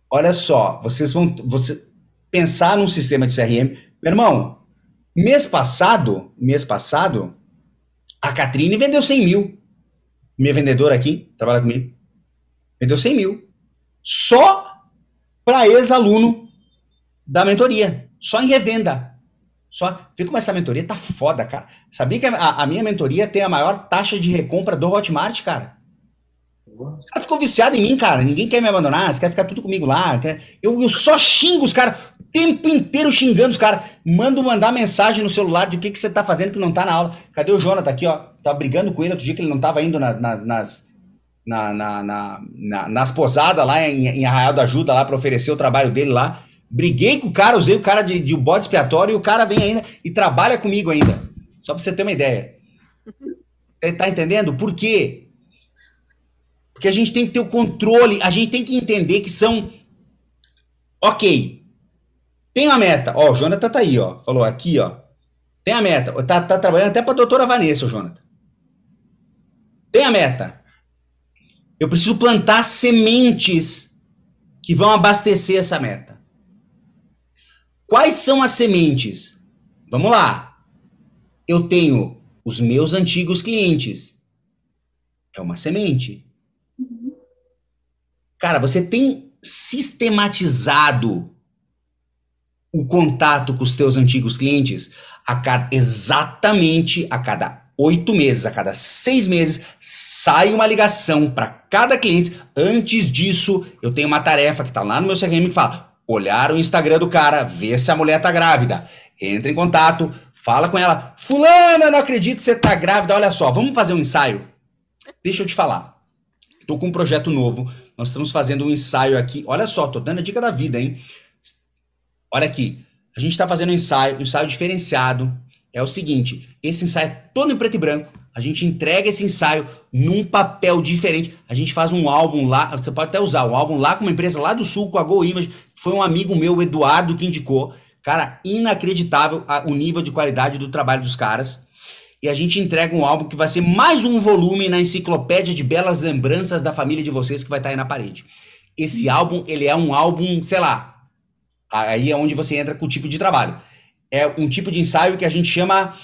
A: Olha só, vocês vão. Você, pensar num sistema de CRM. Meu irmão, mês passado, mês passado, a Catrine vendeu 100 mil. Minha vendedora aqui, trabalha comigo. Vendeu 100 mil. Só para ex-aluno da mentoria. Só em revenda. Só. Vê como essa mentoria tá foda, cara. Sabia que a, a minha mentoria tem a maior taxa de recompra do Hotmart, cara? Os caras ficam viciados em mim, cara. Ninguém quer me abandonar. Os caras ficam tudo comigo lá. Eu, eu só xingo os caras tempo inteiro xingando os caras. Mando mandar mensagem no celular de o que, que você tá fazendo que não tá na aula. Cadê o Jonathan aqui, ó? Tá brigando com ele outro dia que ele não tava indo nas, nas, nas, na, na, na, nas posadas lá em, em Arraial da Ajuda lá para oferecer o trabalho dele lá. Briguei com o cara, usei o cara de, de bode expiatório e o cara vem ainda e trabalha comigo ainda. Só pra você ter uma ideia. Tá entendendo? Por quê? Porque a gente tem que ter o controle, a gente tem que entender que são. Ok, tem uma meta. Ó, o Jonathan tá aí, ó. Falou aqui, ó. Tem a meta. Tá, tá trabalhando até pra doutora Vanessa, o Jonathan. Tem a meta. Eu preciso plantar sementes que vão abastecer essa meta. Quais são as sementes? Vamos lá. Eu tenho os meus antigos clientes. É uma semente. Cara, você tem sistematizado o contato com os teus antigos clientes a cada, exatamente a cada oito meses, a cada seis meses, sai uma ligação para cada cliente. Antes disso, eu tenho uma tarefa que está lá no meu CRM que fala: olhar o Instagram do cara, ver se a mulher tá grávida. Entra em contato, fala com ela. Fulana, não acredito que você tá grávida. Olha só, vamos fazer um ensaio? Deixa eu te falar. Tô com um projeto novo. Nós estamos fazendo um ensaio aqui. Olha só, tô dando a dica da vida, hein? Olha aqui, a gente está fazendo um ensaio, um ensaio diferenciado. É o seguinte: esse ensaio é todo em preto e branco. a gente entrega esse ensaio num papel diferente. A gente faz um álbum lá, você pode até usar um álbum lá com uma empresa lá do sul, com a Go Image, foi um amigo meu, Eduardo, que indicou. Cara, inacreditável o nível de qualidade do trabalho dos caras. E a gente entrega um álbum que vai ser mais um volume na enciclopédia de belas lembranças da família de vocês que vai estar aí na parede. Esse álbum, ele é um álbum, sei lá, aí é onde você entra com o tipo de trabalho. É um tipo de ensaio que a gente chama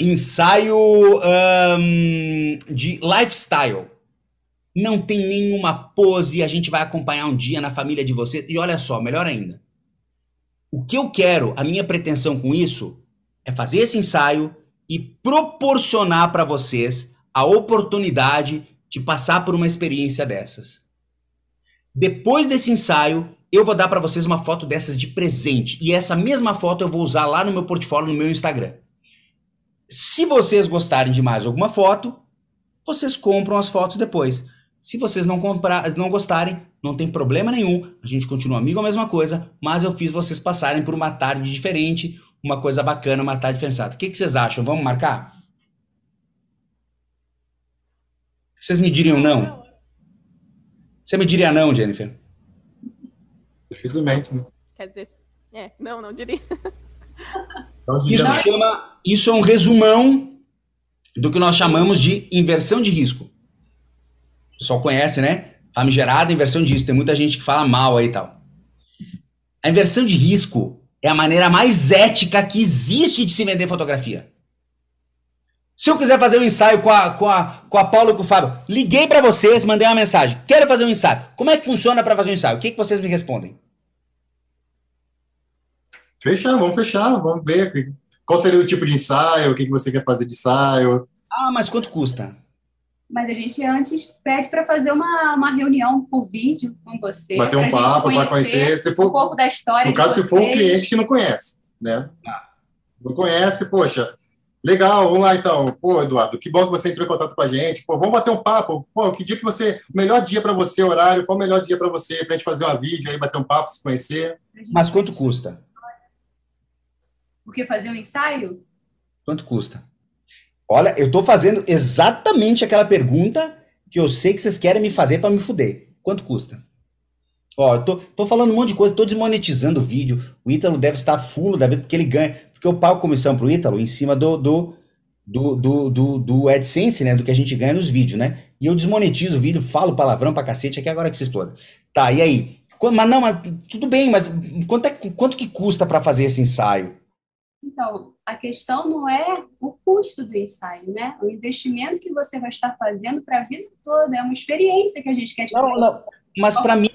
A: ensaio um, de lifestyle. Não tem nenhuma pose, a gente vai acompanhar um dia na família de você. E olha só, melhor ainda. O que eu quero, a minha pretensão com isso, é fazer esse ensaio e proporcionar para vocês a oportunidade de passar por uma experiência dessas. Depois desse ensaio, eu vou dar para vocês uma foto dessas de presente. E essa mesma foto eu vou usar lá no meu portfólio, no meu Instagram. Se vocês gostarem de mais alguma foto, vocês compram as fotos depois. Se vocês não comprar, não gostarem, não tem problema nenhum. A gente continua amigo, a mesma coisa, mas eu fiz vocês passarem por uma tarde diferente, uma coisa bacana, uma tarde diferenciada. O que, que vocês acham? Vamos marcar? Vocês me diriam não? Você me diria não, Jennifer?
B: Dificilmente. Né?
D: Quer dizer, é, não, não diria.
A: Isso, chama, isso é um resumão do que nós chamamos de inversão de risco. O pessoal conhece, né? Famigerada inversão de risco. Tem muita gente que fala mal aí e tal. A inversão de risco é a maneira mais ética que existe de se vender fotografia. Se eu quiser fazer um ensaio com a, com a, com a Paula e com o Fábio, liguei para vocês, mandei uma mensagem. Quero fazer um ensaio. Como é que funciona para fazer um ensaio? O que, que vocês me respondem?
B: Fechar, vamos fechar, vamos ver. Qual seria o tipo de ensaio? O que, que você quer fazer de ensaio?
A: Ah, mas quanto custa?
C: Mas a gente antes pede para fazer uma, uma reunião por vídeo com você.
B: Bater um papo, para conhecer.
C: Se for, um pouco da história.
B: No caso, se for um cliente que não conhece, né? Ah. Não conhece, poxa, Legal, vamos lá então. Pô, Eduardo, que bom que você entrou em contato com a gente. Pô, vamos bater um papo. Pô, que dia que você. Melhor dia para você, horário, qual o melhor dia para você, para a gente fazer uma vídeo aí, bater um papo, se conhecer.
A: Mas quanto custa?
C: O que? Fazer um ensaio?
A: Quanto custa? Olha, eu estou fazendo exatamente aquela pergunta que eu sei que vocês querem me fazer para me fuder. Quanto custa? Ó, eu tô, tô falando um monte de coisa, tô desmonetizando o vídeo. O Ítalo deve estar fulo da vida porque ele ganha. Porque eu pago comissão pro Ítalo em cima do, do, do, do, do, do AdSense, né? Do que a gente ganha nos vídeos, né? E eu desmonetizo o vídeo, falo palavrão pra cacete, aqui agora que se exploda. Tá, e aí? Mas não, mas tudo bem, mas quanto, é, quanto que custa para fazer esse ensaio?
C: Então, a questão não é o custo do ensaio, né? O investimento que você vai estar fazendo para a vida toda, é uma experiência que a gente quer te
A: Não, não, mas para mim,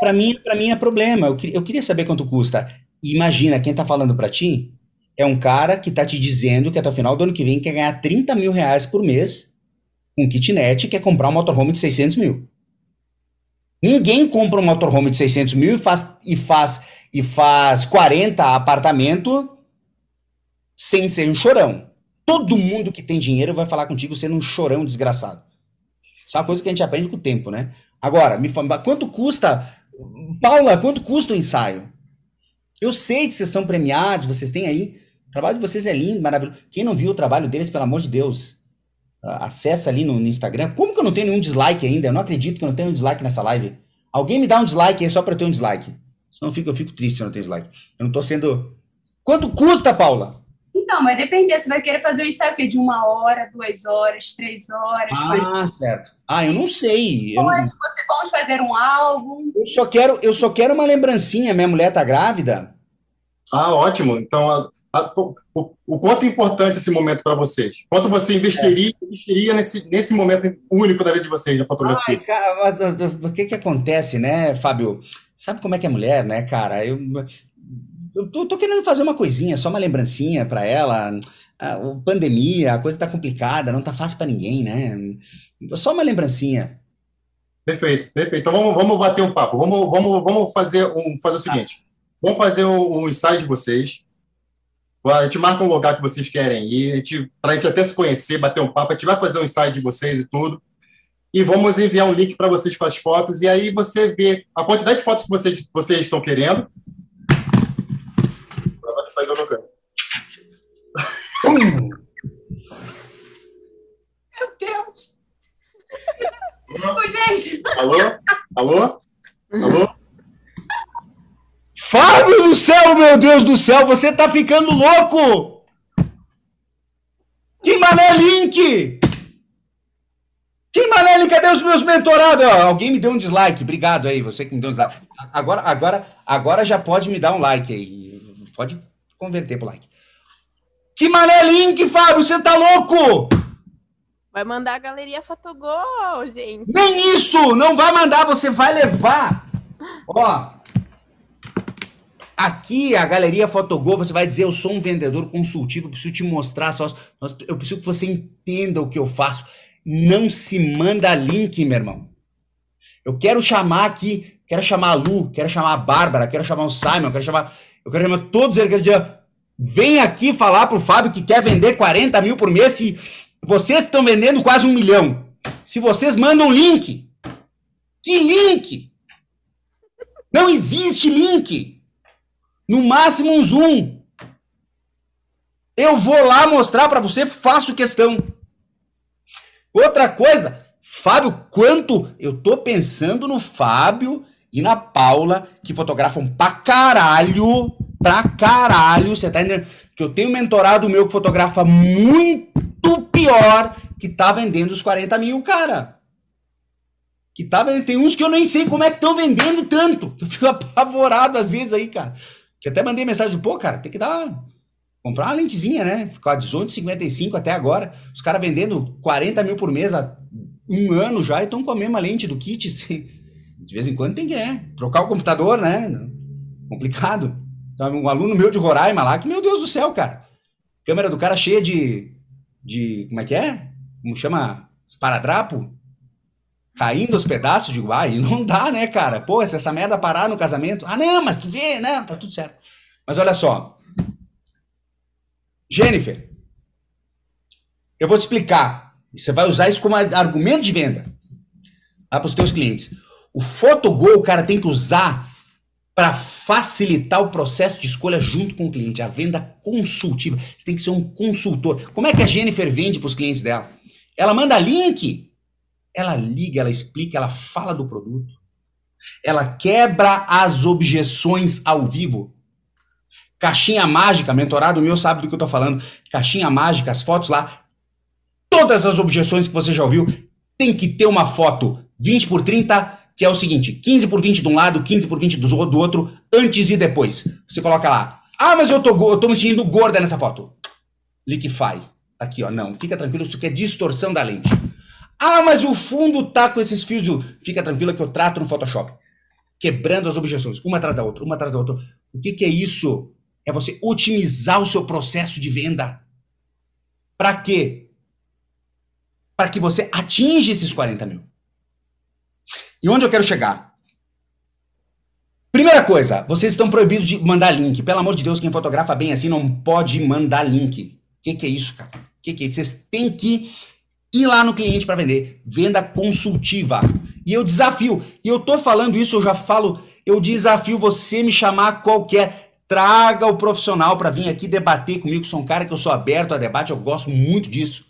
A: para mim, para mim é problema. Eu, eu queria saber quanto custa. Imagina, quem está falando para ti é um cara que está te dizendo que até o final do ano que vem quer ganhar 30 mil reais por mês com kitnet e quer comprar um motorhome de 600 mil. Ninguém compra um motorhome de 600 mil e faz, e faz, e faz 40 apartamentos sem ser um chorão. Todo mundo que tem dinheiro vai falar contigo sendo um chorão desgraçado. Isso é uma coisa que a gente aprende com o tempo, né? Agora, me fala, quanto custa, Paula, quanto custa o ensaio? Eu sei que vocês são premiados, vocês têm aí trabalho de vocês é lindo, maravilhoso. Quem não viu o trabalho deles, pelo amor de Deus, acessa ali no, no, Instagram. Como que eu não tenho nenhum dislike ainda? Eu não acredito que eu não tenho um dislike nessa live. Alguém me dá um dislike aí só para eu ter um dislike. Senão eu fico, eu fico triste se eu não tenho dislike. Eu não tô sendo. Quanto custa, Paula?
C: Então, vai depender. Você vai querer fazer um ensaio que de uma hora, duas horas, três horas.
A: Ah, certo. Ah, eu não sei.
C: Eu você vamos fazer um álbum.
A: Eu só quero, eu só quero uma lembrancinha. Minha mulher tá grávida.
B: Ah, ótimo. Então, o, o quanto é importante esse momento para vocês? Quanto você investiria, é. investiria nesse, nesse momento único da vida de vocês, na fotografia?
A: Ai, cara, o que que acontece, né, Fábio? Sabe como é que é mulher, né, cara? Eu, eu tô, tô querendo fazer uma coisinha, só uma lembrancinha para ela. A, a, pandemia, a coisa tá complicada, não tá fácil para ninguém, né? Só uma lembrancinha.
B: Perfeito, perfeito. Então vamos, vamos bater um papo. Vamos, vamos, vamos fazer, um, fazer o seguinte. Vamos fazer um, um ensaio de vocês a gente marca um lugar que vocês querem ir, a gente, pra gente até se conhecer, bater um papo, a gente vai fazer um insight de vocês e tudo. E vamos enviar um link para vocês com as fotos, e aí você vê a quantidade de fotos que vocês, vocês estão querendo. Mas eu não quero. <laughs> Meu Deus! Alô? Alô? Alô?
A: Fábio do céu, meu Deus do céu, você tá ficando louco! Que mané link! Que mané link? Cadê os meus mentorados? alguém me deu um dislike, obrigado aí, você que me deu um dislike. Agora, agora, agora já pode me dar um like aí, pode converter pro like. Que mané link, Fábio, você tá louco?
D: Vai mandar a galeria Fotogol, gente.
A: Nem isso! Não vai mandar, você vai levar. Ó. Aqui, a galeria Fotogol, você vai dizer: Eu sou um vendedor consultivo, preciso te mostrar só. Eu preciso que você entenda o que eu faço. Não se manda link, meu irmão. Eu quero chamar aqui, quero chamar a Lu, quero chamar a Bárbara, quero chamar o Simon, quero chamar. Eu quero chamar todos eles. Quero dizer, vem aqui falar pro Fábio que quer vender 40 mil por mês se vocês estão vendendo quase um milhão. Se vocês mandam link, que link? Não existe link. No máximo um zoom. Eu vou lá mostrar para você, faço questão. Outra coisa, Fábio, quanto eu tô pensando no Fábio e na Paula, que fotografam pra caralho, pra caralho, você tá entendendo? Que eu tenho um mentorado meu que fotografa muito pior, que tá vendendo os 40 mil, cara. Que tá vendendo, tem uns que eu nem sei como é que estão vendendo tanto. Eu fico <laughs> apavorado às vezes aí, cara. Até mandei mensagem, pô, cara, tem que dar comprar uma lentezinha, né? Ficou a 18,55 até agora. Os caras vendendo 40 mil por mês há um ano já e estão com a mesma lente do kit. <laughs> Assim. De vez em quando tem que, né? Trocar o computador, né? Complicado. Então, um aluno meu de Roraima lá, que, meu Deus do céu, cara. Câmera do cara cheia de. de como é que é? Como chama? Esparadrapo? Caindo os pedaços, digo, ai, <laughs> não dá, né, cara? Pô, se essa merda parar no casamento. Ah, não, mas tu vê, né? Tá tudo certo. Mas olha só. Jennifer, eu vou te explicar. Você vai usar isso como argumento de venda para os teus clientes. O Photogol, o cara tem que usar para facilitar o processo de escolha junto com o cliente, a venda consultiva. Você tem que ser um consultor. Como é que a Jennifer vende para os clientes dela? Ela manda link, ela liga, ela explica, ela fala do produto. Ela quebra as objeções ao vivo. Caixinha mágica, mentorado meu sabe do que eu tô falando. Caixinha mágica, as fotos lá. Todas as objeções que você já ouviu, tem que ter uma foto 20 por 30 que é o seguinte: 15 por 20 de um lado, 15 por 20 do, outro, antes e depois. Você coloca lá. Ah, mas eu tô, eu tô me sentindo gorda nessa foto. Liquify. Aqui, ó. Não, fica tranquilo, isso aqui é distorção da lente. Ah, mas o fundo tá com esses fios. Fica tranquilo que eu trato no Photoshop. Quebrando as objeções, uma atrás da outra, uma atrás da outra. O que, que é isso? É você otimizar o seu processo de venda. Para quê? Para que você atinja esses 40 mil. E onde eu quero chegar? Primeira coisa, vocês estão proibidos de mandar link. Pelo amor de Deus, quem fotografa bem assim não pode mandar link. O que, que, é isso, cara? O que, que é isso? Vocês têm que ir lá no cliente para vender. Venda consultiva. E eu desafio, e eu tô falando isso, eu já falo, eu desafio você me chamar qualquer. Traga o profissional para vir aqui debater comigo. Sou um cara que eu sou aberto a debate, eu gosto muito disso.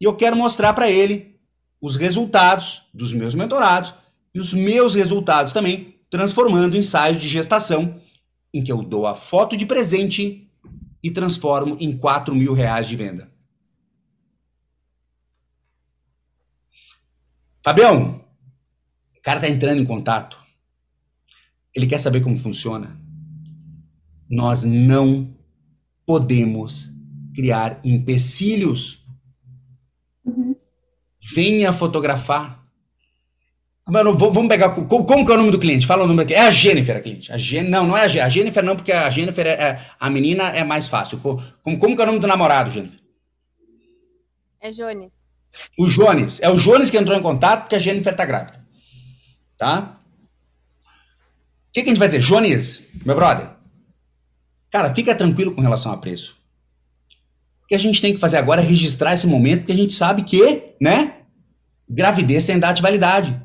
A: E eu quero mostrar para ele os resultados dos meus mentorados e os meus resultados também, transformando ensaios de gestação, em que eu dou a foto de presente e transformo em 4 mil reais de venda. Fabião, o cara tá entrando em contato. Ele quer saber como funciona. Nós não podemos criar empecilhos venha fotografar. Mano, vamos pegar. Como, como que é o nome do cliente? Fala o nome do cliente. É a Jennifer, a cliente. A Gen, não, não é a, a Jennifer, não, porque a Jennifer é, é, a menina é mais fácil. Como, como que é o nome do namorado, Jennifer?
D: É Jones.
A: O Jones. É o Jones que entrou em contato porque a Jennifer tá grávida. Tá? O que, que a gente vai dizer? Jones, meu brother. Cara, fica tranquilo com relação a preço. O que a gente tem que fazer agora é registrar esse momento, porque a gente sabe que, né? Gravidez tem data de validade.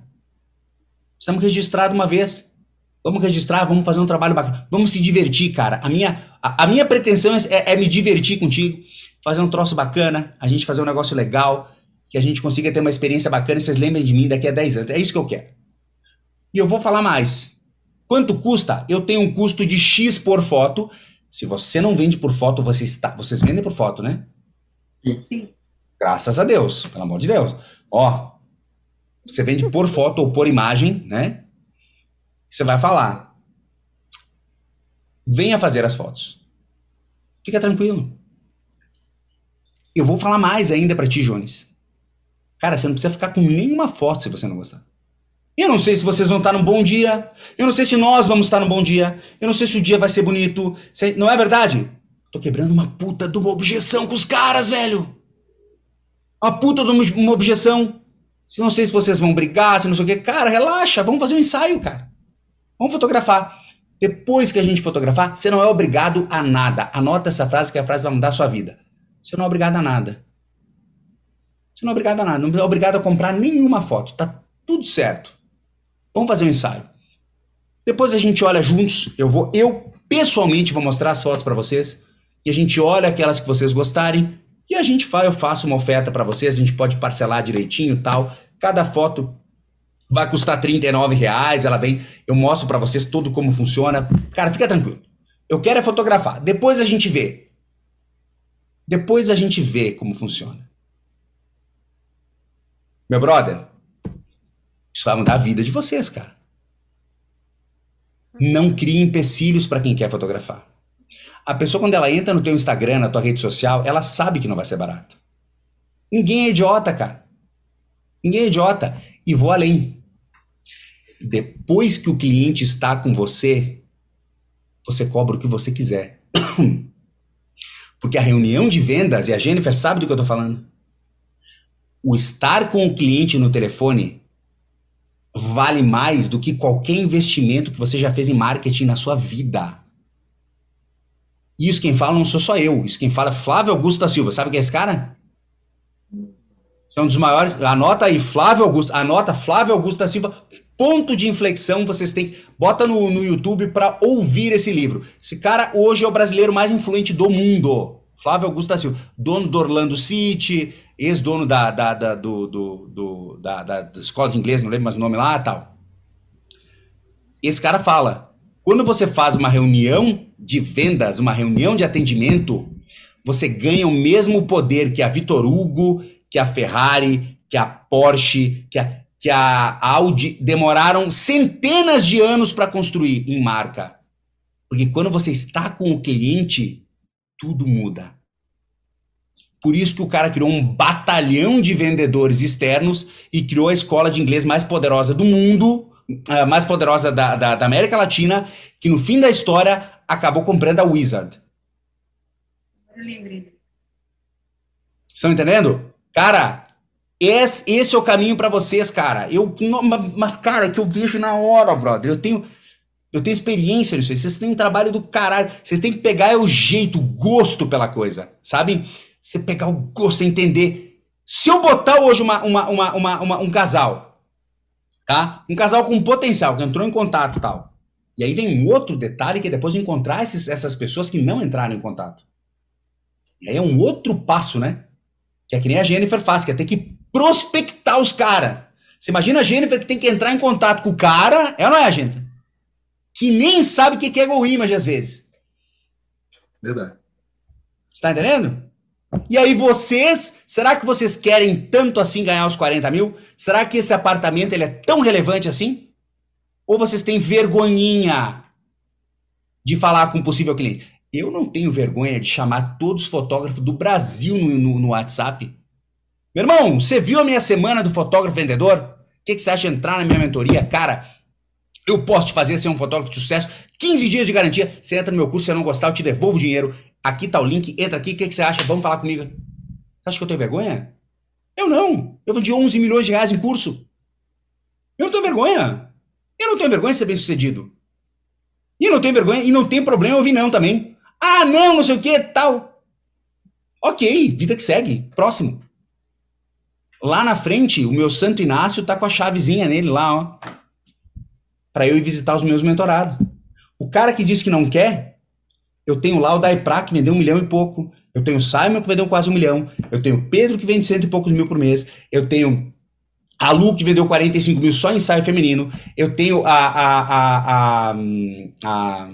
A: Precisamos registrar de uma vez. Vamos registrar, vamos fazer um trabalho bacana. Vamos se divertir, cara. A minha, a, a minha pretensão é, é, me divertir contigo, fazer um troço bacana, a gente fazer um negócio legal, que a gente consiga ter uma experiência bacana e vocês lembrem de mim daqui a 10 anos. É isso que eu quero. E eu vou falar mais. Quanto custa? Eu tenho um custo de X por foto. Se você não vende por foto, você está, vocês vendem por foto, né?
C: Sim.
A: Graças a Deus, pelo amor de Deus. Ó, você vende por foto ou por imagem, né? Você vai falar. Venha fazer as fotos. Fica tranquilo. Eu vou falar mais ainda para ti, Jones. Cara, você não precisa ficar com nenhuma foto se você não gostar. Eu não sei se vocês vão estar num bom dia. Eu não sei se nós vamos estar num bom dia. Eu não sei se o dia vai ser bonito. Se- Não é verdade? Tô quebrando uma puta de uma objeção com os caras, velho. Uma puta de uma objeção. Se não sei se vocês vão brigar, se não sei o quê. Cara, relaxa. Vamos fazer um ensaio, cara. Vamos fotografar. Depois que a gente fotografar, você não é obrigado a nada. Anota essa frase que a frase vai mudar a sua vida. Você não é obrigado a nada. Você não é obrigado a nada. Não é obrigado a comprar nenhuma foto. Tá tudo certo. Vamos fazer um ensaio. Depois a gente olha juntos. Eu vou, eu pessoalmente vou mostrar as fotos para vocês e a gente olha aquelas que vocês gostarem e a gente faz, eu faço uma oferta para vocês. A gente pode parcelar direitinho, tal. Cada foto vai custar 39 reais. Ela vem, eu mostro para vocês tudo como funciona. Cara, fica tranquilo. Eu quero é fotografar. Depois a gente vê. Depois a gente vê como funciona. Meu brother, isso vai mudar a vida de vocês, cara. Não crie empecilhos para quem quer fotografar. A pessoa, quando ela entra no teu Instagram, na tua rede social, ela sabe que não vai ser barato. Ninguém é idiota, cara. Ninguém é idiota. E vou além. Depois que o cliente está com você, você cobra o que você quiser. <coughs> Porque a reunião de vendas, e a Jennifer sabe do que eu tô falando, o estar com o cliente no telefone vale mais do que qualquer investimento que você já fez em marketing na sua vida. Isso quem fala não sou só eu, isso quem fala é Flávio Augusto da Silva. Sabe quem é esse cara? São um dos maiores. Anota aí, Flávio Augusto. Anota Flávio Augusto da Silva. Ponto de inflexão vocês têm. Bota no, no YouTube para ouvir esse livro. Esse cara hoje é o brasileiro mais influente do mundo. Flávio Augusto da Silva. Dono do Orlando City, ex-dono da, da, da, do, do, do, da, da, escola de inglês, não lembro mais o nome lá tal. Esse cara fala: quando você faz uma reunião de vendas, uma reunião de atendimento, você ganha o mesmo poder que a Vitor Hugo, que a Ferrari, que a Porsche, que a, que a Audi demoraram centenas de anos para construir em marca. Porque quando você está com o cliente, tudo muda. Por isso que o cara criou um batalhão de vendedores externos e criou a escola de inglês mais poderosa do mundo, a mais poderosa da, da, da América Latina, que no fim da história acabou comprando a Wizard.
C: Eu lembrei.
A: Estão entendendo? Cara, esse, esse é o caminho para vocês, cara. Eu, mas, cara, que eu vejo na hora, brother. Eu tenho, eu tenho experiência nisso aí. Vocês têm um trabalho do caralho. Vocês têm que pegar o jeito, o gosto pela coisa, sabe? Você pegar o gosto, entender. Se eu botar hoje uma, uma, uma, uma, uma um casal, tá? Um casal com potencial, que entrou em contato e tal. E aí vem um outro detalhe que é depois de encontrar esses, essas pessoas que não entraram em contato. E aí é um outro passo, né? Que é que nem a Jennifer faz, que é ter que prospectar os caras. Você imagina a Jennifer que tem que entrar em contato com o cara, é ou não é, Jennifer? Que nem sabe o que é Go Image às vezes.
B: Verdade.
A: Você tá entendendo? E aí vocês, será que vocês querem tanto assim ganhar os 40 mil? Será que esse apartamento ele é tão relevante assim? Ou vocês têm vergonhinha de falar com um possível cliente? Eu não tenho vergonha de chamar todos os fotógrafos do Brasil no, no, no WhatsApp. Meu irmão, você viu a minha semana do fotógrafo vendedor? O que, que você acha de entrar na minha mentoria? Cara, eu posso te fazer ser um fotógrafo de sucesso. 15 dias de garantia. Você entra no meu curso, se você não gostar, eu te devolvo o dinheiro. Aqui tá o link, entra aqui. O que, que você acha? Vamos falar comigo. Você acha que eu tenho vergonha? Eu não. Eu vendi 11 milhões de reais em curso. Eu não tenho vergonha. Eu não tenho vergonha de ser bem sucedido. E não tenho vergonha, e não tem problema ouvir não também. Ah, não, não sei o que, tal. Ok, vida que segue. Próximo. Lá na frente, o meu Santo Inácio tá com a chavezinha nele lá, ó. Pra eu ir visitar os meus mentorados. O cara que disse que não quer, eu tenho lá o Daipra, que vendeu um milhão e pouco. Eu tenho o Simon, que vendeu quase um milhão. Eu tenho o Pedro, que vende cento e poucos mil por mês. Eu tenho A Lu, que vendeu 45 mil só em ensaio feminino. Eu tenho a. a, a, a, a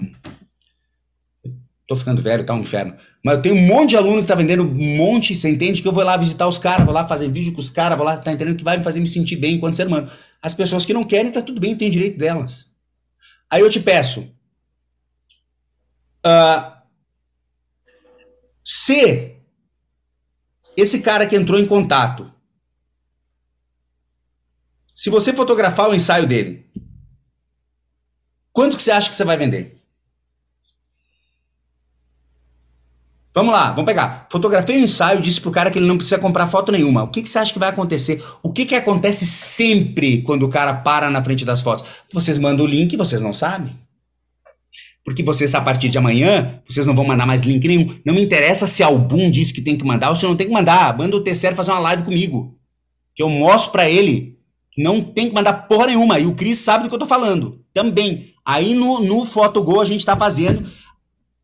A: tô ficando velho, tá um inferno. Mas eu tenho um monte de aluno que tá vendendo um monte, você entende? Que eu vou lá visitar os caras, vou lá fazer vídeo com os caras, vou lá, tá entendendo? Que vai me fazer me sentir bem enquanto ser humano. As pessoas que não querem, tá tudo bem, tem direito delas. Aí eu te peço. Uh, se esse cara que entrou em contato se você fotografar o ensaio dele, quanto que você acha que você vai vender? Vamos lá, vamos pegar. Fotografei o ensaio, disse pro cara que ele não precisa comprar foto nenhuma. O que, que você acha que vai acontecer? O que, que acontece sempre quando o cara para na frente das fotos? Vocês mandam o link e vocês não sabem. Porque vocês, a partir de amanhã, vocês não vão mandar mais link nenhum. Não me interessa se algum diz que tem que mandar ou se não tem que mandar. Manda o TCR fazer uma live comigo. Que eu mostro para ele não tem que mandar porra nenhuma. E o Cris sabe do que eu tô falando. Também. Aí no, no Photogol a gente tá fazendo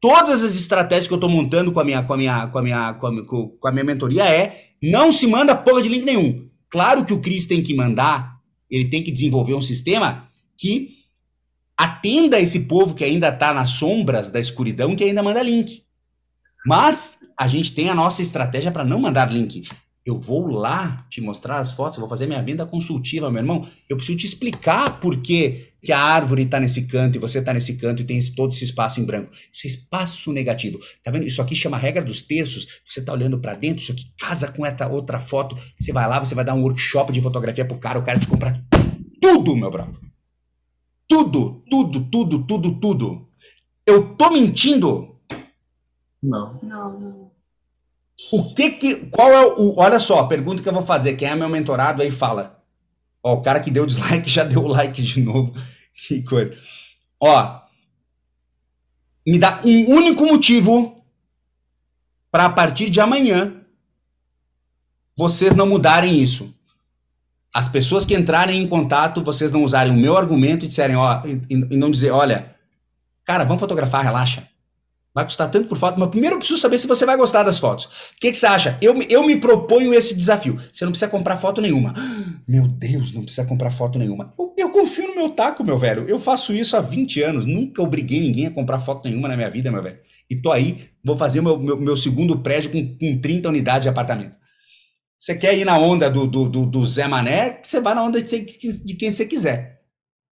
A: todas as estratégias que eu tô montando com a minha, com a minha, com a minha, com a minha, com a minha mentoria é não se manda porra de link nenhum. Claro que o Cris tem que mandar, ele tem que desenvolver um sistema que atenda esse povo que ainda tá nas sombras da escuridão, que ainda manda link. Mas a gente tem a nossa estratégia para não mandar link. Eu vou lá te mostrar as fotos, vou fazer minha venda consultiva, meu irmão. Eu preciso te explicar por que, que a árvore está nesse canto e você está nesse canto e tem todo esse espaço em branco. Isso é espaço negativo. Tá vendo? Isso aqui chama regra dos terços. Você está olhando para dentro, isso aqui casa com essa outra foto. Você vai lá, você vai dar um workshop de fotografia pro cara, o cara te compra tudo, meu brother. Tudo, tudo, tudo, tudo, tudo. Eu tô mentindo?
B: Não.
C: Não, não.
A: O que que. Qual é o. Olha só, a pergunta que eu vou fazer. Quem é meu mentorado aí fala. Ó, o cara que deu dislike já deu like de novo. <laughs> Que coisa. Ó. Me dá um único motivo para a partir de amanhã vocês não mudarem isso. As pessoas que entrarem em contato, vocês não usarem o meu argumento e disserem, ó, e, e não dizer, olha, cara, vamos fotografar, relaxa. Vai custar tanto por foto, mas primeiro eu preciso saber se você vai gostar das fotos. O que, que você acha? Eu, eu me proponho esse desafio. Você não precisa comprar foto nenhuma. <gasps> Meu Deus, não precisa comprar foto nenhuma. Eu, eu, confio no meu taco, meu velho. Eu faço isso há 20 anos. Nunca obriguei ninguém a comprar foto nenhuma na minha vida, meu velho. E tô aí, vou fazer meu, meu, meu, segundo prédio com, com 30 unidades de apartamento. Você quer ir na onda do, do, do, do Zé Mané? Você vai na onda de, de quem você quiser.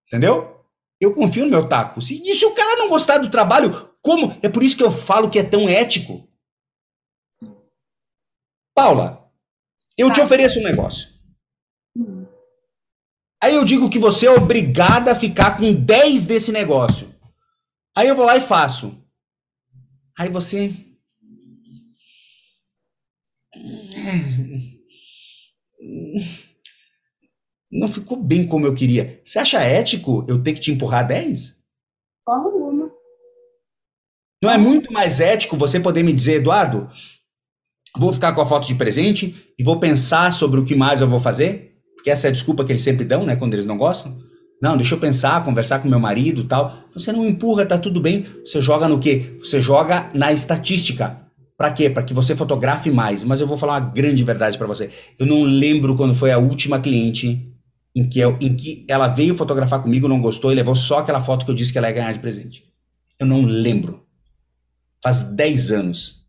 A: Entendeu? Eu confio no meu taco. E se o cara não gostar do trabalho, como? É por isso que eu falo que é tão ético. Paula, eu tá. te ofereço um negócio. Hum. Aí eu digo que você é obrigada a ficar com 10 desse negócio. Aí eu vou lá e faço. Aí você. Não ficou bem como eu queria. Você acha ético eu ter que te empurrar 10?
C: Forma alguma.
A: Não é muito mais ético você poder me dizer, Eduardo, vou ficar com a foto de presente e vou pensar sobre o que mais eu vou fazer? Porque essa é a desculpa que eles sempre dão, né, quando eles não gostam. Não, deixa eu pensar, conversar com meu marido tal. Você não empurra, tá tudo bem. Você joga no quê? Você joga na estatística. Para quê? Para que você fotografe mais. Mas eu vou falar uma grande verdade para você. Eu não lembro quando foi a última cliente em que, eu, em que ela veio fotografar comigo, não gostou e levou só aquela foto que eu disse que ela ia ganhar de presente. Eu não lembro faz 10 anos.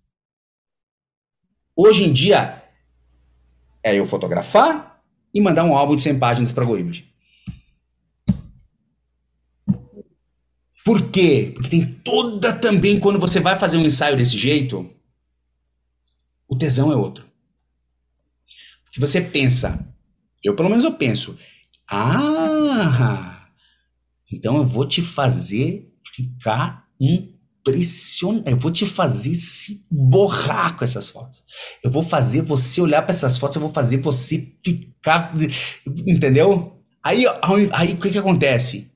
A: Hoje em dia, é eu fotografar e mandar um álbum de 100 páginas para a GoImage. Por quê? Porque tem toda também, quando você vai fazer um ensaio desse jeito, o tesão é outro. Porque você pensa, eu pelo menos eu penso, ah, então eu vou te fazer ficar um impressionante. Eu vou te fazer se borrar com essas fotos. Eu vou fazer você olhar para essas fotos, eu vou fazer você ficar. Entendeu? Aí, aí o que, que acontece?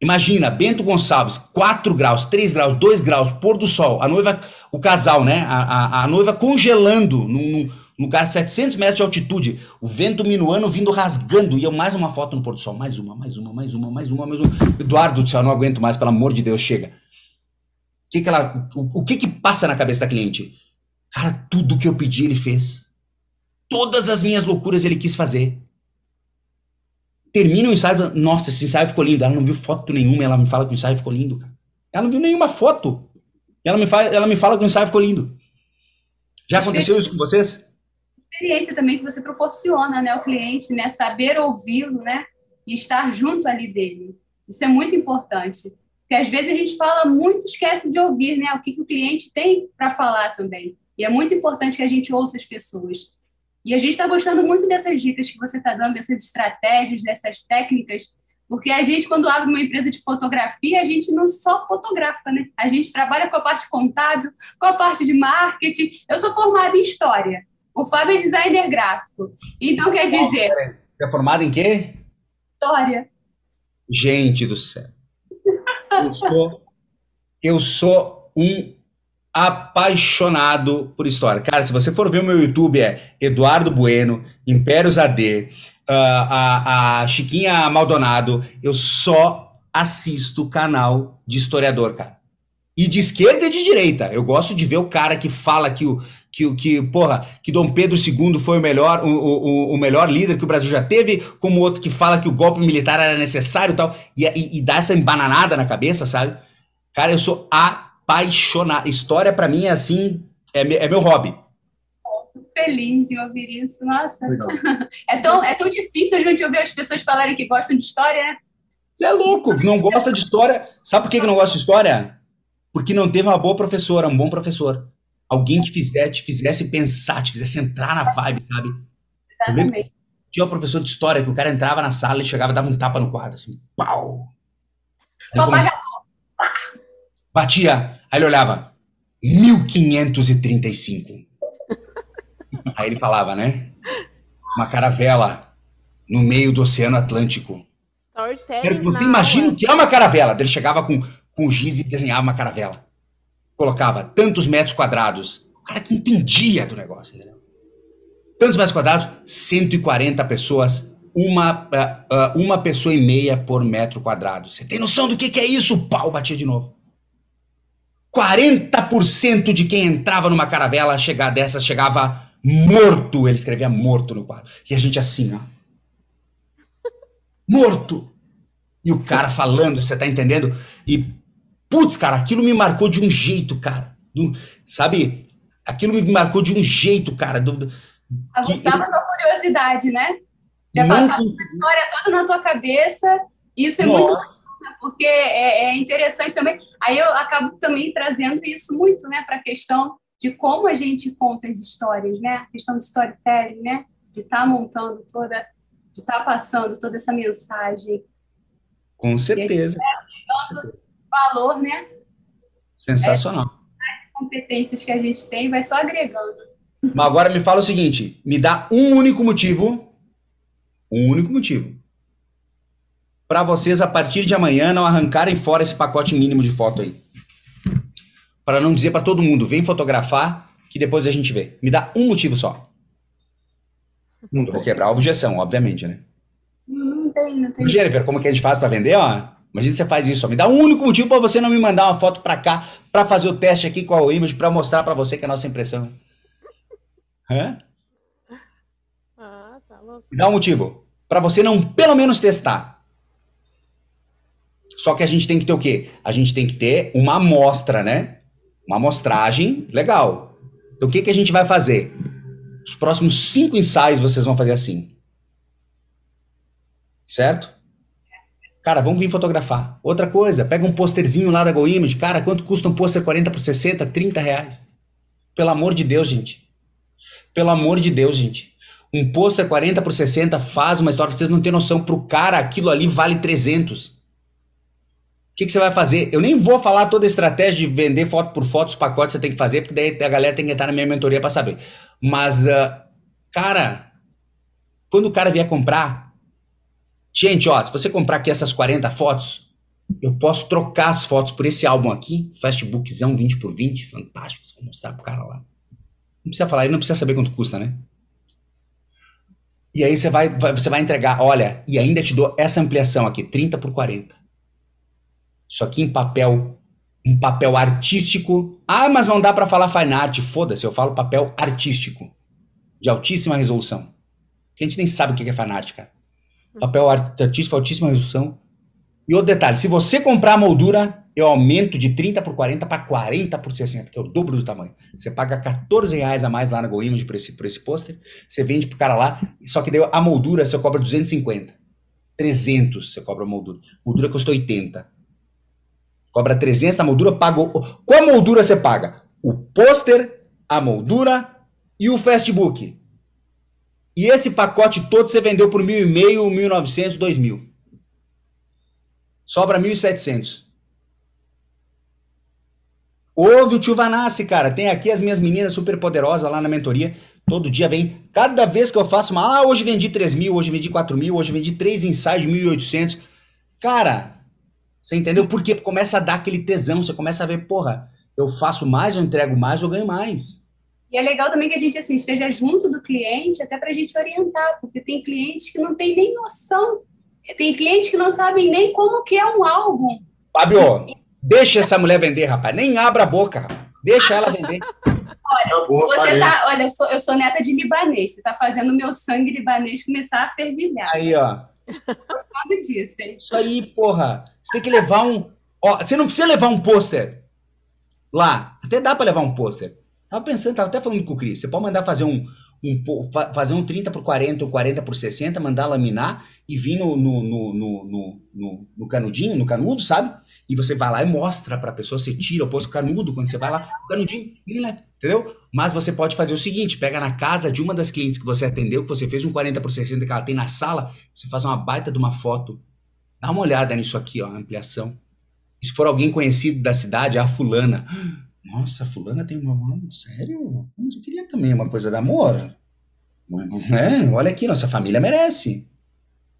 A: Imagina, Bento Gonçalves, 4 graus, 3 graus, 2 graus, pôr do sol, a noiva, o casal, né? A, a, a noiva congelando num, num lugar 700 metros de altitude, o vento minuano vindo rasgando, e eu mais uma foto no pôr do sol, mais uma, mais uma, mais uma, mais uma, mais uma. Eduardo do céu, não aguento mais, pelo amor de Deus, chega que, que ela, o, o que que passa na cabeça da cliente? Cara, tudo que eu pedi ele fez. Todas as minhas loucuras ele quis fazer. termina o ensaio, nossa, esse ensaio ficou lindo. Ela não viu foto nenhuma, ela me fala que o ensaio ficou lindo, cara. Ela não viu nenhuma foto. Ela me, fala, ela me fala que o ensaio ficou lindo. Já aconteceu isso com vocês?
C: Experiência também que você proporciona, né, ao cliente, né, saber ouvi-lo, né, e estar junto ali dele. Isso é muito importante. Porque às vezes a gente fala muito, esquece de ouvir, né, o que, que o cliente tem para falar também. E é muito importante que a gente ouça as pessoas. E a gente está gostando muito dessas dicas que você está dando, dessas estratégias, dessas técnicas, porque a gente, quando abre uma empresa de fotografia, a gente não só fotografa, né? A gente trabalha com a parte contábil, com a parte de marketing. Eu sou formada em História. O Fábio é designer gráfico. Então, quer dizer...
A: Você é formada em quê?
C: História.
A: Gente do céu. Eu sou, eu sou um apaixonado por história. Cara, se você for ver o meu YouTube, é Eduardo Bueno, Impérios AD, uh, a, a Chiquinha Maldonado. Eu só assisto canal de historiador, cara. E de esquerda e de direita. Eu gosto de ver o cara que fala que o. Que, que, porra, que Dom Pedro II foi o melhor, o, o, o melhor líder que o Brasil já teve, como outro que fala que o golpe militar era necessário e tal, e, e, e dá essa embananada na cabeça, sabe? Cara, eu sou apaixonado. História, para mim, é assim, é, é meu hobby.
C: Feliz em ouvir isso, nossa. <laughs> É tão, é tão difícil a gente ouvir as pessoas falarem que gostam de história, né?
A: Você é louco, não gosta de história. Sabe por que, que não gosta de história? Porque não teve uma boa professora, um bom professor. Alguém que fizesse, te fizesse pensar, te fizesse entrar na vibe, sabe?
C: Exatamente.
A: Tinha um professor de história que o cara entrava na sala e chegava e dava um tapa no quadro, assim, pau! Batia, aí ele olhava, 1535. <laughs> aí ele falava, né? Uma caravela no meio do Oceano Atlântico. Quero que você imagine o que é uma caravela. Ele chegava com, com o giz e desenhava uma caravela. Colocava tantos metros quadrados. O cara que entendia do negócio, entendeu? Tantos metros quadrados, 140 pessoas, uma, uh, uh, uma pessoa e meia por metro quadrado. Você tem noção do que, que é isso? O pau batia de novo. 40% de quem entrava numa caravela chegar dessas chegava morto. Ele escrevia morto no quadro. E a gente assim, ó. Morto. E o cara falando, você tá entendendo? E, putz, cara, aquilo me marcou de um jeito, cara. Do, sabe? Aquilo me marcou de um jeito, cara. Do, do,
C: Aguçava a tua curiosidade, né? Já passava a história toda na tua cabeça. Isso é Nossa. muito porque é, é, interessante também. Aí eu acabo também trazendo isso muito, né, para a questão de como a gente conta as histórias, né, a questão do storytelling, né, de estar tá montando toda, de estar tá passando toda essa mensagem.
A: Com certeza.
C: Dando valor, né?
A: Sensacional.
C: As competências que a gente tem vai só agregando.
A: Mas agora me fala o seguinte, me dá um único motivo, um único motivo para vocês, a partir de amanhã, não arrancarem fora esse pacote mínimo de foto aí. Para não dizer para todo mundo, vem fotografar, que depois a gente vê. Me dá um motivo só. Não Eu vou quebrar a objeção, obviamente, né?
C: Não tem, não tem.
A: Jennifer, como que a gente faz para vender, ó? Imagina você faz isso, ó. Me dá um único motivo para você não me mandar uma foto para cá, para fazer o teste aqui com a image, para mostrar para você que é a nossa impressão. Hã? Ah, tá louco. Me dá um motivo. Para você não, pelo menos, testar. Só que a gente tem que ter o quê? A gente tem que ter uma amostra, né? Uma amostragem legal. Então, o que, que a gente vai fazer? Os próximos cinco ensaios vocês vão fazer assim. Certo? Cara, vamos vir fotografar. Outra coisa, pega um posterzinho lá da GoImage. Cara, quanto custa um pôster 40 por 60? 30 reais. Pelo amor de Deus, gente. Pelo amor de Deus, gente. Um pôster 40 por 60 faz uma história, vocês não têm noção. Pro cara, aquilo ali vale 300 que, que você vai fazer? Eu nem vou falar toda a estratégia de vender foto por foto, os pacotes que você tem que fazer, porque daí a galera tem que entrar na minha mentoria para saber. Mas, uh, cara, quando o cara vier comprar, gente, ó, se você comprar aqui essas 40 fotos, eu posso trocar as fotos por esse álbum aqui, Fastbookzão 20 por 20, fantástico, vou mostrar pro cara lá. Não precisa falar, ele não precisa saber quanto custa, né? E aí você vai, vai, você vai entregar, olha, e ainda te dou essa ampliação aqui, 30 por 40. Isso aqui em papel, um papel artístico. Ah, mas não dá para falar fine art. Foda-se, eu falo papel artístico, de altíssima resolução. Que a gente nem sabe o que é fine art, cara. Papel artístico, altíssima resolução. E outro detalhe, se você comprar a moldura, eu aumento de 30 por 40 para 40 por 60, que é o dobro do tamanho. Você paga 14 reais a mais lá na GoImage por esse, por esse pôster, você vende pro cara lá, só que daí a moldura você cobra 250. 300 você cobra a moldura. A moldura custou 80. Cobra 300 a moldura, paga... Qual moldura você paga? O pôster, a moldura e o fastbook. E esse pacote todo você vendeu por mil e meio, mil novecentos, dois mil. Sobra mil e setecentos. Ouve o tio Vanassi, cara. Tem aqui as minhas meninas super poderosas lá na mentoria. Todo dia vem. Cada vez que eu faço uma. Ah, hoje vendi 3 mil, hoje vendi 4 mil, hoje vendi 3 ensaios de 1.800. Cara, você entendeu? Porque começa a dar aquele tesão. Você começa a ver, porra, eu faço mais, eu entrego mais, eu ganho mais.
C: E é legal também que a gente assim, esteja junto do cliente, até para a gente orientar, porque tem clientes que não tem nem noção, tem clientes que não sabem nem como que é um álbum.
A: Fábio, deixa essa mulher vender, rapaz. Nem abra a boca, rapaz. Deixa ela vender.
C: Olha, você tá, olha eu, sou, eu sou neta de libanês. Você tá fazendo meu sangue libanês começar a fervilhar.
A: Aí, ó.
C: Gostando disso, hein?
A: Isso aí, porra. Você tem que levar um. Ó, você não precisa levar um pôster lá. Até dá para levar um pôster. Tava pensando, tava até falando com o Cris. Você pode mandar fazer um, um, fazer um 30 por 40 ou 40 por 60, mandar laminar e vir no, no, no, no, no, canudinho, no canudo, sabe? E você vai lá e mostra para a pessoa, você tira o posto canudo, quando você vai lá, canudinho, entendeu? Mas você pode fazer o seguinte, pega na casa de uma das clientes que você atendeu, que você fez um 40 por 60 que ela tem na sala, você faz uma baita de uma foto. Dá uma olhada nisso aqui, ó, ampliação. Se for alguém conhecido da cidade, a fulana. Nossa, fulana tem uma mão, sério? Mas eu queria também uma coisa da amor. Né? Olha aqui, nossa família merece.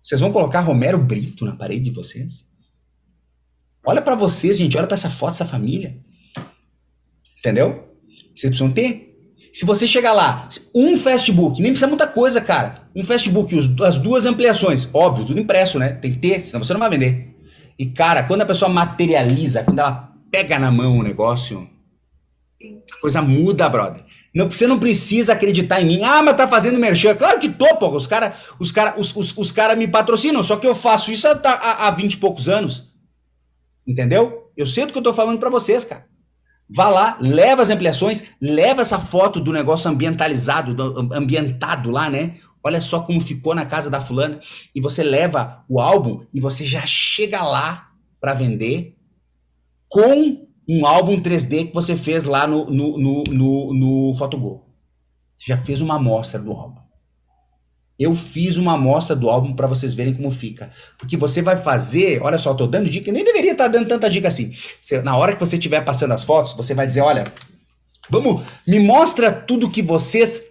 A: Vocês vão colocar Romero Brito na parede de vocês? Olha para vocês, gente, olha para essa foto, essa família. Entendeu? Vocês precisam ter. Se você chegar lá, um fastbook, nem precisa muita coisa, cara. Um fastbook, as duas ampliações, óbvio, tudo impresso, né? Tem que ter, senão você não vai vender. E, cara, quando a pessoa materializa, quando ela pega na mão o negócio, a coisa muda, brother. Não, você não precisa acreditar em mim. Ah, mas tá fazendo merchan. Claro que tô, pô. Os caras os cara, os, os, os cara me patrocinam. Só que eu faço isso há, há, há 20 e poucos anos. Entendeu? Eu sei do que eu tô falando para vocês, cara. Vá lá, leva as ampliações, leva essa foto do negócio ambientalizado, do, ambientado lá, né? Olha só como ficou na casa da fulana. E você leva o álbum e você já chega lá para vender com um álbum 3D que você fez lá no, no, no, no, no Photogol. Você já fez uma amostra do álbum. Eu fiz uma amostra do álbum para vocês verem como fica. Porque você vai fazer, olha só, eu tô dando dica, nem deveria estar tá dando tanta dica assim. Você, na hora que você estiver passando as fotos, você vai dizer, olha, vamos, me mostra tudo que vocês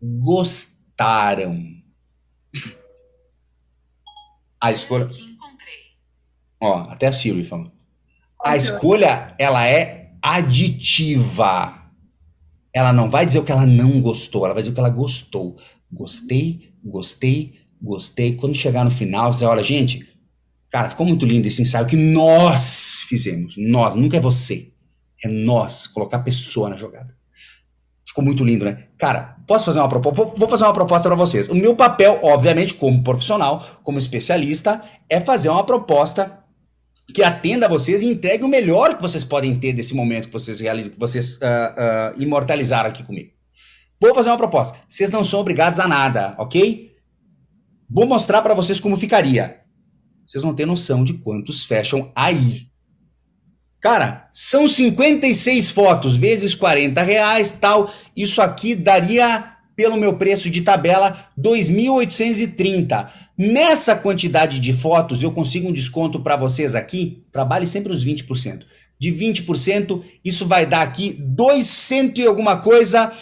A: gostaram. <laughs> A escolha. Ó, até a Siri falou. A escolha, ela é aditiva. Ela não vai dizer o que ela não gostou, ela vai dizer o que ela gostou. Gostei, gostei, gostei. Quando chegar no final, você olha, gente, cara, ficou muito lindo esse ensaio que nós fizemos. Nós, nunca é você. É nós, colocar a pessoa na jogada. Ficou muito lindo, né? Cara, posso fazer uma proposta? Vou, vou fazer uma proposta para vocês. O meu papel, obviamente, como profissional, como especialista, é fazer uma proposta que atenda a vocês e entregue o melhor que vocês podem ter desse momento que vocês realizam, que vocês uh, uh, imortalizaram aqui comigo. Vou fazer uma proposta. Vocês não são obrigados a nada, ok? Vou mostrar para vocês como ficaria. Vocês vão ter noção de quantos fecham aí. Cara, são 56 fotos vezes 40 reais, tal. Isso aqui daria, pelo meu preço de tabela, 2.830. Nessa quantidade de fotos, eu consigo um desconto para vocês aqui. Trabalhe sempre os 20%. De 20%, isso vai dar aqui 200 e alguma coisa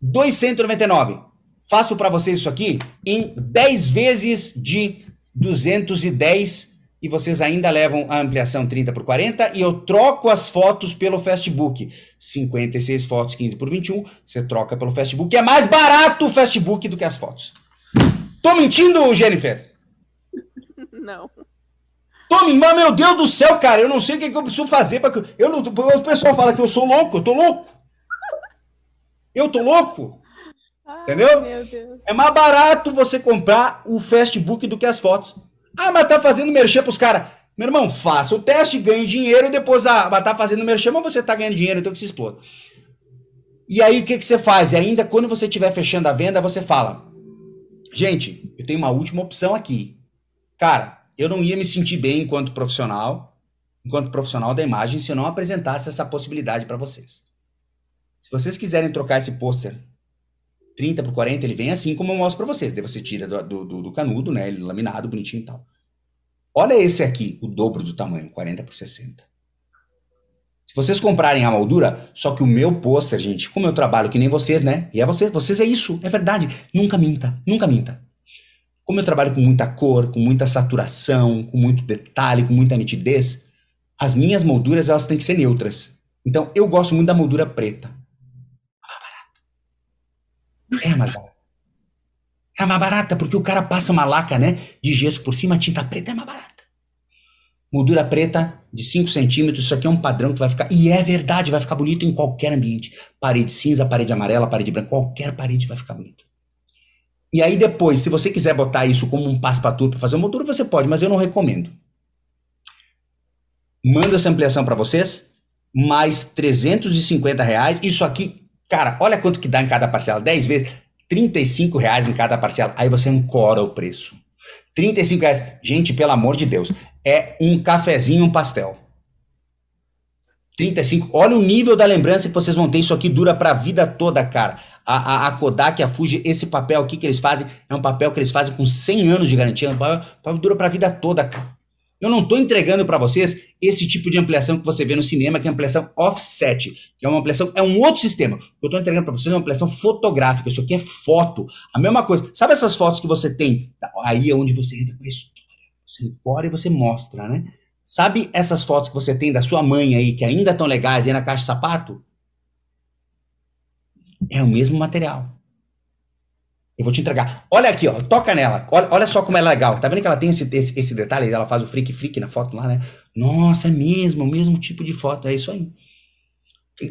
A: 299. Faço para vocês isso aqui em 10 vezes de 210 e vocês ainda levam a ampliação 30 por 40 e eu troco as fotos pelo Fastbook. 56 fotos, 15 por 21, você troca pelo Fastbook. É mais barato o Fastbook do que as fotos. Tô mentindo, Jennifer?
D: Não.
A: Tome, mas meu Deus do céu, cara, eu não sei o que, que eu preciso fazer que eu não, o pessoal fala que eu sou louco, eu tô louco. Eu tô louco? Entendeu? É mais barato você comprar o Fastbook do que as fotos. Ah, mas tá fazendo merchan pros caras. Meu irmão, faça o teste, ganhe dinheiro e depois, ah, mas tá fazendo merchan, mas você tá ganhando dinheiro, então que se exploda. E aí, o que, que você faz? E ainda quando você estiver fechando a venda, você fala: Gente, eu tenho uma última opção aqui. Cara, eu não ia me sentir bem enquanto profissional, enquanto profissional da imagem, se eu não apresentasse essa possibilidade para vocês. Se vocês quiserem trocar esse pôster 30 por 40, ele vem assim como eu mostro para vocês. Daí você tira do, do, do, canudo, né? Ele laminado, bonitinho e tal. Olha esse aqui, o dobro do tamanho, 40 por 60. Vocês comprarem a moldura, só que o meu pôster, gente, como eu trabalho que nem vocês, né? E é vocês, vocês é isso, é verdade. Nunca minta, nunca minta. Como eu trabalho com muita cor, com muita saturação, com muito detalhe, com muita nitidez, as minhas molduras elas têm que ser neutras. Então eu gosto muito da moldura preta. É mais barata. É mais barata porque o cara passa uma laca, né, de gesso por cima, tinta preta é mais barata. Moldura preta de 5 centímetros, isso aqui é um padrão que vai ficar. E é verdade, vai ficar bonito em qualquer ambiente. Parede cinza, parede amarela, parede branca, qualquer parede vai ficar bonito. E aí depois, se você quiser botar isso como um passo para fazer uma moldura, você pode, mas eu não recomendo. Mando essa ampliação para vocês, mais 350 reais. Isso aqui, cara, olha quanto que dá em cada parcela. 10 vezes, 35 reais em cada parcela. Aí você ancora o preço. 35 reais. Gente, pelo amor de Deus é um cafezinho, um pastel. 35. Olha o nível da lembrança que vocês vão ter. Isso aqui dura para a vida toda, cara. A, a, a, Kodak, a Fuji, esse papel aqui que eles fazem, é um papel que eles fazem com 100 anos de garantia. Um papel, papel dura para a vida toda, cara. Eu não estou entregando para vocês esse tipo de ampliação que você vê no cinema, que é ampliação offset, que é uma ampliação, é um outro sistema. Eu estou entregando para vocês uma ampliação fotográfica. Isso aqui é foto. A mesma coisa. Sabe essas fotos que você tem? Aí é onde você entra com isso você embora e você mostra, né? Sabe essas fotos que você tem da sua mãe aí, que ainda estão legais aí na caixa de sapato? É o mesmo material. Eu vou te entregar. Olha aqui, ó. Toca nela. Olha, olha só como é legal. Tá vendo que ela tem esse, esse, esse detalhe? Ela faz o freak freak na foto lá, né? Nossa, é mesmo, o mesmo tipo de foto. É isso aí.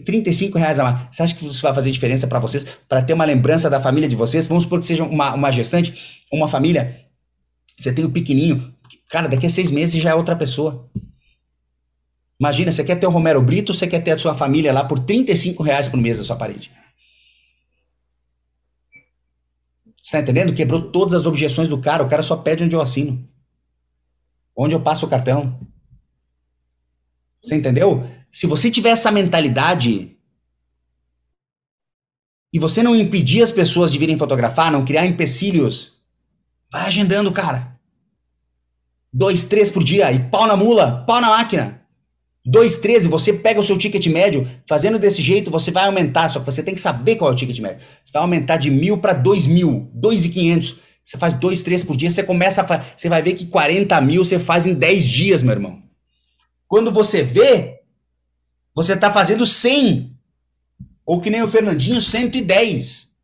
A: 35 reais a mais. Você acha que isso vai fazer diferença para vocês? Para ter uma lembrança da família de vocês? Vamos supor que seja uma, uma gestante, uma família. Você tem o pequenininho. Cara, daqui a seis meses já é outra pessoa. Imagina, você quer ter o Romero Brito, você quer ter a sua família lá por 35 reais por mês na sua parede. Você tá entendendo? Quebrou todas as objeções do cara. O cara só pede onde eu assino. Onde eu passo o cartão. Você entendeu? Se você tiver essa mentalidade e você não impedir as pessoas de virem fotografar, não criar empecilhos, vai agendando, cara dois, três por dia e pau na mula, pau na máquina. Dois, treze, você pega o seu ticket médio, fazendo desse jeito você vai aumentar, só que você tem que saber qual é o ticket médio. Você vai aumentar de mil para dois mil, dois e quinhentos. Você faz dois, três por dia, você começa a você vai ver que 40 mil você faz em 10 dias, meu irmão. Quando você vê, você está fazendo 100. Ou que nem o Fernandinho, 110.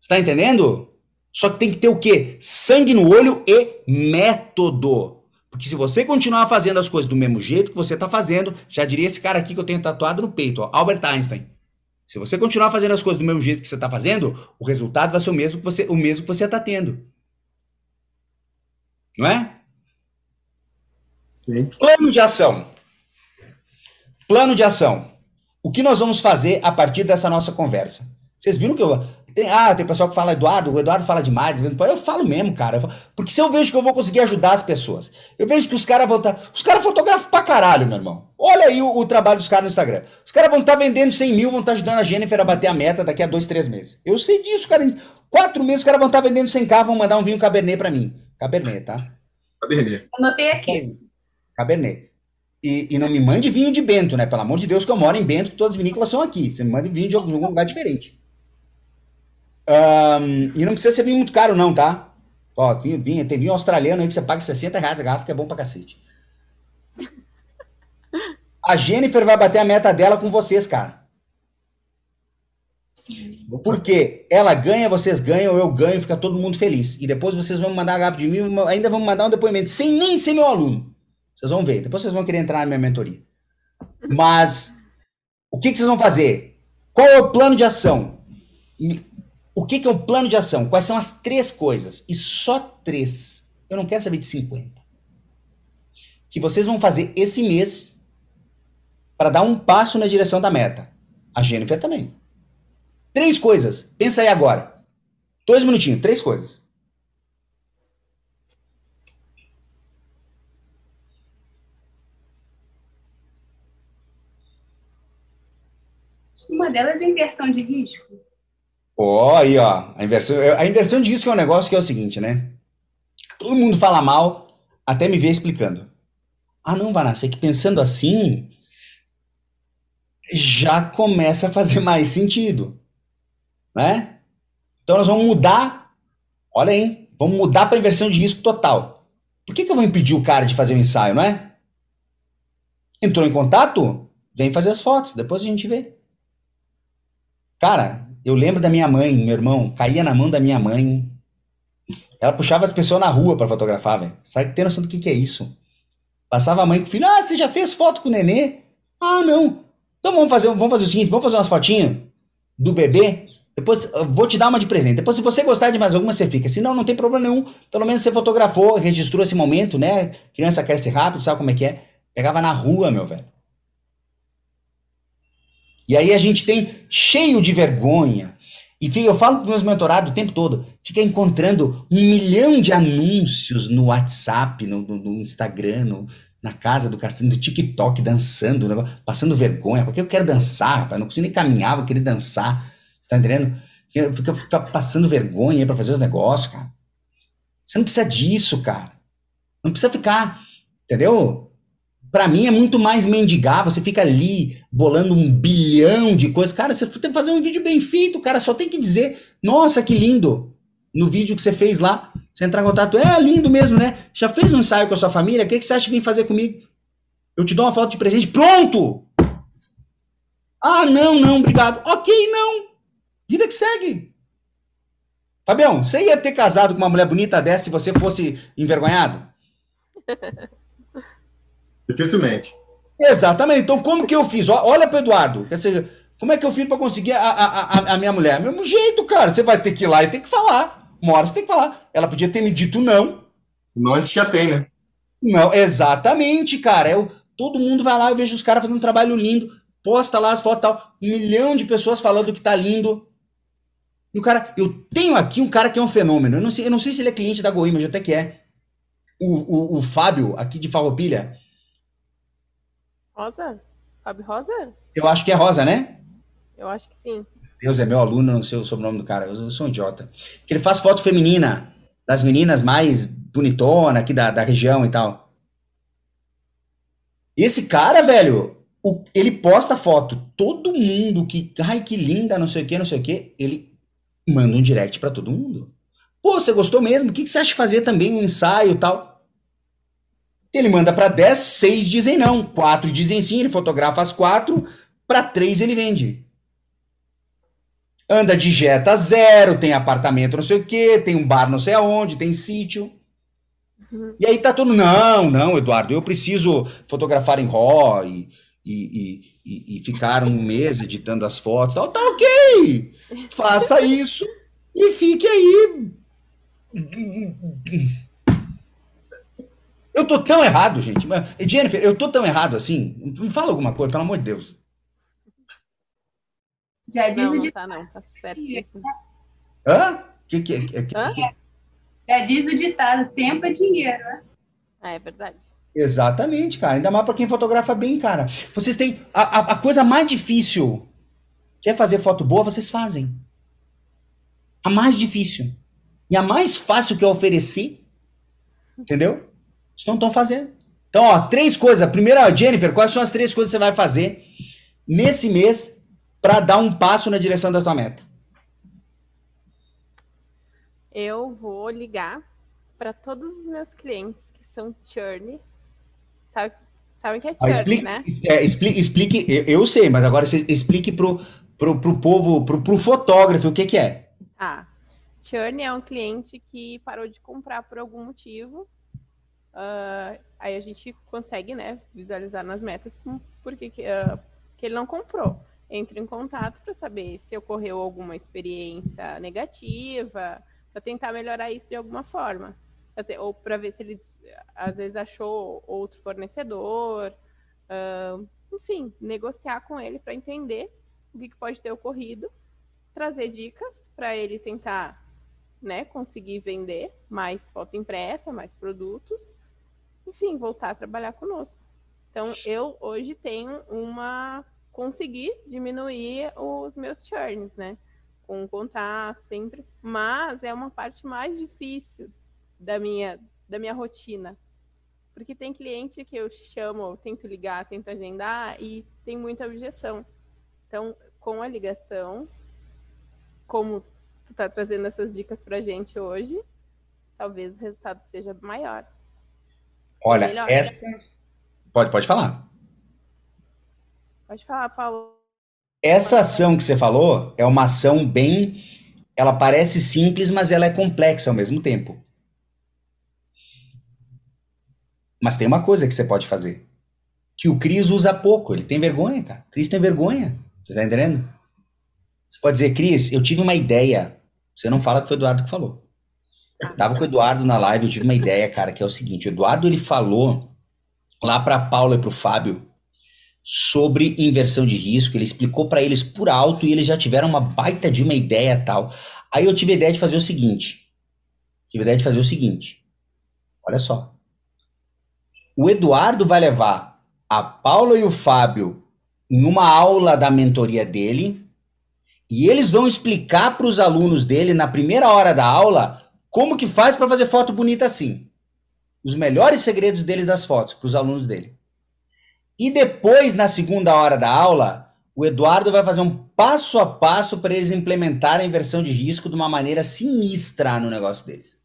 A: Você tá entendendo? Só que tem que ter o quê? Sangue no olho e método. Porque se você continuar fazendo as coisas do mesmo jeito que você está fazendo, já diria esse cara aqui que eu tenho tatuado no peito, ó, Albert Einstein. Se você continuar fazendo as coisas do mesmo jeito que você está fazendo, o resultado vai ser o mesmo que você o mesmo que você está tendo. Não é?
B: Sim.
A: Plano de ação. Plano de ação. O que nós vamos fazer a partir dessa nossa conversa? Vocês viram que eu tem, ah, tem pessoal que fala Eduardo, o Eduardo fala demais. Eu falo mesmo, cara. Porque se eu vejo que eu vou conseguir ajudar as pessoas, eu vejo que os caras vão estar. Tá, os caras fotografam pra caralho, meu irmão. Olha aí o, o trabalho dos caras no Instagram. Os caras vão estar tá vendendo 100 mil, vão estar tá ajudando a Jennifer a bater a meta daqui a dois, três meses. Eu sei disso, cara. Em quatro meses os caras vão estar tá vendendo 100k, vão mandar um vinho Cabernet pra mim. Cabernet, tá?
B: Cabernet.
C: Anotei aqui.
A: Cabernet. E, e, não me mande vinho de Bento, né? Pelo amor de Deus, que eu moro em Bento, que todas as vinícolas são aqui. Você me manda vinho de algum lugar diferente. Um, e não precisa ser vinho muito caro, não, tá? Ó, vinho, vinho, tem vinho australiano aí que você paga 60 reais a garrafa, que é bom pra cacete. A Jennifer vai bater a meta dela com vocês, cara. Porque ela ganha, vocês ganham, eu ganho, fica todo mundo feliz. E depois vocês vão mandar a garrafa de mim, ainda vão mandar um depoimento, sem nem ser meu aluno. Vocês vão ver. Depois vocês vão querer entrar na minha mentoria. Mas, o que, que vocês vão fazer? Qual é o plano de ação? O que, que é o plano de ação? Quais são as três coisas? E só três. Eu não quero saber de 50. Que vocês vão fazer esse mês para dar um passo na direção da meta. A Jennifer também. Três coisas. Pensa aí agora. Dois minutinhos, três coisas.
C: Uma delas é inversão de risco.
A: Ó, oh, aí, ó. A inversão, a inversão de risco é um negócio que é o seguinte, né? Todo mundo fala mal até me ver explicando. Ah, não, Vanessa, é que pensando assim já começa a fazer <laughs> mais sentido, né? Então nós vamos mudar, olha aí, vamos mudar para inversão de risco total. Por que, que eu vou impedir o cara de fazer o um ensaio, não é? Entrou em contato? Vem fazer as fotos, depois a gente vê. Cara, eu lembro da minha mãe, meu irmão, caía na mão da minha mãe. Ela puxava as pessoas na rua para fotografar, velho. Sabe que tem noção do que, que é isso? Passava a mãe com o filho, ah, você já fez foto com o nenê? Ah, não. Então vamos fazer, vamos fazer o seguinte, vamos fazer umas fotinhas do bebê. Depois vou te dar uma de presente. Depois, se você gostar de mais alguma, você fica. Se não, não tem problema nenhum. Pelo menos você fotografou, registrou esse momento, né? Criança cresce rápido, sabe como é que é? Pegava na rua, meu velho. E aí a gente tem cheio de vergonha. E eu falo para meus mentorados o tempo todo, fica encontrando um milhão de anúncios no WhatsApp, no, no, no Instagram, no, na casa do Castelo, do TikTok, dançando, passando vergonha, porque eu quero dançar, rapaz, não consigo nem caminhar, vou querer dançar, você tá entendendo? Fica, fica passando vergonha para fazer os negócios, cara. Você não precisa disso, cara. Não precisa ficar, entendeu? Para mim é muito mais mendigar, você fica ali bolando um bilhão de coisas. Cara, você tem que fazer um vídeo bem feito, cara, só tem que dizer, nossa, que lindo. No vídeo que você fez lá, você entrar em contato, é lindo mesmo, né? Já fez um ensaio com a sua família? O que, que você acha de vir fazer comigo? Eu te dou uma foto de presente, pronto! Ah, não, não, obrigado. Ok, não. Vida que segue. Fabião, você ia ter casado com uma mulher bonita dessa se você fosse envergonhado? <laughs>
B: Dificilmente.
A: Exatamente. Então, como que eu fiz? Olha para Eduardo. Quer dizer, como é que eu fiz para conseguir a, a, a, a, minha mulher? Mesmo jeito, cara. Você vai ter que ir lá e tem que falar. Uma hora você tem que falar. Ela podia ter me dito não.
B: Não, a gente já tem, né?
A: Não, exatamente, cara. Eu, todo mundo vai lá, eu vejo os caras fazendo um trabalho lindo, posta lá as fotos tal. Um milhão de pessoas falando que tá lindo. E o cara, eu tenho aqui um cara que é um fenômeno. Eu não sei, eu não sei se ele é cliente da Goim, mas até que é. O, o, o Fábio, aqui de Farroupilha,
D: Rosa? Fábio Rosa?
A: Eu acho que é Rosa, né?
D: Eu acho que sim.
A: Deus é meu aluno, não sei o sobrenome do cara, eu sou um idiota. Que ele faz foto feminina das meninas mais bonitona aqui da, da região e tal. Esse cara, velho, o, ele posta foto, todo mundo que, ai, que linda, não sei o que, não sei o que, ele manda um direct para todo mundo. Pô, você gostou mesmo? O que, que você acha de fazer também um ensaio e tal? Ele manda para 10, 6 dizem não, 4 dizem sim, ele fotografa as 4, para 3 ele vende. Anda de jeta zero, tem apartamento não sei o quê, tem um bar não sei aonde, tem sítio. Uhum. E aí tá todo, não, não, Eduardo, eu preciso fotografar em RAW e, e, e, e ficar um mês editando as fotos, tal, tá ok, faça isso e fique aí eu tô tão errado, gente. Jennifer, eu tô tão errado assim? Me fala alguma coisa, pelo amor de Deus.
C: Já diz
D: não,
C: o ditado.
D: Tá, não, tá certíssimo.
A: Hã? Que, que, que, que,
C: Hã? Já diz o ditado, tempo é dinheiro, né?
D: Ah, é verdade.
A: Exatamente, cara. Ainda mais para quem fotografa bem, cara. Vocês têm. A, a, a, coisa mais difícil. Quer fazer foto boa, vocês fazem. A mais difícil. E a mais fácil que é oferecer. Entendeu? Estão, estão fazendo. Então, ó, três coisas. Primeira, Jennifer, quais são as três coisas que você vai fazer nesse mês para dar um passo na direção da tua meta?
D: Eu vou ligar para todos os meus clientes que são churn. Sabe, sabem que é churn,
A: ah, explique,
D: né?
A: É, explique, explique eu, eu, sei, mas agora você explique pro, pro, pro povo, pro, pro fotógrafo, o que que é.
D: Ah, churn é um cliente que parou de comprar por algum motivo Uh, aí a gente consegue, né, visualizar nas metas porque que, uh, que ele não comprou. entro em contato para saber se ocorreu alguma experiência negativa, para tentar melhorar isso de alguma forma. Ou para ver se ele, às vezes, achou outro fornecedor. Uh, enfim, negociar com ele para entender o que, que pode ter ocorrido, trazer dicas para ele tentar né, conseguir vender mais foto impressa, mais produtos, enfim, voltar a trabalhar conosco. Então, eu hoje tenho uma. consegui diminuir os meus churns, né? Com contato sempre, mas é uma parte mais difícil da minha, da minha rotina. Porque tem cliente que eu chamo, tento ligar, tento agendar e tem muita objeção. Então, com a ligação, como tu está trazendo essas dicas para gente hoje, talvez o resultado seja maior.
A: Olha, melhor. essa. Pode, pode falar.
D: Pode falar, Paulo.
A: Essa ação que você falou é uma ação bem. Ela parece simples, mas ela é complexa ao mesmo tempo. Mas tem uma coisa que você pode fazer. Que o Cris usa pouco. Ele tem vergonha, cara. O Cris tem vergonha. Você tá entendendo? Você pode dizer, Cris, eu tive uma ideia. Você não fala que foi o Eduardo que falou. Eu tava com o Eduardo na live, eu tive uma ideia, cara, que é o seguinte: o Eduardo ele falou lá para Paula e para o Fábio sobre inversão de risco, ele explicou para eles por alto e eles já tiveram uma baita de uma ideia tal. Aí eu tive a ideia de fazer o seguinte. Tive a ideia de fazer o seguinte. Olha só. O Eduardo vai levar a Paula e o Fábio em uma aula da mentoria dele e eles vão explicar para os alunos dele na primeira hora da aula como que faz para fazer foto bonita assim? Os melhores segredos dele das fotos para os alunos dele. E depois, na segunda hora da aula, o Eduardo vai fazer um passo a passo para eles implementarem a inversão de risco de uma maneira sinistra no negócio deles.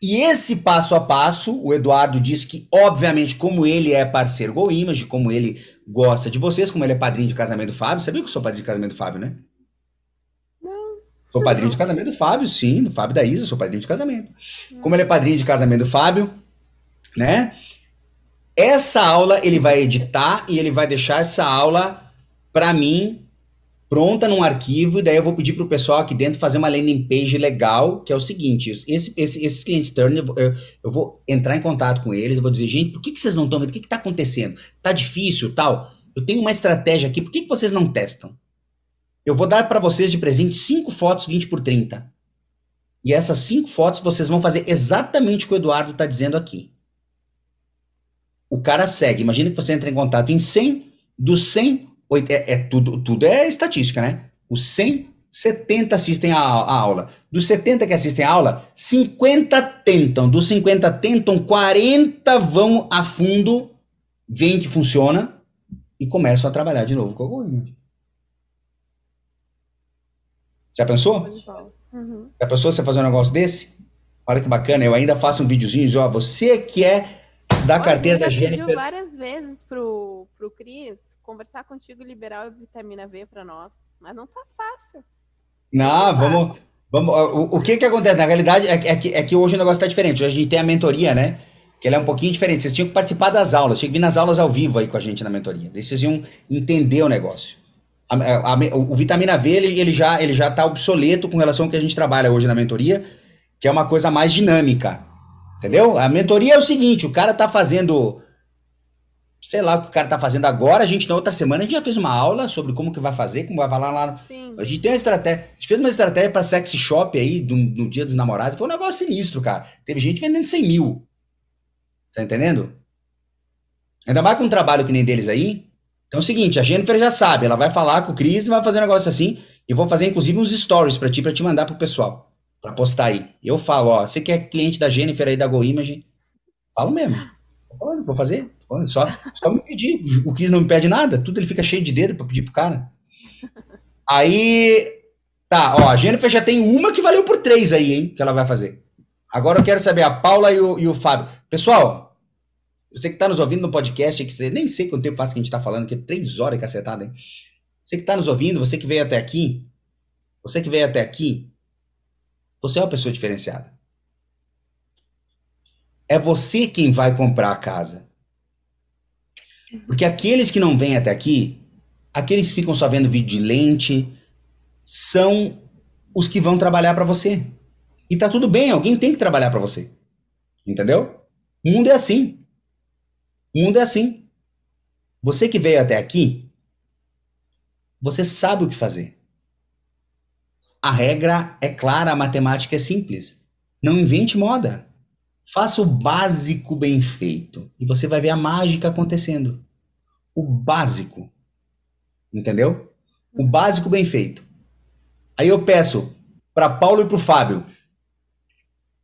A: E esse passo a passo, o Eduardo disse que, obviamente, como ele é parceiro Go Image, como ele gosta de vocês, como ele é padrinho de casamento do Fábio, sabia que eu sou padrinho de casamento do Fábio, né? Sou padrinho de casamento do Fábio, sim, do Fábio da Isa, sou padrinho de casamento. Como ele é padrinho de casamento do Fábio, né? Essa aula ele vai editar e ele vai deixar essa aula para mim pronta num arquivo e daí eu vou pedir pro pessoal aqui dentro fazer uma landing page legal, que é o seguinte, esse, esse, esses clientes turn, eu, eu, vou entrar em contato com eles, eu vou dizer, gente, por que, que vocês não estão vendo? O que, que tá acontecendo? Tá difícil, tal? Eu tenho uma estratégia aqui, por que, que vocês não testam? Eu vou dar para vocês de presente cinco fotos 20 por 30. E essas cinco fotos vocês vão fazer exatamente o que o Eduardo está dizendo aqui. O cara segue. Imagina que você entra em contato em 100, dos 100, é, é tudo, tudo é estatística, né? Os 100, 70 assistem a, a aula. Dos 70 que assistem a aula, 50 tentam. Dos 50 tentam, 40 vão a fundo, veem que funciona e começam a trabalhar de novo com o algoritmo. Já pensou? Uhum. Já pensou você fazer um negócio desse? Olha que bacana, eu ainda faço um videozinho, ó, você que é da Olha, carteira da Jennifer.
D: pediu várias vezes pro, pro Cris conversar contigo e liberar a vitamina V para nós, mas não tá fácil.
A: Não, não tá vamos... Fácil. Vamos, o, o que que acontece? Na realidade, é, é, que, é que hoje o negócio está diferente. Hoje a gente tem a mentoria, né? Que ela é um pouquinho diferente. Vocês tinham que participar das aulas, tinham que vir nas aulas ao vivo aí com a gente na mentoria. Daí vocês iam entender o negócio. A, a, o vitamina V ele, ele já ele já está obsoleto com relação ao que a gente trabalha hoje na mentoria, que é uma coisa mais dinâmica, entendeu? A mentoria é o seguinte, o cara está fazendo, sei lá o que o cara está fazendo agora, a gente na outra semana a gente já fez uma aula sobre como que vai fazer, como vai falar lá. Sim. A gente tem uma estratégia, a gente fez uma estratégia para sexy shop aí no, no, dia dos namorados, foi um negócio sinistro, cara. Teve gente vendendo 100 mil, tá entendendo? Ainda mais com um trabalho que nem deles aí, então é o seguinte, a Jennifer já sabe, ela vai falar com o Cris e vai fazer um negócio assim, e vou fazer inclusive uns stories para ti, para te mandar pro pessoal, para postar aí. Eu falo, ó, você que é cliente da Jennifer aí da GoImage, falo mesmo. Vou fazer, só, só me pedir, o Cris não me pede nada, tudo ele fica cheio de dedo para pedir pro cara. Aí, tá, ó, a Jennifer já tem uma que valeu por três aí, hein, que ela vai fazer. Agora eu quero saber a Paula e o, e o Fábio. Pessoal, você que está nos ouvindo no podcast, que você nem sei quanto tempo faz que a gente está falando, que é três horas cacetada, hein? Você que está nos ouvindo, você que veio até aqui, você que veio até aqui, você é uma pessoa diferenciada. É você quem vai comprar a casa. Porque aqueles que não vêm até aqui, aqueles que ficam só vendo vídeo de lente, são os que vão trabalhar para você. E tá tudo bem, alguém tem que trabalhar para você. Entendeu? O mundo é assim. O mundo é assim. Você que veio até aqui, você sabe o que fazer. A regra é clara, a matemática é simples. Não invente moda. Faça o básico bem feito e você vai ver a mágica acontecendo. O básico. Entendeu? O básico bem feito. Aí eu peço para Paulo e para o Fábio.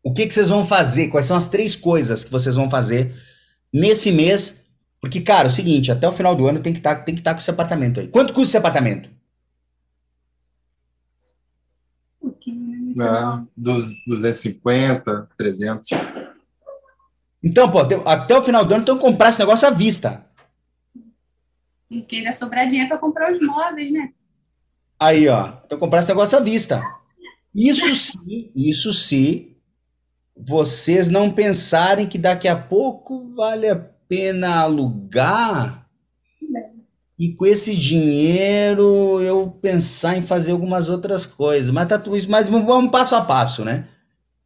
A: O que, que vocês vão fazer? Quais são as três coisas que vocês vão fazer nesse mês? Porque, cara, é o seguinte, até o final do ano tem que estar tá, tem que tá com esse apartamento aí. Quanto custa esse apartamento?
B: Ah, dos 250, 300.
A: Então, pô, até o final do ano tem que comprar esse negócio à vista.
C: E queira sobrar dinheiro para comprar os móveis, né?
A: Aí, ó, então comprar esse negócio à vista. Isso <laughs> sim, isso sim, vocês não pensarem que daqui a pouco vale a pena alugar e com esse dinheiro eu pensar em fazer algumas outras coisas. Mas tá tudo isso, mas vamos passo a passo, né?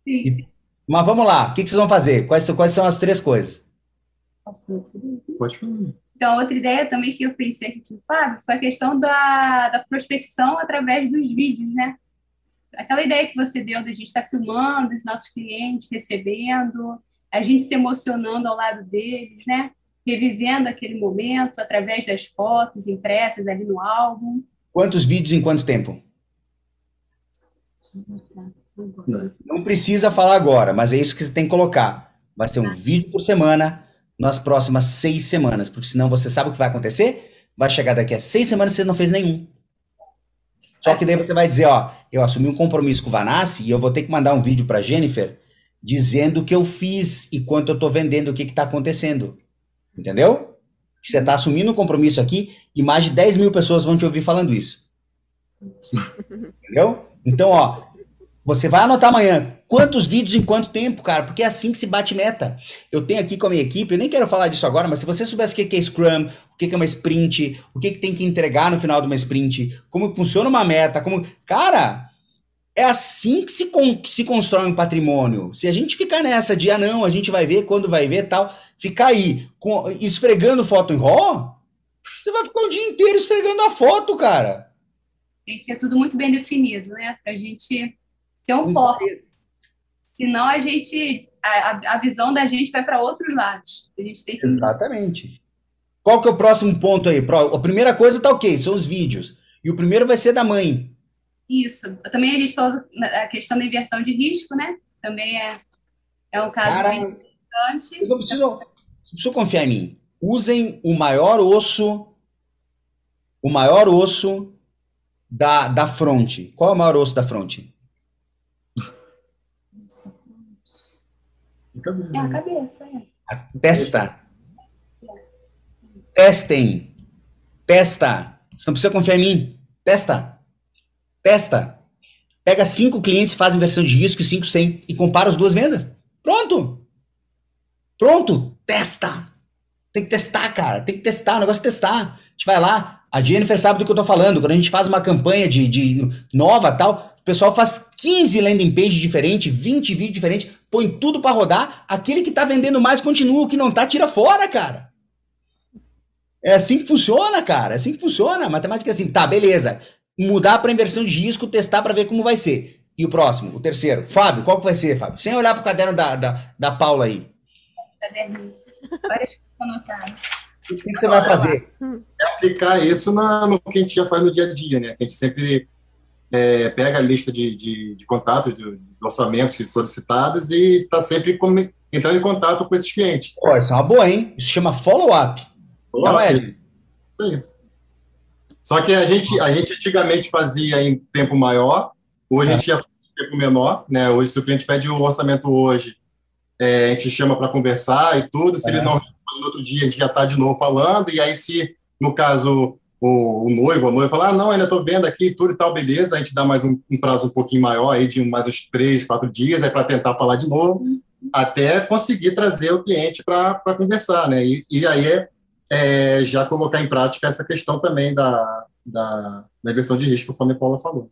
C: Sim.
A: E, mas vamos lá, o que, que, vocês vão fazer? Quais, quais são as três coisas?
B: Pode falar.
C: Então, outra ideia também que eu pensei aqui com o Fábio foi a questão da, da prospecção através dos vídeos, né? Aquela ideia que você deu da gente estar filmando os nossos clientes, recebendo, a gente se emocionando ao lado deles, né? Revivendo aquele momento através das fotos impressas ali no álbum.
A: Quantos vídeos em quanto tempo? Não precisa falar agora, mas é isso que você tem que colocar. Vai ser um vídeo por semana nas próximas seis semanas, porque senão você sabe o que vai acontecer? Vai chegar daqui a seis semanas e você não fez nenhum. Só que daí você vai dizer, ó, eu assumi um compromisso com o Vanassi e eu vou ter que mandar um vídeo para Jennifer dizendo o que eu fiz e quanto eu tô vendendo, o que que tá acontecendo. Entendeu? Que você tá assumindo um compromisso aqui e mais de 10 mil pessoas vão te ouvir falando isso. Entendeu? Então, ó, você vai anotar amanhã quantos vídeos em quanto tempo, cara, porque é assim que se bate meta. Eu tenho aqui com a minha equipe, eu nem quero falar disso agora, mas se você soubesse o que é Scrum, o que é uma sprint, o que tem que entregar no final de uma sprint, como funciona uma meta, como. Cara, é assim que se, con se constrói um patrimônio. Se a gente ficar nessa de, ah, não, a gente vai ver quando vai ver tal, ficar aí com, esfregando foto em RAW, você vai ficar o dia inteiro esfregando a foto, cara.
C: Tem que ter tudo muito bem definido, né? Pra gente ter um foco. Senão a gente, a, a visão da gente vai para outros lados. A gente tem que...
A: Exatamente. Qual que é o próximo ponto aí? A primeira coisa tá ok, são os vídeos. E o primeiro vai ser da mãe.
C: Isso. Também a gente falou a questão da inversão de risco, né? Também é, é um caso
A: Cara,
C: importante.
A: Não precisam, confiar em mim. Usem o maior osso, o maior osso da, da fronte. Qual é o maior osso da fronte?
C: É a cabeça, é.
A: A testa. Testem. Testa. Você não precisa confiar em mim. Testa. Testa. Pega cinco clientes, faz inversão de risco e cinco sem e compara as duas vendas. Pronto. Pronto. Testa. Tem que testar, cara. Tem que testar. O negócio é testar. A gente vai lá. A Jennifer sabe do que eu tô falando. Quando a gente faz uma campanha de, de nova tal, o pessoal faz 15 landing pages diferentes, 20 vídeos diferentes, põe tudo para rodar. Aquele que tá vendendo mais continua, o que não tá, tira fora, cara. É assim que funciona, cara. É assim que funciona. A matemática é assim, tá, beleza. Mudar para inversão de risco, testar para ver como vai ser. E o próximo, o terceiro. Fábio, qual que vai ser, Fábio? Sem olhar pro caderno da, da, da Paula aí.
C: Caderninho. Várias
A: O que, você vai fazer?
B: É aplicar isso na, no que a gente já faz no dia a dia, né? A gente sempre é, pega a lista de, de, de contatos, de, de, orçamentos solicitados e está sempre com, entrando em contato com esses clientes.
A: Pô, isso é uma boa, hein? Isso chama follow-up.
B: Follow é, isso aí. Só que a gente, a gente antigamente fazia em tempo maior, hoje é. a gente já faz em tempo menor, né? Hoje, se o cliente pede um orçamento hoje, é, a gente chama para conversar e tudo. Se ele é. não no outro dia, a gente já está de novo falando, e aí se, no caso, o, o noivo, a noiva fala, ah, não, ainda estou vendo aqui tudo e tal, beleza, a gente dá mais um, um prazo um pouquinho maior, aí de mais uns três, quatro dias, é para tentar falar de novo, até conseguir trazer o cliente para conversar, né? E, e, aí é é, já colocar em prática essa questão também da, da, da inversão de risco, como a Paula falou.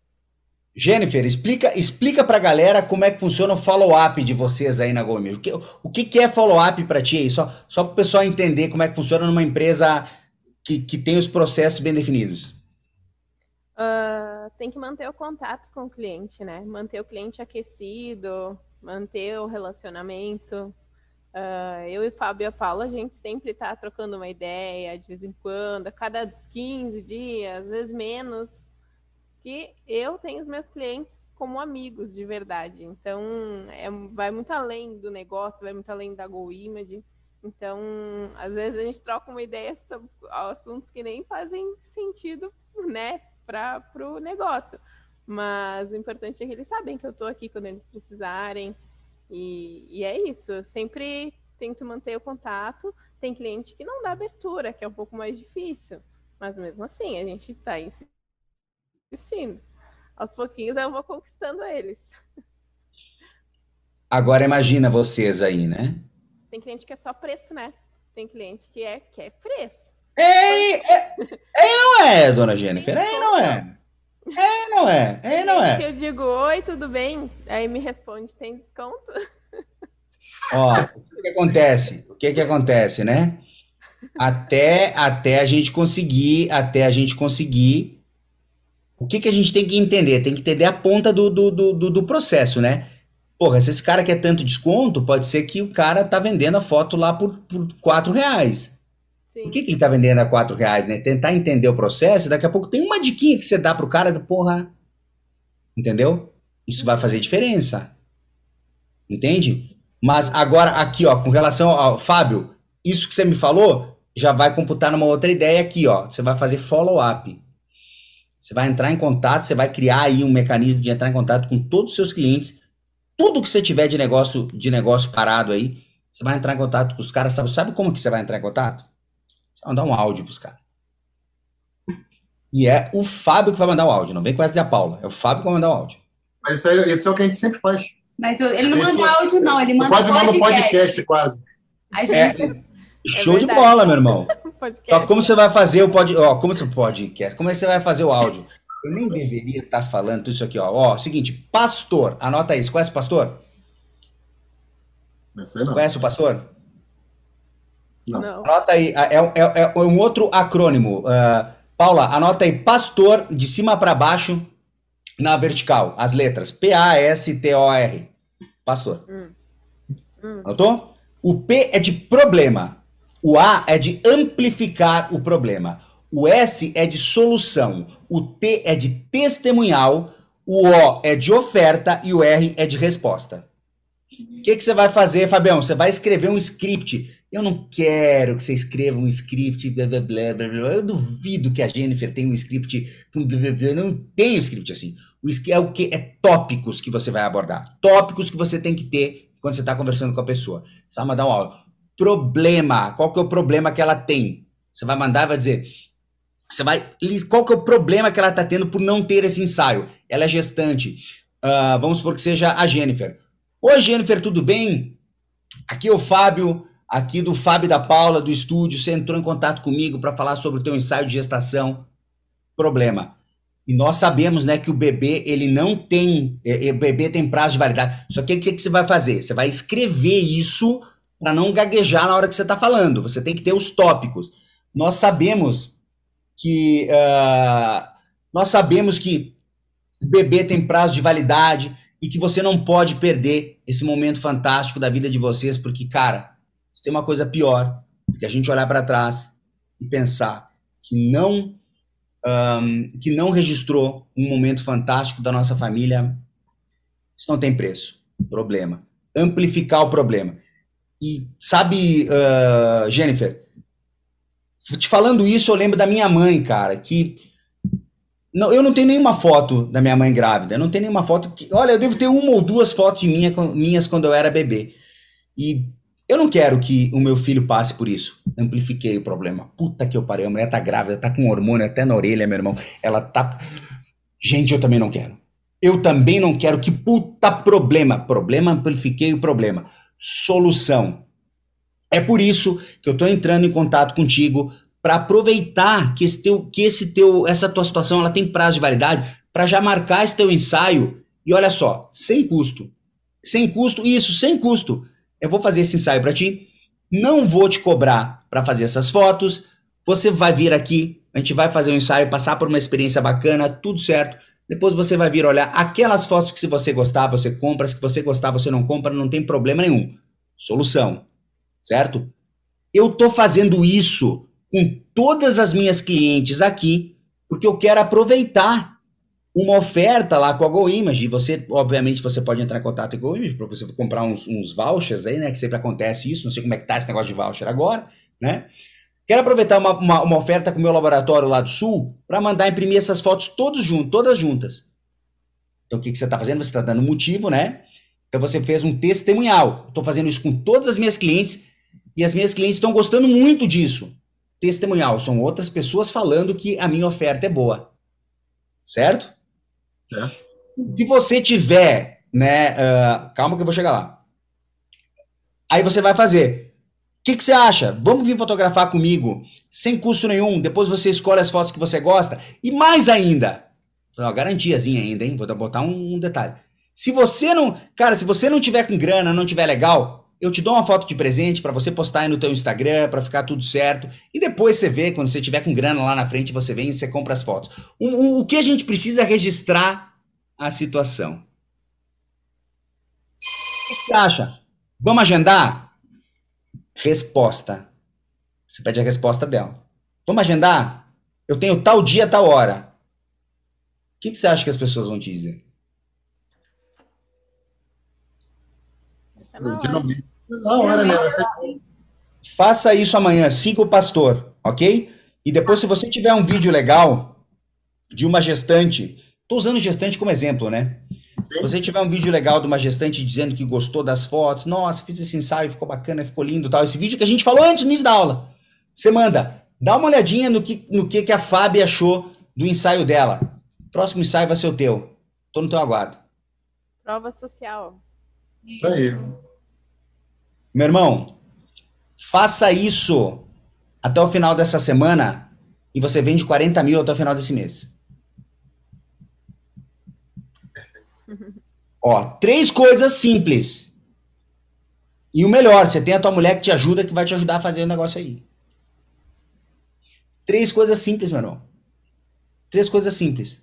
A: Jennifer, explica, explica para a galera como é que funciona o follow-up de vocês aí na Gomes. O que, o que, é follow-up para ti aí? Só, só para o pessoal entender como é que funciona numa empresa que, que tem os processos bem definidos.
D: Uh, tem que manter o contato com o cliente, né? Manter o cliente aquecido, manter o relacionamento. Uh, eu e Fábio e a Paula, a gente sempre está trocando uma ideia de vez em quando, a cada 15 dias, às vezes menos eu tenho os meus clientes como amigos de verdade. Então, é, vai muito além do negócio, vai muito além da Go Image. Então, às vezes a gente troca uma ideia sobre assuntos que nem fazem sentido, né, para o negócio. Mas o importante é que eles sabem que eu estou aqui quando eles precisarem. E, e é isso. Eu sempre tento manter o contato. Tem cliente que não dá abertura, que é um pouco mais difícil. Mas mesmo assim, a gente está assistindo. Aos pouquinhos eu vou conquistando eles.
A: Agora imagina vocês aí, né?
D: Tem cliente que é só preço, né? Tem cliente que é, que é preço.
A: É, é, é não é, dona Jennifer? É, não é. É, não é. É, não é.
D: Eu digo, oi, tudo bem? Aí me responde, tem desconto?
A: Ó, o que acontece? O que que acontece, né? Até, até a gente conseguir, até a gente conseguir o que, que a gente tem que entender? Tem que entender a ponta do, do, do, do processo, né? Porra, se esse cara quer tanto desconto, pode ser que o cara tá vendendo a foto lá por, por 4 reais. Sim. Por que, que ele tá vendendo a 4 reais, né? Tentar entender o processo, daqui a pouco tem uma diquinha que você dá pro cara, porra. Entendeu? Isso vai fazer diferença. Entende? Mas agora, aqui, ó, com relação ao Fábio, isso que você me falou já vai computar numa outra ideia aqui, ó. Você vai fazer follow-up. Você vai entrar em contato, você vai criar aí um mecanismo de entrar em contato com todos os seus clientes. Tudo que você tiver de negócio, de negócio parado aí, você vai entrar em contato com os caras. Sabe, sabe como que você vai entrar em contato? Você vai mandar um áudio para os caras. E é o Fábio que vai mandar o áudio, não vem com essa de a Paula. É o Fábio que vai mandar o áudio.
B: Mas isso é, isso é o que a gente sempre faz.
C: Mas ele não manda áudio, não, ele manda
B: quase
C: podcast.
B: manda podcast, quase.
C: Gente... É,
A: é show de bola, meu irmão. <laughs> Ó, como você vai fazer o pod... ó, como você pode, como é que você vai fazer o áudio? Eu nem deveria estar falando tudo isso aqui, ó. Ó, seguinte, pastor, anota isso. Conhece o pastor?
B: Não sei não.
A: Conhece o pastor?
B: Não. não.
A: Anota aí, é, é, é, um outro acrônimo. Uh, Paula, anota aí, pastor, de cima para baixo, na vertical, as letras. P-A-S-T-O-R. Pastor. Hum. Hum. Anotou? O P é de problema. O A é de amplificar o problema. O S é de solução. O T é de testemunhal. O O é de oferta e o R é de resposta. O que, que você vai fazer, Fabião? Você vai escrever um script. Eu não quero que você escreva um script. Blá, blá, blá, blá. Eu duvido que a Jennifer tenha um script. Eu não tem um script assim. O é o que? É tópicos que você vai abordar. Tópicos que você tem que ter quando você está conversando com a pessoa. Você vai mandar um áudio problema. Qual que é o problema que ela tem? Você vai mandar e vai dizer, você vai, qual que é o problema que ela está tendo por não ter esse ensaio? Ela é gestante. Uh, vamos supor que seja a Jennifer. Oi, Jennifer, tudo bem? Aqui é o Fábio, aqui do Fábio da Paula, do estúdio. Você entrou em contato comigo para falar sobre o teu ensaio de gestação. Problema. E nós sabemos, né, que o bebê, ele não tem, é, é, o bebê tem prazo de validade. Só que o que, que você vai fazer? Você vai escrever isso para não gaguejar na hora que você está falando. Você tem que ter os tópicos. Nós sabemos que uh, nós sabemos que bebê tem prazo de validade e que você não pode perder esse momento fantástico da vida de vocês, porque, cara, se tem uma coisa pior que a gente olhar para trás e pensar que não um, que não registrou um momento fantástico da nossa família, isso não tem preço. Problema. Amplificar o problema. E sabe, uh, Jennifer, te falando isso, eu lembro da minha mãe, cara, que. Não, eu não tenho nenhuma foto da minha mãe grávida. Eu não tenho nenhuma foto. Que, olha, eu devo ter uma ou duas fotos minha, minhas quando eu era bebê. E eu não quero que o meu filho passe por isso. Amplifiquei o problema. Puta que eu parei. A mulher tá grávida, tá com hormônio até na orelha, meu irmão. Ela tá. Gente, eu também não quero. Eu também não quero. Que puta problema. Problema, amplifiquei o problema. Solução. É por isso que eu estou entrando em contato contigo para aproveitar que esse teu, que esse teu, essa tua situação ela tem prazo de validade para já marcar esse teu ensaio e olha só, sem custo, sem custo, isso, sem custo. Eu vou fazer esse ensaio para ti, não vou te cobrar para fazer essas fotos. Você vai vir aqui, a gente vai fazer um ensaio, passar por uma experiência bacana, tudo certo. Depois você vai vir olhar aquelas fotos que se você gostar, você compra, se você gostar, você não compra, não tem problema nenhum. Solução, certo? Eu tô fazendo isso com todas as minhas clientes aqui, porque eu quero aproveitar uma oferta lá com a GoImage. Você, obviamente, você pode entrar em contato com a GoImage para você comprar uns, uns, vouchers aí, né? Que sempre acontece isso. Não sei como é que tá esse negócio de voucher agora, né? Quero aproveitar uma, uma, uma oferta com o meu laboratório lá do Sul para mandar imprimir essas fotos todos juntos, todas juntas. Então, o que, que você está fazendo? Você está dando motivo, né? Então, você fez um testemunhal. Estou fazendo isso com todas as minhas clientes e as minhas clientes estão gostando muito disso testemunhal, são outras pessoas falando que a minha oferta é boa. Certo? É. Se você tiver, né, uh, calma que eu vou chegar lá. Aí você vai fazer. Que, que você acha? Vamos vir fotografar comigo, sem custo nenhum. Depois você escolhe as fotos que você gosta. E mais ainda, uma garantiazinha ainda, hein? Vou botar um, um detalhe. Se você não, cara, se você não tiver com grana, não tiver legal, eu te dou uma foto de presente para você postar aí no teu Instagram, para ficar tudo certo. E depois você vê, quando você tiver com grana lá na frente, você vem e você compra as fotos. O, o, o que a gente precisa é registrar a situação. O que você acha? Vamos agendar? Resposta. Você pede a resposta dela. Vamos agendar? Eu tenho tal dia, tal hora. O que, que você acha que as pessoas vão te dizer?
B: Geralmente. Na hora, né?
A: Faça isso amanhã, siga o pastor, ok? E depois, se você tiver um vídeo legal de uma gestante, estou usando gestante como exemplo, né? Se você tiver um vídeo legal de uma gestante dizendo que gostou das fotos, nossa, fiz esse ensaio, ficou bacana, ficou lindo tal. Esse vídeo que a gente falou antes no início da aula. Você manda, dá uma olhadinha no que, no que, que a Fábia achou do ensaio dela. Próximo ensaio vai ser o teu. Tô no teu aguardo.
D: Prova social.
B: Isso aí.
A: Meu irmão, faça isso até o final dessa semana e você vende 40 mil até o final desse mês. Ó, três coisas simples. E o melhor, você tem a tua mulher que te ajuda, que vai te ajudar a fazer o negócio aí. Três coisas simples, meu irmão. Três coisas simples.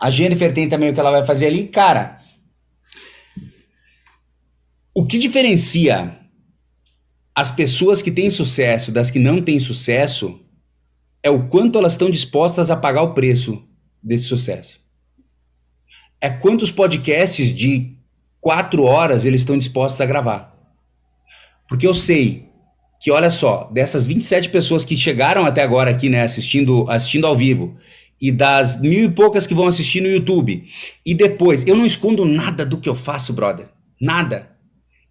A: A Jennifer tem também o que ela vai fazer ali. Cara, o que diferencia as pessoas que têm sucesso das que não têm sucesso é o quanto elas estão dispostas a pagar o preço desse sucesso. É quantos podcasts de quatro horas eles estão dispostos a gravar. Porque eu sei que, olha só, dessas 27 pessoas que chegaram até agora aqui, né, assistindo, assistindo ao vivo, e das mil e poucas que vão assistir no YouTube, e depois, eu não escondo nada do que eu faço, brother. Nada.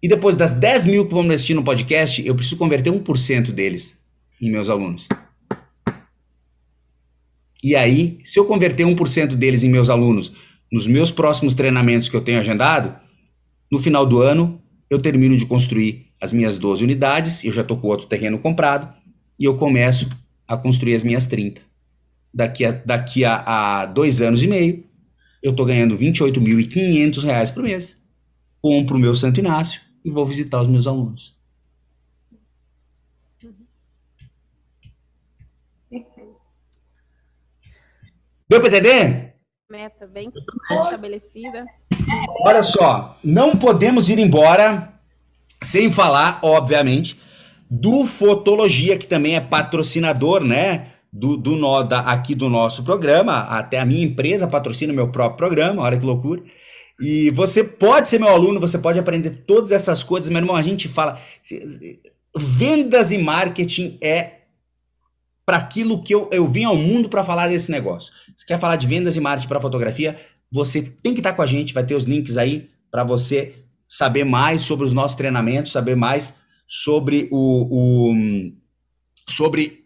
A: E depois das 10 mil que vão me assistir no podcast, eu preciso converter 1% deles em meus alunos. E aí, se eu converter 1% deles em meus alunos nos meus próximos treinamentos que eu tenho agendado, no final do ano, eu termino de construir as minhas 12 unidades, eu já estou com outro terreno comprado, e eu começo a construir as minhas 30. Daqui a, daqui a, a dois anos e meio, eu estou ganhando R$ 28.500 por mês. Compro o meu Santo Inácio, e vou visitar os meus alunos. Deu para entender?
D: Meta bem estabelecida.
A: Olha só, não podemos ir embora sem falar, obviamente, do Fotologia, que também é patrocinador, né? Do, do Noda aqui do nosso programa. Até a minha empresa patrocina o meu próprio programa, olha que loucura. E você pode ser meu aluno, você pode aprender todas essas coisas, meu irmão. A gente fala. Vendas e marketing é para aquilo que eu, eu vim ao mundo para falar desse negócio. Você quer falar de vendas e marketing para fotografia? Você tem que estar tá com a gente, vai ter os links aí para você saber mais sobre os nossos treinamentos, saber mais sobre o, o sobre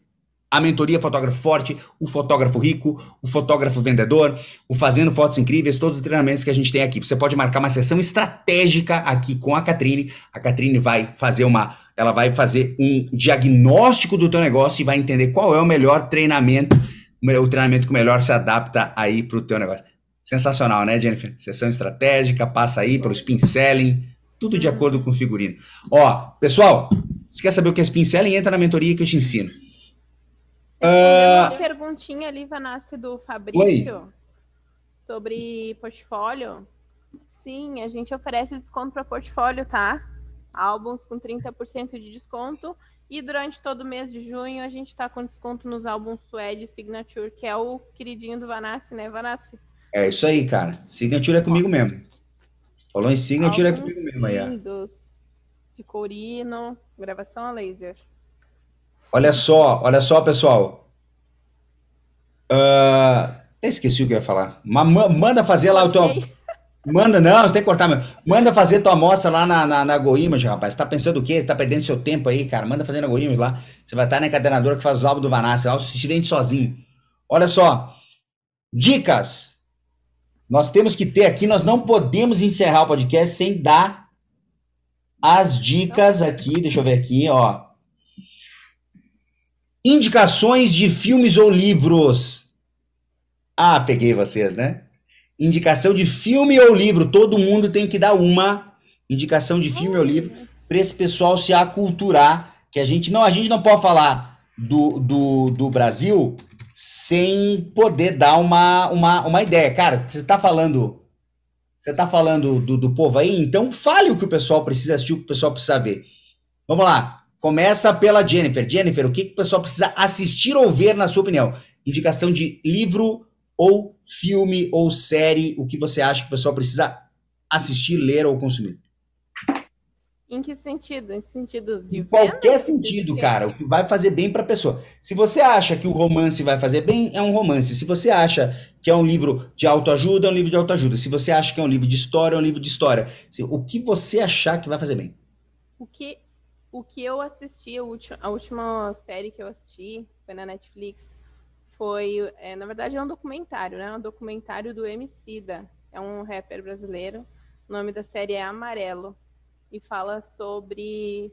A: a mentoria Fotógrafo Forte, o Fotógrafo Rico, o Fotógrafo Vendedor, o Fazendo Fotos Incríveis, todos os treinamentos que a gente tem aqui. Você pode marcar uma sessão estratégica aqui com a Catrine. A Catrine vai fazer uma ela vai fazer um diagnóstico do teu negócio e vai entender qual é o melhor treinamento, o treinamento que melhor se adapta aí para o teu negócio. Sensacional, né, Jennifer? Sessão estratégica, passa aí pelo spin selling, tudo de acordo com o figurino. Ó, pessoal, se quer saber o que é spin selling, entra na mentoria que eu te ensino.
D: Uh... Uma perguntinha ali, Vanassi, do Fabrício, Oi? sobre portfólio. Sim, a gente oferece desconto para portfólio, tá? Álbuns com 30% de desconto. E durante todo o mês de junho a gente está com desconto nos álbuns Suede Signature, que é o queridinho do Vanassi, né, Vanassi?
A: É isso aí, cara. Signature é comigo mesmo. Falou em Signature álbuns é comigo mesmo aí. Lindos,
D: de Corino, gravação a laser.
A: Olha só, olha só, pessoal. Uh, esqueci o que eu ia falar. Mas manda fazer lá o teu. Manda, não, você tem que cortar mesmo. Manda fazer tua amostra lá na, na, na GoImage, rapaz. Você tá pensando o quê? Você tá perdendo seu tempo aí, cara. Manda fazer na GoImage lá. Você vai estar na encadenadora que faz os álbuns do Vanassi. Lá, se vende sozinho. Olha só. Dicas. Nós temos que ter aqui, nós não podemos encerrar o podcast sem dar as dicas aqui. Deixa eu ver aqui, ó. Indicações de filmes ou livros. Ah, peguei vocês, né? Indicação de filme ou livro. Todo mundo tem que dar uma indicação de filme ou livro para esse pessoal se aculturar. Que a gente não, a gente não pode falar do, do, do Brasil sem poder dar uma, uma, uma ideia. Cara, você está falando. Você está falando do, do povo aí, então fale o que o pessoal precisa assistir, o que o pessoal precisa ver. Vamos lá. Começa pela Jennifer. Jennifer, o que, que o pessoal precisa assistir ou ver, na sua opinião? Indicação de livro ou filme ou série, o que você acha que o pessoal precisa assistir, ler ou consumir?
D: Em que sentido? Em sentido de
A: em qualquer sentido, cara, o que vai fazer bem para a pessoa. Se você acha que o romance vai fazer bem, é um romance. Se você acha que é um livro de autoajuda, é um livro de autoajuda. Se você acha que é um livro de história, é um livro de história. O que você achar que vai fazer bem?
D: O que o que eu assisti, a última, a última série que eu assisti foi na Netflix, foi, é, na verdade, é um documentário, né? Um documentário do Emicida, é um rapper brasileiro. O nome da série é Amarelo e fala sobre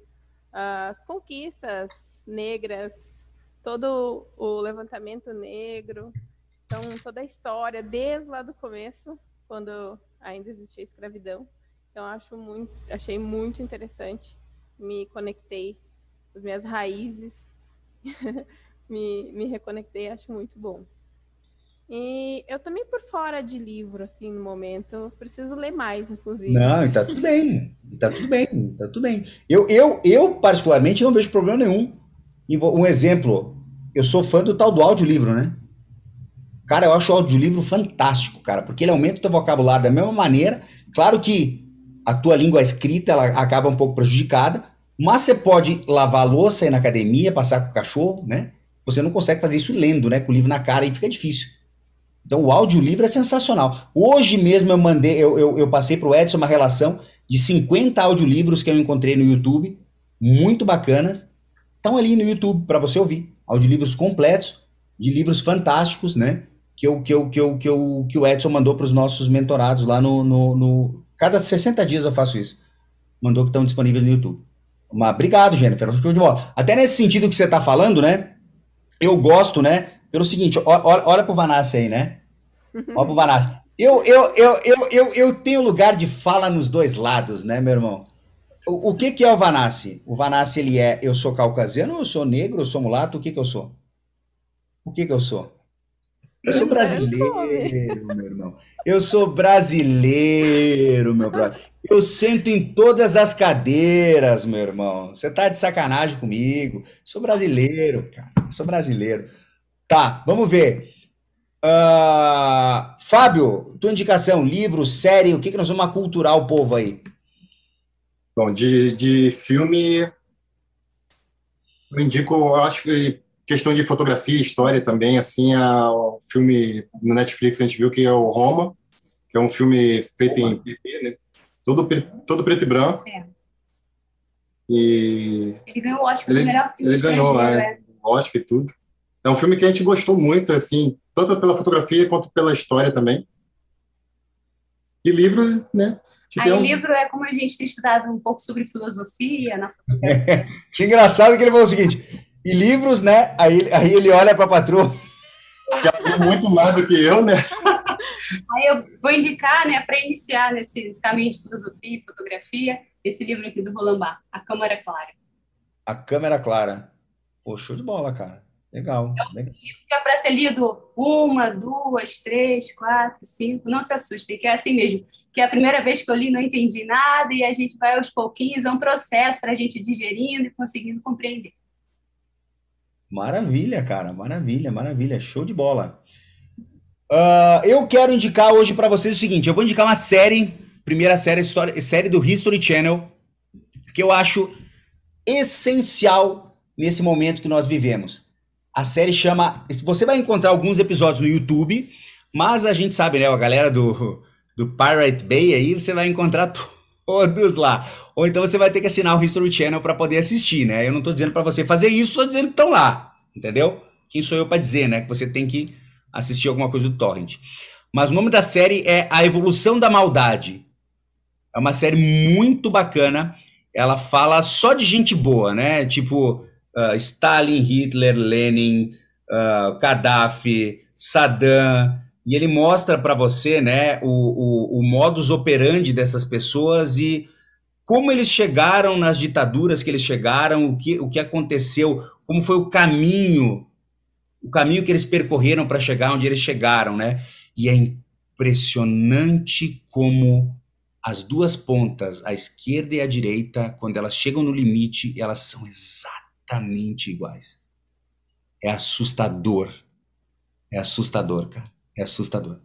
D: uh, as conquistas negras, todo o levantamento negro, então toda a história desde lá do começo, quando ainda existia escravidão. Então acho muito, achei muito interessante me conectei às minhas raízes, <laughs> me, me reconectei, acho muito bom. E eu também por fora de livro, assim, no momento, preciso ler mais, inclusive.
A: Não, tá tudo bem, tá tudo bem, tá tudo bem. Eu, eu, eu particularmente, não vejo problema nenhum. Um exemplo, eu sou fã do tal do audiolivro, né? Cara, eu acho o audiolivro fantástico, cara, porque ele aumenta o teu vocabulário da mesma maneira. Claro que a tua língua escrita ela acaba um pouco prejudicada, mas você pode lavar a louça aí na academia, passar com o cachorro, né? Você não consegue fazer isso lendo, né? Com o livro na cara, aí fica difícil. Então o audiolivro é sensacional. Hoje mesmo eu mandei, eu, eu, eu passei para o Edson uma relação de 50 audiolivros que eu encontrei no YouTube, muito bacanas. Estão ali no YouTube para você ouvir. Audiolivros completos, de livros fantásticos, né? Que, eu, que, eu, que, eu, que, eu, que o Edson mandou para os nossos mentorados lá no, no, no, Cada 60 dias eu faço isso. Mandou que estão disponíveis no YouTube. Mas obrigado, Jennifer. De bola. Até nesse sentido que você está falando, né? Eu gosto, né? Pelo seguinte, olha, olha pro Vanassi aí, né? Olha pro Vanassi. Eu, eu, eu, eu, eu, eu tenho lugar de fala nos dois lados, né, meu irmão? O, o que, que é o Vanassi? O Vanassi, ele é, eu sou caucasiano, eu sou negro, eu sou mulato, o que que eu sou? O que que eu sou? Eu sou brasileiro, meu irmão. Eu sou brasileiro, meu brother. Eu sento em todas as cadeiras, meu irmão. Você tá de sacanagem comigo. Sou brasileiro, cara. Sou brasileiro. Tá, vamos ver. Uh, Fábio, tua indicação, livro, série, o que, que nós vamos aculturar o povo aí?
B: Bom, de, de filme, eu indico, eu acho que questão de fotografia, história também, assim, a, o filme no Netflix a gente viu que é o Roma, que é um filme feito Roma. em PP, né? Todo, todo preto e branco. É.
C: E ele ganhou o Oscar ele, melhor filme.
B: Ele ganhou, é, né? Oscar e tudo. É um filme que a gente gostou muito, assim, tanto pela fotografia quanto pela história também. E livros, né?
C: Aí um... livro é como a gente tem estudado um pouco sobre filosofia na <laughs> fotografia.
A: que engraçado que ele falou o seguinte, e livros, né? Aí, aí ele olha para a patroa.
B: Que aprendeu muito mais do que eu, né? <laughs>
C: Aí eu vou indicar, né, para iniciar nesse caminho de filosofia e fotografia, esse livro aqui do Roland Barthes, A Câmara Clara.
A: A Câmara Clara. Pô, show de bola, cara. Legal.
C: É um livro que é para ser lido uma, duas, três, quatro, cinco. Não se assustem, que é assim mesmo. Que é a primeira vez que eu li, não entendi nada, e a gente vai aos pouquinhos, é um processo para a gente digerindo e conseguindo compreender.
A: Maravilha, cara. Maravilha, maravilha. Show de bola. Uh, eu quero indicar hoje para vocês o seguinte: eu vou indicar uma série, primeira série, história, série do History Channel, que eu acho essencial nesse momento que nós vivemos. A série chama. Você vai encontrar alguns episódios no YouTube, mas a gente sabe, né? A galera do, do Pirate Bay aí, você vai encontrar <laughs> todos lá. Ou então você vai ter que assinar o History Channel para poder assistir, né? Eu não estou dizendo para você fazer isso, estou dizendo que estão lá, entendeu? Quem sou eu para dizer, né? Que você tem que assistir alguma coisa do Torrent. Mas o nome da série é A Evolução da Maldade. É uma série muito bacana. Ela fala só de gente boa, né? Tipo uh, Stalin, Hitler, Lenin, uh, Gaddafi, Saddam. E ele mostra para você, né, o, o, o modus operandi dessas pessoas e como eles chegaram nas ditaduras que eles chegaram, o que, o que aconteceu, como foi o caminho o caminho que eles percorreram para chegar onde eles chegaram, né? E é impressionante como as duas pontas, a esquerda e a direita, quando elas chegam no limite, elas são exatamente iguais. É assustador. É assustador, cara. É assustador.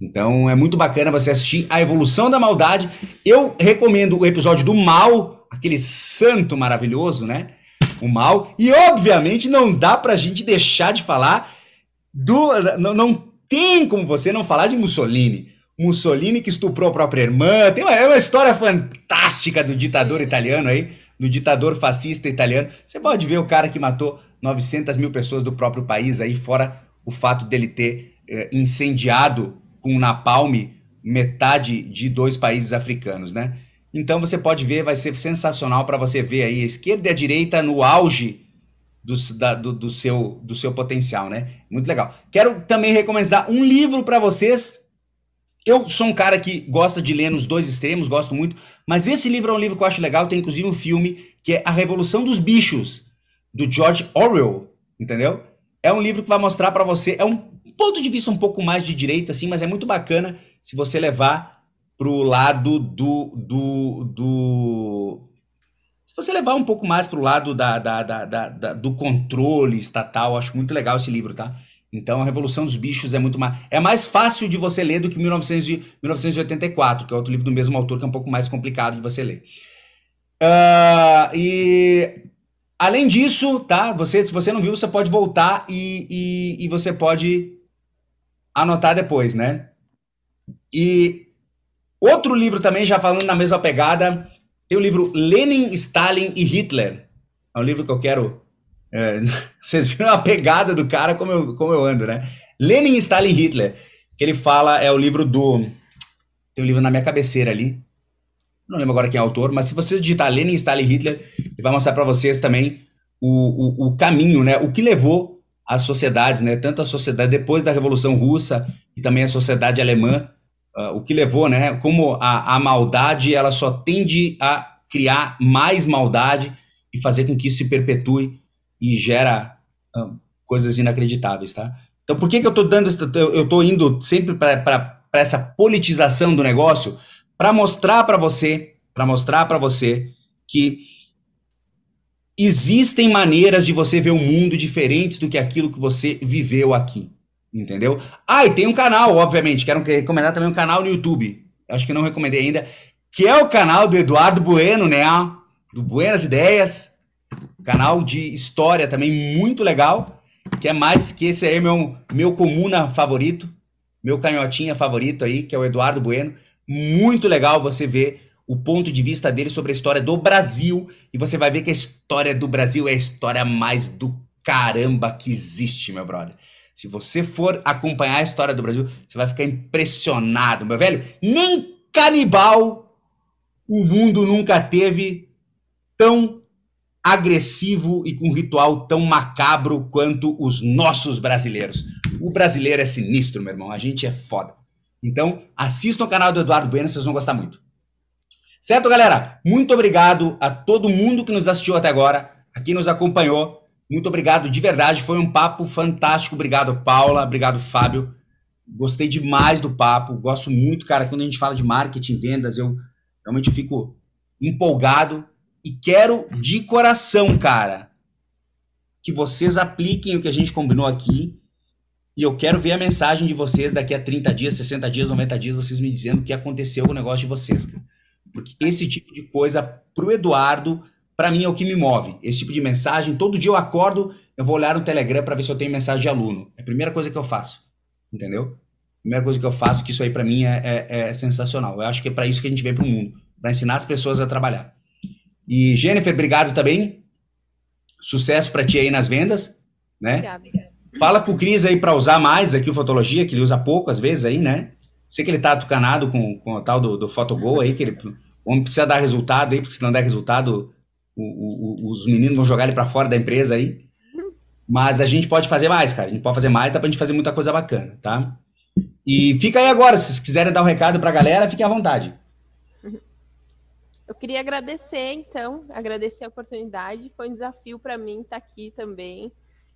A: Então é muito bacana você assistir a evolução da maldade. Eu recomendo o episódio do mal, aquele santo maravilhoso, né? o mal. E, obviamente, não dá pra gente deixar de falar do. Não, não tem como você não falar de Mussolini. Mussolini que estuprou a própria irmã. Tem uma, é uma história fantástica do ditador italiano aí, do ditador fascista italiano. Você pode ver o cara que matou 900 mil pessoas do próprio país aí, fora o fato dele ter eh, incendiado com napalm metade de dois países africanos, né? Então você pode ver, vai ser sensacional para você ver aí a esquerda e a direita no auge do, da, do, do, seu, do seu potencial, né? Muito legal. Quero também recomendar um livro para vocês. Eu sou um cara que gosta de ler nos dois extremos, gosto muito, mas esse livro é um livro que eu acho legal, tem inclusive um filme que é A Revolução dos Bichos, do George Orwell, entendeu? É um livro que vai mostrar para você, é um ponto de vista um pouco mais de direita, assim, mas é muito bacana se você levar para o lado do, do, do. Se você levar um pouco mais para o lado da, da, da, da, do controle estatal, acho muito legal esse livro, tá? Então, a Revolução dos Bichos é muito mais. É mais fácil de você ler do que 1900 1984, que é outro livro do mesmo autor, que é um pouco mais complicado de você ler. Uh, e além disso, tá? Você, se você não viu, você pode voltar e, e, e você pode anotar depois, né? E Outro livro também, já falando na mesma pegada, tem o livro Lenin, Stalin e Hitler. É um livro que eu quero. É, <laughs> vocês viram a pegada do cara, como eu, como eu ando, né? Lenin, Stalin Hitler. Que ele fala, é o livro do. Tem um livro na minha cabeceira ali. Não lembro agora quem é o autor, mas se você digitar Lenin, Stalin Hitler, ele vai mostrar para vocês também o, o, o caminho, né? O que levou as sociedades, né? Tanto a sociedade depois da Revolução Russa e também a sociedade alemã uh, o que levou, né? Como a, a maldade ela só tende a criar mais maldade e fazer com que isso se perpetue e gera uh, coisas inacreditáveis, tá? Então, por que, que eu estou dando, eu estou indo sempre para essa politização do negócio para mostrar para você, para mostrar para você que existem maneiras de você ver o mundo diferentes do que aquilo que você viveu aqui. Entendeu? Ah, e tem um canal, obviamente. Quero recomendar também um canal no YouTube. Acho que não recomendei ainda. Que é o canal do Eduardo Bueno, né? Do Buenas Ideias. Canal de história também muito legal. Que é mais que esse aí é meu, meu comuna favorito. Meu canhotinha favorito aí, que é o Eduardo Bueno. Muito legal você ver o ponto de vista dele sobre a história do Brasil. E você vai ver que a história do Brasil é a história mais do caramba que existe, meu brother. Se você for acompanhar a história do Brasil, você vai ficar impressionado, meu velho. Nem canibal o mundo nunca teve tão agressivo e com um ritual tão macabro quanto os nossos brasileiros. O brasileiro é sinistro, meu irmão. A gente é foda. Então, assistam o canal do Eduardo Bueno, vocês vão gostar muito. Certo, galera? Muito obrigado a todo mundo que nos assistiu até agora, a quem nos acompanhou. Muito obrigado de verdade, foi um papo fantástico. Obrigado, Paula. Obrigado, Fábio. Gostei demais do papo. Gosto muito, cara. Quando a gente fala de marketing, vendas, eu realmente fico empolgado e quero de coração, cara, que vocês apliquem o que a gente combinou aqui. E eu quero ver a mensagem de vocês daqui a 30 dias, 60 dias, 90 dias, vocês me dizendo o que aconteceu com o negócio de vocês, cara. Porque esse tipo de coisa, pro Eduardo, para mim é o que me move. Esse tipo de mensagem, todo dia eu acordo, eu vou olhar no Telegram para ver se eu tenho mensagem de aluno. É a primeira coisa que eu faço. Entendeu? Primeira coisa que eu faço, que isso aí para mim é, é, é, sensacional. Eu acho que é para isso que a gente veio para o mundo, para ensinar as pessoas a trabalhar. E Jennifer, obrigado também. Sucesso para ti aí nas vendas, né? Obrigada, Fala com o Cris aí para usar mais aqui o Fotologia, que ele usa pouco às vezes aí, né? Sei que ele tá atucanado com, com o tal do, do Photogol aí, que ele o homem precisa dar resultado aí, porque se não der resultado, o, o, os meninos vão jogar ele para fora da empresa aí. Mas a gente pode fazer mais, cara. A gente pode fazer mais, dá pra gente fazer muita coisa bacana, tá? E fica aí agora, se vocês quiserem dar um recado pra galera, fiquem à vontade.
D: Eu queria agradecer, então, agradecer a oportunidade. Foi um desafio para mim estar tá aqui também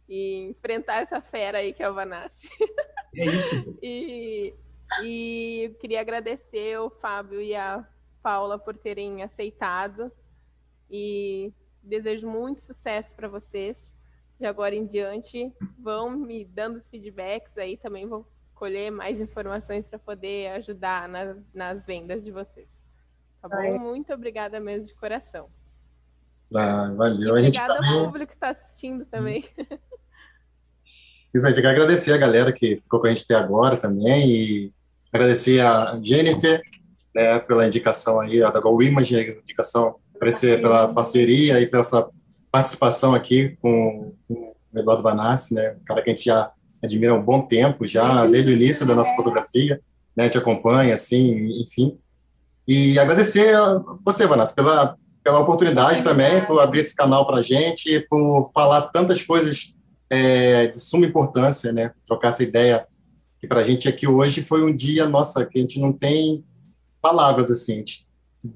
D: e enfrentar essa fera aí que é o Vanassi.
A: É isso. <laughs>
D: e, e queria agradecer o Fábio e a Paula, por terem aceitado. E desejo muito sucesso para vocês. De agora em diante, vão me dando os feedbacks aí, também vou colher mais informações para poder ajudar na, nas vendas de vocês. Tá bom? Ai. Muito obrigada mesmo de coração.
B: Ah, valeu.
D: E obrigada ao também... público que está assistindo também. <laughs>
B: Isso, a gente quer agradecer a galera que ficou com a gente até agora também e agradecer a Jennifer, né, pela indicação aí, a da Go Image, a indicação pela parceria e pela essa participação aqui com, com o Eduardo Banassi, né, um cara que a gente já admira há um bom tempo, já desde o início da nossa fotografia, né, te acompanha, assim, enfim. E agradecer a você, Vanassi, pela, pela oportunidade também, por abrir esse canal para a gente, por falar tantas coisas é, de suma importância, né, trocar essa ideia que para a gente aqui hoje foi um dia, nossa, que a gente não tem palavras, assim, a gente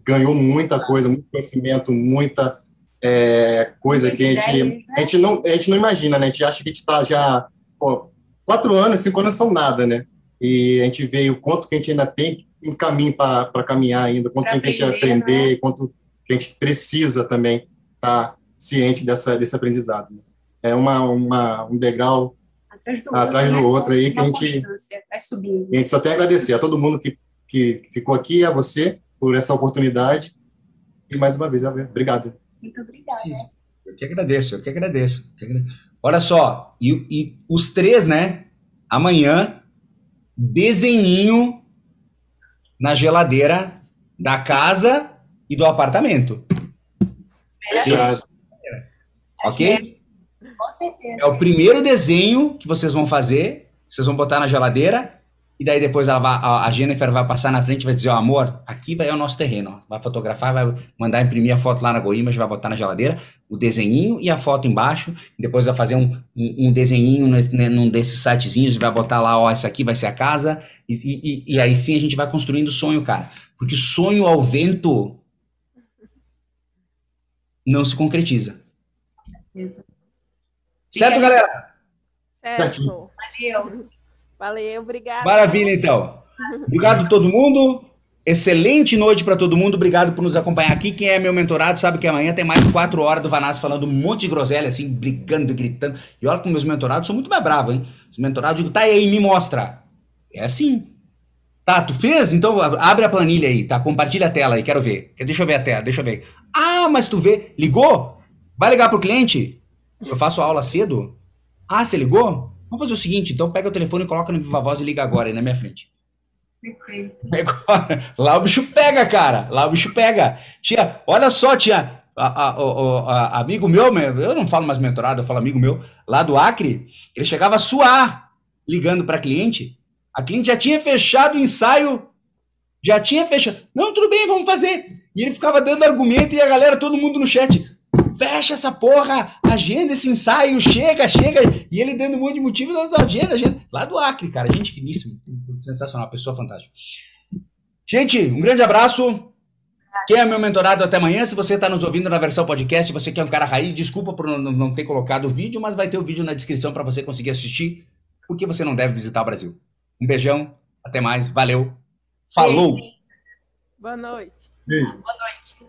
B: ganhou muita coisa, muito conhecimento, muita é, coisa que a gente, né? a, gente não, a gente não imagina, né? A gente acha que a gente está já, pô, quatro anos, cinco anos são nada, né? E a gente vê o quanto que a gente ainda tem um caminho para caminhar ainda, quanto que a gente aprender, né? quanto que a gente precisa também estar tá ciente dessa, desse aprendizado. Né? É uma, uma, um degrau atrás do, atrás outro, do né? outro aí que a gente, a gente só tem a agradecer a todo mundo que que ficou aqui, a você, por essa oportunidade. E mais uma vez, obrigado.
C: Muito obrigada.
A: Eu que agradeço, eu que agradeço. Eu que agradeço. Olha só, e, e, os três, né? Amanhã, desenhinho na geladeira da casa e do apartamento.
C: É.
A: Ok?
C: Com certeza.
A: É o primeiro desenho que vocês vão fazer. Vocês vão botar na geladeira e daí depois vai, a, Jennifer vai passar na frente e vai dizer, ó, amor, aqui vai é o nosso terreno, ó. vai fotografar, vai mandar imprimir a foto lá na Goimas, vai botar na geladeira, o desenhinho e a foto embaixo, depois vai fazer um, um, um desenhinho né, num desses sitezinhos, vai botar lá, ó, essa aqui vai ser a casa, e, e, e aí sim a gente vai construindo o sonho, cara, porque sonho ao vento não se concretiza. Certo, galera?
D: Certo. Valeu. Valeu, obrigado.
A: Maravilha, então. Obrigado a todo mundo. Excelente noite para todo mundo. Obrigado por nos acompanhar aqui. Quem é meu mentorado sabe que amanhã tem mais quatro horas do Vanassi falando um monte de groselha, assim, brigando, e gritando. E olha que meus mentorados são muito mais bravos, hein? Os mentorados, digo, tá aí, me mostra. É assim. Tá, tu fez? Então abre a planilha aí, tá? Compartilha a tela aí, quero ver. Deixa eu ver a tela, deixa eu ver. Ah, mas tu vê, ligou? Vai ligar pro cliente? Eu faço aula cedo? Ah, você ligou? Vamos fazer o seguinte, então pega o telefone coloca no Viva Voz e liga agora aí na minha frente. <laughs> Lá o bicho pega, cara. Lá o bicho pega. Tia, olha só, tia. A, a, a, amigo meu, eu não falo mais mentorado, eu falo amigo meu, lá do Acre, ele chegava a suar ligando para cliente. A cliente já tinha fechado o ensaio, Já tinha fechado. Não, tudo bem, vamos fazer. E ele ficava dando argumento e a galera, todo mundo no chat. Fecha essa porra, agenda esse ensaio, chega, chega. E ele dando um monte de motivo, agenda, agenda. Lá do Acre, cara, gente finíssima, sensacional, pessoa fantástica. Gente, um grande abraço. Quem é meu mentorado até amanhã? Se você está nos ouvindo na versão podcast, você que é um cara raiz, desculpa por não, não ter colocado o vídeo, mas vai ter o vídeo na descrição para você conseguir assistir, porque você não deve visitar o Brasil. Um beijão, até mais, valeu, falou!
D: Boa noite.
C: Boa noite.